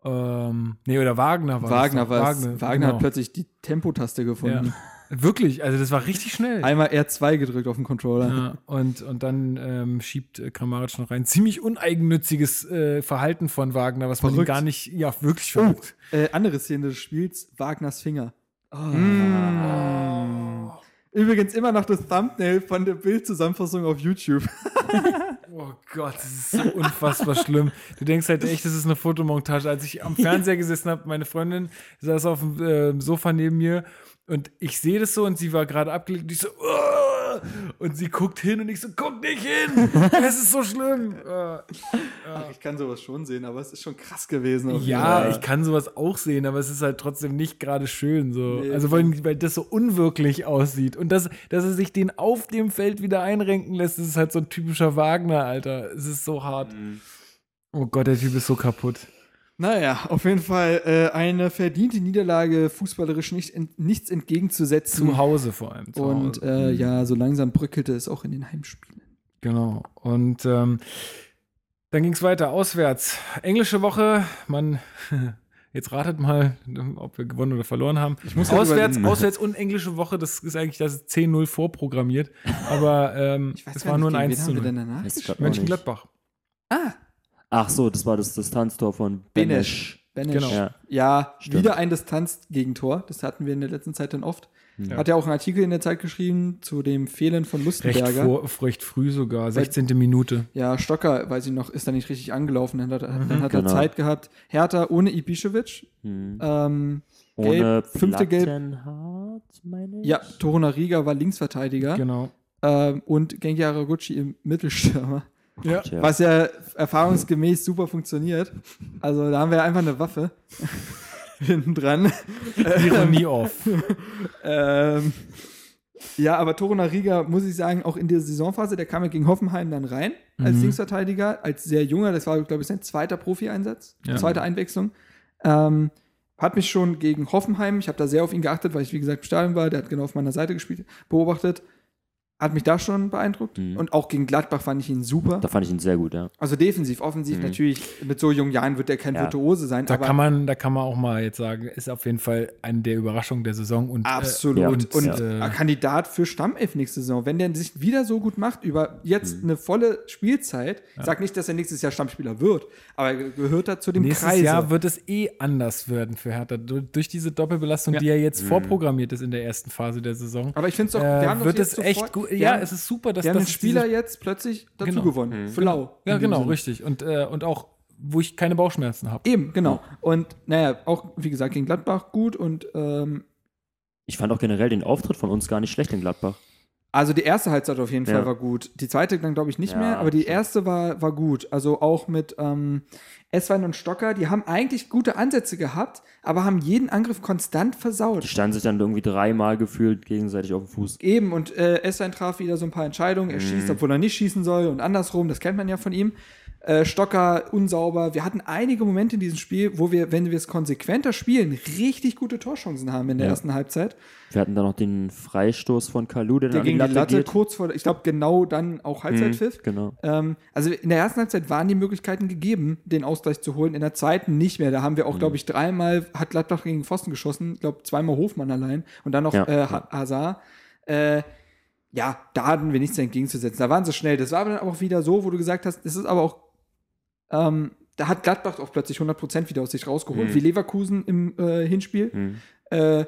Ähm, nee, oder Wagner war Wagner, das. war doch. Wagner, Wagner genau. hat plötzlich die Tempotaste gefunden. ja. *laughs* Wirklich, also das war richtig schnell. Einmal R2 gedrückt auf dem Controller. Ja, und, und dann ähm, schiebt äh, Kramaric noch rein. Ziemlich uneigennütziges äh, Verhalten von Wagner, was man Verrückt. gar nicht, ja, wirklich Oh, verrückt. äh, andere Szene des Spiels, Wagners Finger. Oh. Mm. Übrigens immer noch das Thumbnail von der Bildzusammenfassung auf YouTube. *laughs* Oh Gott, das ist so unfassbar schlimm. Du denkst halt echt, das ist eine Fotomontage. Als ich am *laughs* Fernseher gesessen habe, meine Freundin saß auf dem äh, Sofa neben mir und ich sehe das so und sie war gerade abgelegt und ich so, "Uah!" und sie guckt hin und ich so, guck nicht hin, es ist so schlimm. *laughs* Äh, Ich kann sowas schon sehen, aber es ist schon krass gewesen. Ja, ich kann sowas auch sehen, aber es ist halt trotzdem nicht gerade schön so. Nee. also weil, weil das so unwirklich aussieht und das, dass er sich den auf dem Feld wieder einrenken lässt, das ist halt so ein typischer Wagner, Alter. Es ist so hart. Oh Gott, der Typ ist so kaputt. Naja, auf jeden Fall äh, eine verdiente Niederlage, fußballerisch nicht, ent- nichts entgegenzusetzen. Zu Hause vor allem. Zu Und Hause. äh, ja, so langsam bröckelte es auch in den Heimspielen. Genau. Und ähm, dann ging es weiter, auswärts. Englische Woche, man, *laughs* jetzt ratet mal, ob wir gewonnen oder verloren haben. Ich muss auswärts, auswärts und englische Woche, das ist eigentlich das ist 10-0 vorprogrammiert. Aber ähm, Ich weiß es war nur ein nicht, gegen 1 wen zu haben wir 0. denn danach Weiß gespielt? grad auch nicht. Mönchengladbach. Ah, Ach so, das war das Distanztor von Benesch. Benesch. Genau. Ja, Ja. Wieder ein Distanzgegentor. Das hatten wir in der letzten Zeit dann oft. Ja. Hat ja auch einen Artikel in der Zeit geschrieben zu dem Fehlen von Recht, Lustenberger. vor, recht früh sogar, 16. Minute. Ja, Stocker, weiß ich noch, ist da nicht richtig angelaufen. Dann hat, er- dann hat Genau. er Zeit gehabt. Hertha ohne Ibišević. Hm. Ähm, Ohne Gelb, fünfte Gelb. Plattenhardt, meine ich. ja, Toruna Riga war Linksverteidiger. Genau. Ähm, und Genki Haraguchi im Mittelstürmer. Ja. Was ja erfahrungsgemäß super funktioniert. Also da haben wir einfach eine Waffe *laughs* hinten dran. Ironie off. Ähm, ja, aber Toruna Riga, muss ich sagen, auch in der Saisonphase, der kam ja gegen Hoffenheim dann rein als Mhm. Linksverteidiger, als sehr junger, das war, glaube ich, sein zweiter Profi-Einsatz, Ja. zweite Einwechslung. Ähm, hat mich schon gegen Hoffenheim, ich habe da sehr auf ihn geachtet, weil ich, wie gesagt, im Stadion war, der hat genau auf meiner Seite gespielt, beobachtet. Hat mich da schon beeindruckt. Mhm. Und auch gegen Gladbach fand ich ihn super. Da fand ich ihn sehr gut, ja. Also defensiv, offensiv Mhm. natürlich, mit so jungen Jahren wird er kein Ja. Virtuose sein, Da aber kann, man, da kann man auch mal jetzt sagen, ist auf jeden Fall eine der Überraschungen der Saison. Und, Absolut. Ja. und Und, äh, äh, Kandidat für Stammelf nächste Saison. Wenn der sich wieder so gut macht, über jetzt eine volle Spielzeit, ich sage nicht, dass er nächstes Jahr Stammspieler wird, aber er gehört da zu dem Nächstes Kreise. Jahr wird es eh anders werden für Hertha. Du- Durch diese Doppelbelastung, Ja. die ja jetzt vorprogrammiert ist in der ersten Phase der Saison, aber ich finde es doch, äh, wir haben wird es echt gut. Ja, es ist super, dass haben das Spieler jetzt plötzlich dazu Genau. gewonnen. Flau. Ja, genau, Sinne. richtig. Und, äh, und auch, wo ich keine Bauchschmerzen habe. Eben, genau. Und naja, auch wie gesagt, gegen Gladbach gut und ähm, Ich fand auch generell den Auftritt von uns gar nicht schlecht in Gladbach. Also die erste Halbzeit auf jeden Ja. Fall war gut. Die zweite dann glaube ich nicht Ja, mehr, aber die stimmt. erste war, war gut. Also auch mit ähm, Esswein und Stocker, die haben eigentlich gute Ansätze gehabt, aber haben jeden Angriff konstant Die versaut. standen sich dann irgendwie dreimal gefühlt gegenseitig auf dem Fuß. Eben, und äh, Esswein traf wieder so ein paar Entscheidungen. Er schießt, obwohl er nicht schießen soll und andersrum, das kennt man ja von ihm. Äh, Stocker unsauber. Wir hatten einige Momente in diesem Spiel, wo wir, wenn wir es konsequenter spielen, richtig gute Torchancen haben in der Ja. ersten Halbzeit. Wir hatten dann noch den Freistoß von Kalu, der, Der gegen die Latte geht. kurz vor, ich glaube genau dann auch Halbzeitpfiff. Mhm, genau. Ähm, also in der ersten Halbzeit waren die Möglichkeiten gegeben, den Ausgleich zu holen. In der zweiten nicht mehr. Da haben wir auch, glaube ich, dreimal hat Gladbach gegen Pfosten geschossen. Ich glaube, zweimal Hofmann allein. Und dann noch Ja. äh, Ha- Hazard. Äh, ja, da hatten wir nichts entgegenzusetzen. Da waren sie schnell. Das war aber dann auch wieder so, wo du gesagt hast, das ist aber auch, ähm, da hat Gladbach auch plötzlich 100% wieder aus sich rausgeholt, Mhm. wie Leverkusen im äh, Hinspiel Mhm. äh,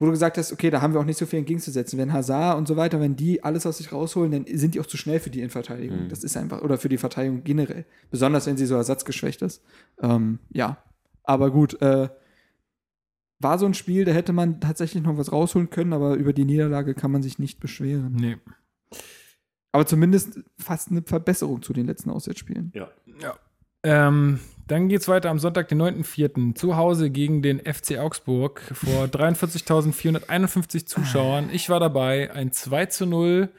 wo du gesagt hast, okay, da haben wir auch nicht so viel entgegenzusetzen. Wenn Hazard und so weiter, wenn die alles aus sich rausholen, dann sind die auch zu schnell für die Innenverteidigung. Mhm. Das ist einfach, oder für die Verteidigung generell. Besonders wenn sie so ersatzgeschwächt ist. Ähm, ja. Aber gut, äh, war so ein Spiel, da hätte man tatsächlich noch was rausholen können, aber über die Niederlage kann man sich nicht beschweren. Nee. Aber zumindest fast eine Verbesserung zu den letzten Auswärtsspielen. Ja. Ähm, dann geht's weiter am Sonntag, den 9.4. zu Hause gegen den FC Augsburg vor *laughs* 43.451 Zuschauern. Ich war dabei, ein 2 zu 0.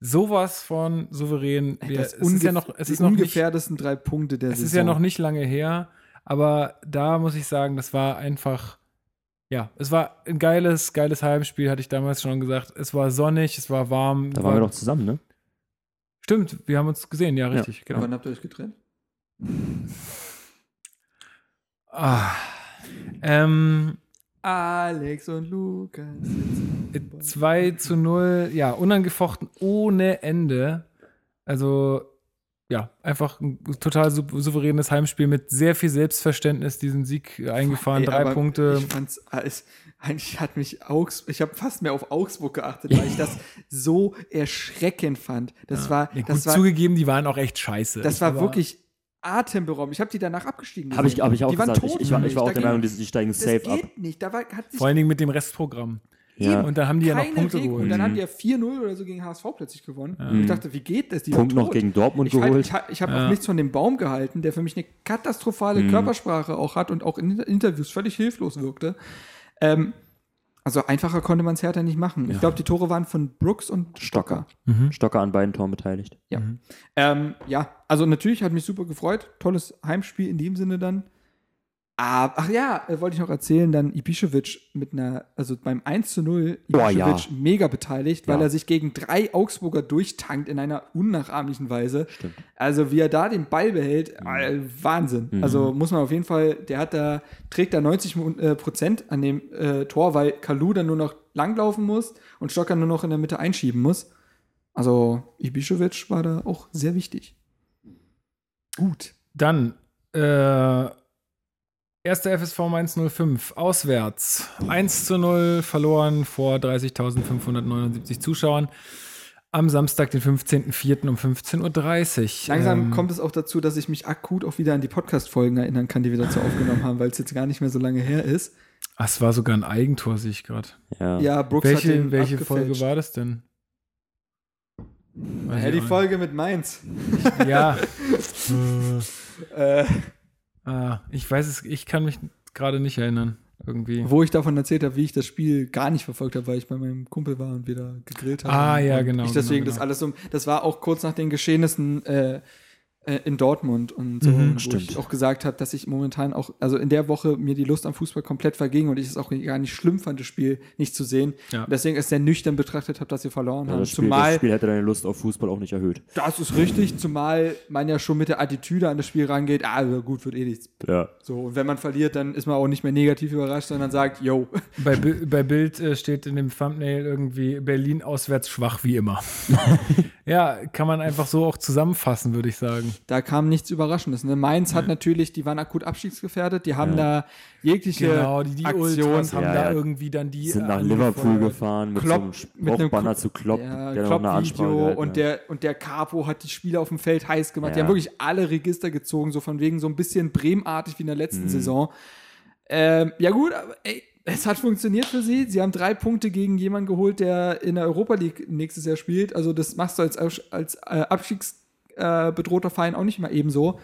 Sowas von souverän. Wir, Das es ist ja noch, es die ist noch nicht, ungefährdesten drei Punkte der es Saison. ist ja noch nicht lange her, aber da muss ich sagen, das war einfach, ja, es war ein geiles, geiles Heimspiel, hatte ich damals schon gesagt. Es war sonnig, es war warm. Da war, waren wir doch zusammen, ne? Stimmt, wir haben uns gesehen, ja, richtig, genau. Wann habt ihr euch getrennt? Ah, ähm, Alex und Lukas. sitzen Äh, bei- 2 zu 0, ja, unangefochten ohne Ende. Also, ja, einfach ein total sou souveränes Heimspiel mit sehr viel Selbstverständnis, diesen Sieg eingefahren, Ey, drei Punkte. Ich fand's, als, eigentlich hat mich Augsburg, ich habe fast mehr auf Augsburg geachtet, weil ich das so erschreckend fand. Das war, Ja, gut das war, zugegeben, die waren auch echt scheiße. das war Aber- wirklich atemberaubend. Ich habe die danach abgestiegen. Habe ich, hab ich auch die waren gesagt. Ich, tot ich, war, für ich war auch der Meinung, die, die steigen Das safe geht ab. nicht. Da war, hat sich Vor allen Dingen mit dem Restprogramm. Ja. Und dann haben die ja noch Punkte. Und geholt. dann Mhm. haben die ja 4-0 oder so gegen HSV plötzlich gewonnen. Und ich dachte, wie geht das? Die Punkt noch gegen Dortmund Ich, halt, geholt. ich, ha- ich habe Ja. auch nichts von dem Baum gehalten, der für mich eine katastrophale Mhm. Körpersprache auch hat und auch in Interviews völlig hilflos wirkte. Ähm, also einfacher konnte man es Hertha nicht machen. Ich glaube, die Tore waren von Brooks und Stocker. Mhm. Stocker an beiden Toren beteiligt. Ja. Ähm, ja, also natürlich hat mich super gefreut. Tolles Heimspiel in dem Sinne dann. Ah, ach ja, äh, wollte ich noch erzählen, dann Ibišević mit einer, also beim 1 zu 0, Boah, Ibišević ja. mega beteiligt, weil Ja. er sich gegen drei Augsburger durchtankt in einer unnachahmlichen Weise. Stimmt. Also wie er da den Ball behält, äh, Wahnsinn. Mhm. Also muss man auf jeden Fall, der hat da, trägt da 90 Mo- äh, Prozent an dem äh, Tor, weil Kalu dann nur noch langlaufen muss und Stocker nur noch in der Mitte einschieben muss. Also Ibišević war da auch sehr wichtig. Gut. Dann, äh, Erster FSV Mainz 05, auswärts. 1 zu 0 verloren vor 30.579 Zuschauern. Am Samstag, den 15.04. um 15.30 Uhr. Langsam Ähm, kommt es auch dazu, dass ich mich akut auch wieder an die Podcast-Folgen erinnern kann, die wir dazu aufgenommen haben, weil es jetzt gar nicht mehr so lange her ist. Ah, es war sogar ein Eigentor, sehe ich gerade. Ja. Ja, Brooks hat Welche, den welche abgefälscht. Folge war das denn? Weiß Ja, ich die Folge mit Mainz. nicht. Ja. *laughs* Äh, ah, ich weiß es, ich kann mich gerade nicht erinnern. Irgendwie. wo ich davon erzählt habe, wie ich das Spiel gar nicht verfolgt habe, weil ich bei meinem Kumpel war und wir da gegrillt haben. Ah, ja, genau, Ich deswegen genau, das genau. alles um. Das war auch kurz nach den Geschehnissen äh, in Dortmund und so, Mhm, wo stimmt. ich auch gesagt habe, dass ich momentan auch, also in der Woche mir die Lust am Fußball komplett verging und ich es auch gar nicht schlimm fand, das Spiel nicht zu sehen. Ja. Deswegen es sehr nüchtern betrachtet habe, dass wir verloren Ja, haben. das, Spiel, zumal das Spiel hätte deine Lust auf Fußball auch nicht erhöht. das ist richtig, zumal man ja schon mit der Attitüde an das Spiel rangeht, ah, gut, wird eh nichts. Ja. So, und wenn man verliert, dann ist man auch nicht mehr negativ überrascht, sondern sagt, yo. Bei, bei Bild äh, steht in dem Thumbnail irgendwie Berlin auswärts schwach wie immer. *laughs* ja, kann man einfach so auch zusammenfassen, würde ich sagen. Da kam nichts Überraschendes. Ne? Mainz hat natürlich, die waren akut abstiegsgefährdet, die haben Ja. da jegliche Genau, die, die Aktion, Ultras haben Ja, da ja. irgendwie dann die. sind nach äh, Liverpool angefeuert. gefahren mit Klopp- so einem Spruchbanner Klopp- zu Klopp, ja, der noch eine Ansprache Klopp-Video gehalten und der, und der Capo hat die Spieler auf dem Feld heiß gemacht. Die haben wirklich alle Register gezogen, so von wegen so ein bisschen Bremartig wie in der letzten Mhm. Saison. Ähm, ja gut, aber ey, es hat funktioniert für sie. Sie haben drei Punkte gegen jemanden geholt, der in der Europa League nächstes Jahr spielt. Also das machst du als, als äh, abstiegsbedrohter äh, bedrohter Verein auch nicht mal ebenso.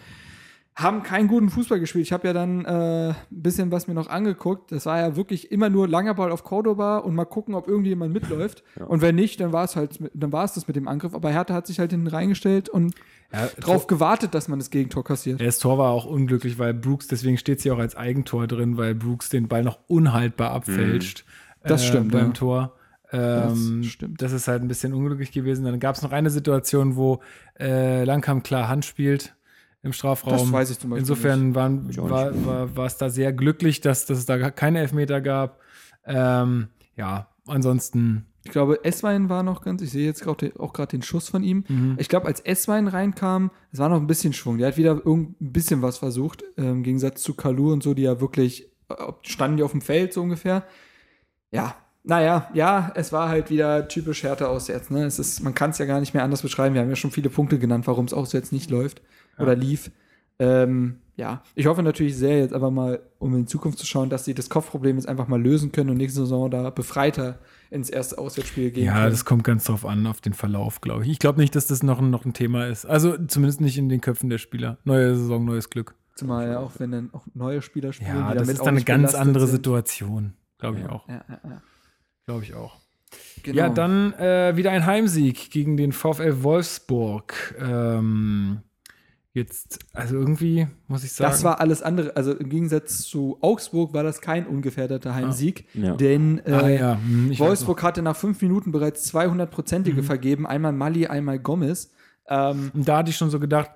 Haben keinen guten Fußball gespielt. Ich habe ja dann äh, ein bisschen was mir noch angeguckt. Das war ja wirklich immer nur langer Ball auf Cordoba und mal gucken, ob irgendjemand mitläuft. Und wenn nicht, dann war es halt, dann war es das mit dem Angriff. Aber Hertha hat sich halt hinten reingestellt und Ja, drauf gewartet, dass man das Gegentor kassiert. Ja, Das Tor war auch unglücklich, weil Brooks, deswegen steht sie auch als Eigentor drin, weil Brooks den Ball noch unhaltbar abfälscht. Das äh, stimmt, Beim ja. Tor. Ähm, Das stimmt. Das ist halt ein bisschen unglücklich gewesen. Dann gab es noch eine Situation, wo äh, Langkamp klar Hand spielt im Strafraum. Das weiß ich zum Beispiel Insofern waren, war, war, war es da sehr glücklich, dass, dass es da keine Elfmeter gab. Ähm, ja, ansonsten. Ich glaube, Esswein war noch ganz, ich sehe jetzt auch gerade den Schuss von ihm. Ich glaube, als Esswein reinkam, es war noch ein bisschen Schwung. Der hat wieder ein bisschen was versucht, äh, im Gegensatz zu Kalu und so, die ja wirklich, äh, standen die auf dem Feld so ungefähr. Ja, naja, ja, es war halt wieder typisch Härte auswärts. Ne? Es ist, man kann es ja gar nicht mehr anders beschreiben. Wir haben ja schon viele Punkte genannt, warum es auswärts nicht läuft oder lief. Ähm, ja, ich hoffe natürlich sehr jetzt aber mal, um in die Zukunft zu schauen, dass sie das Kopfproblem jetzt einfach mal lösen können und nächste Saison da befreiter ins erste Auswärtsspiel gehen Ja, können. das kommt ganz drauf an, auf den Verlauf, glaube ich. Ich glaube nicht, dass das noch, ein- noch ein Thema ist. Also zumindest nicht in den Köpfen der Spieler. Neue Saison, neues Glück. Zumal ja auch, wenn dann auch neue Spieler spielen, Ja, das ist dann eine ganz andere sind. Situation. Glaube ich auch. Ja, ja, ja. Glaube ich auch. Genau. Ja, dann äh, wieder ein Heimsieg gegen den VfL Wolfsburg. Ähm, jetzt, also irgendwie muss ich sagen. Das war alles andere. Also im Gegensatz zu Augsburg war das kein ungefährdeter Heimsieg, Ja. denn äh, Ah, ja. hm, Wolfsburg hatte nach fünf Minuten bereits 200-prozentige Mhm. vergeben. Einmal Mali, einmal Gomez. Ähm. Und da hatte ich schon so gedacht,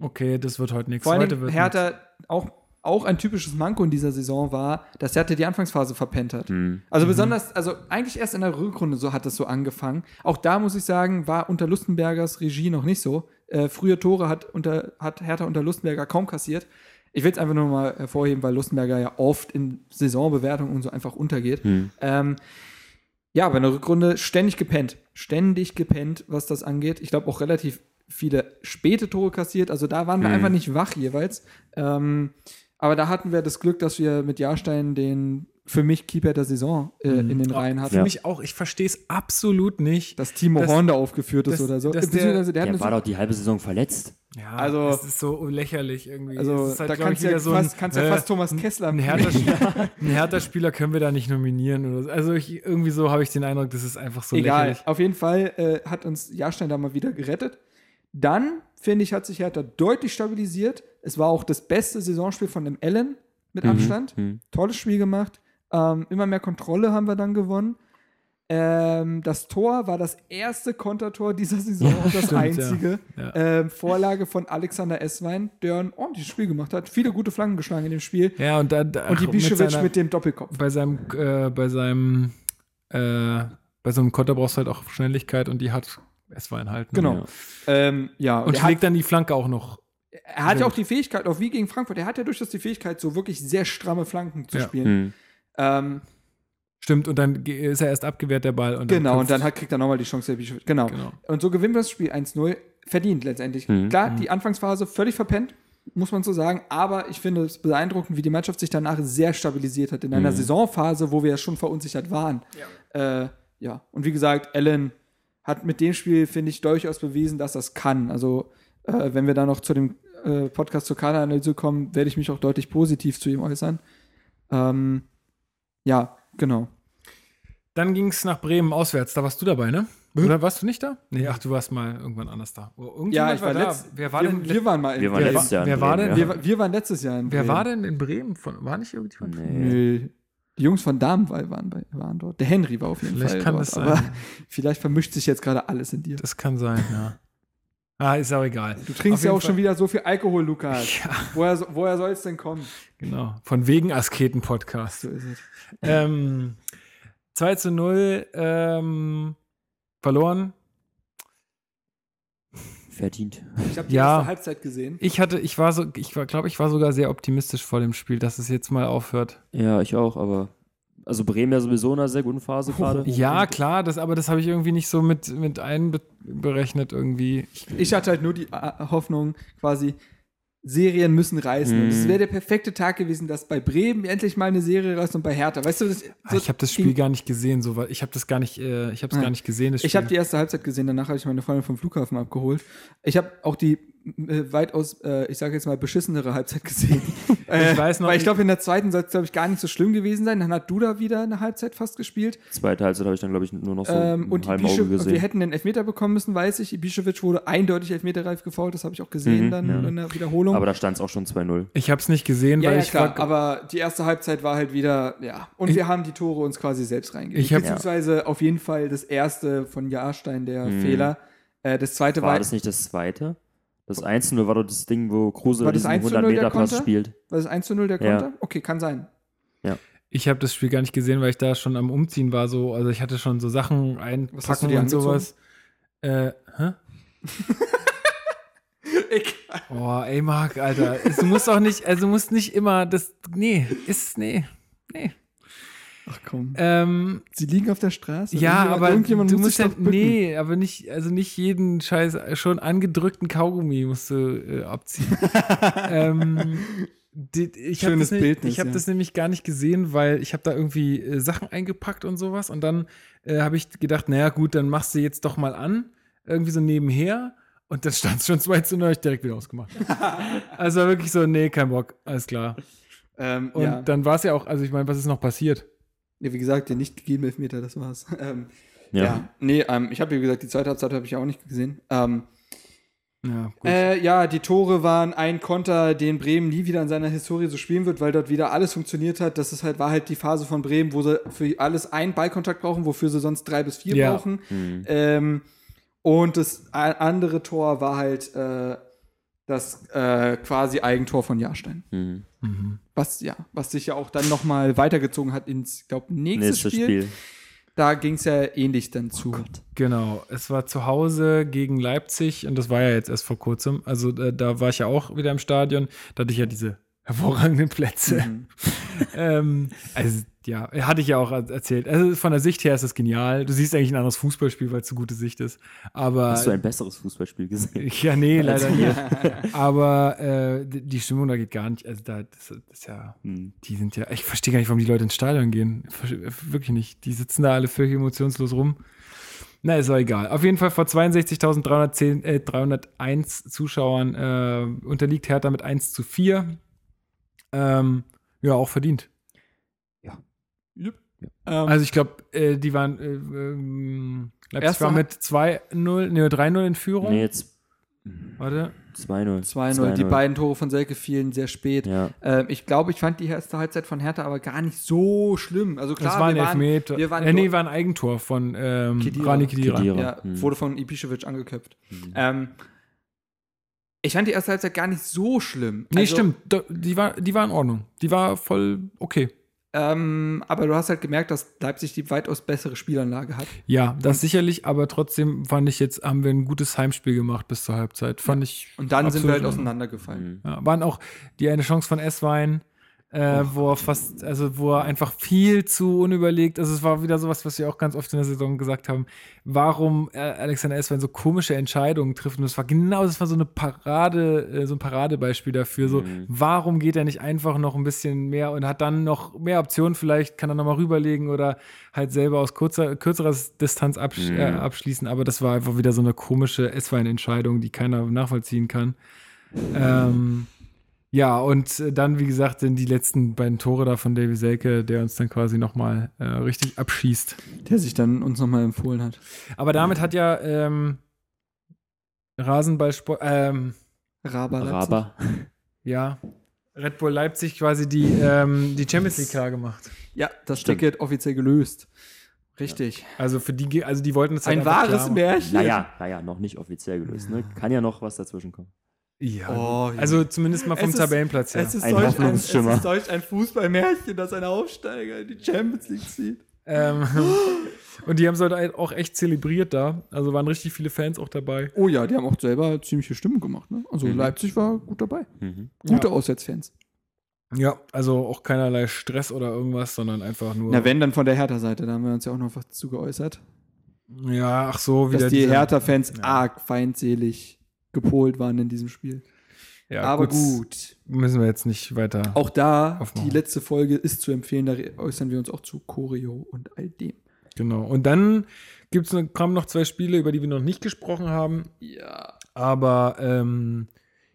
okay, das wird heute nichts. vor allem Heute wird Hertha auch, auch ein typisches Manko in dieser Saison war, dass Hertha die Anfangsphase verpennt hat. Hm. Also besonders, also eigentlich erst in der Rückrunde so hat es so angefangen. Auch da muss ich sagen, war unter Lustenbergers Regie noch nicht so. Äh, frühe Tore hat, unter, hat Hertha unter Lustenberger kaum kassiert. Ich will es einfach nur mal hervorheben, weil Lustenberger ja oft in Saisonbewertungen und so einfach untergeht. Hm. Ähm, ja, aber in der Rückrunde ständig gepennt. Ständig gepennt, was das angeht. Ich glaube auch relativ viele späte Tore kassiert. Also da waren wir Mhm. einfach nicht wach jeweils. Ähm, aber da hatten wir das Glück, dass wir mit Jahrstein den für mich Keeper der Saison äh, Mhm. in den Reihen Für hatten. Ja. mich auch, ich verstehe es absolut nicht. Dass Timo Das- Horn da aufgeführt ist das- oder so. dass der- der hat Der war doch die halbe Saison verletzt. Ja, Also- es ist so lächerlich irgendwie. Also Es ist halt, da kannst du ja, so fast, ein, kannst ja äh, fast Thomas Kessler Ein *laughs* Hertha-Spieler Hertha können wir da nicht nominieren oder so. Also ich, irgendwie so habe ich den Eindruck, das ist einfach so Egal, lächerlich. auf jeden Fall äh, hat uns Jahrstein da mal wieder gerettet. Dann, finde ich, hat sich Hertha deutlich stabilisiert. Es war auch das beste Saisonspiel von dem Allen mit Abstand. Mhm. Tolles Spiel gemacht. Ähm, immer mehr Kontrolle haben wir dann gewonnen. Ähm, das Tor war das erste Kontertor dieser Saison *laughs* und das Stimmt, ja. einzige. Ja. Ähm, Vorlage von Alexander Esswein, der ein ordentliches Spiel gemacht hat. Viele gute Flanken geschlagen in dem Spiel. Ja, und, da, da, Und die mit Bischewitsch seiner- mit dem Doppelkopf. bei seinem, äh, bei seinem, äh, bei so einem Konter brauchst du halt auch Schnelligkeit und die hat es war enthalten. Genau. Ja. Ähm, ja, Und schlägt dann die Flanke auch noch er hat ja auch die Fähigkeit, auch wie gegen Frankfurt, er hat ja durchaus die Fähigkeit, so wirklich sehr stramme Flanken zu Ja. spielen. Hm. Ähm, Stimmt, und dann ist er erst abgewehrt, der Ball. Und genau, und dann hat, kriegt er nochmal die Chance, der Bischofs. Genau. Genau. Und so gewinnen wir das Spiel 1-0. Verdient letztendlich. Mhm. Klar, die Anfangsphase völlig verpennt, muss man so sagen. Aber ich finde es beeindruckend, wie die Mannschaft sich danach sehr stabilisiert hat. In einer Saisonphase, wo wir ja schon verunsichert waren. Ja. Äh, ja. Und wie gesagt, Allen hat mit dem Spiel, finde ich, durchaus bewiesen, dass das kann. Also, äh, wenn wir da noch zu dem äh, Podcast zur Kaderanalyse kommen, werde ich mich auch deutlich positiv zu ihm äußern. Ähm, ja, genau. Dann ging es nach Bremen auswärts. Da warst du dabei, ne? Oder warst du nicht da? Nee, ach, du warst mal irgendwann anders da. Oh, irgendjemand Ja, ich war, da. letzt, Wer war wir, denn? wir waren mal in Wir waren wer, letztes Jahr in wer war Bremen, denn? ja. wir, wir waren letztes Jahr in Wer Bremen. war denn in Bremen? Von, war nicht irgendjemand? Nee. Nö. Die Jungs von Damenwall waren, bei, waren dort. Der Henry war auf jeden Vielleicht Fall kann dort. das aber sein. *laughs* vielleicht vermischt sich jetzt gerade alles in dir. Das kann sein, ja. Ah, ist auch egal. Du trinkst ja auch schon Fall- wieder so viel Alkohol, Lukas. *laughs* Ja, Woher, woher soll es denn kommen? genau. Von wegen Asketen-Podcast. So ist es. ähm, 2 zu 0 ähm, verloren. Verdient. Ich habe die Ja. erste Halbzeit gesehen. Ich hatte, ich war so, ich war, glaube ich, war sogar sehr optimistisch vor dem Spiel, dass es jetzt mal aufhört. Ja, ich auch, aber. Also Bremen ja sowieso in einer sehr guten Phase gerade. Ja, klar, das, aber das habe ich irgendwie nicht so mit, mit einberechnet irgendwie. Ich, hatte halt nur die äh, Hoffnung, quasi, Serien müssen reißen. Und es Mhm. wäre der perfekte Tag gewesen, dass bei Bremen endlich mal eine Serie reißt und bei Hertha. Weißt du, das, Ah, ich habe das Spiel gar nicht gesehen, so, weil ich habe das gar nicht, äh, ich habe es Ja. gar nicht gesehen. Das Ich habe die erste Halbzeit gesehen, danach habe ich meine Freundin vom Flughafen abgeholt. Ich habe auch die weitaus, äh, ich sage jetzt mal, beschissenere Halbzeit gesehen. *laughs* äh, weiß noch, Weil ich ich- glaube, in der zweiten soll es, glaube ich, gar nicht so schlimm gewesen sein. Dann hat Duda wieder eine Halbzeit fast gespielt. Zweite Halbzeit habe ich dann, glaube ich, nur noch so ähm, und halben Auge Ibišev, gesehen. wir hätten den Elfmeter bekommen müssen, weiß ich. Ibišević wurde eindeutig elfmeterreif gefault. Das habe ich auch gesehen Mhm, dann ja. in der Wiederholung. aber da stand es auch schon 2-0. Ich habe es nicht gesehen, ja, weil ja, ich klar, aber die erste Halbzeit war halt wieder, ja. Und Ich- wir haben die Tore uns quasi selbst. Ich hab- Beziehungsweise auf jeden Fall das erste von Jahrstein, der Mhm. Fehler. Äh, das zweite War war, das nicht das zweite? Das 1-0 war doch das Ding, wo Kruse War das diesen 1 zu 0 der 100-Meter-Pass Konter? spielt. war das 1 zu 0 der Ja. Konter? Okay, kann sein. ich habe das Spiel gar nicht gesehen, weil ich da schon am Umziehen war, so, also ich hatte schon so Sachen einpacken und sowas. Äh, hä? *laughs* Egal. Boah, ey, Marc, Alter, du musst auch nicht, also du musst nicht immer das, nee, ist, nee, nee. Ach komm. Ähm, Sie liegen auf der Straße. ja, Irgendjemand- aber irgendjemand du muss musst ja, bücken. nee, aber nicht, also nicht jeden Scheiß, schon angedrückten Kaugummi musst du äh, abziehen. *laughs* ähm, die, ich habe Schönes das, nicht- Bildnis, ich hab ja. das nämlich gar nicht gesehen, weil ich habe da irgendwie äh, Sachen eingepackt und sowas und dann äh, habe ich gedacht, naja gut, dann machst du jetzt doch mal an, irgendwie so nebenher und dann stand es schon 2 zu 0, hab ich direkt wieder ausgemacht. *laughs* also wirklich so, nee, kein Bock, alles klar. Ähm, Und ja. dann war es ja auch, also ich meine, was ist noch passiert? Ja, wie gesagt, der nicht gegebene Elfmeter, das war's. *laughs* Ähm, ja. Ja. nee, ähm, ich habe wie gesagt, die zweite Halbzeit habe ich auch nicht gesehen. Ähm, Ja, gut. Äh, ja, die Tore waren ein Konter, den Bremen nie wieder in seiner Historie so spielen wird, weil dort wieder alles funktioniert hat. Das ist halt, war halt die Phase von Bremen, wo sie für alles einen Ballkontakt brauchen, wofür sie sonst drei bis vier Ja. brauchen. Mhm. Ähm, und das andere Tor war halt äh, das äh, quasi Eigentor von Jahrstein. Mhm. Mhm. Was, ja, was sich ja auch dann nochmal weitergezogen hat ins, glaube nächstes, Nächstes Spiel. Spiel. Da ging es ja ähnlich dann zu. Genau, es war zu Hause gegen Leipzig und das war ja jetzt erst vor kurzem. Also äh, da war ich ja auch wieder im Stadion. Da hatte ich ja diese hervorragenden Plätze. Mhm. *laughs* ähm, also ja, hatte ich ja auch er- erzählt. Also von der Sicht her ist das genial. Du siehst eigentlich ein anderes Fußballspiel, weil es so gute Sicht ist. Aber Hast du ein besseres Fußballspiel gesehen? *laughs* ja, nee, leider nicht. *laughs* Aber äh, die Stimmung da geht gar nicht. Also da, das, ist ja, Hm. die sind ja, ich verstehe gar nicht, warum die Leute ins Stadion gehen. Wirklich nicht. Die sitzen da alle völlig emotionslos rum. Na, ist auch egal. Auf jeden Fall vor 62.310, äh, 301 Zuschauern äh, unterliegt Hertha mit 1 zu 4. Ähm, ja, auch verdient. Ähm, Also ich glaube, äh, die waren, äh, ähm, Leipzig war mit 2-0, nee, 3-0 in Führung. Nee, jetzt Warte. 2-0. 2-0. Die beiden Tore von Selke fielen sehr spät. Ja. Ähm, ich glaube, ich fand die erste Halbzeit von Hertha aber gar nicht so schlimm. Also klar, das war ein wir waren, Elfmeter. wir waren äh, nee, war ein Eigentor von ähm, Khedira. Rani Kedira. Khedira. ja, Hm. wurde von Ibišević angeköpft. Ähm, ich fand die erste Halbzeit gar nicht so schlimm. Nee, Also, stimmt. Die war, die war in Ordnung. Die war voll okay. Ähm, aber du hast halt gemerkt, dass Leipzig die weitaus bessere Spielanlage hat. Ja, das sicherlich, aber trotzdem fand ich jetzt, haben wir ein gutes Heimspiel gemacht bis zur Halbzeit. Fand ich. Und dann sind wir halt auseinandergefallen. Ja, waren auch die eine Chance von Esswein, äh, wo er fast, also wo er einfach viel zu unüberlegt, also es war wieder sowas, was wir auch ganz oft in der Saison gesagt haben, warum äh, Alexander Esswein so komische Entscheidungen trifft. Und das war genau, das war so eine Parade, äh, so ein Paradebeispiel dafür. So, warum geht er nicht einfach noch ein bisschen mehr und hat dann noch mehr Optionen vielleicht, kann er nochmal rüberlegen oder halt selber aus kurzer, kürzerer Distanz absch äh, abschließen. Aber das war einfach wieder so eine komische Esswein-Entscheidung, die keiner nachvollziehen kann. Ähm, ja, und äh, dann, wie gesagt, sind die letzten beiden Tore da von Davy Selke, der uns dann quasi nochmal äh, richtig abschießt. Der sich dann uns nochmal empfohlen hat. Aber damit hat ja ähm, Rasenballsport, ähm, Raber. Raber. *laughs* ja, Red Bull Leipzig quasi die, ähm, die Champions League klar gemacht. Ja, das Stimmt. Ticket offiziell gelöst. Richtig. Also für die, also die wollten es halt Ein wahres. Märchen. Naja, naja, noch nicht offiziell gelöst. Ne? Kann ja noch was dazwischen kommen. Ja, Oh, ja. also zumindest mal vom Es ist- Tabellenplatz her. Es ist, Ein solch ein, es ist solch ein Fußballmärchen, dass ein Aufsteiger in die Champions League zieht. Ähm, *laughs* *laughs* und die haben es halt auch echt zelebriert da. Also waren richtig viele Fans auch dabei. Oh ja, die haben auch selber ziemliche Stimmen gemacht. Ne? Also Mhm. Leipzig war gut dabei. Mhm. Gute Ja. Auswärtsfans. Ja, also auch keinerlei Stress oder irgendwas, sondern einfach nur. Na, wenn dann von der Hertha-Seite, da haben wir uns ja auch noch was zu geäußert. Ja, ach so, wieder Dass die Hertha-Fans Ja. arg feindselig gepolt waren in diesem Spiel. Ja, Aber gut. Müssen wir jetzt nicht weiter. Auch da, Aufmachen. die letzte Folge ist zu empfehlen, da äußern wir uns auch zu Choreo und all dem. Genau. Und dann gibt's, noch- kamen noch zwei Spiele, über die wir noch nicht gesprochen haben. Ja. Aber ähm,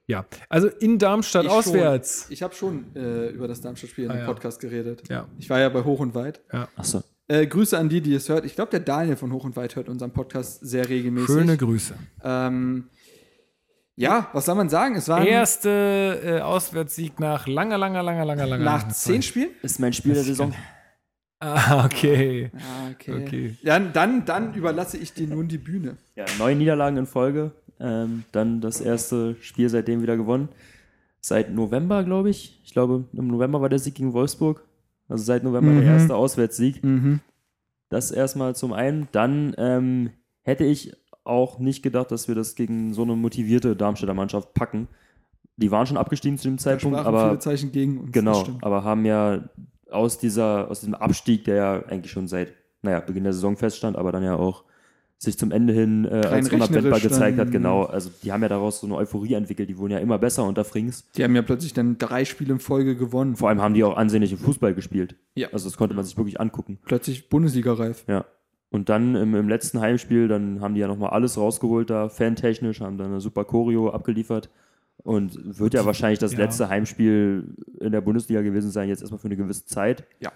ja, also in Darmstadt Ich auswärts. Ich habe schon äh, über das Darmstadt-Spiel in Ah, dem ja. Podcast geredet. Ja. Ich war ja bei Hoch und Weit. Achso. Äh, Grüße an die, die es hört. Ich glaube, der Daniel von Hoch und Weit hört unseren Podcast sehr regelmäßig. Schöne Grüße. Ähm, ja, was soll man sagen? Es war Erste äh, Auswärtssieg nach langer, langer, langer, langer, langer. nach zehn. Spielen. Ist mein Spiel der Saison. Ah, okay. Ah, okay. Okay. Dann, dann, dann überlasse ich dir nun die Bühne. Ja, neun Niederlagen in Folge. Ähm, dann das erste Spiel seitdem wieder gewonnen. Seit November, glaube ich. Ich glaube, im November war der Sieg gegen Wolfsburg. Also seit November Mhm. der erste Auswärtssieg. Mhm. Das erstmal zum einen. Dann ähm, hätte ich auch nicht gedacht, dass wir das gegen so eine motivierte Darmstädter Mannschaft packen. Die waren schon abgestiegen zu dem Zeitpunkt, aber viele Zeichen gegen uns. Genau, aber haben ja aus dieser, aus diesem Abstieg, der ja eigentlich schon seit, naja, Beginn der Saison feststand, aber dann ja auch sich zum Ende hin äh, als unabwendbar gezeigt hat, genau. Also die haben ja daraus so eine Euphorie entwickelt, die wurden ja immer besser unter Frings. Die haben ja plötzlich dann drei Spiele in Folge gewonnen. Vor allem haben die auch ansehnlichen Fußball gespielt. Ja. Also das konnte man sich wirklich angucken. Plötzlich Bundesliga-reif. Ja. Und dann im, im letzten Heimspiel, dann haben die ja nochmal alles rausgeholt da, fantechnisch, haben dann eine super Choreo abgeliefert. Und wird ja wahrscheinlich das ja. letzte Heimspiel in der Bundesliga gewesen sein, jetzt erstmal für eine gewisse Zeit. Ja.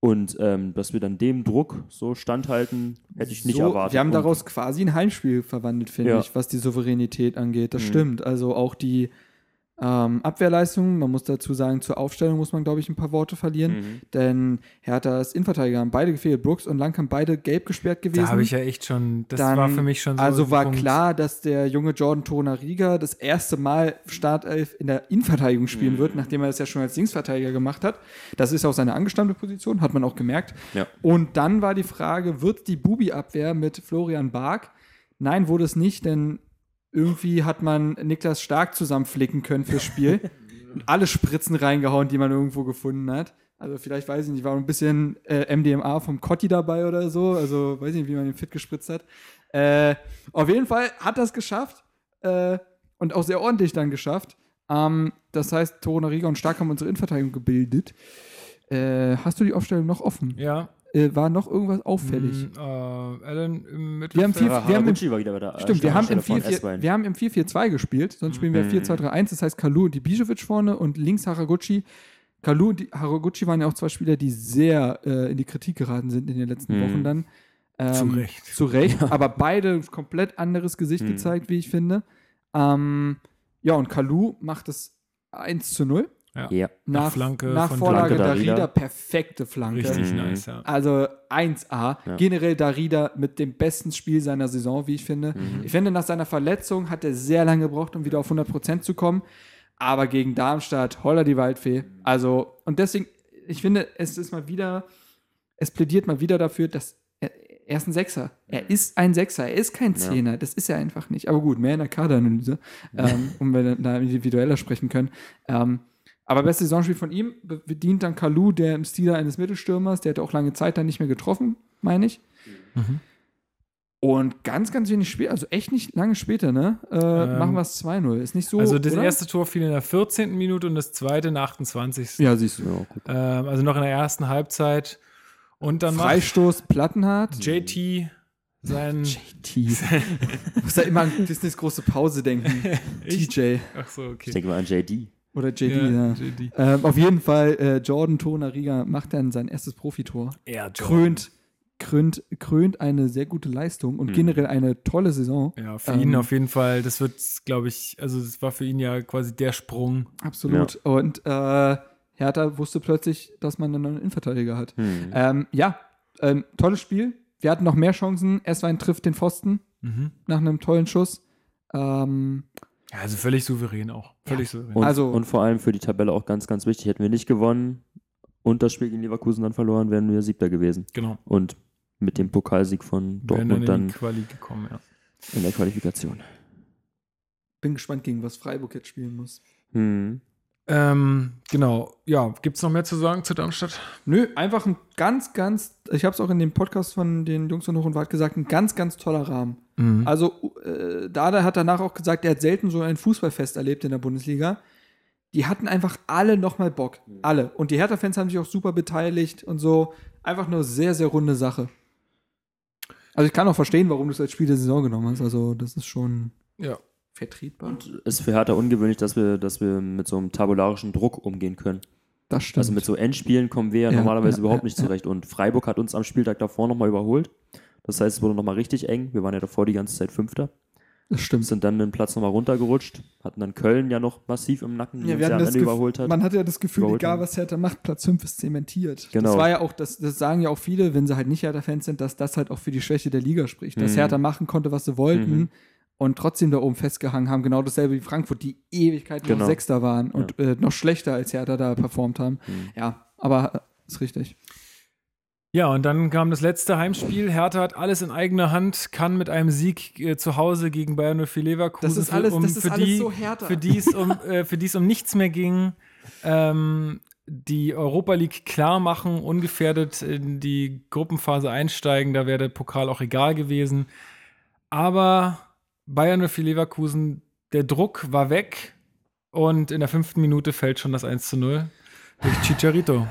Und ähm, dass wir dann dem Druck so standhalten, hätte ich nicht so, erwartet. Wir haben Und- daraus quasi ein Heimspiel verwandelt, finde Ja. ich, was die Souveränität angeht. Das Mhm. stimmt. Also auch die ähm, Abwehrleistung, man muss dazu sagen, zur Aufstellung muss man, glaube ich, ein paar Worte verlieren. Mhm. Denn Herthas Innenverteidiger haben beide gefehlt. Brooks und Lang haben beide gelb gesperrt gewesen. Da habe ich ja echt schon, das Dann- war für mich schon so. also war Punkt. klar, dass der junge Jordan Torunariga das erste Mal Startelf in der Innenverteidigung spielen Mhm. wird, nachdem er das ja schon als Linksverteidiger gemacht hat. Das ist auch seine angestammte Position, hat man auch gemerkt. Ja. Und dann war die Frage, wird die Bubi-Abwehr mit Florian Bark? Nein, wurde es nicht, denn irgendwie hat man Niklas Stark zusammenflicken können fürs Spiel. und *laughs* alle Spritzen reingehauen, die man irgendwo gefunden hat. Also vielleicht, weiß ich nicht, war ein bisschen äh, MDMA vom Cotti dabei oder so. Also weiß ich nicht, wie man den fit gespritzt hat. Äh, auf jeden Fall hat das geschafft äh, und auch sehr ordentlich dann geschafft. Ähm, das heißt, Torunariga und Stark haben unsere Innenverteidigung gebildet. Äh, hast du die Aufstellung noch offen? Ja. Äh, war noch irgendwas auffällig? Mm, äh, Allen im Wir haben Mittelfeld. wir haben im- war wieder Stimmt, wir haben, im von 4 Esswein. wir haben im 4-4-2 gespielt, sonst spielen wir Mhm. 4-2-3-1, das heißt Kalu und Ibisevic vorne und links Haraguchi. Kalu und Haraguchi waren ja auch zwei Spieler, die sehr äh, in die Kritik geraten sind in den letzten Mhm. Wochen dann. Ähm, Zu Recht. Zu Recht, aber beide ein komplett anderes Gesicht gezeigt, wie ich finde. Ähm, ja, und Kalu macht es 1 zu 0. Ja. Nach, Flanke nach von Vorlage Flanke Darida. Darida. perfekte Flanke. Richtig Mhm. nice, ja. Also 1A. Ja. Generell Darida mit dem besten Spiel seiner Saison, wie ich finde. Mhm. Ich finde, nach seiner Verletzung hat er sehr lange gebraucht, um wieder auf 100% zu kommen. Aber gegen Darmstadt, holla die Waldfee. Also, und deswegen, ich finde, es ist mal wieder, es plädiert mal wieder dafür, dass er, er ist ein Sechser. Er ist ein Sechser. Er ist kein Ja. Zehner. Das ist er einfach nicht. Aber gut, mehr in der Kaderanalyse, ähm, um wir da individueller sprechen können. Ähm, aber beste Saisonspiel von ihm be- bedient dann Kalu, der im Stil eines Mittelstürmers, der hat auch lange Zeit dann nicht mehr getroffen, meine ich. Mhm. Und ganz, ganz wenig später, also echt nicht lange später, ne? Äh, Ähm, machen wir es 2-0. Ist nicht so. also das oder? erste Tor fiel in der 14. Minute und das zweite in der 28. Ja, siehst du. Ja, guck. Ähm, also noch in der ersten Halbzeit. Und dann Freistoß Plattenhardt. JT sein. JT. *laughs* muss da immer an Disneys große Pause denken. *laughs* TJ Ach so, Ich okay. denke mal an JD. Oder JD, ja. JD. Ähm, auf jeden Fall, äh, Jordan Tonariga macht dann sein erstes Profitor. Ja, Krönt, krönt, krönt eine sehr gute Leistung und Mhm. generell eine tolle Saison. Ja, für Ähm, ihn auf jeden Fall. Das wird, glaube ich, also das war für ihn ja quasi der Sprung. Absolut. Und äh, Hertha wusste plötzlich, dass man einen neuen Innenverteidiger hat. Hm. Ähm, ja, ähm, tolles Spiel. Wir hatten noch mehr Chancen. Esswein trifft den Pfosten Mhm. nach einem tollen Schuss. Ähm, Ja, also völlig souverän auch. Völlig souverän. Und, Also- und vor allem für die Tabelle auch ganz, ganz wichtig. Hätten wir nicht gewonnen und das Spiel gegen Leverkusen dann verloren, wären wir Siebter gewesen. genau. Und mit dem Pokalsieg von Wären dann Dortmund in dann die Quali gekommen, ja. in der Qualifikation. bin gespannt, gegen was Freiburg jetzt spielen muss. Hm. Ähm, genau. Ja, gibt es noch mehr zu sagen zu Darmstadt? Nö, einfach ein ganz, ganz, ich habe es auch in dem Podcast von den Jungs von Hoch und Wald gesagt, ein ganz, ganz toller Rahmen. Mhm. Also, äh, Dada hat danach auch gesagt, er hat selten so ein Fußballfest erlebt in der Bundesliga. Die hatten einfach alle nochmal Bock. Alle. Und die Hertha-Fans haben sich auch super beteiligt und so. Einfach nur sehr, sehr runde Sache. Also, ich kann auch verstehen, warum du es als Spiel der Saison genommen hast. Also, das ist schon Ja. vertretbar. Und es ist für Hertha ungewöhnlich, dass wir, dass wir mit so einem tabularischen Druck umgehen können. Das stimmt. Also mit so Endspielen kommen wir ja, Ja, normalerweise ja, überhaupt nicht zurecht. Und Freiburg hat uns am Spieltag davor nochmal überholt. Das heißt, es wurde nochmal richtig eng. Wir waren ja davor die ganze Zeit Fünfter. das stimmt. Sind dann den Platz nochmal runtergerutscht. Hatten dann Köln ja noch massiv im Nacken, die Ja, uns wir ja hatten das überholt hat. Man hatte ja das Gefühl, Überholt egal was Hertha macht, Platz 5 ist zementiert. Genau. Das war ja auch, das, das sagen ja auch viele, wenn sie halt nicht Hertha-Fans sind, dass das halt auch für die Schwäche der Liga spricht. Dass Mhm. Hertha machen konnte, was sie wollten Mhm. Und trotzdem da oben festgehangen haben. Genau dasselbe wie Frankfurt, die Ewigkeit noch Genau. Sechster waren und äh, noch schlechter als Hertha da performt haben. Mhm. Ja, aber äh, ist richtig. Ja, und dann kam das letzte Heimspiel. Hertha hat alles in eigener Hand, kann mit einem Sieg äh, zu Hause gegen Bayern 04 Leverkusen, Das ist für- alles- um, das ist für, alles die, so Hertha. für die es um, äh, für die es um nichts mehr ging, ähm, die Europa League klar machen, ungefährdet in die Gruppenphase einsteigen. Da wäre der Pokal auch egal gewesen. Aber Bayern 04 Leverkusen, der Druck war weg und in der fünften Minute fällt schon das 1 zu 0 durch *laughs* Chicharito.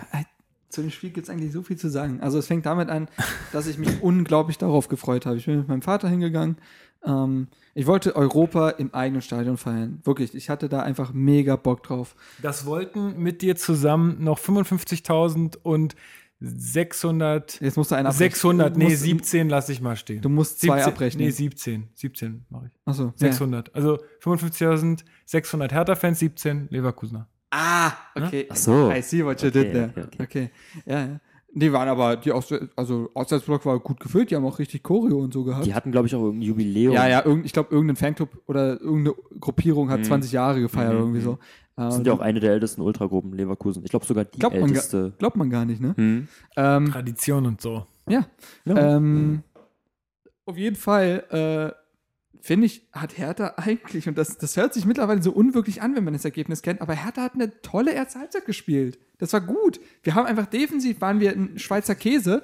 Zu dem Spiel gibt es eigentlich so viel zu sagen. Also es fängt damit an, dass ich mich unglaublich darauf gefreut habe. Ich bin mit meinem Vater hingegangen. Ähm, ich wollte Europa im eigenen Stadion feiern. Wirklich, ich hatte da einfach mega Bock drauf. Das wollten mit dir zusammen noch 55.000 und 600. Jetzt musst du einen abrechnen. 600, Du nee, musst- 17 lasse ich mal stehen. Du musst zwei 17, abrechnen. Nee, 17. 17 mache ich. Achso. 600. Also 55.600 Hertha-Fans, 17 Leverkusener. Ah, okay. Ach so. I see what you Okay, did there. okay, Okay, okay. Ja, ja. Die waren aber, die Aus also Auswärtsblock war gut gefüllt, die haben auch richtig Choreo und so gehabt. Die hatten, glaube ich, auch irgendein Jubiläum. ja, ja, irgend, ich glaube, irgendein Fanclub oder irgendeine Gruppierung hat Mhm. 20 Jahre gefeiert, Mhm, irgendwie mhm. so. Das Äh, sind ja auch eine der ältesten Ultragruppen Leverkusen. Ich glaube sogar die Glaubt man älteste. Glaubt man gar nicht, ne? Hm. Ähm, Tradition und so. ja. Ja. Ähm, auf jeden Fall, äh, finde ich, hat Hertha eigentlich, und das, das hört sich mittlerweile so unwirklich an, wenn man das Ergebnis kennt, aber Hertha hat eine tolle erste Halbzeit gespielt. Das war gut. Wir haben einfach defensiv, waren wir ein Schweizer Käse,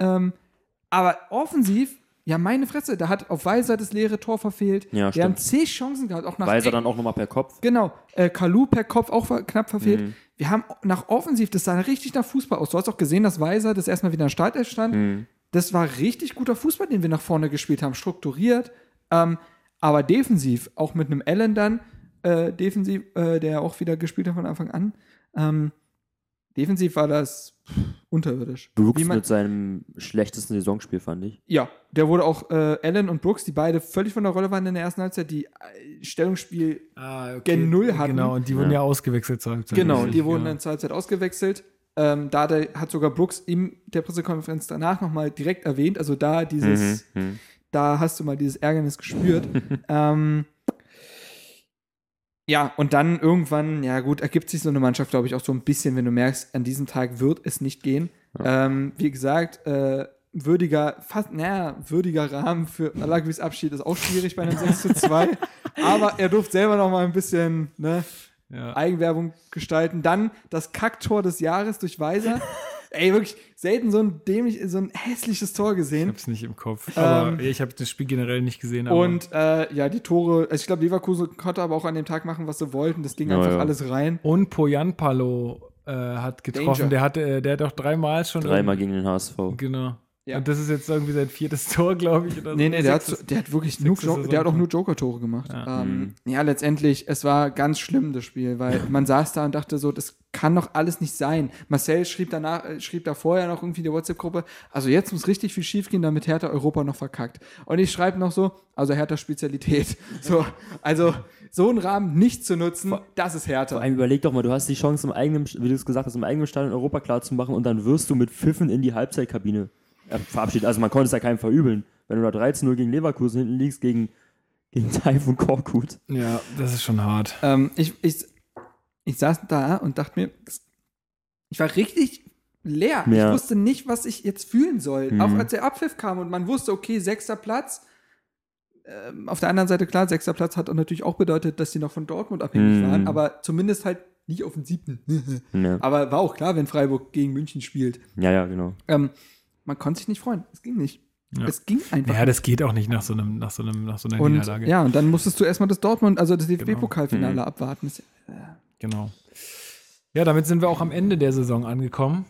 ähm, aber offensiv, ja, meine Fresse, da hat auf Weiser das leere Tor verfehlt. Ja, wir haben zig Chancen gehabt, auch nach Weiser dann auch nochmal per Kopf. Genau, äh, Kalu per Kopf auch ver knapp verfehlt. Mhm. Wir haben nach offensiv, das sah richtig nach Fußball aus. Du hast auch gesehen, dass Weiser das erstmal wieder in der Startelf stand. Hm. Das war richtig guter Fußball, den wir nach vorne gespielt haben, strukturiert. Ähm, aber defensiv, auch mit einem Allen dann, äh, defensiv, äh, der auch wieder gespielt hat von Anfang an. Ähm, defensiv war das pff, unterirdisch. Brooks man- mit seinem schlechtesten Saisonspiel, fand ich. ja, der wurde auch äh, Allen und Brooks, die beide völlig von der Rolle waren in der ersten Halbzeit, die äh, Stellungsspiel Ah, Gen Null hatten. Genau, und die wurden Ja. ja, ausgewechselt zur Halbzeit. Genau, Richtig, die wurden ja. dann zur Halbzeit ausgewechselt. Ähm, da der, hat sogar Brooks in der Pressekonferenz danach nochmal direkt erwähnt. Also da dieses, Mhm. Mhm. da hast du mal dieses Ärgernis gespürt. *laughs* ähm, ja, und dann irgendwann, ja gut, ergibt sich so eine Mannschaft, glaube ich, auch so ein bisschen, wenn du merkst, an diesem Tag wird es nicht gehen. Ähm, wie gesagt, äh, würdiger, fast, naja, würdiger Rahmen für Alagris Abschied ist auch schwierig bei einem 6 zu 2. *laughs* aber er durfte selber noch mal ein bisschen ne, Ja. Eigenwerbung gestalten. Dann das Kacktor des Jahres durch Weiser. Ey, wirklich selten so ein dämlich, so ein hässliches Tor Ich gesehen. hab's nicht im Kopf. Aber ich habe das Spiel generell nicht gesehen. Aber Und äh, ja, die Tore, also ich glaube, Leverkusen konnte aber auch an dem Tag machen, was sie wollten. Das ging Ja, einfach ja. alles rein. Und Poyanpalo äh, hat getroffen. Danger. Der hatte, äh, der hat auch dreimal schon. Dreimal gegen den HSV. Genau. Ja. Und das ist jetzt irgendwie sein viertes *laughs* Tor, glaube ich. Oder so. Nee, nee, der hat, der hat wirklich nur, sechstes Jo- der hat auch nur Joker-Tore gemacht. Ja. Ähm, Mhm. ja, letztendlich, es war ganz schlimm, das Spiel, weil man saß da und dachte so, das kann doch alles nicht sein. Marcel schrieb danach, äh, schrieb da vorher noch irgendwie in der WhatsApp-Gruppe, also jetzt muss richtig viel schiefgehen, damit Hertha Europa noch verkackt. Und ich schreibe noch so, also Hertha Spezialität. *laughs* So, also so einen Rahmen nicht zu nutzen, das ist Hertha. Vor allem überleg doch mal, du hast die Chance, im eigenen, wie du es gesagt hast, im eigenen Stadion Europa klar zu machen und dann wirst du mit Pfiffen in die Halbzeitkabine verabschiedet. Also man konnte es ja keinem verübeln. Wenn du da 13-0 gegen Leverkusen hinten liegst, gegen, gegen Taifun Korkut. Ja, das ist schon hart. Ähm, ich, ich, ich saß da und dachte mir, ich war richtig leer. Ja. Ich wusste nicht, was ich jetzt fühlen soll. Mhm. Auch als der Abpfiff kam und man wusste, okay, sechster Platz. Ähm, auf der anderen Seite, klar, sechster Platz hat auch natürlich auch bedeutet, dass sie noch von Dortmund abhängig Mhm. waren, aber zumindest halt nicht auf den siebten. Ja, *laughs* aber war auch klar, wenn Freiburg gegen München spielt. ja, ja genau. Ähm, man konnte sich nicht freuen. Es ging nicht. Ja. Es ging einfach. Ja, das geht auch nicht nach so einem, nach so einem, nach so einer und Niederlage. ja, und dann musstest du erstmal das Dortmund, also das Genau. DFB-Pokalfinale Mhm. abwarten. Das- Genau. Ja, damit sind wir auch am Ende der Saison angekommen.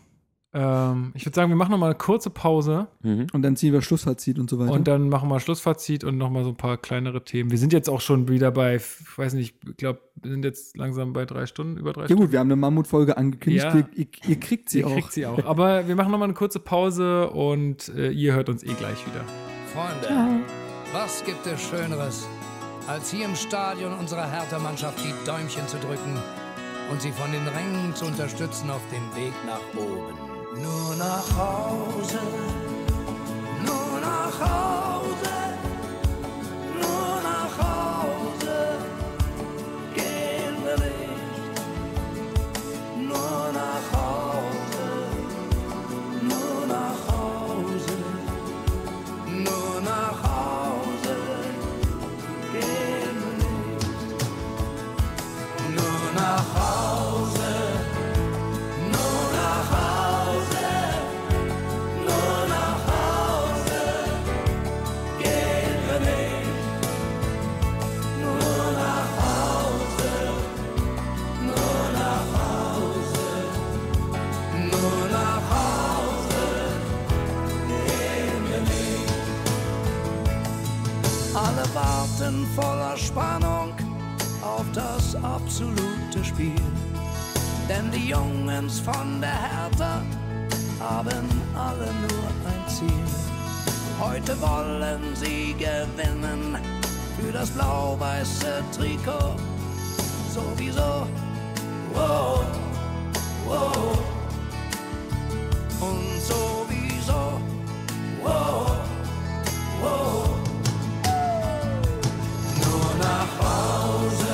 Ähm, ich würde sagen, wir machen noch mal eine kurze Pause Mhm. Und dann ziehen wir Schlussfazit und so weiter. und dann machen wir Schlussfazit und noch mal so ein paar kleinere Themen. Wir sind jetzt auch schon wieder bei, ich weiß nicht, ich glaube, wir sind jetzt langsam bei drei Stunden, über drei Ja Stunden. gut, wir haben eine Mammutfolge angekündigt. Ja. Ihr, ihr, ihr kriegt sie Ihr auch. kriegt sie auch. Aber wir machen noch mal eine kurze Pause und äh, ihr hört uns eh gleich wieder. Freunde, was gibt es Schöneres, als hier im Stadion unserer Hertha-Mannschaft die Däumchen zu drücken und sie von den Rängen zu unterstützen auf dem Weg nach oben. Nur nach Hause, nur nach Hause, Spannung auf das absolute Spiel. Denn die Jungens von der Hertha haben alle nur ein Ziel. Heute wollen sie gewinnen für das blau-weiße Trikot. Sowieso, wow, wow. Und sowieso, wow, wow. Nur nach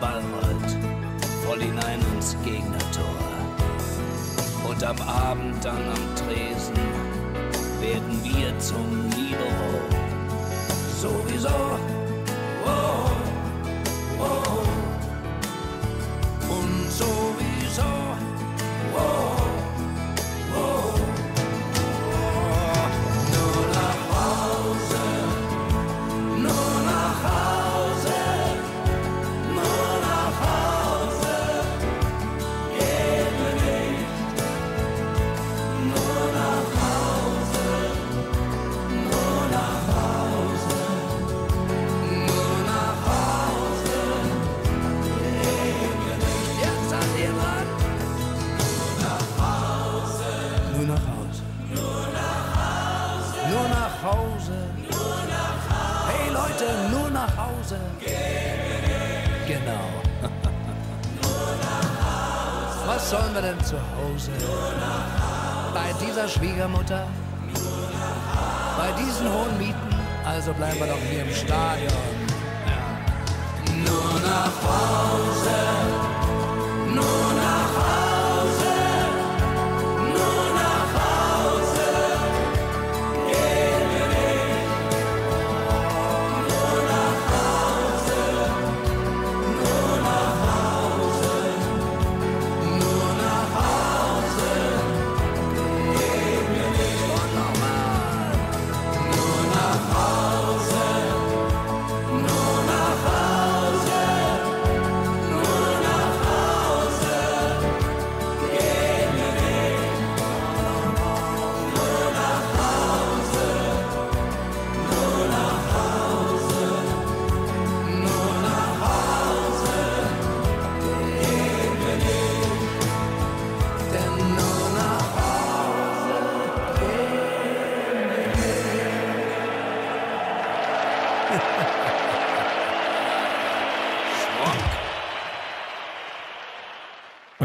Ball rollt, voll hinein ins Gegnertor. Und am Abend dann am Tresen werden wir zum Libero. Sowieso, wow, wow. Was sollen wir denn zu Hause? Bei dieser Schwiegermutter? Bei diesen hohen Mieten? Also bleiben wir doch hier im Stadion. Ja. Nur nach Hause.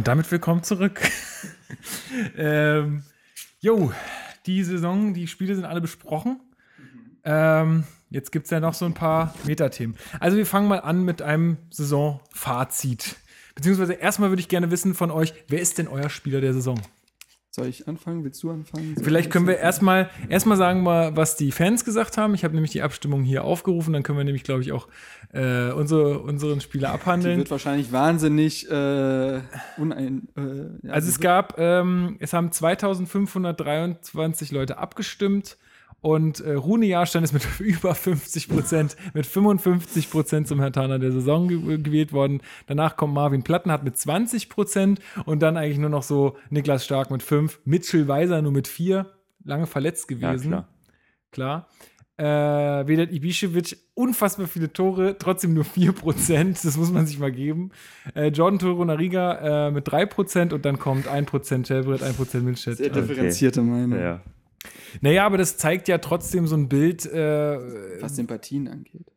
Und damit willkommen zurück. *laughs* ähm, jo, die Saison, die Spiele sind alle besprochen. Ähm, jetzt gibt es ja noch so ein paar Metathemen. Also wir fangen mal an mit einem Saisonfazit. Beziehungsweise erstmal würde ich gerne wissen von euch, wer ist denn euer Spieler der Saison? Soll ich anfangen? Willst du anfangen? Soll Vielleicht ich können wir erstmal erstmal sagen, mal, was die Fans gesagt haben. Ich habe nämlich die Abstimmung hier aufgerufen, dann können wir nämlich, glaube ich, auch äh, unsere, unseren Spieler Die abhandeln. wird wahrscheinlich wahnsinnig äh, unein. Äh, ja, Also es gab, ähm, es haben 2523 Leute abgestimmt und äh, Rune Jahrstein ist mit *laughs* über 50 Prozent, mit 55 Prozent zum Hertaner der Saison ge gewählt worden. Danach kommt Marvin Plattenhardt mit 20 Prozent und dann eigentlich nur noch so Niklas Stark mit 5, Mitchell Weiser nur mit 4, lange verletzt Ja, gewesen. klar. Klar. Äh, Vedat Ibišević, unfassbar viele Tore, trotzdem nur 4%, das muss man sich mal geben. Äh, Jordan Toro Nariga äh, mit 3% und dann kommt 1% Shelbret, 1% Milchett. sehr Also, differenzierte Meinung, Ja, ja. Naja, aber das zeigt ja trotzdem so ein Bild. Äh, was Sympathien angeht.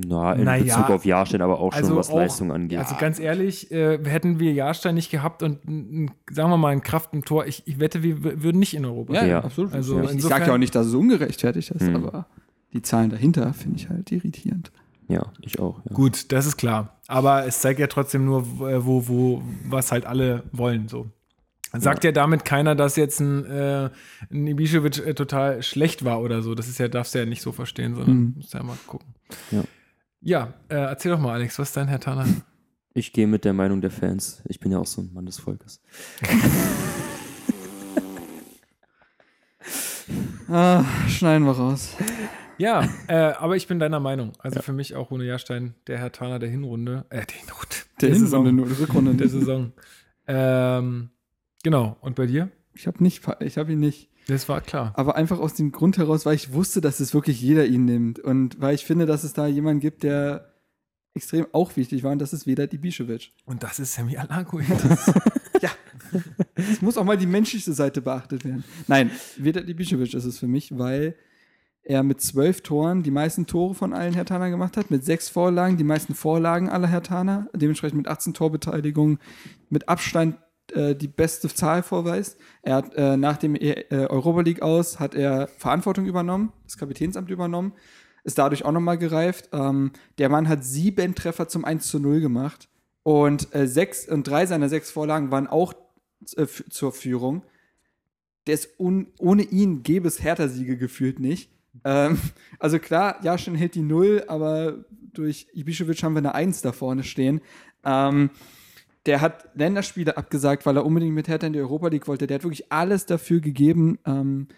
Na, in Naja, Bezug auf Jahrstein, aber auch schon, also was auch- Leistung angeht. Also ganz ehrlich, äh, hätten wir Jahrstein nicht gehabt und n- sagen wir mal ein Kraft im Tor, ich, ich wette, wir würden nicht in Europa. Ja, sein. Ja. absolut. Also ich ich insofern- sage ja auch nicht, dass es ungerechtfertigt ist, Hm. aber die Zahlen dahinter finde ich halt irritierend. ja, ich auch. Ja. Gut, das ist klar. Aber es zeigt ja trotzdem nur, wo, wo, wo was halt alle wollen. So. Sagt ja. damit keiner, dass jetzt ein, äh, ein Ibišević äh, total schlecht war oder so. Das ist ja, darfst du ja nicht so verstehen, sondern Mhm. musst ja mal gucken. Ja. Ja, äh, erzähl doch mal, Alex, was ist dein Herr Tanner? Ich gehe mit der Meinung der Fans. Ich bin ja auch so ein Mann des Volkes. *laughs* Ah, schneiden wir raus. ja, äh, aber ich bin deiner Meinung. Also für mich auch Rune Jahrstein, der Herr Taner der Hinrunde, äh, der Hinrunde, Der Saison. Hinrunde nur, Rückrunde der. Saison. Ähm, genau, und bei dir? Ich habe nicht, ich habe ihn nicht. Das war klar. Aber einfach aus dem Grund heraus, weil ich wusste, dass es wirklich jeder ihn nimmt. Und weil ich finde, dass es da jemanden gibt, der extrem auch wichtig war, und das ist Vedat Ibišević. Und das ist Sammy Alago. *laughs* Ja. Es muss auch mal die menschliche Seite beachtet werden. Nein, Vedat Ibišević ist es für mich, weil er mit zwölf Toren die meisten Tore von allen Hertaner gemacht hat, mit sechs Vorlagen, die meisten Vorlagen aller Hertaner, dementsprechend mit 18 Torbeteiligungen, mit Abstand äh, die beste Zahl vorweist. Er hat äh, nach dem äh, Europa League aus, hat er Verantwortung übernommen, das Kapitänsamt übernommen, ist dadurch auch nochmal gereift. Ähm, der Mann hat sieben Treffer zum 1 zu 0 gemacht und äh, sechs und drei seiner sechs Vorlagen waren auch äh, zur Führung. Der ist ohne ihn gäbe es Hertha-Siege gefühlt nicht. Ähm, also klar, Jaschen hält die Null, aber durch Ibišević haben wir eine Eins da vorne stehen. Ähm, der hat Länderspiele abgesagt, weil er unbedingt mit Hertha in die Europa League wollte. Der hat wirklich alles dafür gegeben, ähm,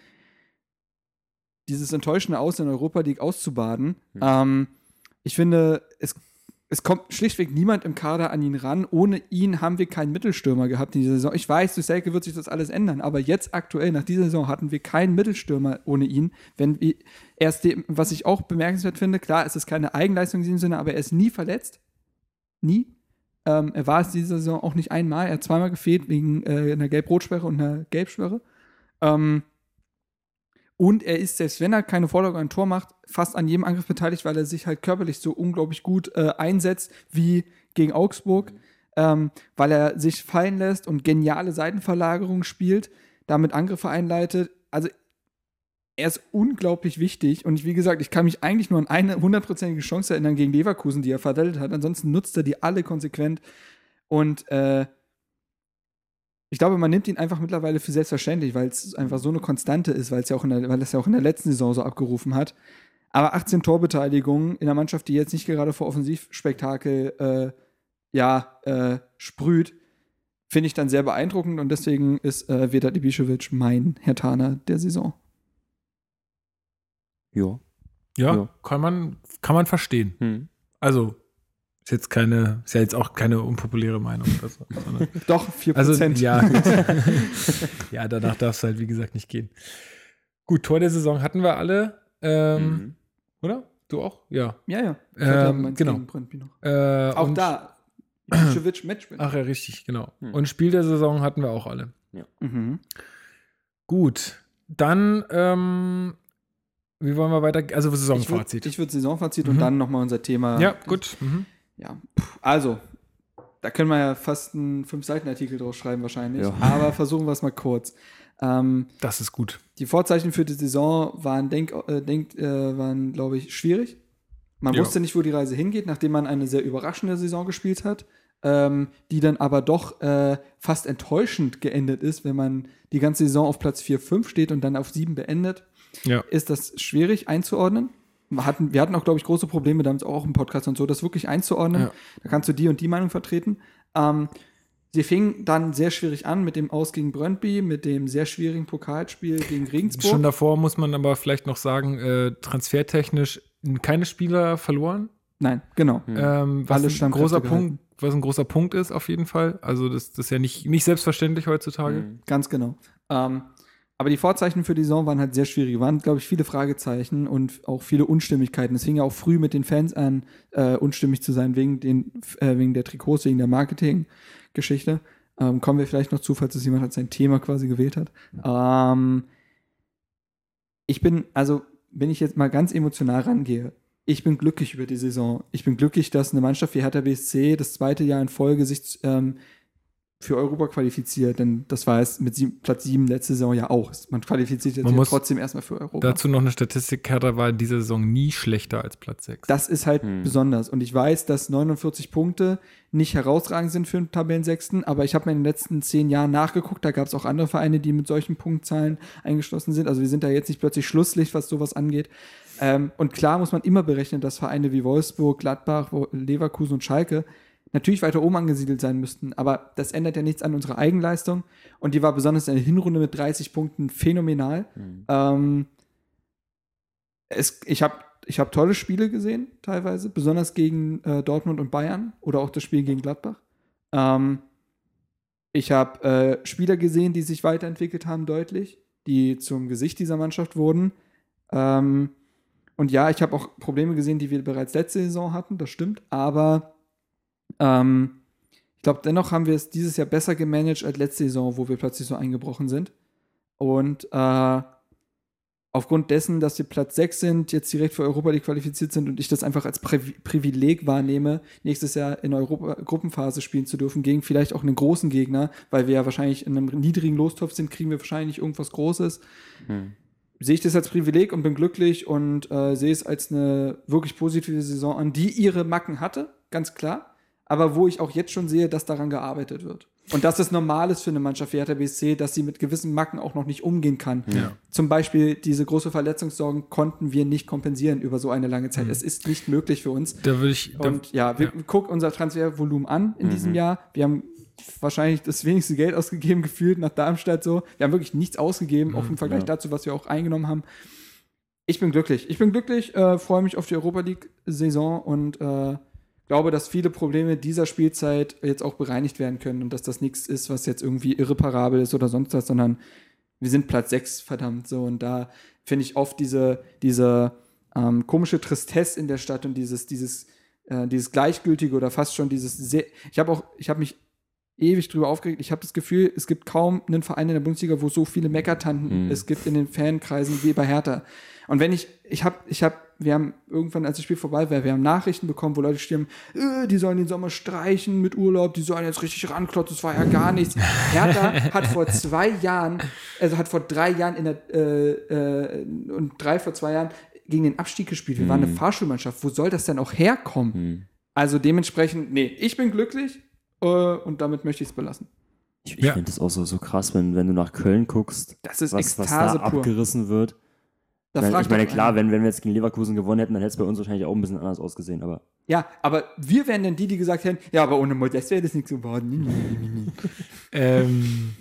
dieses enttäuschende Aus in der Europa League auszubaden. Ähm, ich finde, es, es kommt schlichtweg niemand im Kader an ihn ran. Ohne ihn haben wir keinen Mittelstürmer gehabt in dieser Saison. Ich weiß, durch Selke wird sich das alles ändern, aber jetzt aktuell, nach dieser Saison, hatten wir keinen Mittelstürmer ohne ihn. Wenn erst dem, was ich auch bemerkenswert finde, klar, es ist keine Eigenleistung in diesem Sinne, aber er ist nie verletzt. Nie. Ähm, er war es diese Saison auch nicht einmal. Er hat zweimal gefehlt wegen äh, einer Gelb-Rot-Sperre und einer Gelbsperre. Ähm, Und er ist, selbst wenn er keine Vorlage ein Tor macht, fast an jedem Angriff beteiligt, weil er sich halt körperlich so unglaublich gut äh, einsetzt wie gegen Augsburg, ähm, weil er sich fallen lässt und geniale Seitenverlagerungen spielt, damit Angriffe einleitet. Also er ist unglaublich wichtig und ich, wie gesagt, ich kann mich eigentlich nur an eine hundertprozentige Chance erinnern gegen Leverkusen, die er verdattelt hat. Ansonsten nutzt er die alle konsequent und äh, ich glaube, man nimmt ihn einfach mittlerweile für selbstverständlich, weil es einfach so eine Konstante ist, weil es ja auch in der, weil es ja auch in der letzten Saison so abgerufen hat. Aber 18 Torbeteiligungen in einer Mannschaft, die jetzt nicht gerade vor Offensivspektakel äh, ja, äh, sprüht, finde ich dann sehr beeindruckend und deswegen ist äh, Vedat Ibišević mein Herr Tana der Saison. Ja. Ja, Ja. Kann, man, kann man verstehen. Hm. Also, ist jetzt keine, ist ja jetzt auch keine unpopuläre Meinung. oder so, sondern- *laughs* Doch, 4%. Also, ja. *laughs* *laughs* ja, danach darf es halt, wie gesagt, nicht gehen. Gut, Tor der Saison hatten wir alle. Ähm, Mhm. Oder? Du auch? Ja. ja, ja. Ähm, genau. Äh, Auch und- da, Matchwin. *clears throat* Ach ja, richtig, genau. Hm. Und Spiel der Saison hatten wir auch alle. Mhm. Gut, dann, ähm, wie wollen wir weiter? Also Ich würde Saisonfazit. ich würd Saisonfazit Mhm. und dann nochmal unser Thema. ja, gut. Mhm. Ja, also, da können wir ja fast einen Fünf-Seiten-Artikel draus schreiben wahrscheinlich. Ja. Aber versuchen wir es mal kurz. Ähm, Das ist gut. die Vorzeichen für die Saison waren, denk, äh, denk, äh, waren glaube ich, schwierig. Man Ja. wusste nicht, wo die Reise hingeht, nachdem man eine sehr überraschende Saison gespielt hat, ähm, die dann aber doch äh, fast enttäuschend geendet ist, wenn man die ganze Saison auf Platz 4, 5 steht und dann auf 7 beendet Ja. ist das schwierig einzuordnen. Wir hatten, wir hatten auch, glaube ich, große Probleme damit, auch im Podcast und so, das wirklich einzuordnen. Ja. Da kannst du die und die Meinung vertreten. Ähm, sie fing dann sehr schwierig an mit dem Aus gegen Brøndby, mit dem sehr schwierigen Pokalspiel gegen Regensburg. Schon davor muss man aber vielleicht noch sagen, äh, transfertechnisch keine Spieler verloren. Nein, genau. Ähm, was Alle ein großer. Punkt, was ein großer Punkt ist auf jeden Fall. Also das, das ist ja nicht, nicht selbstverständlich heutzutage. Mhm. Ganz genau. Ähm, aber die Vorzeichen für die Saison waren halt sehr schwierig. Waren, glaube ich, viele Fragezeichen und auch viele Unstimmigkeiten. Es fing ja auch früh mit den Fans an, äh, unstimmig zu sein, wegen, den, äh, wegen der Trikots, wegen der Marketing-Geschichte. Ähm, kommen wir vielleicht noch zu, falls es jemand hat sein Thema quasi gewählt hat. Ähm, ich bin, also, wenn ich jetzt mal ganz emotional rangehe, ich bin glücklich über die Saison. Ich bin glücklich, dass eine Mannschaft wie Hertha BSC das zweite Jahr in Folge sich ähm, für Europa qualifiziert, denn das war es mit sieben, Platz 7 letzte Saison ja auch. Man qualifiziert jetzt Man ja muss trotzdem erstmal für Europa. Dazu noch eine Statistik, Hertha war in dieser Saison nie schlechter als Platz 6. das ist halt Hm. besonders. Und ich weiß, dass 49 Punkte nicht herausragend sind für einen Tabellensechsten, aber ich habe mir in den letzten zehn Jahren nachgeguckt, da gab es auch andere Vereine, die mit solchen Punktzahlen eingeschlossen sind. Also wir sind da jetzt nicht plötzlich Schlusslicht, was sowas angeht. Ähm, und klar muss man immer berechnen, dass Vereine wie Wolfsburg, Gladbach, Leverkusen und Schalke natürlich weiter oben angesiedelt sein müssten. Aber das ändert ja nichts an unserer Eigenleistung. Und die war besonders in der Hinrunde mit 30 Punkten phänomenal. Ähm, es, ich habe ich hab tolle Spiele gesehen, teilweise, besonders gegen äh, Dortmund und Bayern oder auch das Spiel gegen Gladbach. Ähm, ich habe äh, Spieler gesehen, die sich weiterentwickelt haben, deutlich, die zum Gesicht dieser Mannschaft wurden. Ähm, und ja, ich habe auch Probleme gesehen, die wir bereits letzte Saison hatten, das stimmt, aber ähm, ich glaube, dennoch haben wir es dieses Jahr besser gemanagt als letzte Saison, wo wir plötzlich so eingebrochen sind. Und äh, aufgrund dessen, dass wir Platz 6 sind, jetzt direkt für Europa League qualifiziert sind und ich das einfach als Pri Privileg wahrnehme, nächstes Jahr in Europa Gruppenphase spielen zu dürfen, gegen vielleicht auch einen großen Gegner, weil wir ja wahrscheinlich in einem niedrigen Lostopf sind, kriegen wir wahrscheinlich irgendwas Großes. Hm. Sehe ich das als Privileg und bin glücklich und äh, sehe es als eine wirklich positive Saison an, die ihre Macken hatte, ganz klar, aber wo ich auch jetzt schon sehe, dass daran gearbeitet wird. Und dass es normal ist für eine Mannschaft wie Hertha BSC, dass sie mit gewissen Macken auch noch nicht umgehen kann. Ja. Zum Beispiel diese große Verletzungssorgen konnten wir nicht kompensieren über so eine lange Zeit. Es ist nicht möglich für uns. Da würde ich. Da, Und ja, wir gucken unser Transfervolumen an in diesem Jahr. Wir haben wahrscheinlich das wenigste Geld ausgegeben, *laughs* gefühlt nach Darmstadt so. Wir haben wirklich nichts ausgegeben, auch im Vergleich ja. dazu, was wir auch eingenommen haben. Ich bin glücklich. Ich bin glücklich, äh, freue mich auf die Europa League-Saison und äh, glaube, dass viele Probleme dieser Spielzeit jetzt auch bereinigt werden können und dass das nichts ist, was jetzt irgendwie irreparabel ist oder sonst was, sondern wir sind Platz 6, verdammt so. Und da finde ich oft diese, diese ähm, komische Tristesse in der Stadt und dieses, dieses, äh, dieses gleichgültige oder fast schon dieses sehr. Ich habe auch, ich habe mich ewig drüber aufgeregt. Ich habe das Gefühl, es gibt kaum einen Verein in der Bundesliga, wo so viele Meckertanten Mhm. es gibt in den Fankreisen wie bei Hertha. Und wenn ich, ich habe, ich habe, wir haben irgendwann, als das Spiel vorbei war, wir haben Nachrichten bekommen, wo Leute stimmen, äh, die sollen den Sommer streichen mit Urlaub, die sollen jetzt richtig ranklotzen, das war ja gar nichts. *laughs* Hertha hat vor zwei Jahren, also hat vor drei Jahren in der, äh, äh, und drei vor zwei Jahren gegen den Abstieg gespielt. Wir waren eine Fahrschulmannschaft. Wo soll das denn auch herkommen? Also dementsprechend, nee, ich bin glücklich und damit möchte ich es belassen. Ich, ich Ja. finde das auch so, so krass, wenn, wenn du nach Köln guckst, Das ist was, was Ekstase da pur. abgerissen wird. Da ich meine, klar, wenn, wenn wir jetzt gegen Leverkusen gewonnen hätten, dann hätte es bei uns wahrscheinlich auch ein bisschen anders ausgesehen. Aber Ja, aber wir wären denn die, die gesagt hätten, ja, aber ohne Modest wäre das nichts geworden. *laughs* Ähm,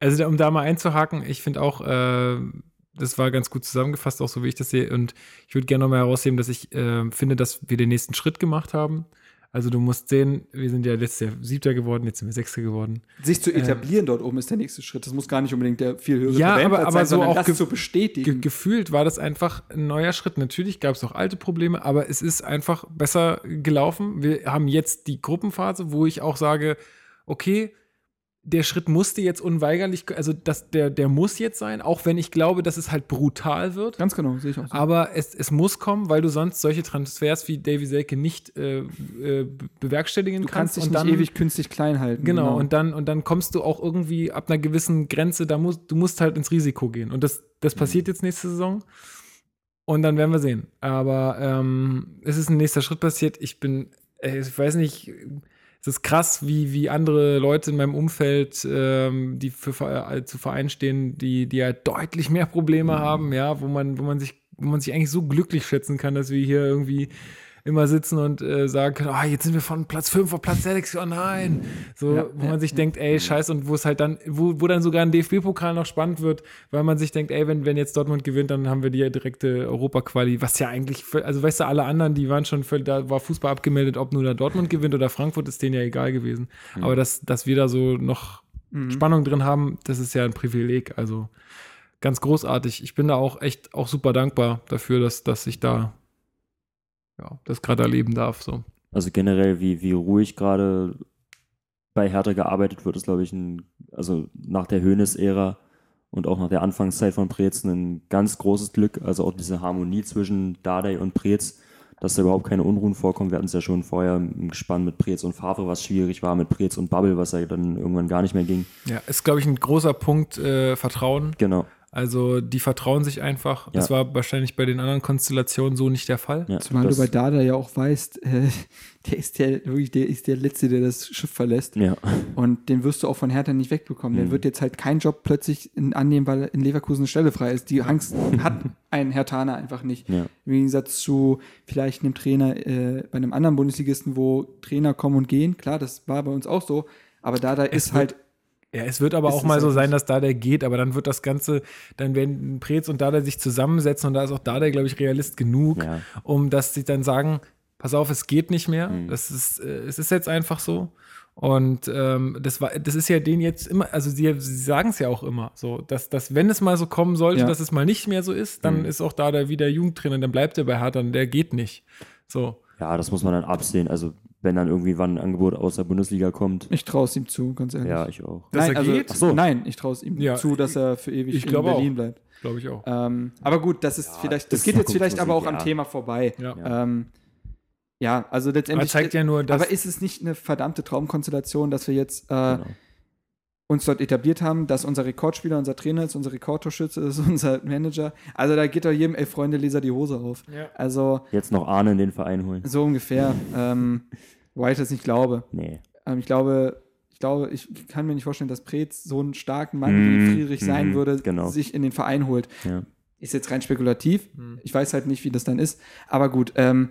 also da- um da mal einzuhaken, ich finde auch, äh, das war ganz gut zusammengefasst, auch so wie ich das sehe. Und ich würde gerne nochmal herausheben, dass ich äh, finde, dass wir den nächsten Schritt gemacht haben. Also du musst sehen, wir sind ja letztes Jahr Siebter geworden, jetzt sind wir Sechster geworden. Sich zu etablieren dort oben ist der nächste Schritt. Das muss gar nicht unbedingt der viel höhere Ja, aber- aber sein, so sondern auch das ge- zu Ge bestätigen. gefühlt war das einfach ein neuer Schritt. Natürlich gab es auch alte Probleme, aber es ist einfach besser gelaufen. Wir haben jetzt die Gruppenphase, wo ich auch sage, okay, der Schritt musste jetzt unweigerlich, also das, der, der muss jetzt sein, auch wenn ich glaube, dass es halt brutal wird. Ganz genau, sehe ich auch so. Aber es, es muss kommen, weil du sonst solche Transfers wie Davy Selke nicht äh, äh, bewerkstelligen Du kannst dich und nicht dann, ewig künstlich klein halten. Genau, und dann und dann kommst du auch irgendwie ab einer gewissen Grenze, da musst du musst halt ins Risiko gehen. Und das, das Mhm. passiert jetzt nächste Saison. Und dann werden wir sehen. Aber ähm, es ist ein nächster Schritt passiert. Ich bin, äh, ich weiß nicht, es ist krass, wie, wie andere Leute in meinem Umfeld, ähm, die für äh, zu Vereinen stehen, die, die ja deutlich mehr Probleme Mhm. haben, ja, wo man, wo man sich, wo man sich eigentlich so glücklich schätzen kann, dass wir hier irgendwie immer sitzen und äh, sagen können, ah, jetzt sind wir von Platz 5 auf Platz 6, oh nein. So, Ja, wo ja, man sich ja. denkt, ey, scheiße, und wo es halt dann, wo, wo dann sogar ein DFB-Pokal noch spannend wird, weil man sich denkt, ey, wenn, wenn jetzt Dortmund gewinnt, dann haben wir die direkte Europaquali, was ja eigentlich, für, also weißt du, alle anderen, die waren schon völlig, da war Fußball abgemeldet, ob nur da Dortmund gewinnt oder Frankfurt, ist denen ja egal gewesen. Aber dass, dass wir da so noch Mhm. Spannung drin haben, das ist ja ein Privileg. Also ganz großartig. Ich bin da auch echt auch super dankbar dafür, dass, dass ich da ja, das gerade erleben darf. So. also generell, wie, wie ruhig gerade bei Hertha gearbeitet wird, ist, glaube ich, ein, also nach der Höhnes-Ära und auch nach der Anfangszeit von Preetz ein ganz großes Glück. Also auch diese Harmonie zwischen Dardai und Preetz, dass da überhaupt keine Unruhen vorkommen. Wir hatten es ja schon vorher im Gespann mit Preetz und Favre, was schwierig war, mit Preetz und Bubble, was ja dann irgendwann gar nicht mehr ging. Ja, ist, glaube ich, ein großer Punkt äh, Vertrauen. Genau. Also die vertrauen sich einfach. Das Ja. war wahrscheinlich bei den anderen Konstellationen so nicht der Fall. Ja, Zumal das, du bei Dada ja auch weißt, äh, *laughs* der ist der wirklich, der ist der Letzte, der das Schiff verlässt. ja. Und den wirst du auch von Hertha nicht wegbekommen. Der Mhm. wird jetzt halt keinen Job plötzlich in, annehmen, weil in Leverkusen eine Stelle frei ist. Die Angst *laughs* hat ein Hertaner einfach nicht. Ja. Im Gegensatz zu vielleicht einem Trainer äh, bei einem anderen Bundesligisten, wo Trainer kommen und gehen. Klar, das war bei uns auch so. Aber Dada ist wird- halt, Ja, es wird aber Ist auch mal so sein, dass Dada geht, aber dann wird das Ganze, dann werden Preetz und Dada sich zusammensetzen und da ist auch Dada, glaube ich, Realist genug, Ja. um dass sie dann sagen, pass auf, es geht nicht mehr. Mhm. Das ist, äh, es ist jetzt einfach so. Und ähm, das war, das ist ja denen jetzt immer, also sie, sie sagen es ja auch immer, so, dass, dass wenn es mal so kommen sollte, Ja. dass es mal nicht mehr so ist, dann Mhm. ist auch da der wieder Jugendtrainer, dann bleibt er bei Hertha, und der geht nicht. So. ja, das muss man dann absehen. Also wenn dann irgendwie wann ein Angebot aus der Bundesliga kommt, ich traue es ihm zu, ganz ehrlich. ja, ich auch. Dass nein, er also, geht? Ach so. nein, ich traue es ihm Ja, zu, dass er für ewig ich in Berlin auch. bleibt. Glaube ich auch. Ähm, aber gut, das ist vielleicht, das das geht jetzt vielleicht aber auch Zukunftsmusik, am ja. Thema vorbei. Ja. Ja. Ähm, ja, also Aber letztendlich. zeigt ja nur, dass. aber ist es nicht eine verdammte Traumkonstellation, dass wir jetzt äh, Genau. Uns dort etabliert haben, dass unser Rekordspieler unser Trainer ist, unser Rekordtorschütze ist, *laughs* unser Manager? Also da geht doch jedem, ey Freunde, Leser die Hose auf. Ja. Also Jetzt noch Arne in den Verein holen. so ungefähr. ähm, wobei ich das nicht glaube. Nee. Ähm, ich glaube, ich glaube, ich kann mir nicht vorstellen, dass Preetz so einen starken Mann wie Mhm, Friedrich sein mhm, würde, genau. sich in den Verein holt. Ja. Ist jetzt rein spekulativ. Hm. Ich weiß halt nicht, wie das dann ist. Aber gut, ähm,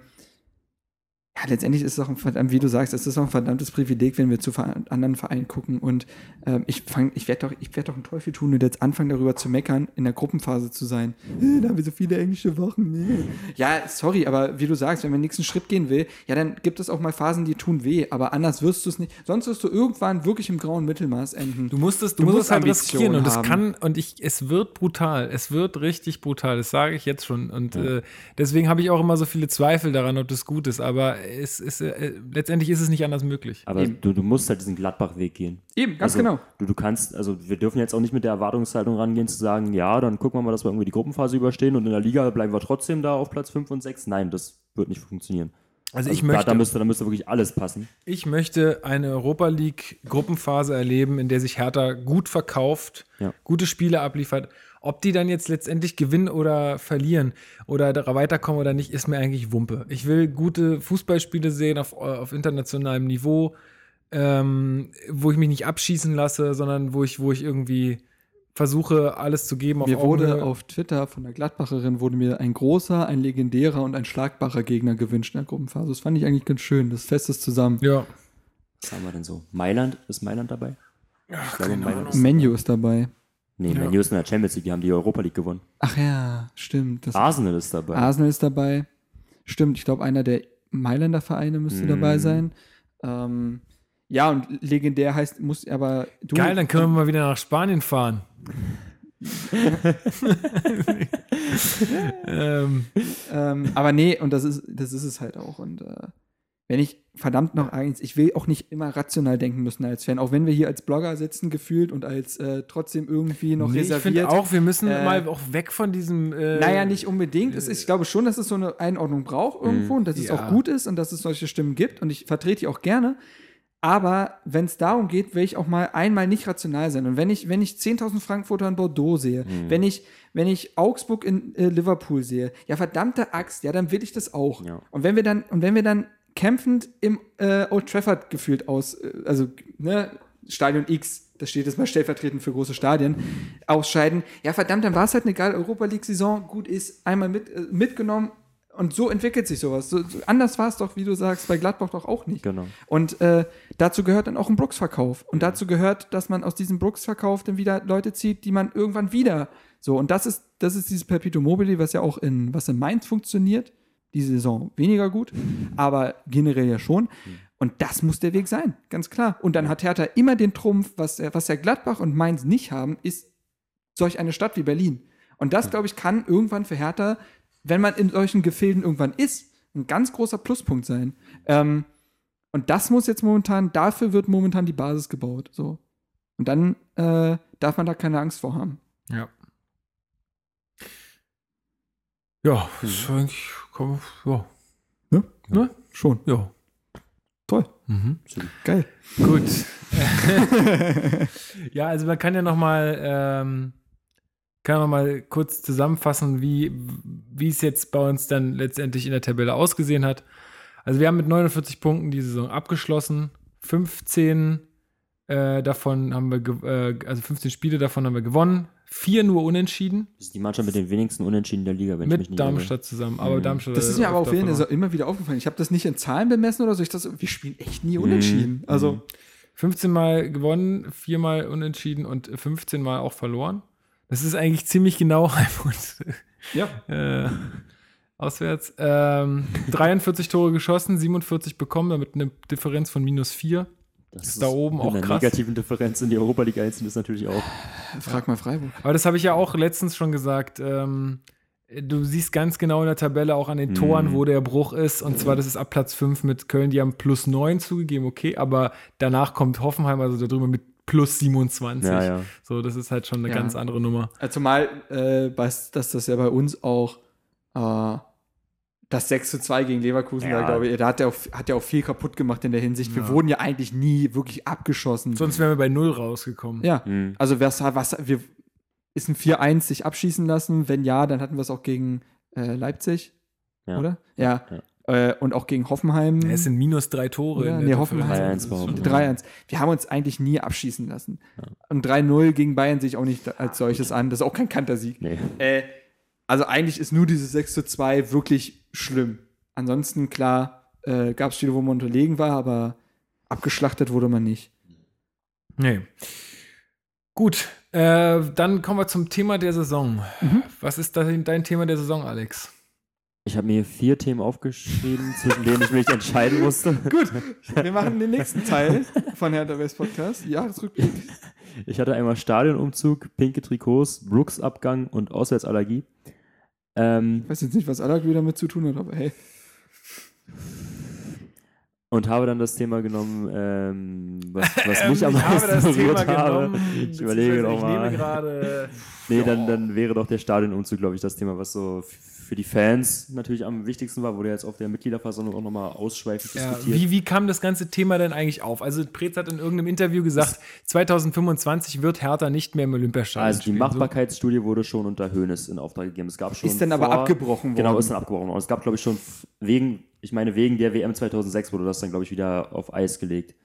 ja, letztendlich ist es auch ein verdammt, wie du sagst, es ist auch ein verdammtes Privileg, wenn wir zu anderen Vereinen gucken. Und ähm, ich fang, ich werde doch, ich werde doch einen Teufel tun und jetzt anfangen, darüber zu meckern, in der Gruppenphase zu sein. Äh, da haben wir so viele englische Wochen. Nee. Ja, sorry, aber wie du sagst, wenn man den nächsten Schritt gehen will, ja, dann gibt es auch mal Phasen, die tun weh, aber anders wirst du es nicht. Sonst wirst du irgendwann wirklich im grauen Mittelmaß enden. Du musst es, du, Du musst musst es halt riskieren und es kann und ich, es wird brutal, es wird richtig brutal, das sage ich jetzt schon und äh, deswegen habe ich auch immer so viele Zweifel daran, ob das gut ist, aber es ist, äh, letztendlich ist es nicht anders möglich. Aber du, du musst halt diesen Gladbach-Weg gehen. Eben, ganz also, genau. Du, du kannst, also wir dürfen jetzt auch nicht mit der Erwartungshaltung rangehen, zu sagen, ja, dann gucken wir mal, dass wir irgendwie die Gruppenphase überstehen und in der Liga bleiben wir trotzdem da auf Platz 5 und 6. Nein, das wird nicht funktionieren. Also ich da, möchte, da, müsste, da müsste wirklich alles passen. ich möchte eine Europa League Gruppenphase erleben, in der sich Hertha gut verkauft, Ja. gute Spiele abliefert. Ob die dann jetzt letztendlich gewinnen oder verlieren oder weiterkommen oder nicht, ist mir eigentlich Wumpe. Ich will gute Fußballspiele sehen auf, auf internationalem Niveau, ähm, wo ich mich nicht abschießen lasse, sondern wo ich, wo ich irgendwie versuche, alles zu geben auf Mir wurde Augenhöhe. auf Twitter von der Gladbacherin wurde mir ein großer, ein legendärer und ein schlagbarer Gegner gewünscht in der Gruppenphase. Das fand ich eigentlich ganz schön. Das festes zusammen. Ja. Was haben wir denn so? Mailand? Ist Mailand dabei? ich glaube, Mailand ist. Menu ist dabei. Nee, Ja. Man U ist in der Champions League, die haben die Europa League gewonnen. Ach ja, stimmt. Das Arsenal ist dabei. Arsenal ist dabei. Stimmt, ich glaube, einer der Mailänder Vereine müsste Mhm. dabei sein. Ähm, ja, und legendär heißt, muss aber du. Geil, dann können wir mal wieder nach Spanien fahren. *laughs* *laughs* ähm, Ähm, aber nee, und das ist, das ist es halt auch. Und äh, wenn ich verdammt noch eins, ich will auch nicht immer rational denken müssen als Fan, auch wenn wir hier als Blogger sitzen gefühlt und als äh, trotzdem irgendwie noch nee, ich reserviert. finde auch, wir müssen äh, mal auch weg von diesem. Äh, Naja, nicht unbedingt. Es ist, ich glaube schon, dass es so eine Einordnung braucht irgendwo und dass es Ja. auch gut ist und dass es solche Stimmen gibt und ich vertrete die auch gerne. Aber wenn es darum geht, will ich auch mal einmal nicht rational sein. Und wenn ich, wenn ich 10.000 Frankfurter in Bordeaux sehe, wenn, ich, wenn ich Augsburg in äh, Liverpool sehe, ja verdammte Axt, ja, dann will ich das auch. Ja. Und wenn wir dann, und wenn wir dann kämpfend im äh, Old Trafford gefühlt aus, äh, also ne, Stadion X, das steht jetzt mal stellvertretend für große Stadien, ausscheiden, ja verdammt, dann war es halt eine geile Europa League-Saison, gut ist, einmal mit, äh, mitgenommen und so entwickelt sich sowas. So, so, anders war es doch, wie du sagst, bei Gladbach doch auch nicht. Genau. Und äh, dazu gehört dann auch ein Brooks-Verkauf. Und dazu gehört, dass man aus diesem Brooks-Verkauf dann wieder Leute zieht, die man irgendwann wieder so. Und das ist, das ist dieses Perpetuum mobile, was ja auch in, was in Mainz funktioniert. Diese Saison weniger gut, aber generell ja schon. Und das muss der Weg sein, ganz klar. Und dann hat Hertha immer den Trumpf, was, was ja Gladbach und Mainz nicht haben, ist solch eine Stadt wie Berlin. Und das, glaube ich, kann irgendwann für Hertha, wenn man in solchen Gefilden irgendwann ist, ein ganz großer Pluspunkt sein. Ähm, und das muss jetzt momentan, dafür wird momentan die Basis gebaut. So. Und dann äh, darf man da keine Angst vor haben. Ja. Ja, das ist eigentlich. Komm, ja. Ne? Ne? Schon. Ja. Toll. Mhm. Geil. Gut. *laughs* ja, also man kann ja noch mal, ähm, kann man mal kurz zusammenfassen, wie, wie es jetzt bei uns dann letztendlich in der Tabelle ausgesehen hat. Also wir haben mit 49 Punkten die Saison abgeschlossen. 15 äh, davon haben wir, äh, also 15 Spiele davon haben wir gewonnen. Vier nur unentschieden Das ist die Mannschaft mit den wenigsten Unentschieden der Liga, wenn ich mich mit nicht irre. Darmstadt zusammen. Aber Mhm. Darmstadt Das ist mir aber auf jeden Fall immer wieder aufgefallen. Ich habe das nicht in Zahlen bemessen oder so. Ich dachte, wir spielen echt nie unentschieden. Mhm. Also, 15 Mal gewonnen, viermal unentschieden und 15 Mal auch verloren. Das ist eigentlich ziemlich genau *laughs* Heimund. ja. äh, auswärts. Ähm, 43 Tore geschossen, 47 bekommen, damit eine Differenz von minus 4. Das ist da oben mit auch einer krass. negativen Differenz in die Europa League einziehen ist natürlich auch. Frag mal Freiburg. Aber das habe ich ja auch letztens schon gesagt. Ähm, du siehst ganz genau in der Tabelle auch an den Toren, Mhm. wo der Bruch ist. Und zwar, das ist ab Platz 5 mit Köln, die haben plus 9 zugegeben, okay, aber danach kommt Hoffenheim, also darüber mit plus 27. Ja, ja. So, das ist halt schon eine Ja. ganz andere Nummer. Also Zumal, äh, weiß, dass das ja bei uns auch äh, das 6 zu 2 gegen Leverkusen, Ja. da glaube ich, da hat er auch, hat er auch viel kaputt gemacht in der Hinsicht. Wir Ja. wurden ja eigentlich nie wirklich abgeschossen. Sonst wären wir bei 0 rausgekommen. ja, Mhm. also was, was wir ist ein 4-1 sich abschießen lassen? Wenn ja, dann hatten wir es auch gegen äh, Leipzig, Ja. oder? Ja. Äh, und auch gegen Hoffenheim. Ja, Es sind minus drei Tore. In Nee, Hoffenheim. Differenz. 3-1 Das ist schon- behauptet. 3-1. Wir haben uns eigentlich nie abschießen lassen. Und 3-0 gegen Bayern sehe ich auch nicht als solches an. Das ist auch kein Kantersieg. Nee. Äh, also eigentlich ist nur dieses 6 zu 2 wirklich schlimm. Ansonsten, klar, äh, gab es Spiele, wo man unterlegen war, aber abgeschlachtet wurde man nicht. Nee. Gut, äh, dann kommen wir zum Thema der Saison. Mhm. Was ist dein, dein Thema der Saison, Alex? Ich habe mir vier Themen aufgeschrieben, zwischen denen ich mich entscheiden musste. *laughs* Gut, *laughs* wir machen den nächsten Teil von Hertha West Podcast. Jahresrückblick. Ich hatte einmal Stadionumzug, pinke Trikots, Brooks-Abgang und Auswärtsallergie. Ähm, Ich weiß jetzt nicht, was wieder damit zu tun hat, aber hey. Und habe dann das Thema genommen, ähm, was, *laughs* was mich Ähm, am ich habe meisten berührt habe. genommen. Ich überlege beziehungsweise noch Ich nehme mal. gerade. Nee, dann, dann wäre doch der Stadionumzug, glaube ich, das Thema, was so für die Fans natürlich am wichtigsten war, wurde jetzt auf der Mitgliederversammlung auch nochmal ausschweifend Ja, diskutiert. wie, wie kam das ganze Thema denn eigentlich auf? Also Preetz hat in irgendeinem Interview gesagt, 2025 wird Hertha nicht mehr im Olympiastadion Also die spielen. Machbarkeitsstudie wurde schon unter Höhnes in Auftrag gegeben. Es gab schon Ist dann aber abgebrochen Genau, worden. ist dann abgebrochen worden. Es gab, glaube ich, schon wegen, ich meine, wegen der WM 2006 wurde das dann, glaube ich, wieder auf Eis gelegt.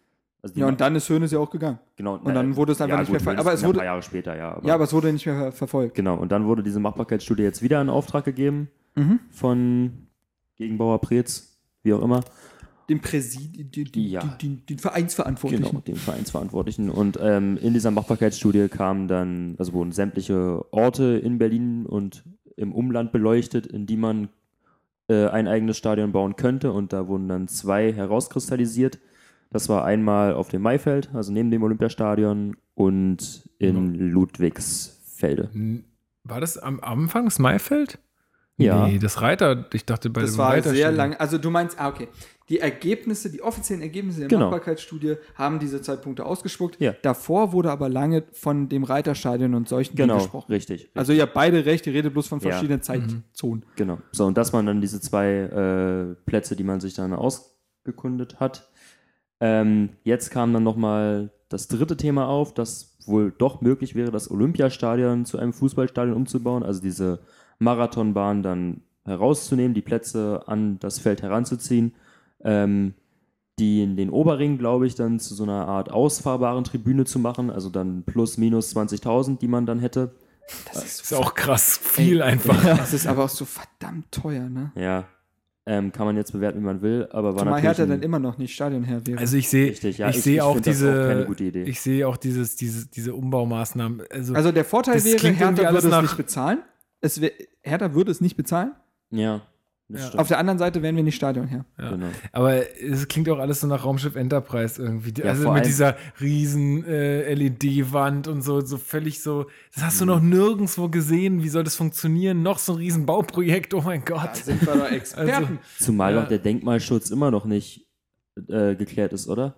Also Ja, und dann ist Hönes ja auch gegangen. genau, und dann wurde es einfach nicht mehr ver- ver aber es ein wurde- paar Jahre später, ja. Aber, Ja, aber es wurde nicht mehr ver verfolgt. Genau, und dann wurde diese Machbarkeitsstudie jetzt wieder in Auftrag gegeben Mhm. von Gegenbauer Preetz, wie auch immer. Den Präsid, die, Ja. die, den Vereinsverantwortlichen. Genau, dem Vereinsverantwortlichen. Und ähm, in dieser Machbarkeitsstudie kamen dann, also wurden sämtliche Orte in Berlin und im Umland beleuchtet, in die man äh, ein eigenes Stadion bauen könnte. Und da wurden dann zwei herauskristallisiert. Das war einmal auf dem Maifeld, also neben dem Olympiastadion, und in Ludwigsfelde. N- War das am Anfang das Maifeld? Ja. Nee, das Reiter, ich dachte bei Das dem war Reiter sehr lang. Also du meinst, ah, okay. Die Ergebnisse, die offiziellen Ergebnisse der Genau. Machbarkeitsstudie haben diese zwei Punkte ausgespuckt. Ja. Davor wurde aber lange von dem Reiterstadion und solchen Genau, Dingen gesprochen. richtig. Also ihr habt beide recht, ihr redet bloß von Ja. verschiedenen Zeitzonen. Genau. So, und dass man dann diese zwei äh, Plätze, die man sich dann ausgekundet hat. Ähm, jetzt kam dann nochmal das dritte Thema auf, dass wohl doch möglich wäre, das Olympiastadion zu einem Fußballstadion umzubauen, also diese Marathonbahn dann herauszunehmen, die Plätze an das Feld heranzuziehen, ähm, die in den Oberring, glaube ich, dann zu so einer Art ausfahrbaren Tribüne zu machen, also dann plus minus 20.000, die man dann hätte. Das ist, Ist auch krass viel einfach. Das ist aber auch so verdammt teuer, ne? Ja, ähm, kann man jetzt bewerten, wie man will, aber war Zumal natürlich Hertha dann immer noch nicht Stadionherr wäre. Also ich sehe, ja, ich, ich- sehe auch diese, auch keine gute Idee. ich sehe auch dieses, diese, diese Umbaumaßnahmen. Also, also der Vorteil wäre, Hertha alles würde es nach- nicht bezahlen. Es wär, Hertha würde es nicht bezahlen. Ja, Ja. Auf der anderen Seite wären wir nicht Stadionherr. Ja. Genau. aber es klingt auch alles so nach Raumschiff Enterprise irgendwie. Ja, also mit dieser riesen äh, LED-Wand und so, so völlig so. Das hast du Mhm. noch nirgendwo gesehen. Wie soll das funktionieren? Noch so ein riesen Bauprojekt. Oh mein Gott. sind wir doch *laughs* Experten. Zumal Ja. auch der Denkmalschutz immer noch nicht äh, geklärt ist, oder?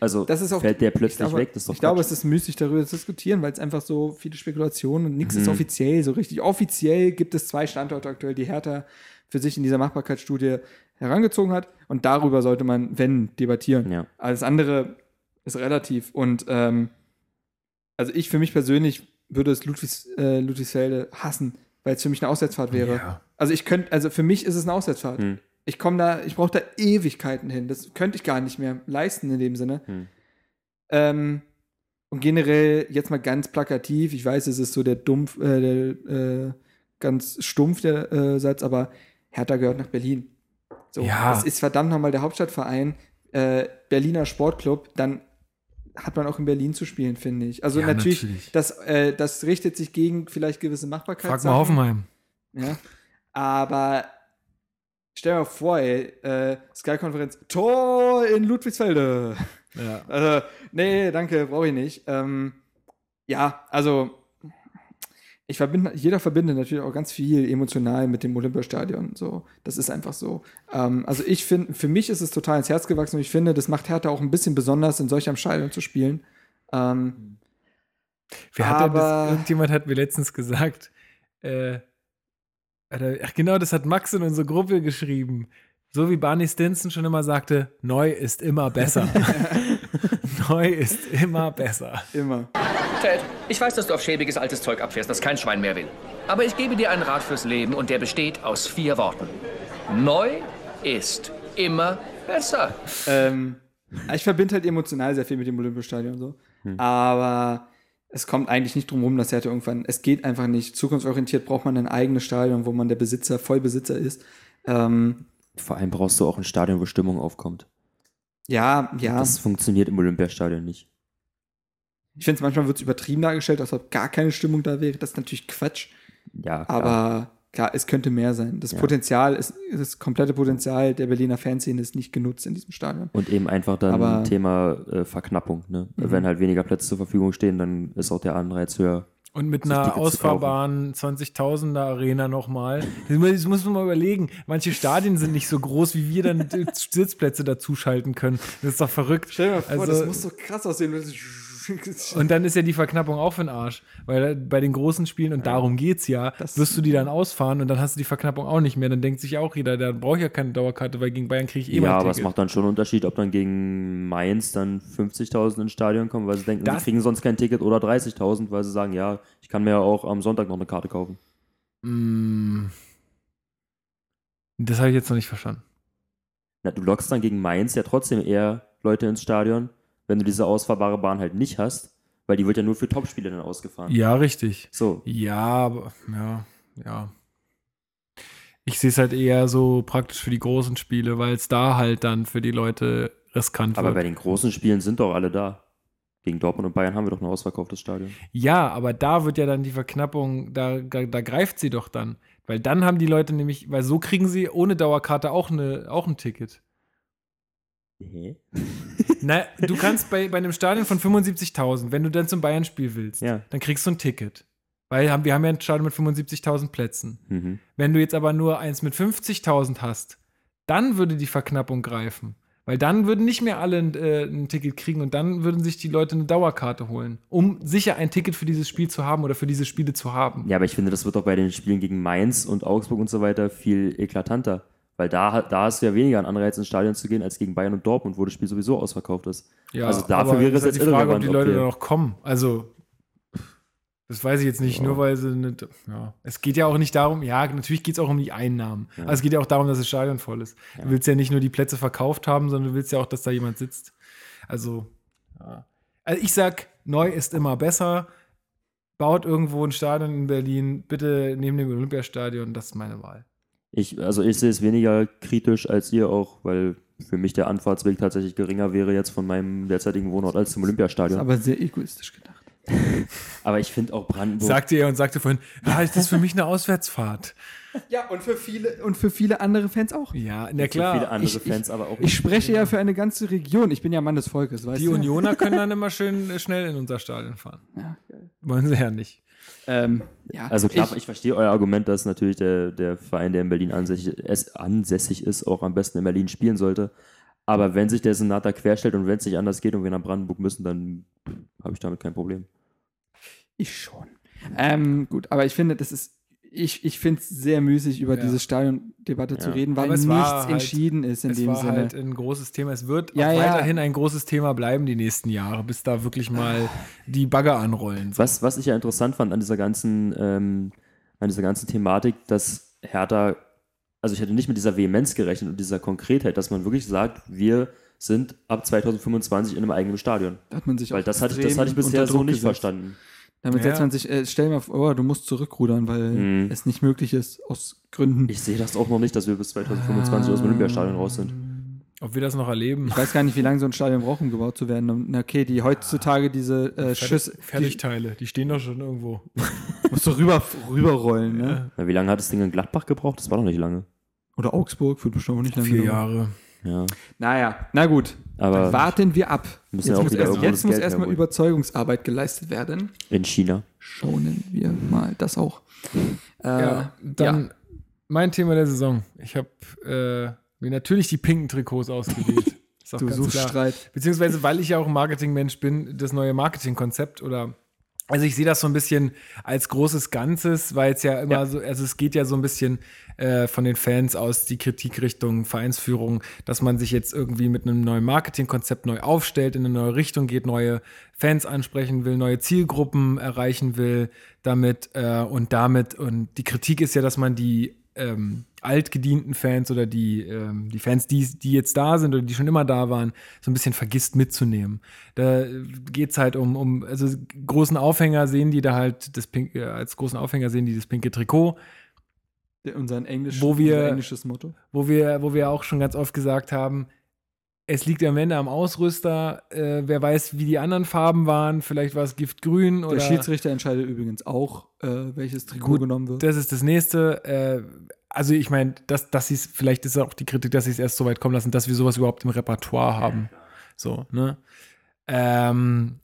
Also Das ist auch- fällt der Ich plötzlich glaube, weg, das ist doch ich glaube, es ist müßig darüber zu diskutieren, weil es einfach so viele Spekulationen und nichts ist Mhm. offiziell so richtig. Offiziell gibt es zwei Standorte aktuell, die Hertha für sich in dieser Machbarkeitsstudie herangezogen hat und darüber sollte man, wenn, debattieren. Ja. Alles andere ist relativ und ähm, also ich für mich persönlich würde es Ludwigs, äh, Ludwigsfelde hassen, weil es für mich eine Auswärtsfahrt wäre. Ja. Also ich könnte, also für mich ist es eine Auswärtsfahrt. Hm. Ich komme da, ich brauche da Ewigkeiten hin. Das könnte ich gar nicht mehr leisten in dem Sinne. Hm. Ähm, und generell, jetzt mal ganz plakativ, ich weiß, es ist so der dumpf, äh, der, äh, ganz stumpf der äh, Satz, aber Hertha gehört nach Berlin. So, Ja. das ist verdammt nochmal der Hauptstadtverein, äh, Berliner Sportclub, dann hat man auch in Berlin zu spielen, finde ich. Also Ja, natürlich, natürlich. Das, äh, das richtet sich gegen vielleicht gewisse Frag Machbarkeiten. mal Hoffenheim. Ja. Aber stell dir mal vor, ey, äh, Sky-Konferenz, Tor in Ludwigsfelde. Ja. *laughs* Also, nee, danke, brauche ich nicht. Ähm, ja, also, ich verbinde, jeder verbindet natürlich auch ganz viel emotional mit dem Olympiastadion. So, das ist einfach so. Ähm, also, ich finde, für mich ist es total ins Herz gewachsen und ich finde, das macht Hertha auch ein bisschen besonders, in solch einem Stadion zu spielen. Ähm, Wer hat denn das, Aber- irgendjemand hat mir letztens gesagt, äh, ach genau, das hat Max in unsere Gruppe geschrieben. So wie Barney Stinson schon immer sagte, neu ist immer besser. *laughs* *laughs* neu ist immer besser. immer. Ted, ich weiß, dass du auf schäbiges altes Zeug abfährst, das kein Schwein mehr will. Aber ich gebe dir einen Rat fürs Leben und der besteht aus vier Worten. Neu ist immer besser. Ähm, ich verbinde halt emotional sehr viel mit dem Olympiastadion so. Aber es kommt eigentlich nicht drum rum, dass Hertha irgendwann, es geht einfach nicht. Zukunftsorientiert braucht man ein eigenes Stadion, wo man der Besitzer, Vollbesitzer ist. Ähm, Vor allem brauchst du auch ein Stadion, wo Stimmung aufkommt. ja, ja. Das funktioniert im Olympiastadion nicht. ich finde es manchmal wird es übertrieben dargestellt, als ob gar keine Stimmung da wäre. Das ist natürlich Quatsch. Ja, klar. Aber klar, es könnte mehr sein. Das Ja. Potenzial ist, das komplette Potenzial der Berliner Fanszene ist nicht genutzt in diesem Stadion. Und eben einfach dann Aber- Thema äh, Verknappung. Ne? Mhm. Wenn halt weniger Plätze zur Verfügung stehen, dann ist auch der Anreiz höher. Und mit einer Tickets ausfahrbaren 20.000er Arena nochmal. Das muss- man mal überlegen. Manche Stadien sind nicht so groß, wie wir dann *laughs* Sitzplätze dazuschalten können. Das ist doch verrückt. Stell dir mal vor, Also- das muss so krass aussehen. *laughs* Und dann ist ja die Verknappung auch für den Arsch. Weil bei den großen Spielen, und darum geht's ja, Das- wirst du die dann ausfahren und dann hast du die Verknappung auch nicht mehr. Dann denkt sich auch jeder, der braucht ja keine Dauerkarte, weil gegen Bayern kriege ich eh Ja, aber es macht dann schon einen Unterschied, ob dann gegen Mainz dann 50.000 ins Stadion kommen, weil sie denken, Das- sie kriegen sonst kein Ticket oder 30.000, weil sie sagen, ja, ich kann mir ja auch am Sonntag noch eine Karte kaufen. Mm. Das habe ich jetzt noch nicht verstanden. Na, du lockst dann gegen Mainz ja trotzdem eher Leute ins Stadion, wenn du diese ausfahrbare Bahn halt nicht hast, weil die wird ja nur für Topspiele dann ausgefahren. Ja, richtig. So, Ja, aber ja, ja. Ich sehe es halt eher so praktisch für die großen Spiele, weil es da halt dann für die Leute riskant aber wird. bei den großen Spielen sind doch alle da. Gegen Dortmund und Bayern haben wir doch ein ausverkauftes Stadion. Ja, aber da wird ja dann die Verknappung, da, da, da greift sie doch dann. Weil dann haben die Leute nämlich, weil so kriegen sie ohne Dauerkarte auch, eine, auch ein Ticket. Hä? *laughs* Na, du kannst bei, bei einem Stadion von 75.000, wenn du dann zum Bayern-Spiel willst, Ja. dann kriegst du ein Ticket. Weil haben, wir haben ja ein Stadion mit 75.000 Plätzen. Mhm. Wenn du jetzt aber nur eins mit 50.000 hast, dann würde die Verknappung greifen. Weil dann würden nicht mehr alle äh, ein Ticket kriegen und dann würden sich die Leute eine Dauerkarte holen, um sicher ein Ticket für dieses Spiel zu haben oder für diese Spiele zu haben. Ja, aber ich finde, das wird doch bei den Spielen gegen Mainz und Augsburg und so weiter viel eklatanter. Weil da, da hast du ja weniger einen Anreiz, ins Stadion zu gehen, als gegen Bayern und Dortmund, wo das Spiel sowieso ausverkauft ist. Ja, also dafür wäre es jetzt halt die Frage, ob die ob Leute wir- da noch kommen. Also, das weiß ich jetzt nicht, Ja. nur weil sie nicht. Ja. Es geht ja auch nicht darum, ja, natürlich geht es auch um die Einnahmen. Ja. Aber es geht ja auch darum, dass das Stadion voll ist. Du willst ja nicht nur die Plätze verkauft haben, sondern du willst ja auch, dass da jemand sitzt. Also, ja. Also ich sag, neu ist immer besser. Baut irgendwo ein Stadion in Berlin, bitte neben dem Olympiastadion, das ist meine Wahl. Ich, also ich sehe es weniger kritisch als ihr auch, weil für mich der Anfahrtsweg tatsächlich geringer wäre jetzt von meinem derzeitigen Wohnort als zum Olympiastadion. Aber, Aber sehr egoistisch gedacht. *laughs* ich finde auch Brandenburg. Sagte er und sagte vorhin, ja, ist das für mich eine Auswärtsfahrt? *laughs* Ja, und für viele, und für viele andere Fans auch. Ja, na für klar. viele andere Ich- Fans, aber auch Ich spreche ja für eine ganze Region. Ich bin ja Mann des Volkes, weißt Die du? Unioner können *laughs* dann immer schön äh, schnell in unser Stadion fahren. Ja, geil. Wollen sie ja nicht. Ähm, ja, Also klar, ich, ich, verstehe euer Argument, dass natürlich der, der Verein, der in Berlin ansässig, es ansässig ist, auch am besten in Berlin spielen sollte. Aber wenn sich der Senat da querstellt und wenn es nicht anders geht und wir nach Brandenburg müssen, dann habe ich damit kein Problem. ich schon. Ähm, gut, aber ich finde, das ist. Ich, ich finde es sehr müßig, über Ja. diese Stadiondebatte zu Ja. reden, weil es nichts war halt- entschieden ist in es dem war Sinne. halt ein großes Thema. Es wird Ja, auch ja. weiterhin ein großes Thema bleiben die nächsten Jahre, bis da wirklich mal die Bagger anrollen. Was, was ich ja interessant fand an dieser ganzen, ähm, an dieser ganzen Thematik, dass Hertha, also ich hätte nicht mit dieser Vehemenz gerechnet und dieser Konkretheit, dass man wirklich sagt, wir sind ab 2025 in einem eigenen Stadion. Da hat man sich Weil auch das hatte, ich- das hatte ich bisher so nicht gesetzt. verstanden. Damit Ja. setzt man sich, äh, stell dir mal vor, oh, du musst zurückrudern, weil Mhm. es nicht möglich ist, aus Gründen. Ich sehe das auch noch nicht, dass wir bis 2025 aus dem Olympiastadion raus sind. Ob wir das noch erleben. Ich weiß gar nicht, wie lange so ein Stadion braucht, um gebaut zu werden. Und, na, Okay, die heutzutage diese äh, Schüsse, die Fertigteile, die stehen doch schon irgendwo. *laughs* musst du rüber, rüberrollen, ne? Na, wie lange hat das Ding in Gladbach gebraucht? Das war doch nicht lange. Oder Augsburg, wird bestimmt auch nicht lange Vier. Jahre. Ja, Naja, na gut. aber Warten wir ab. Jetzt ja auch muss, erst, jetzt muss erstmal. Überzeugungsarbeit geleistet werden. in China. Schonen wir mal das auch. Äh, ja, dann mein Thema der Saison. Ich habe äh, mir natürlich die pinken Trikots ausgewählt. *laughs* Ist auch Du ganz suchst klar. Streit. Beziehungsweise, weil ich ja auch ein Marketingmensch bin, das neue Marketingkonzept oder also ich sehe das so ein bisschen als großes Ganzes, weil es ja immer Ja. so, also es geht ja so ein bisschen äh, von den Fans aus die Kritik Richtung Vereinsführung, dass man sich jetzt irgendwie mit einem neuen Marketingkonzept neu aufstellt, in eine neue Richtung geht, neue Fans ansprechen will, neue Zielgruppen erreichen will, damit äh, und damit und die Kritik ist ja, dass man die ähm, altgedienten Fans oder die, ähm, die Fans, die, die jetzt da sind oder die schon immer da waren, so ein bisschen vergisst mitzunehmen. Da geht es halt um, um, also großen Aufhänger sehen die da halt das Pink, äh, als großen Aufhänger sehen die das pinke Trikot, Unser Englisch, Wo wir- unser englisches Motto. wo wir, wo wir auch schon ganz oft gesagt haben, es liegt am Ende am Ausrüster. Äh, wer weiß, wie die anderen Farben waren. Vielleicht war es Giftgrün oder. Der Schiedsrichter entscheidet übrigens auch, äh, welches Trikot Gut, genommen wird. Das ist das nächste. Äh, also ich meine, dass, dass sie vielleicht ist auch die Kritik, dass sie es erst so weit kommen lassen, dass wir sowas überhaupt im Repertoire haben. So, ne? Ähm,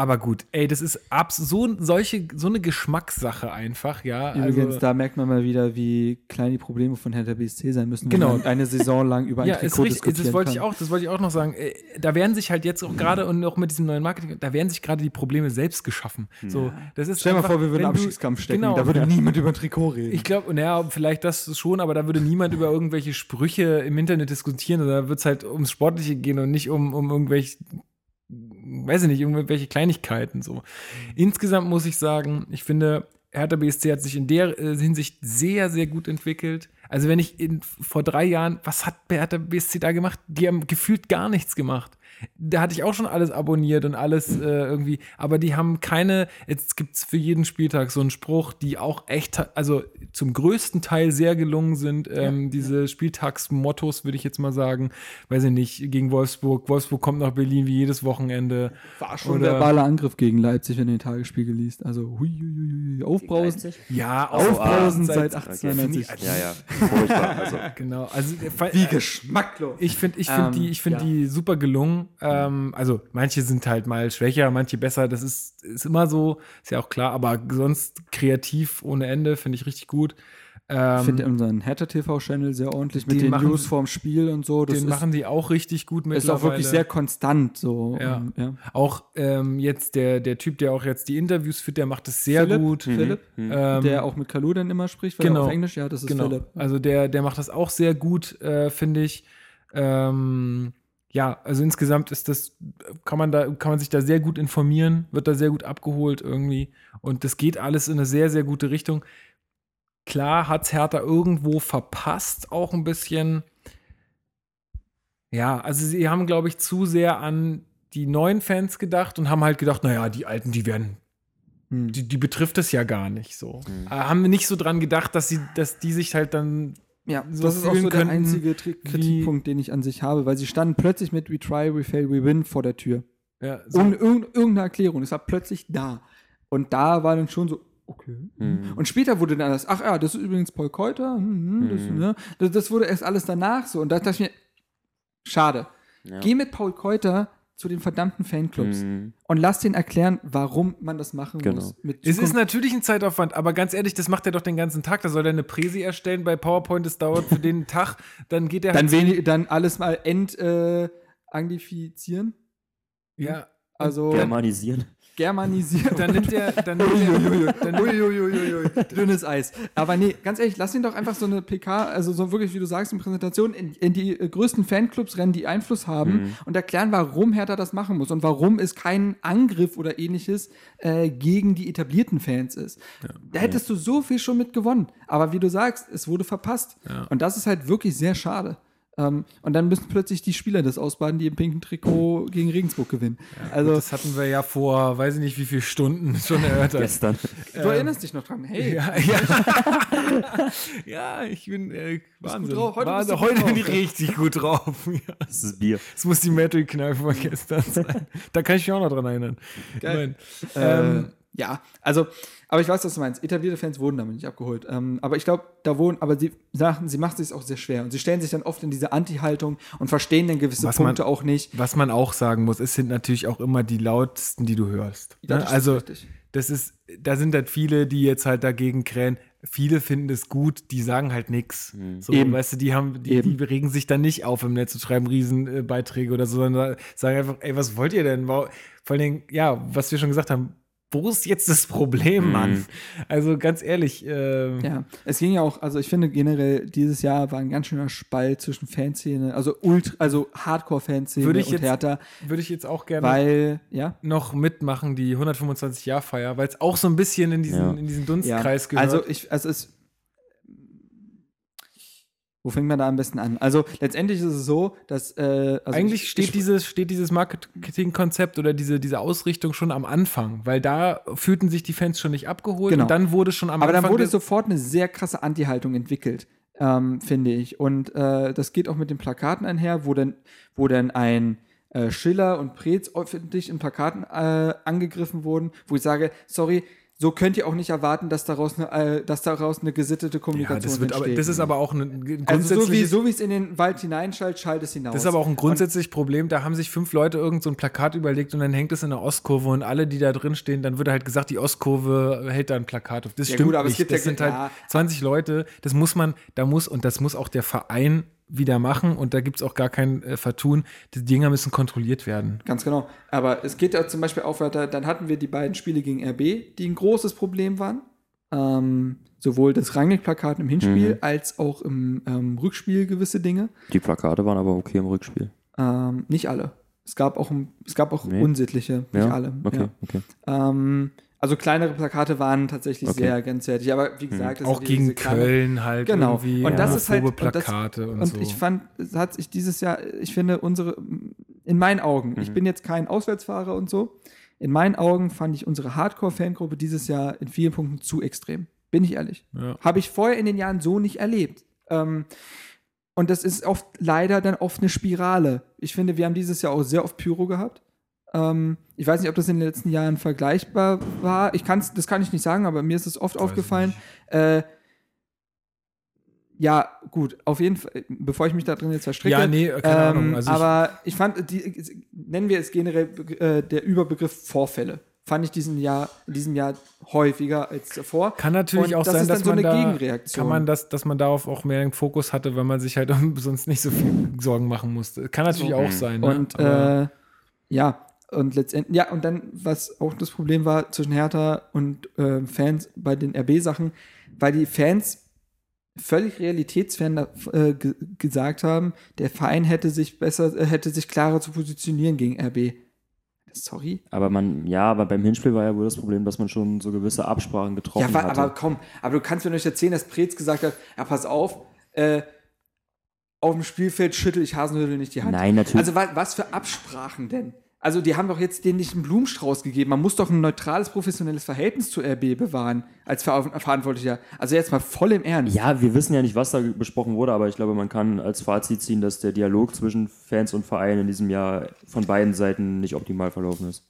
Aber gut, ey, das ist abs so, solche, so eine Geschmackssache einfach, ja. Übrigens, also, da merkt man mal wieder, wie klein die Probleme von Hertha BSC sein müssen, Genau. eine Saison lang über *laughs* ein ja, Trikot richtig, diskutieren das wollte ich kann. auch, das wollte ich auch noch sagen. Äh, Da werden sich halt jetzt auch gerade und auch mit diesem neuen Marketing, da werden sich gerade die Probleme selbst geschaffen. So, das ist Stell dir mal vor, wir würden einen Abstiegskampf stecken, Genau, da würde niemand über ein Trikot reden. Ich glaube, naja, vielleicht das schon, aber da würde niemand über irgendwelche Sprüche im Internet diskutieren. Da wird es halt ums Sportliche gehen und nicht um, um irgendwelche, weiß ich nicht, irgendwelche Kleinigkeiten so. Insgesamt muss ich sagen, ich finde, Hertha BSC hat sich in der äh, Hinsicht sehr, sehr gut entwickelt. Also wenn ich in, vor drei Jahren, was hat Hertha BSC da gemacht? Die haben gefühlt gar nichts gemacht. Da hatte ich auch schon alles abonniert und alles äh, irgendwie, aber die haben keine, jetzt gibt es für jeden Spieltag so einen Spruch, die auch echt, also zum größten Teil sehr gelungen sind. Ähm, diese Spieltagsmottos, würde ich jetzt mal sagen, weiß ich nicht, gegen Wolfsburg. Wolfsburg kommt nach Berlin wie jedes Wochenende. war schon Oder- verbaler Angriff gegen Leipzig, wenn du den Tagesspiegel liest. Also, hui, hui, hui, hui, aufbrausen. Ja, Aufbrausen ah, seit seit- 1890. Ja, ja. Furchtbar. Also, Genau, also Wie geschmacklos. Ich finde ich find Ähm, die, ich find ja. die super gelungen. Ähm, also manche sind halt mal schwächer, manche besser. Das ist, ist immer so, ist ja auch klar. Aber sonst kreativ ohne Ende finde ich richtig gut. Ähm, Ich finde unseren Hertha TV-Channel sehr ordentlich mit Den den machen- News vorm Spiel und so. Das den ist, machen die auch richtig gut ist auch wirklich sehr konstant so. Ja. Ähm, ja. Auch ähm, jetzt der, der Typ, der auch jetzt die Interviews führt, der macht es sehr Philipp, gut. Philipp, Ähm, der auch mit Kalu dann immer spricht, weil genau. er auf Englisch, ja, das ist genau. Philipp. Also der, der macht das auch sehr gut, äh, finde ich. Ähm, ja, also insgesamt ist das, kann man da, kann man sich da sehr gut informieren, wird da sehr gut abgeholt irgendwie. Und das geht alles in eine sehr, sehr gute Richtung. Klar hat's Hertha irgendwo verpasst, auch ein bisschen. Ja, also sie haben, glaube ich, zu sehr an die neuen Fans gedacht und haben halt gedacht, naja, die Alten, die werden Hm. die, die betrifft es ja gar nicht so. Äh, Haben wir nicht so dran gedacht, dass sie, dass die sich halt dann Ja, so das ist auch so der könnten, einzige Tri wie- Kritikpunkt, den ich an sich habe, weil sie standen plötzlich mit We Try, We Fail, We Win vor der Tür. ja, so, Ohne irgend- irgendeine Erklärung. Es war plötzlich da. Und da war dann schon so, okay. Mhm. Und später wurde dann das, ach ja, das ist übrigens Paul Keuter. hm, hm, Das, Mhm. ne, das, das wurde erst alles danach so. Und da dachte ich mir, schade. Ja. Geh mit Paul Keuter zu den verdammten Fanclubs Mhm. und lass den erklären, warum man das machen Genau. muss. Mit es ist natürlich ein Zeitaufwand, aber ganz ehrlich, das macht er doch den ganzen Tag. Da soll er eine Präsi erstellen bei PowerPoint, das dauert für den *laughs* Tag, dann geht er dann, halt. wenig, dann alles mal ent äh, anglifizieren. Ja, Also Germanisieren. Germanisieren. dann nimmt er. Dann nimmt dünnes Eis. Aber nee, ganz ehrlich, lass ihn doch einfach so eine PK, also so wirklich, wie du sagst, eine Präsentation in, in die äh, größten Fanclubs rennen, die Einfluss haben Mhm. und erklären, warum Hertha das machen muss und warum es kein Angriff oder ähnliches äh, gegen die etablierten Fans ist. Da hättest du so viel schon mit gewonnen. Aber wie du sagst, es wurde verpasst. Und das ist halt wirklich sehr schade. Ähm, und dann müssen plötzlich die Spieler das ausbaden, die im pinken Trikot gegen Regensburg gewinnen. also, das hatten wir ja vor, weiß ich nicht, wie viele Stunden *laughs* schon erörtert. Gestern. du erinnerst dich noch dran. Hey, Ja, *laughs* ja. *laughs* ja, ich bin äh, Wahnsinn. drauf. Heute Wahnsinn. bist Heute bin ich richtig gut drauf. Ja. Das ist Bier. Es muss die Metal-Kneipe von gestern sein. Da kann ich mich auch noch dran erinnern. Geil. Ich mein, ähm, Ja, also, aber ich weiß, was du meinst. Etablierte Fans wurden damit nicht abgeholt. Ähm, aber ich glaube, da wurden, aber sie sagen, sie macht es sich auch sehr schwer. Und sie stellen sich dann oft in diese Anti-Haltung und verstehen dann gewisse Was man- Punkte auch nicht. was man auch sagen muss, es sind natürlich auch immer die lautesten, die du hörst. Ja, Ne? das ist also, richtig. das ist, da sind halt viele, die jetzt halt dagegen krähen. Viele finden es gut, die sagen halt nichts. So, Eben. weißt du, die haben, die, Eben. die regen sich dann nicht auf im Netz und schreiben Riesenbeiträge oder so, sondern sagen einfach, ey, was wollt ihr denn? Vor allen Dingen, ja, was wir schon gesagt haben, wo ist jetzt das Problem, Mann? Also ganz ehrlich, ähm, Ja, es ging ja auch, also ich finde generell, dieses Jahr war ein ganz schöner Spalt zwischen Fanszene, also Ultra, also Hardcore-Fanszene Würde ich und jetzt- Hertha, würde ich jetzt auch gerne weil, ja, noch mitmachen, die 125-Jahr-Feier, weil es auch so ein bisschen in diesen, Ja. in diesen ja. Dunstkreis gehört. Also ich, also es, wo fängt man da am besten an? Also letztendlich ist es so, dass, äh, also Eigentlich ich, steht, ich, dieses, steht dieses Marketingkonzept oder diese, diese Ausrichtung schon am Anfang, weil da fühlten sich die Fans schon nicht abgeholt Genau. und dann wurde schon am Aber Anfang. dann wurde sofort eine sehr krasse Anti-Haltung entwickelt, ähm, finde ich. Und äh, das geht auch mit den Plakaten einher, wo dann, wo dann ein äh, Schiller und Preetz öffentlich in Plakaten äh, angegriffen wurden, wo ich sage, sorry, so könnt ihr auch nicht erwarten, dass daraus eine, äh, dass daraus eine gesittete Ja, Kommunikation das, wird aber, entsteht. das ist aber auch ein also so wie, grundsätzliches so wie es in den Wald hineinschallt, schallt es hinaus. Das ist aber auch ein grundsätzliches Problem. Da haben sich fünf Leute irgend so ein Plakat überlegt und dann hängt es in der Ostkurve und alle, die da drin stehen, dann wird halt gesagt, die Ostkurve hält da ein Plakat auf. Das Ja, stimmt gut, aber es nicht. gibt das ja- sind halt ja. 20 Leute. Das muss man, da muss, und das muss auch der Verein wieder machen und da gibt es auch gar kein äh, Vertun. Die Dinger müssen kontrolliert werden. Ganz genau. Aber es geht ja zum Beispiel auch weiter, dann hatten wir die beiden Spiele gegen RB, die ein großes Problem waren. Ähm, sowohl das Rangnick-Plakat im Hinspiel Mhm. als auch im ähm, Rückspiel gewisse Dinge. Die Plakate waren aber okay im Rückspiel. Ähm, nicht alle. Es gab auch, es gab auch Nee. unsittliche, nicht Ja? alle. Okay, Ja. okay. Also kleinere Plakate waren tatsächlich Okay. sehr grenzwertig. Aber wie gesagt, das auch gegen diese kleine- Köln halt Genau. irgendwie Und das ist halt- homophobe und das- Plakate und, Und so. ich fand, es hat sich dieses Jahr, ich finde, unsere, in meinen Augen, ich Mhm. bin jetzt kein Auswärtsfahrer und so, in meinen Augen fand ich unsere Hardcore-Fangruppe dieses Jahr in vielen Punkten zu extrem. Bin ich ehrlich. ja. Habe ich vorher in den Jahren so nicht erlebt. Ähm, und das ist oft leider dann oft eine Spirale. Ich finde, wir haben dieses Jahr auch sehr oft Pyro gehabt. Ähm, ich weiß nicht, ob das in den letzten Jahren vergleichbar war. Ich kann's, das kann ich nicht sagen, aber mir ist es oft Weiß aufgefallen. Äh, ja, gut, auf jeden Fall, bevor ich mich da drin jetzt verstricke. Ja, nee, keine ähm, Ahnung. Also aber ich, fand, die, nennen wir es generell äh, der Überbegriff Vorfälle. Fand ich diesen Jahr, in diesem Jahr häufiger als davor. Kann natürlich Und auch das sein, ist dann dass so man eine da, Gegenreaktion. kann man das, dass man darauf auch mehr den Fokus hatte, weil man sich halt *laughs* sonst nicht so viel Sorgen machen musste. Kann natürlich So. auch sein. Ne? Und äh, ja, und letztendlich, ja, und dann, was auch das Problem war zwischen Hertha und äh, Fans bei den RB-Sachen, weil die Fans völlig realitätsfern äh, ge gesagt haben, der Verein hätte sich besser, äh, hätte sich klarer zu positionieren gegen RB. Sorry. Aber man, ja, aber beim Hinspiel war ja wohl das Problem, dass man schon so gewisse Absprachen getroffen Ja, wa- hatte. aber komm, aber du kannst mir nicht erzählen, dass Preetz gesagt hat, ja, pass auf, äh, auf dem Spielfeld schüttel ich Hasenhüttel nicht die Hand. Nein, natürlich. Also wa was für Absprachen denn? Also die haben doch jetzt denen nicht einen Blumenstrauß gegeben. Man muss doch ein neutrales, professionelles Verhältnis zu RB bewahren als Ver Verantwortlicher. Also jetzt mal voll im Ernst. Ja, wir wissen ja nicht, was da besprochen wurde, aber ich glaube, man kann als Fazit ziehen, dass der Dialog zwischen Fans und Verein in diesem Jahr von beiden Seiten nicht optimal verlaufen ist.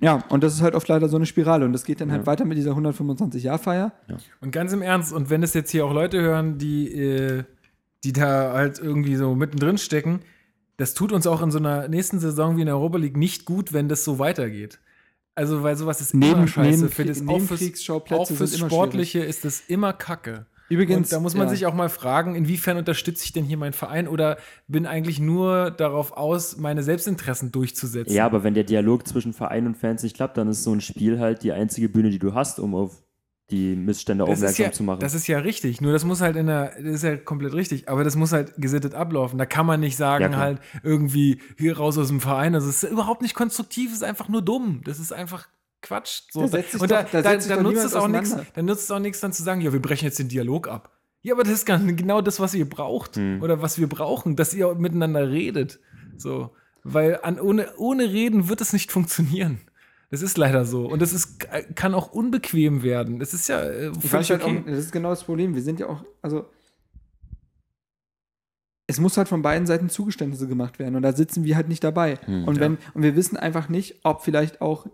Ja, und das ist halt oft leider so eine Spirale. Und das geht dann halt Ja. weiter mit dieser 125-Jahr-Feier. Und ganz im Ernst, und wenn es jetzt hier auch Leute hören, die, äh, die da halt irgendwie so mittendrin stecken, das tut uns auch in so einer nächsten Saison wie in der Europa League nicht gut, wenn das so weitergeht. Also, weil sowas ist Neben- immer scheiße. neben- für das, auch fürs, auch fürs sind immer Sportliche ist das immer Kacke. Übrigens, Und da muss man ja. sich auch mal fragen, inwiefern unterstütze ich denn hier meinen Verein oder bin eigentlich nur darauf aus, meine Selbstinteressen durchzusetzen? Ja, aber wenn der Dialog zwischen Verein und Fans nicht klappt, dann ist so ein Spiel halt die einzige Bühne, die du hast, um auf die Missstände Das ist, aufmerksam ja, zu machen. das ist ja richtig. Nur das muss halt in der, das ist ja komplett richtig. Aber das muss halt gesittet ablaufen. Da kann man nicht Ja, sagen, klar. halt irgendwie hier raus aus dem Verein. Das ist überhaupt nicht konstruktiv, das ist einfach nur dumm. Das ist einfach Quatsch. So, Da setzt sich und da, doch- da da, da doch nutzt es auch nichts, dann nutzt es auch nichts, dann zu sagen, ja, wir brechen jetzt den Dialog ab. Ja, aber das ist genau das, was ihr braucht. Hm. Oder was wir brauchen, dass ihr miteinander redet. So. Weil an, ohne, ohne Reden wird es nicht funktionieren. Das ist leider so. Und das ist, kann auch unbequem werden. Das ist ja äh, Ich weiß halt okay. auch, das ist genau das Problem. Wir sind ja auch, also es muss halt von beiden Seiten Zugeständnisse gemacht werden und da sitzen wir halt nicht dabei. Hm, und wenn und wir wissen einfach nicht, ob vielleicht auch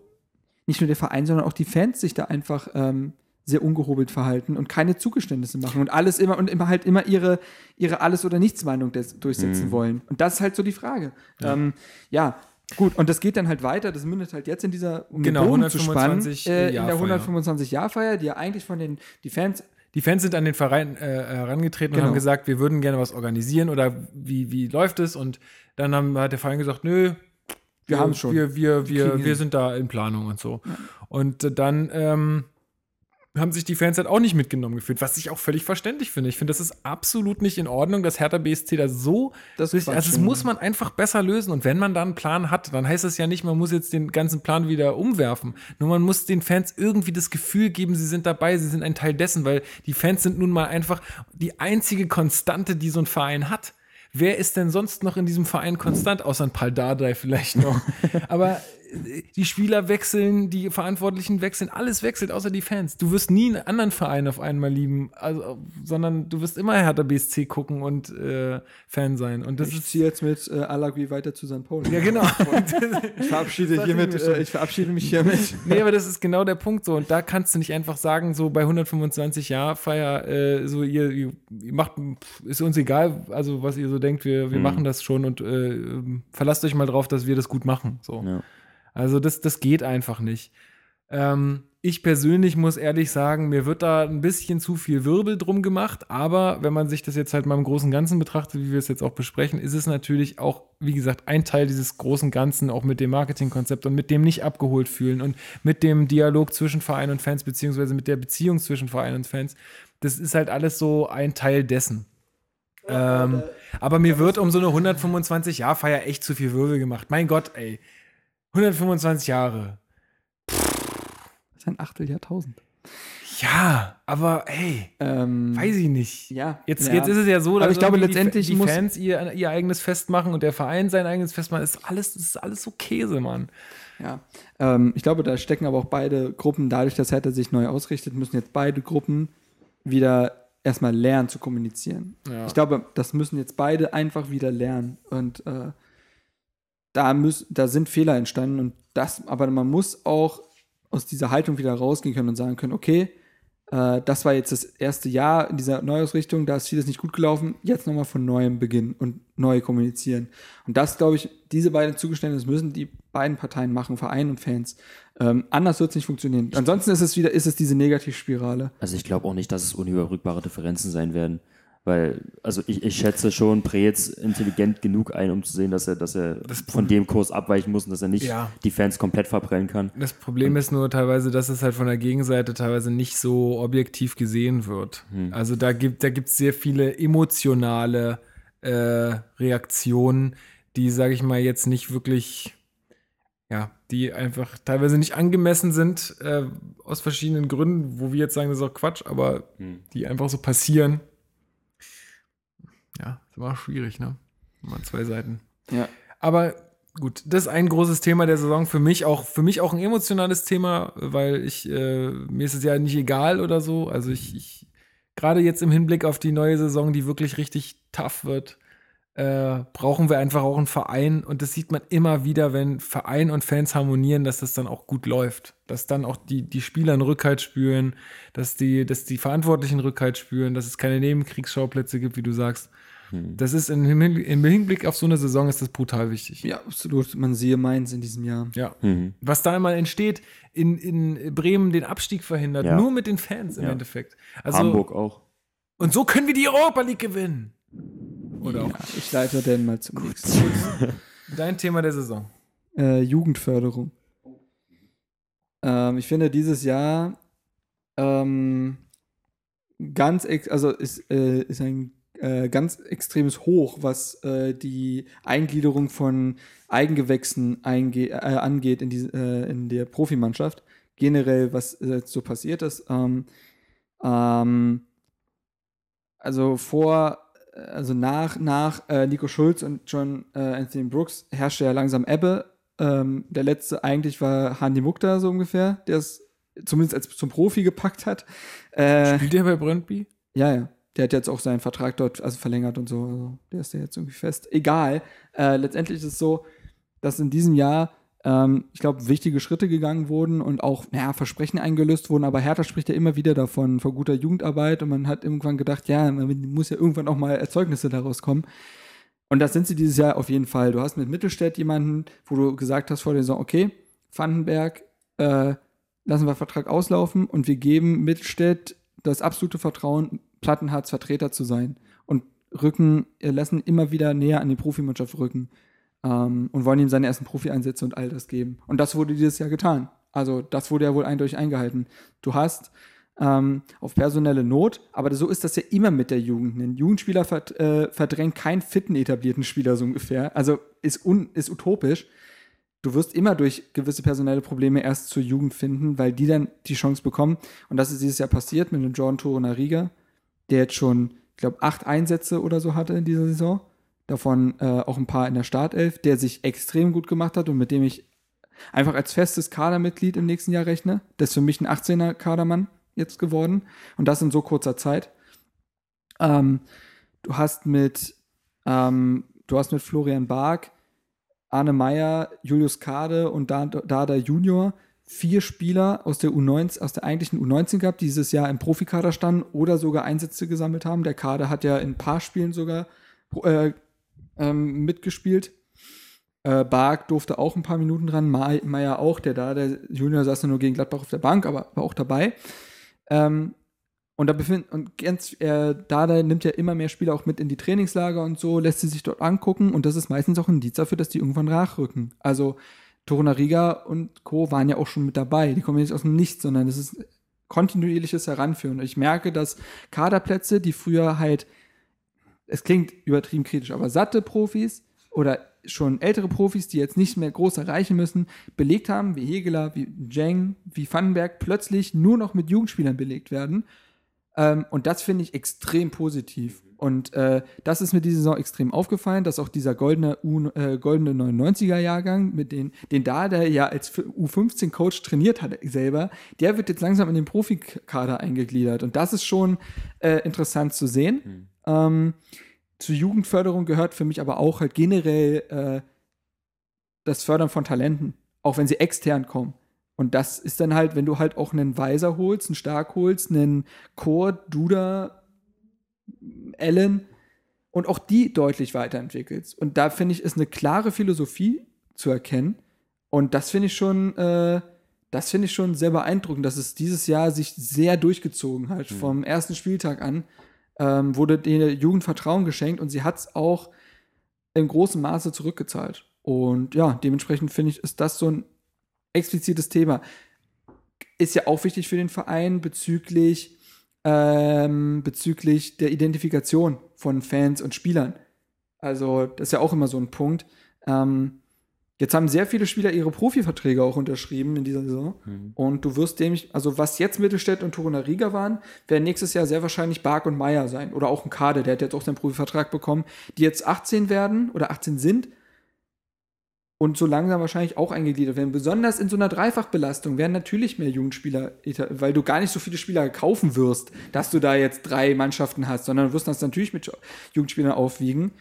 nicht nur der Verein, sondern auch die Fans sich da einfach ähm, sehr ungehobelt verhalten und keine Zugeständnisse machen und alles immer und immer halt immer ihre ihre alles oder nichts Meinung des, durchsetzen Mhm. wollen. Und das ist halt so die Frage. Ja. Ähm, ja. Gut, und das geht dann halt weiter. Das mündet halt jetzt in dieser, um den Genau, Bogen zu spannen, 125 äh, in der Jahrfeier. 125-Jahr-Feier, die ja eigentlich von den die Fans Die Fans sind an den Verein äh, herangetreten und Genau. haben gesagt, wir würden gerne was organisieren oder wie, wie läuft es? Und dann haben, hat der Verein gesagt, nö, Wir haben's schon. Wir, wir, wir, wir sind da in Planung und so. Und äh, dann ähm, haben sich die Fans halt auch nicht mitgenommen gefühlt, was ich auch völlig verständlich finde. Ich finde, das ist absolut nicht in Ordnung, dass Hertha BSC da so. Das ist also, das muss man einfach besser lösen. Und wenn man da einen Plan hat, dann heißt es ja nicht, man muss jetzt den ganzen Plan wieder umwerfen. Nur man muss den Fans irgendwie das Gefühl geben, sie sind dabei, sie sind ein Teil dessen, weil die Fans sind nun mal einfach die einzige Konstante, die so ein Verein hat. Wer ist denn sonst noch in diesem Verein konstant, außer ein Paul Dardai vielleicht noch? *laughs* Aber die Spieler wechseln, die Verantwortlichen wechseln, alles wechselt, außer die Fans. Du wirst nie einen anderen Verein auf einmal lieben, also, sondern du wirst immer Hertha BSC gucken und äh, Fan sein. Und das ich ist ziehe jetzt mit äh, Alagui weiter zu St. Pauli. ja genau. *laughs* *laughs* Ich verabschiede, hiermit, ich äh, ich verabschiede mich hiermit. nee, aber das ist genau der Punkt so. Und da kannst du nicht einfach sagen, so bei 125 Jahr Feier, äh, so ihr, ihr macht, ist uns egal, also was ihr so denkt, wir, wir Mhm. machen das schon und äh, ähm, verlasst euch mal drauf, dass wir das gut machen. So. Ja. Also das, das geht einfach nicht. Ähm, ich persönlich muss ehrlich sagen, mir wird da ein bisschen zu viel Wirbel drum gemacht, aber wenn man sich das jetzt halt mal im großen und Ganzen betrachtet, wie wir es jetzt auch besprechen, ist es natürlich auch, wie gesagt, ein Teil dieses großen Ganzen, auch mit dem Marketingkonzept und mit dem nicht abgeholt fühlen und mit dem Dialog zwischen Verein und Fans, beziehungsweise mit der Beziehung zwischen Verein und Fans. Das ist halt alles so ein Teil dessen. Ähm, aber mir wird um so eine *laughs* 125-Jahr-Feier echt zu viel Wirbel gemacht. Mein Gott, ey. 125 Jahre. Das ist ein Achteljahrtausend. Ja, aber ey, Ähm, weiß ich nicht. Ja. Jetzt, ja. jetzt ist es ja so, dass Aber ich glaube, letztendlich die, die muss- Fans ihr, ihr eigenes Fest machen und der Verein sein eigenes Fest machen. Ist alles, das ist alles so Käse, Mann. Ja, ähm, ich glaube, da stecken aber auch beide Gruppen, dadurch, dass Hertha sich neu ausrichtet, müssen jetzt beide Gruppen wieder erstmal lernen zu kommunizieren. Ja. Ich glaube, das müssen jetzt beide einfach wieder lernen. Und äh, da, müß, da sind Fehler entstanden und das, aber man muss auch aus dieser Haltung wieder rausgehen können und sagen können, okay, äh, das war jetzt das erste Jahr in dieser Neuausrichtung, da ist vieles nicht gut gelaufen, jetzt nochmal von neuem beginnen und neu kommunizieren. Und das, glaube ich, diese beiden Zugeständnisse müssen die beiden Parteien machen, Verein und Fans. Ähm, anders wird es nicht funktionieren. Ansonsten ist es wieder, ist es diese Negativspirale. Also ich glaube auch nicht, dass es unüberbrückbare Differenzen sein werden. Weil, also ich, ich schätze schon Preetz intelligent genug ein, um zu sehen, dass er, dass er von dem Kurs abweichen muss und dass er nicht Ja. die Fans komplett verbrennen kann. Das Problem ist nur teilweise, dass es halt von der Gegenseite teilweise nicht so objektiv gesehen wird. Also da gibt da gibt's sehr viele emotionale äh, Reaktionen, die, sage ich mal, jetzt nicht wirklich, ja, die einfach teilweise nicht angemessen sind, äh, aus verschiedenen Gründen, wo wir jetzt sagen, das ist auch Quatsch, aber die einfach so passieren. Ja, ist immer schwierig, ne? Immer zwei Seiten. Ja. Aber gut, das ist ein großes Thema der Saison für mich auch für mich auch ein emotionales Thema, weil ich äh, mir ist es ja nicht egal oder so. Also ich, ich gerade jetzt im Hinblick auf die neue Saison, die wirklich richtig tough wird, äh, brauchen wir einfach auch einen Verein und das sieht man immer wieder, wenn Verein und Fans harmonieren, dass das dann auch gut läuft, dass dann auch die die Spieler einen Rückhalt spüren, dass die dass die Verantwortlichen Rückhalt spüren, dass es keine Nebenkriegsschauplätze gibt, wie du sagst. Das ist im Hinblick, im Hinblick auf so eine Saison ist das brutal wichtig. Ja, absolut. Man siehe Mainz in diesem Jahr. Ja. Mhm. Was da immer entsteht, in, in Bremen den Abstieg verhindert, Ja. nur mit den Fans im Ja. Endeffekt. Also, Hamburg auch. Und so können wir die Europa League gewinnen. Oder Ja, auch ich leite denn mal zum nächsten. *laughs* dein Thema der Saison. Äh, Jugendförderung. Ähm, ich finde dieses Jahr ähm, ganz, ex also ist, äh, ist ein äh, ganz extremes Hoch, was äh, die Eingliederung von Eigengewächsen einge äh, angeht in, die, äh, in der Profimannschaft. Generell, was äh, so passiert ist. Ähm, ähm, also vor, also nach, nach Nico Schulz und John Anthony Brooks herrschte ja langsam Ebbe. Ähm, der letzte eigentlich war Handy Mukta so ungefähr, der es zumindest als zum Profi gepackt hat. Spielt der bei Brøndby? ja, ja. Der hat jetzt auch seinen Vertrag dort also verlängert und so. Also der ist ja jetzt irgendwie fest. Egal. Äh, letztendlich ist es so, dass in diesem Jahr, ähm, ich glaube, wichtige Schritte gegangen wurden und auch naja, Versprechen eingelöst wurden. Aber Hertha spricht ja immer wieder davon, von guter Jugendarbeit. Und man hat irgendwann gedacht, ja, man muss ja irgendwann auch mal Erzeugnisse daraus kommen. Und das sind sie dieses Jahr auf jeden Fall. Du hast mit Mittelstädt jemanden, wo du gesagt hast vor der Saison, okay, Vandenberg, äh, lassen wir Vertrag auslaufen und wir geben Mittelstädt das absolute Vertrauen, Plattenhards Vertreter zu sein und rücken, äh, lassen immer wieder näher an die Profimannschaft rücken ähm, und wollen ihm seine ersten Profi-Einsätze und all das geben. Und das wurde dieses Jahr getan. Also das wurde ja wohl eindeutig eingehalten. Du hast ähm, auf personelle Not, aber so ist das ja immer mit der Jugend. Ein Jugendspieler verd äh, verdrängt keinen fitten etablierten Spieler so ungefähr. Also ist, un ist utopisch. Du wirst immer durch gewisse personelle Probleme erst zur Jugend finden, weil die dann die Chance bekommen. Und das ist dieses Jahr passiert mit dem Jordan Torunariga, der jetzt schon, ich glaube, acht Einsätze oder so hatte in dieser Saison. Davon äh, auch ein paar in der Startelf, der sich extrem gut gemacht hat und mit dem ich einfach als festes Kadermitglied im nächsten Jahr rechne. Das ist für mich ein 18er Kadermann jetzt geworden. Und das in so kurzer Zeit. Ähm, du hast mit, ähm, du hast mit Florian Bark, Arne Meyer, Julius Kade und Dada Junior vier Spieler aus der U19, aus der eigentlichen U19 gehabt, die dieses Jahr im Profikader standen oder sogar Einsätze gesammelt haben. Der Kader hat ja in ein paar Spielen sogar äh, ähm, mitgespielt. Äh, Bark durfte auch ein paar Minuten dran, Meier auch, der da, der Junior saß nur gegen Gladbach auf der Bank, aber war auch dabei. Ähm, und da befindet, und ganz, äh, Dada nimmt ja immer mehr Spieler auch mit in die Trainingslager und so, lässt sie sich dort angucken und das ist meistens auch ein Indiz dafür, dass die irgendwann nachrücken. Also Torunariga und Co. waren ja auch schon mit dabei. Die kommen ja nicht aus dem Nichts, sondern es ist kontinuierliches Heranführen. Ich merke, dass Kaderplätze, die früher halt, es klingt übertrieben kritisch, aber satte Profis oder schon ältere Profis, die jetzt nicht mehr groß erreichen müssen, belegt haben, wie Hegeler, wie Jeng, wie Vandenberg, plötzlich nur noch mit Jugendspielern belegt werden. Ähm, und das finde ich extrem positiv. Und äh, das ist mir diese Saison extrem aufgefallen, dass auch dieser goldene, U, äh, goldene 99er-Jahrgang, mit den, den da, der ja als U15-Coach trainiert hat selber, der wird jetzt langsam in den Profikader eingegliedert. Und das ist schon äh, interessant zu sehen. Ähm, zur Jugendförderung gehört für mich aber auch halt generell äh, das Fördern von Talenten, auch wenn sie extern kommen. Und das ist dann halt, wenn du halt auch einen Weiser holst, einen Stark holst, einen Chor, Duda, Allen und auch die deutlich weiterentwickelst. Und da finde ich, ist eine klare Philosophie zu erkennen. Und das finde ich schon, äh, das finde ich schon sehr beeindruckend, dass es dieses Jahr sich sehr durchgezogen hat. Vom ersten Spieltag an ähm, wurde der Jugend Vertrauen geschenkt und sie hat es auch in großem Maße zurückgezahlt. Und ja, dementsprechend finde ich, ist das so ein explizites Thema. Ist ja auch wichtig für den Verein bezüglich, ähm, bezüglich der Identifikation von Fans und Spielern. Also, das ist ja auch immer so ein Punkt. Ähm, jetzt haben sehr viele Spieler ihre Profiverträge auch unterschrieben in dieser Saison. Und du wirst dem, also was jetzt Mittelstädt und Torunariga waren, werden nächstes Jahr sehr wahrscheinlich Bark und Meier sein. Oder auch ein Kade, der hat jetzt auch seinen Profivertrag bekommen, die jetzt 18 werden oder 18 sind und so langsam wahrscheinlich auch eingegliedert werden. Besonders in so einer Dreifachbelastung werden natürlich mehr Jugendspieler, weil du gar nicht so viele Spieler kaufen wirst, dass du da jetzt drei Mannschaften hast, sondern du wirst das natürlich mit Jugendspielern aufwiegen.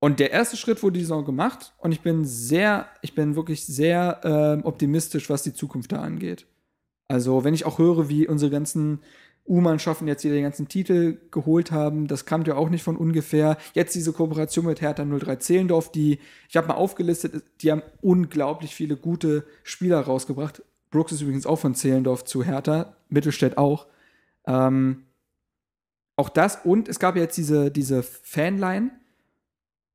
Und der erste Schritt wurde die Saison gemacht und ich bin sehr, ich bin wirklich sehr ähm, optimistisch, was die Zukunft da angeht. Also, wenn ich auch höre, wie unsere ganzen U-Mannschaften jetzt hier den ganzen Titel geholt haben, das kam ja auch nicht von ungefähr. Jetzt diese Kooperation mit Hertha 03 Zehlendorf, die, ich habe mal aufgelistet, die haben unglaublich viele gute Spieler rausgebracht. Brooks ist übrigens auch von Zehlendorf zu Hertha, Mittelstädt auch. Ähm, auch das und es gab jetzt diese, diese Fanline,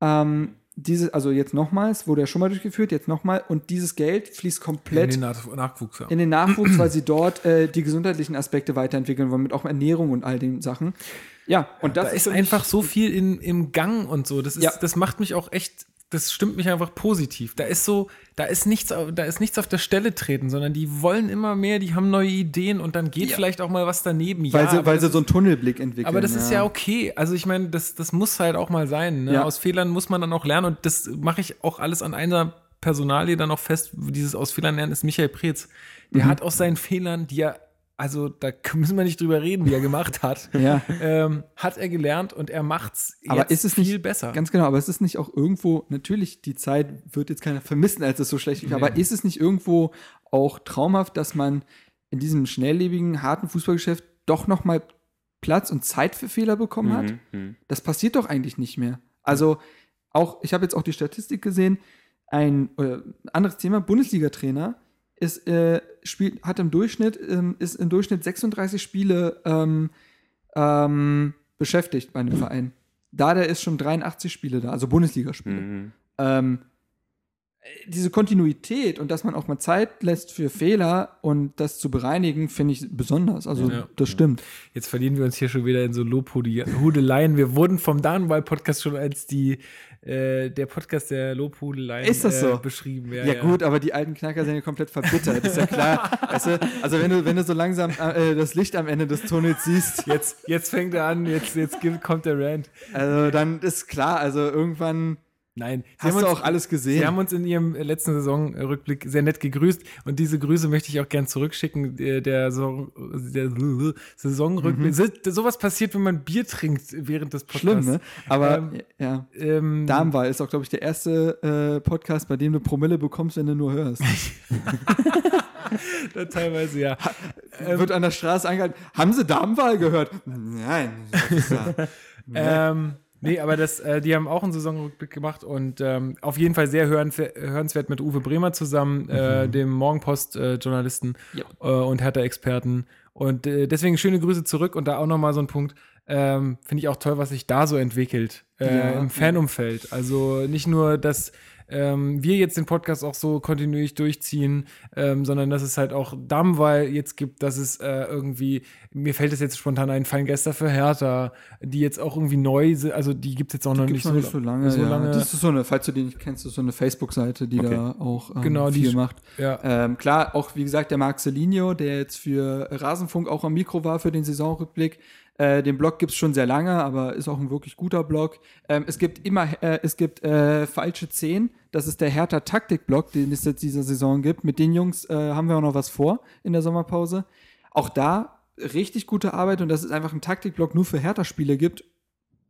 ähm, diese, also jetzt nochmals, wurde ja schon mal durchgeführt, jetzt nochmal und dieses Geld fließt In komplett den Nach Nachwuchs, ja. in den Nachwuchs, weil sie dort äh, die gesundheitlichen Aspekte weiterentwickeln wollen, mit auch Ernährung und all den Sachen. Ja, und das da ist mich- einfach so viel in, im Gang und so. Das, ist, Ja. das macht mich auch echt, das stimmt mich einfach positiv. Da ist so, da ist nichts, da ist nichts auf der Stelle treten, sondern die wollen immer mehr, die haben neue Ideen und dann geht Ja. vielleicht auch mal was daneben. weil, ja, sie, aber weil das sie so einen Tunnelblick entwickeln. aber das ist ja okay. Also ich meine, das, das muss halt auch mal sein. Ne? Ja. Aus Fehlern muss man dann auch lernen und das mache ich auch alles an einer Personalie dann auch fest. Dieses aus Fehlern lernen ist Michael Preetz. Der Mhm. hat aus seinen Fehlern, die er, also da müssen wir nicht drüber reden, wie er gemacht hat, *laughs* Ja. ähm, hat er gelernt und er macht's Aber jetzt ist es viel nicht besser. Ganz genau, aber ist es nicht auch irgendwo, natürlich, die Zeit wird jetzt keiner vermissen, als es so schlecht lief, aber ist es nicht irgendwo auch traumhaft, dass man in diesem schnelllebigen, harten Fußballgeschäft doch nochmal Platz und Zeit für Fehler bekommen hat? Mhm. Das passiert doch eigentlich nicht mehr. Also auch, ich habe jetzt auch die Statistik gesehen, ein äh, anderes Thema, Bundesliga-Trainer ist, äh, spielt, hat im Durchschnitt, ähm, ist im Durchschnitt 36 Spiele ähm, ähm, beschäftigt bei einem Verein. Da der ist schon 83 Spiele da, also Bundesligaspiele. Mhm. Ähm, diese Kontinuität und dass man auch mal Zeit lässt für Fehler und das zu bereinigen, finde ich besonders. Also Ja. das stimmt. Jetzt verlieren wir uns hier schon wieder in so Lobhudeleien. Wir wurden vom Damenwahl-Podcast schon als die, äh, der Podcast der Lobhudeleien Ist das so? äh, beschrieben. Ja, gut, aber die alten Knacker sind ja komplett verbittert, ist ja klar. *laughs* weißt du, also wenn du, wenn du so langsam äh, das Licht am Ende des Tunnels siehst, Jetzt, jetzt fängt er an, jetzt, jetzt kommt der Rant. also dann ist klar, also irgendwann, Nein, sie Hast haben du uns, auch alles gesehen? Sie haben uns in ihrem letzten Saisonrückblick sehr nett gegrüßt und diese Grüße möchte ich auch gern zurückschicken. Der, Saison, der Saisonrückblick. So, sowas passiert, wenn man Bier trinkt während des Podcasts. Schlimm, ne? Aber Ähm, ja. Ähm, Darmwahl ist auch, glaube ich, der erste äh, Podcast, bei dem du Promille bekommst, wenn du nur hörst. *laughs* teilweise ja. Wird an der Straße angehalten. Haben Sie Darmwahl gehört? Nein. das ist ja- *laughs* Ähm, nee, aber das, äh, die haben auch einen Saisonrückblick gemacht und ähm, auf jeden Fall sehr hörenswert mit Uwe Bremer zusammen, äh, dem Morgenpost-Journalisten Ja. äh, und Hertha-Experten. Und äh, deswegen schöne Grüße zurück und da auch nochmal so ein Punkt. Ähm, Finde ich auch toll, was sich da so entwickelt äh, Ja. im Fanumfeld. Also nicht nur, dass ähm, wir jetzt den Podcast auch so kontinuierlich durchziehen, ähm, sondern dass es halt auch Dammwahl jetzt gibt, dass es äh, irgendwie, mir fällt es jetzt spontan ein, Feingäster für Hertha, die jetzt auch irgendwie neu sind, also die gibt es jetzt auch noch, Gibt's nicht, noch so, nicht so lange. so ja. lange. Das ist so eine, falls du die nicht kennst, ist so eine Facebook-Seite, die Okay. da auch ähm, Genau, die viel sch- macht. ja. Ähm, klar, auch wie gesagt, der Marc Celinio, der jetzt für Rasenfunk auch am Mikro war für den Saisonrückblick. Äh, den Blog gibt's schon sehr lange, aber ist auch ein wirklich guter Blog. Ähm, es gibt immer, äh, es gibt äh, falsche 10. Das ist der Hertha Taktik-Blog, den es jetzt dieser Saison gibt. Mit den Jungs äh, haben wir auch noch was vor in der Sommerpause. Auch da richtig gute Arbeit und dass es einfach einen Taktikblog nur für Hertha-Spiele gibt,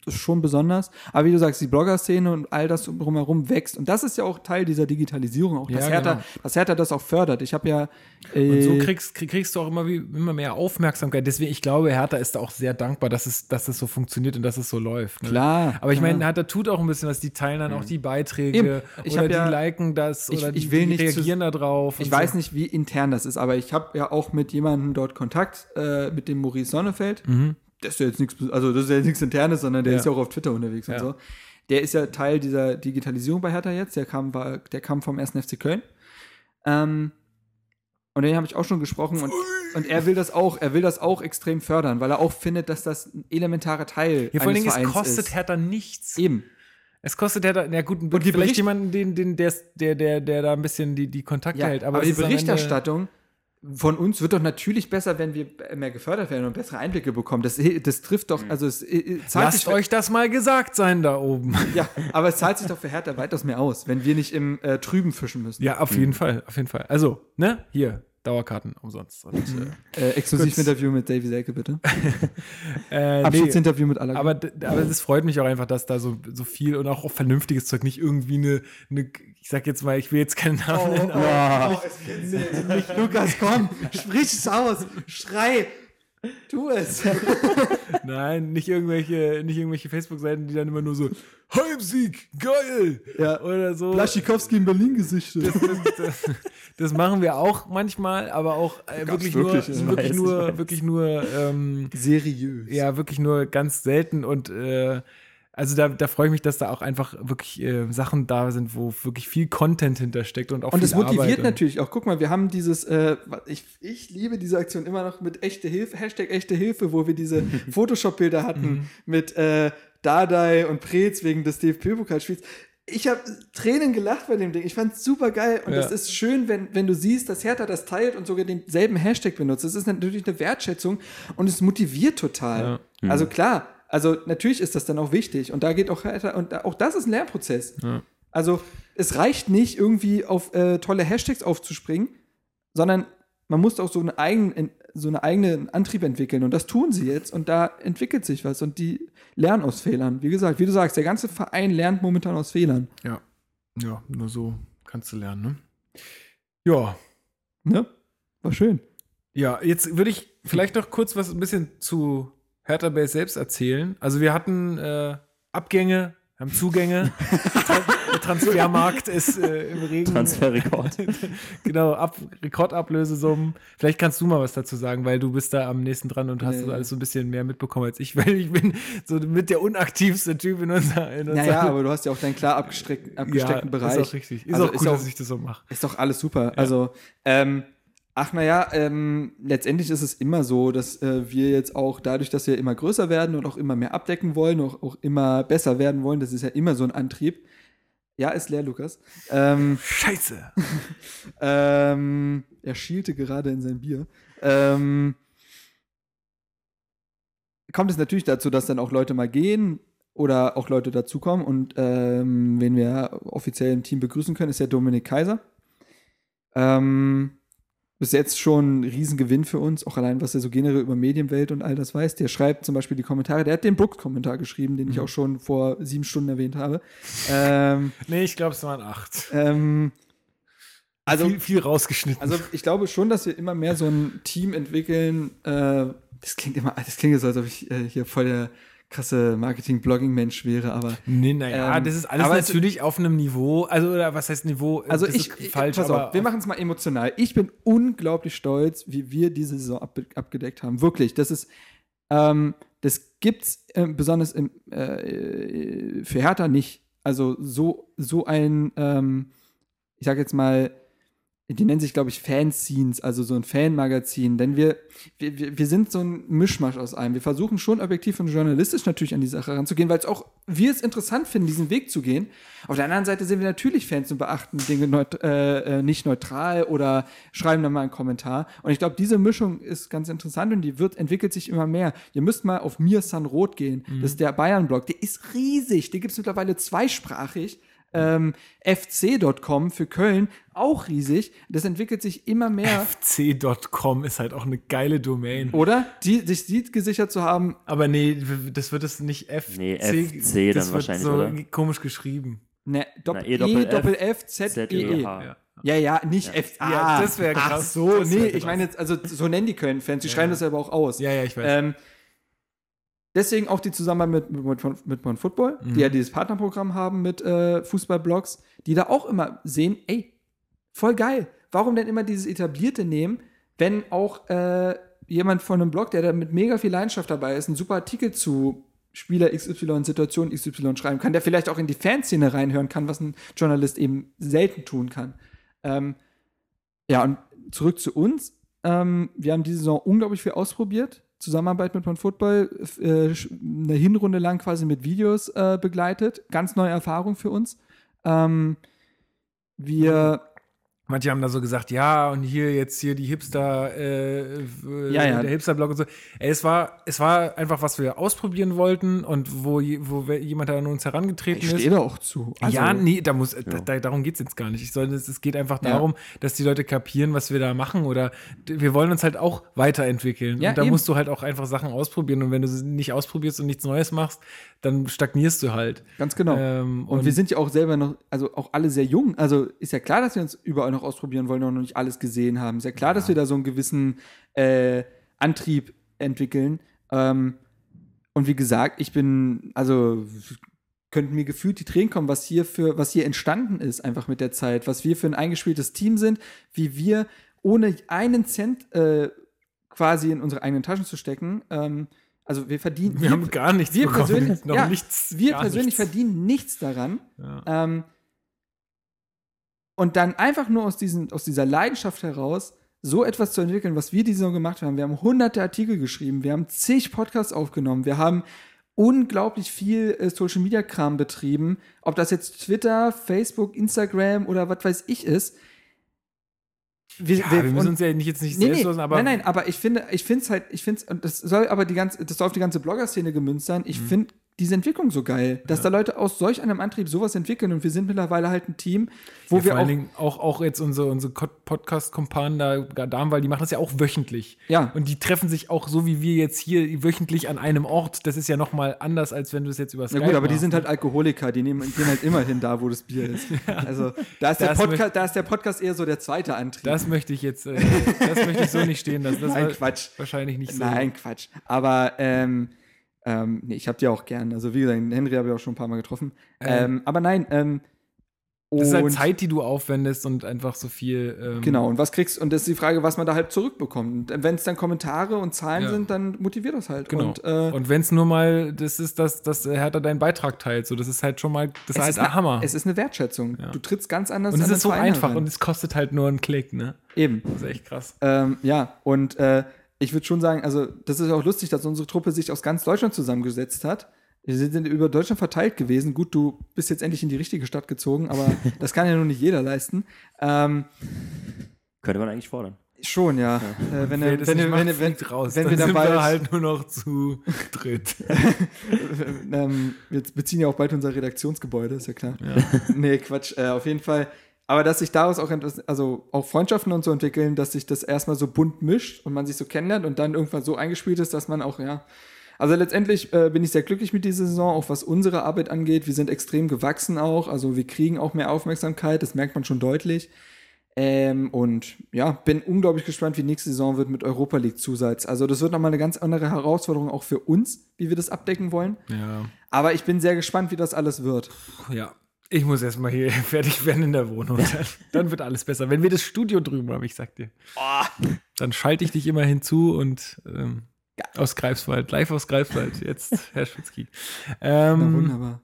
das ist schon besonders. Aber wie du sagst, die Blogger-Szene und all das drumherum wächst. Und das ist ja auch Teil dieser Digitalisierung, auch dass, Ja, Hertha, genau. dass Hertha das auch fördert. Ich habe ja. Äh, Und so kriegst, krieg, kriegst du auch immer, wie, immer mehr Aufmerksamkeit. Deswegen, ich glaube, Hertha ist auch sehr dankbar, dass es, dass es so funktioniert und dass es so läuft. Ne? Klar. Aber ich meine, Hertha tut auch ein bisschen was. Die teilen dann auch die Beiträge Eben. Ich oder die ja- liken das ich- oder ich die, will die nicht zu- reagieren da drauf. Ich weiß so. nicht, wie intern das ist, aber ich habe ja auch mit jemandem dort Kontakt, äh, mit dem Maurice Sonnefeld. Das ist ja jetzt nichts, also das ist ja jetzt nichts Internes, sondern der. Ja. ist ja auch auf Twitter unterwegs Ja. und so. Der ist ja Teil dieser Digitalisierung bei Hertha jetzt. Der kam, war, der kam vom 1. FC Köln. Ähm, und den habe ich auch schon gesprochen und, und er will das auch, er will das auch extrem fördern, weil er auch findet, dass das ein elementarer Teil Ja, vor allen eines Dingen, es kostet ist. Hertha nichts. Eben. Es kostet Hertha, na gut, Und die vielleicht Bericht- jemanden, den, den, der, der, der, der da ein bisschen die, die Kontakte Ja, hält. aber, Aber, die Berichterstattung von uns wird doch natürlich besser, wenn wir mehr gefördert werden und bessere Einblicke bekommen. Das, das trifft doch, also es äh, zahlt Lasst sich euch das mal gesagt sein da oben. *laughs* Ja, aber es zahlt sich doch für Hertha weitaus mehr aus, wenn wir nicht im äh, Trüben fischen müssen. Ja, auf jeden Fall, auf jeden Fall. Also, ne, hier, Dauerkarten umsonst. Und, Äh, Exklusivinterview mit Davy Selke, bitte. äh, *laughs* äh, nee, Abschiedsinterview mit aller. aber, aber das freut mich auch einfach, dass da so, so viel und auch vernünftiges Zeug, nicht irgendwie eine, eine ich sag jetzt mal, ich will jetzt keinen Namen nennen, aber *laughs* Lukas, komm, sprich es aus, schrei, *laughs* tu es. *laughs* nein, nicht irgendwelche, nicht irgendwelche Facebook-Seiten, die dann immer nur so Heimsieg, geil! Ja. Oder so. Blaschikowski in Berlin gesichtet. das, das, das machen wir auch manchmal, aber auch äh, wirklich, wirklich, nur, wirklich Weiß, nur, ich wirklich nur, ähm, Seriös. ja, wirklich nur ganz selten und äh, also da, da freue ich mich, dass da auch einfach wirklich äh, Sachen da sind, wo wirklich viel Content hintersteckt und auch Und viel es motiviert und- natürlich auch. Guck mal, wir haben dieses, äh, ich, ich liebe diese Aktion immer noch mit echte Hilfe, Hashtag echte Hilfe, wo wir diese *laughs* Photoshop-Bilder hatten mit äh, Dardai und Preetz wegen des DFB-Pokalspiels. Ich habe Tränen gelacht bei dem Ding. Ich fand es super geil. Und Ja. es ist schön, wenn, wenn du siehst, dass Hertha das teilt und sogar denselben Hashtag benutzt. Das ist natürlich eine Wertschätzung und es motiviert total. Also klar, also natürlich ist das dann auch wichtig. Und da geht auch und auch das ist ein Lernprozess. Also es reicht nicht, irgendwie auf äh, tolle Hashtags aufzuspringen, sondern man muss auch so, einen eigenen, so einen eigenen Antrieb entwickeln. Und das tun sie jetzt. Und da entwickelt sich was. Und die lernen aus Fehlern. Wie gesagt, wie du sagst, der ganze Verein lernt momentan aus Fehlern. Ja. Ja, nur so kannst du lernen, ne? Ja. Ne? War schön. Ja, jetzt würde ich vielleicht noch kurz was ein bisschen zu Hertha Base selbst erzählen. Also wir hatten äh, Abgänge, haben Zugänge. *laughs* Der Transfermarkt ist äh, im Regen. Transferrekord. *laughs* genau, Ab Rekordablösesummen. Vielleicht kannst du mal was dazu sagen, weil du bist da am nächsten dran und hast Nee. alles so ein bisschen mehr mitbekommen als ich, *laughs* weil ich bin so mit der unaktivste Typ in unserer in unserer- Naja, aber du hast ja auch deinen klar abgestreckten, abgesteckten Bereich. Ist auch richtig. Ist Also auch ist gut, auch- dass ich das so mache. Ist doch alles super. Also, ähm, ach naja, ähm, letztendlich ist es immer so, dass äh, wir jetzt auch dadurch, dass wir immer größer werden und auch immer mehr abdecken wollen, auch, auch immer besser werden wollen, das ist ja immer so ein Antrieb. Ja, ist leer, Lukas. Ähm, Scheiße. *laughs* ähm, er schielte gerade in sein Bier. Ähm, kommt es natürlich dazu, dass dann auch Leute mal gehen oder auch Leute dazukommen. Und ähm, wen wir offiziell im Team begrüßen können, ist der Dominik Kaiser. Ähm, bis jetzt schon ein Riesengewinn für uns, auch allein, was er so generell über Medienwelt und all das weiß. Der schreibt zum Beispiel die Kommentare, der hat den Brooks-Kommentar geschrieben, den ich auch schon vor sieben Stunden erwähnt habe. ähm, *laughs* Nee, ich glaube, es waren acht. ähm, also, viel, viel rausgeschnitten. also ich glaube schon, dass wir immer mehr so ein Team entwickeln. Äh, das klingt immer, das klingt jetzt, so, als ob ich äh, hier voll der krasse Marketing-Blogging-Mensch wäre, aber nee, naja, ähm, das ist alles natürlich auf einem Niveau, also oder was heißt Niveau? Also ich, falsch, pass aber auf, wir machen es mal emotional. Ich bin unglaublich stolz, wie wir diese Saison ab, abgedeckt haben. Wirklich, das ist, ähm, das gibt's äh, besonders im, äh, für Hertha nicht. Also so so ein, ähm, ich sag jetzt mal, die nennen sich, glaube ich, Fanscenes, also so ein Fanmagazin. Denn wir, wir, wir sind so ein Mischmasch aus allem. Wir versuchen schon objektiv und journalistisch natürlich an die Sache ranzugehen, weil es auch wir es interessant finden, diesen Weg zu gehen. Auf der anderen Seite sind wir natürlich Fans und beachten Dinge neut äh, äh, nicht neutral oder schreiben dann mal einen Kommentar. Und ich glaube, diese Mischung ist ganz interessant und die wird, entwickelt sich immer mehr. Ihr müsst mal auf Mir San Rot gehen. Das ist der Bayern-Blog. Der ist riesig. Den gibt es mittlerweile zweisprachig ähm, fc.com für Köln, auch riesig. Das entwickelt sich immer mehr. fc.com ist halt auch eine geile Domain. Oder? Die, sich die gesichert zu haben. Aber nee, das wird es nicht FC. Nee, FC das dann wird wahrscheinlich, so oder? komisch geschrieben. Ne, Doppel E E, Doppel F, F, Z, Z, E, E, E. Ja, ja, nicht F. Ja, Ah, das wär Ach krass. so, Das nee, ich meine jetzt, also so nennen die Köln-Fans, die schreiben das aber auch aus. Ja, ja, ich weiß. Deswegen auch die Zusammenarbeit mit, mit, mit, Mon Football, Mhm. die ja dieses Partnerprogramm haben mit äh, Fußballblogs, die da auch immer sehen, ey, voll geil. Warum denn immer dieses Etablierte nehmen, wenn auch äh, jemand von einem Blog, der da mit mega viel Leidenschaft dabei ist, einen super Artikel zu Spieler XY, Situation XY schreiben kann, der vielleicht auch in die Fanszene reinhören kann, was ein Journalist eben selten tun kann. Ähm, ja, und zurück zu uns. Ähm, wir haben diese Saison unglaublich viel ausprobiert. Zusammenarbeit mit OneFootball, äh, eine Hinrunde lang quasi mit Videos äh, begleitet. Ganz neue Erfahrung für uns. Ähm, wir, Manche haben da so gesagt, ja, und hier jetzt hier die Hipster, äh, Ja, ja. der Hipster-Blog und so. Ey, es war, es war einfach, was wir ausprobieren wollten und wo, wo jemand an uns herangetreten ich ist. stehe da auch zu. Also, ja, nee, da muss, da, da, darum geht es jetzt gar nicht. Ich soll, es es geht einfach Ja. darum, dass die Leute kapieren, was wir da machen oder wir wollen uns halt auch weiterentwickeln. Ja, und da eben. musst du halt auch einfach Sachen ausprobieren und wenn du sie nicht ausprobierst und nichts Neues machst, dann stagnierst du halt. Ganz genau. Ähm, und, wir sind ja auch selber noch, also auch alle sehr jung. Also ist ja klar, dass wir uns überall noch ausprobieren wollen und noch nicht alles gesehen haben. Ist ja klar, dass wir da so einen gewissen äh, Antrieb entwickeln. Ähm, und wie gesagt, ich bin, also könnten mir gefühlt die Tränen kommen, was hier für, was hier entstanden ist, einfach mit der Zeit, was wir für ein eingespieltes Team sind, wie wir ohne einen Cent äh, quasi in unsere eigenen Taschen zu stecken, ähm, also wir verdienen, wir haben gar nichts wir bekommen. persönlich, noch ja, nichts. wir persönlich nichts. verdienen nichts daran. Ja. Ähm, und dann einfach nur aus, diesen, aus dieser Leidenschaft heraus so etwas zu entwickeln, was wir diese Saison gemacht haben. Wir haben hunderte Artikel geschrieben, wir haben zig Podcasts aufgenommen, wir haben unglaublich viel äh, Social Media Kram betrieben, ob das jetzt Twitter, Facebook, Instagram oder was weiß ich ist. Wir, Ja, wir müssen und- uns ja nicht jetzt nicht Nee, selbst nee, losen, aber nein, nein, aber ich finde, ich finde es halt, ich finde es, und das soll aber die ganze, das soll auf die ganze Blogger-Szene gemünzt sein. Ich finde diese Entwicklung so geil, dass da Leute aus solch einem Antrieb sowas entwickeln und wir sind mittlerweile halt ein Team, wo ja, wir vor auch, allen Dingen auch, auch jetzt unsere, unsere Ko- Podcast-Kumpanen da, da haben, weil die machen das ja auch wöchentlich. Ja. Und die treffen sich auch so wie wir jetzt hier wöchentlich an einem Ort. Das ist ja noch mal anders, als wenn du es jetzt über na Skype gut, aber die sind halt Alkoholiker, die nehmen, gehen halt immer hin da, wo das Bier ist. *laughs* Also da ist, der Podcast, da ist der Podcast eher so der zweite Antrieb. Das möchte ich jetzt, äh, das möchte ich so nicht stehen lassen. Das Nein, Quatsch. Wahrscheinlich nicht so. Nein, Quatsch. Aber ähm, ähm, nee, ich habe die auch gern. Also wie gesagt, Henry habe ich auch schon ein paar Mal getroffen. Ähm, aber nein, ähm, Das ist halt Zeit, die du aufwendest und einfach so viel. Ähm, Genau, und was kriegst und das ist die Frage, was man da halt zurückbekommt. Und wenn es dann Kommentare und Zahlen Ja. sind, dann motiviert das halt. Genau. Und, äh, Und wenn es nur mal das ist, dass, dass Hertha deinen Beitrag teilt, so das ist halt schon mal, das ist halt ist ein eine, Hammer. Es ist eine Wertschätzung. Ja. Du trittst ganz anders und es an ist so Verein einfach heran. und es kostet halt nur einen Klick, ne? Eben. Das ist echt krass. Ähm, ja, und äh, ich würde schon sagen, also das ist auch lustig, dass unsere Truppe sich aus ganz Deutschland zusammengesetzt hat. Wir sind über Deutschland verteilt gewesen. Gut, du bist jetzt endlich in die richtige Stadt gezogen, aber *laughs* das kann ja nun nicht jeder leisten. Ähm, Könnte man eigentlich fordern. Schon, ja. Äh, wenn, er- wenn, wenn, macht, wenn, wenn, raus. wenn Dann wir dabei halt nur noch zu *laughs* dritt. ähm, wir beziehen ja auch bald unser Redaktionsgebäude, ist ja klar. Nee, Quatsch, äh, auf jeden Fall. Aber dass sich daraus auch, etwas- also auch Freundschaften und so entwickeln, dass sich das erstmal so bunt mischt und man sich so kennenlernt und dann irgendwann so eingespielt ist, dass man auch, ja. Also letztendlich äh, bin ich sehr glücklich mit dieser Saison, auch was unsere Arbeit angeht. Wir sind extrem gewachsen auch, also wir kriegen auch mehr Aufmerksamkeit, das merkt man schon deutlich. Ähm, und ja, bin unglaublich gespannt, wie nächste Saison wird mit Europa League Zusatz. Also das wird nochmal eine ganz andere Herausforderung auch für uns, wie wir das abdecken wollen. Ja. Aber ich bin sehr gespannt, wie das alles wird. Ja. Ich muss erstmal hier *laughs* fertig werden in der Wohnung. Dann, dann wird alles besser. Wenn wir das Studio drüben haben, ich sag dir. Dann schalte ich dich immer hinzu und ähm, aus Greifswald, live aus Greifswald, jetzt *laughs* Herr Schwitzky. Na, Ähm, wunderbar.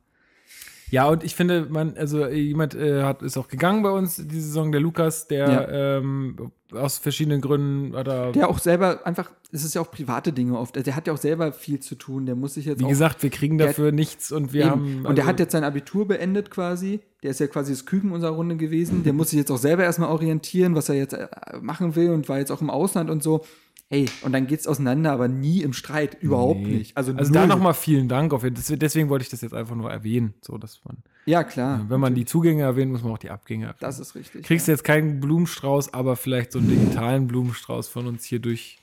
Ja, und ich finde, man, also jemand äh, hat ist auch gegangen bei uns diese Saison, der Lukas, der ähm, aus verschiedenen Gründen oder Der auch selber einfach, es ist ja auch private Dinge oft. Der hat ja auch selber viel zu tun. Der muss sich jetzt wie auch, gesagt, wir kriegen dafür nichts und wir Eben. haben. und der also- hat jetzt sein Abitur beendet quasi. Der ist ja quasi das Küken unserer Runde gewesen. Der muss sich jetzt auch selber erstmal orientieren, was er jetzt äh, machen will und war jetzt auch im Ausland und so. Hey, und dann geht's auseinander, aber nie im Streit. Überhaupt Nee. nicht. Also, Also da nochmal vielen Dank. Auf, deswegen wollte ich das jetzt einfach nur erwähnen. So, dass man, Ja, klar. wenn man die Zugänge erwähnt, muss man auch die Abgänge erwähnen. das ist richtig. Kriegst du jetzt keinen Blumenstrauß, aber vielleicht so einen digitalen Blumenstrauß von uns hier durch,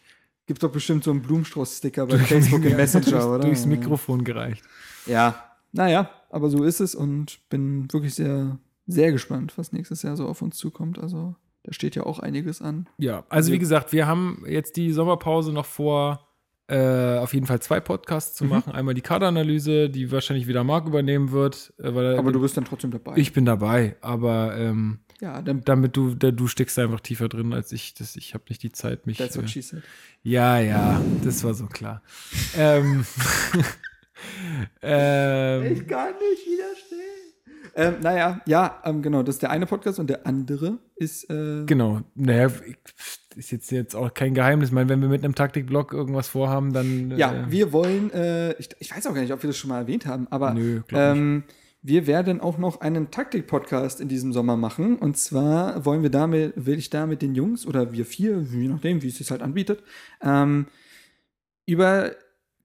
Gibt doch bestimmt so einen Blumenstrauß-Sticker bei Facebook im Messenger, durchs, oder? durchs Mikrofon gereicht. Ja, naja, aber so ist es und bin wirklich sehr, sehr gespannt, was nächstes Jahr so auf uns zukommt. Also da steht ja auch einiges an. Ja, also wie gesagt, wir haben jetzt die Sommerpause noch vor, äh, auf jeden Fall zwei Podcasts Mhm. zu machen. Einmal die Kaderanalyse, die wahrscheinlich wieder Marc übernehmen wird. Äh, weil Aber du bist dann trotzdem dabei. ich bin dabei, aber ähm, ja, dann damit du, da, du steckst einfach tiefer drin als ich. Das, ich habe nicht die Zeit, mich. that's äh, what she said. Ja, ja, das war so klar. ähm, *laughs* *laughs* ähm, kann nicht widerstehen. Ähm, naja, ja, ähm, genau, das ist der eine Podcast und der andere ist äh, genau. Naja, ist jetzt, jetzt auch kein Geheimnis. Ich meine, wenn wir mit einem Taktikblock irgendwas vorhaben, dann. Ja, äh, wir wollen, äh, ich, ich weiß auch gar nicht, ob wir das schon mal erwähnt haben, aber Nö, ähm, wir werden auch noch einen Taktik-Podcast in diesem Sommer machen. Und zwar wollen wir damit, will ich da mit den Jungs oder wir vier, je nachdem, wie es sich halt anbietet, ähm, über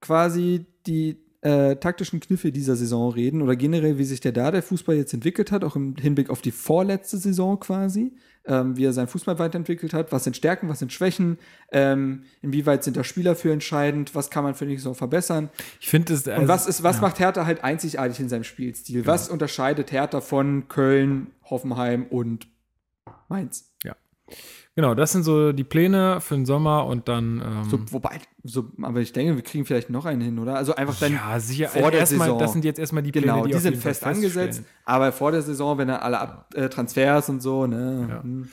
quasi die äh, taktischen Kniffe dieser Saison reden oder generell, wie sich der da der Fußball jetzt entwickelt hat, auch im Hinblick auf die vorletzte Saison quasi, ähm, wie er seinen Fußball weiterentwickelt hat, was sind Stärken, was sind Schwächen, ähm, inwieweit sind da Spieler für entscheidend, was kann man für die Saison verbessern ich finde es. und was, ist, was macht Hertha halt einzigartig in seinem Spielstil? Was unterscheidet Hertha von Köln, Hoffenheim und Mainz? Genau, das sind so die Pläne für den Sommer und dann. Ähm, So, wobei, so, aber ich denke, wir kriegen vielleicht noch einen hin, oder? Also einfach dann ja, sicher. vor der erstmal, Saison. das sind jetzt erstmal die Pläne, genau, die, die, sind fest angesetzt, aber vor der Saison, wenn er alle Ab äh, Transfers und so, ne, Ja. hm,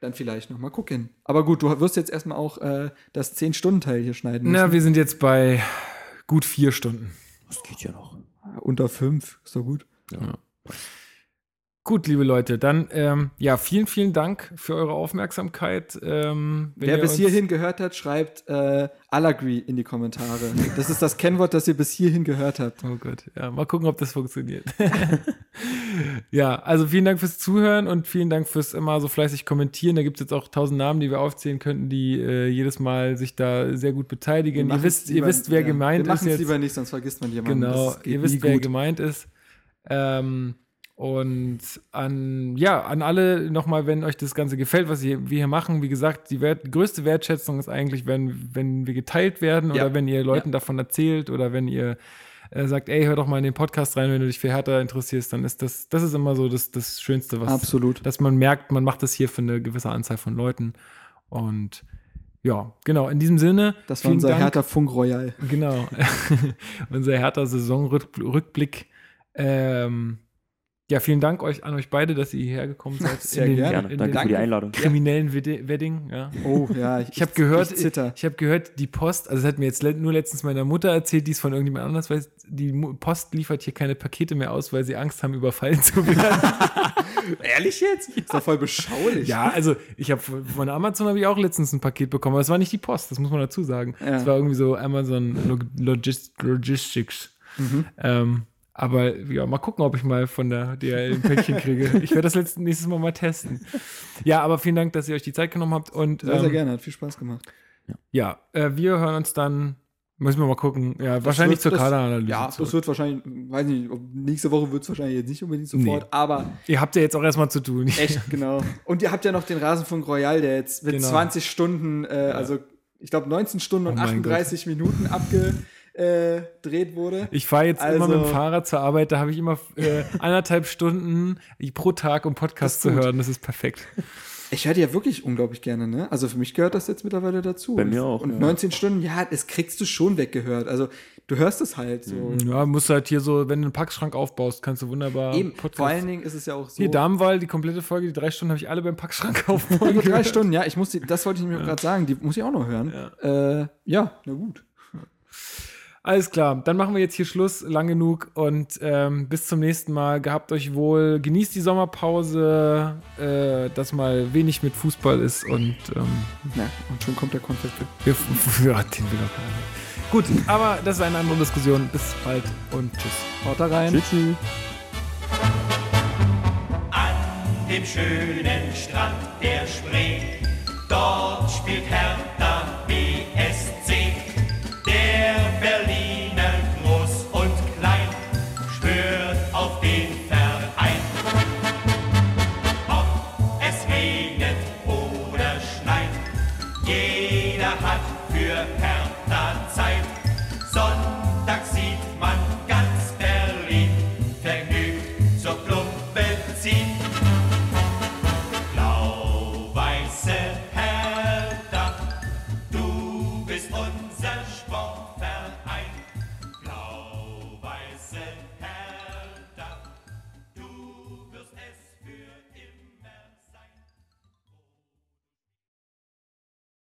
dann vielleicht noch mal gucken. Aber gut, du wirst jetzt erstmal auch äh, das 10-Stunden-Teil hier schneiden Na, müssen. wir sind jetzt bei gut vier Stunden. Das geht ja noch. Unter fünf, ist doch gut. Gut, liebe Leute, dann ähm, ja, vielen, vielen Dank für eure Aufmerksamkeit. Ähm, Wer ihr bis hierhin gehört hat, schreibt äh, Allegree in die Kommentare. *laughs* Das ist das Kennwort, das ihr bis hierhin gehört habt. Oh Gott, ja, mal gucken, ob das funktioniert. *laughs* ja, also vielen Dank fürs Zuhören und vielen Dank fürs immer so fleißig kommentieren. Da gibt es jetzt auch tausend Namen, die wir aufzählen könnten, die äh, jedes Mal sich da sehr gut beteiligen. Ihr wisst, ihr lieber- wisst, wer ja, gemeint wir ist jetzt. lieber nicht, sonst vergisst man jemanden. Genau, ihr wisst, wer gut. gemeint ist. Ähm, und an, ja, an alle nochmal, wenn euch das Ganze gefällt, was wir hier machen, wie gesagt, die Wert, größte Wertschätzung ist eigentlich, wenn, wenn wir geteilt werden Ja. oder wenn ihr Leuten davon erzählt oder wenn ihr äh, sagt, ey, hör doch mal in den Podcast rein, wenn du dich für Hertha interessierst, dann ist das, das ist immer so das, das Schönste, was, Absolut. dass man merkt, man macht das hier für eine gewisse Anzahl von Leuten. Und ja, genau, in diesem Sinne. Das war unser Dank. Hertha Funk Royal. Genau. *laughs* Unser härter Saisonrückblick. Ähm, ja, vielen Dank euch an euch beide, dass ihr hierher gekommen *laughs* seid. Sehr den, gerne. Danke für die Einladung. kriminellen Wed- Wedding. Ja. Oh, *laughs* ja. Ich, Ich habe gehört, Ich ich, habe gehört, die Post, also das hat mir jetzt le nur letztens meiner Mutter erzählt, die es von irgendjemand anders weiß, die Post liefert hier keine Pakete mehr aus, weil sie Angst haben, überfallen zu werden. *laughs* Ehrlich jetzt? Ist doch voll beschaulich. ja, also ich habe von Amazon habe ich auch letztens ein Paket bekommen, aber es war nicht die Post, das muss man dazu sagen. Ja. Es war irgendwie so Amazon Log Logis Logistics. Mhm. Ähm, Aber ja, mal gucken, ob ich mal von der DHL ein Päckchen kriege. *laughs* Ich werde das letzte, nächstes Mal mal testen. Ja, aber vielen Dank, dass ihr euch die Zeit genommen habt. Und Sehr, sehr ähm, gerne, hat viel Spaß gemacht. ja, äh, wir hören uns dann, müssen wir mal gucken. Ja, wahrscheinlich wird- zur das- Kaderanalyse. Ja, das zurück. wird wahrscheinlich, weiß nicht, nächste Woche wird es wahrscheinlich jetzt nicht unbedingt sofort, Nee. aber Ihr habt ja jetzt auch erstmal zu tun. echt, genau. Und ihr habt ja noch den Rasenfunk Royal, der jetzt mit Genau. 20 Stunden, äh, also ich glaube 19 Stunden und Oh mein 38 Minuten abgedreht wurde. Ich fahre jetzt immer mit dem Also- Fahrrad zur Arbeit, da habe ich immer äh, anderthalb Stunden pro Tag, um Podcast zu gut. hören. Das ist perfekt. Ich höre die ja wirklich unglaublich gerne, ne? Also für mich gehört das jetzt mittlerweile dazu. Bei mir auch, Und ja. 19 Stunden, ja, das kriegst du schon weggehört. Also du hörst es halt so. Ja, musst du halt hier so, wenn du einen Packschrank aufbaust, kannst du wunderbar Eben, Podcast. vor allen Dingen ist es ja auch so. Hier Damenwahl, die komplette Folge, die drei Stunden habe ich alle beim Packschrank *laughs* aufbauen. Über drei. Stunden, ja, ich muss die, das wollte ich nämlich auch gerade sagen, die muss ich auch noch hören. Ja, äh, ja na gut. Alles klar, dann machen wir jetzt hier Schluss, lang genug und ähm, bis zum nächsten Mal. Gehabt euch wohl, genießt die Sommerpause, äh, dass mal wenig mit Fußball ist und ähm, Ja, und schon kommt der Konfekt. wir, *laughs* ja, den will keiner. Gut, aber das ist eine andere Diskussion. Bis bald und tschüss. Haut da rein. Tschüss. An dem schönen Strand der Spree, dort spielt Hertha BSC.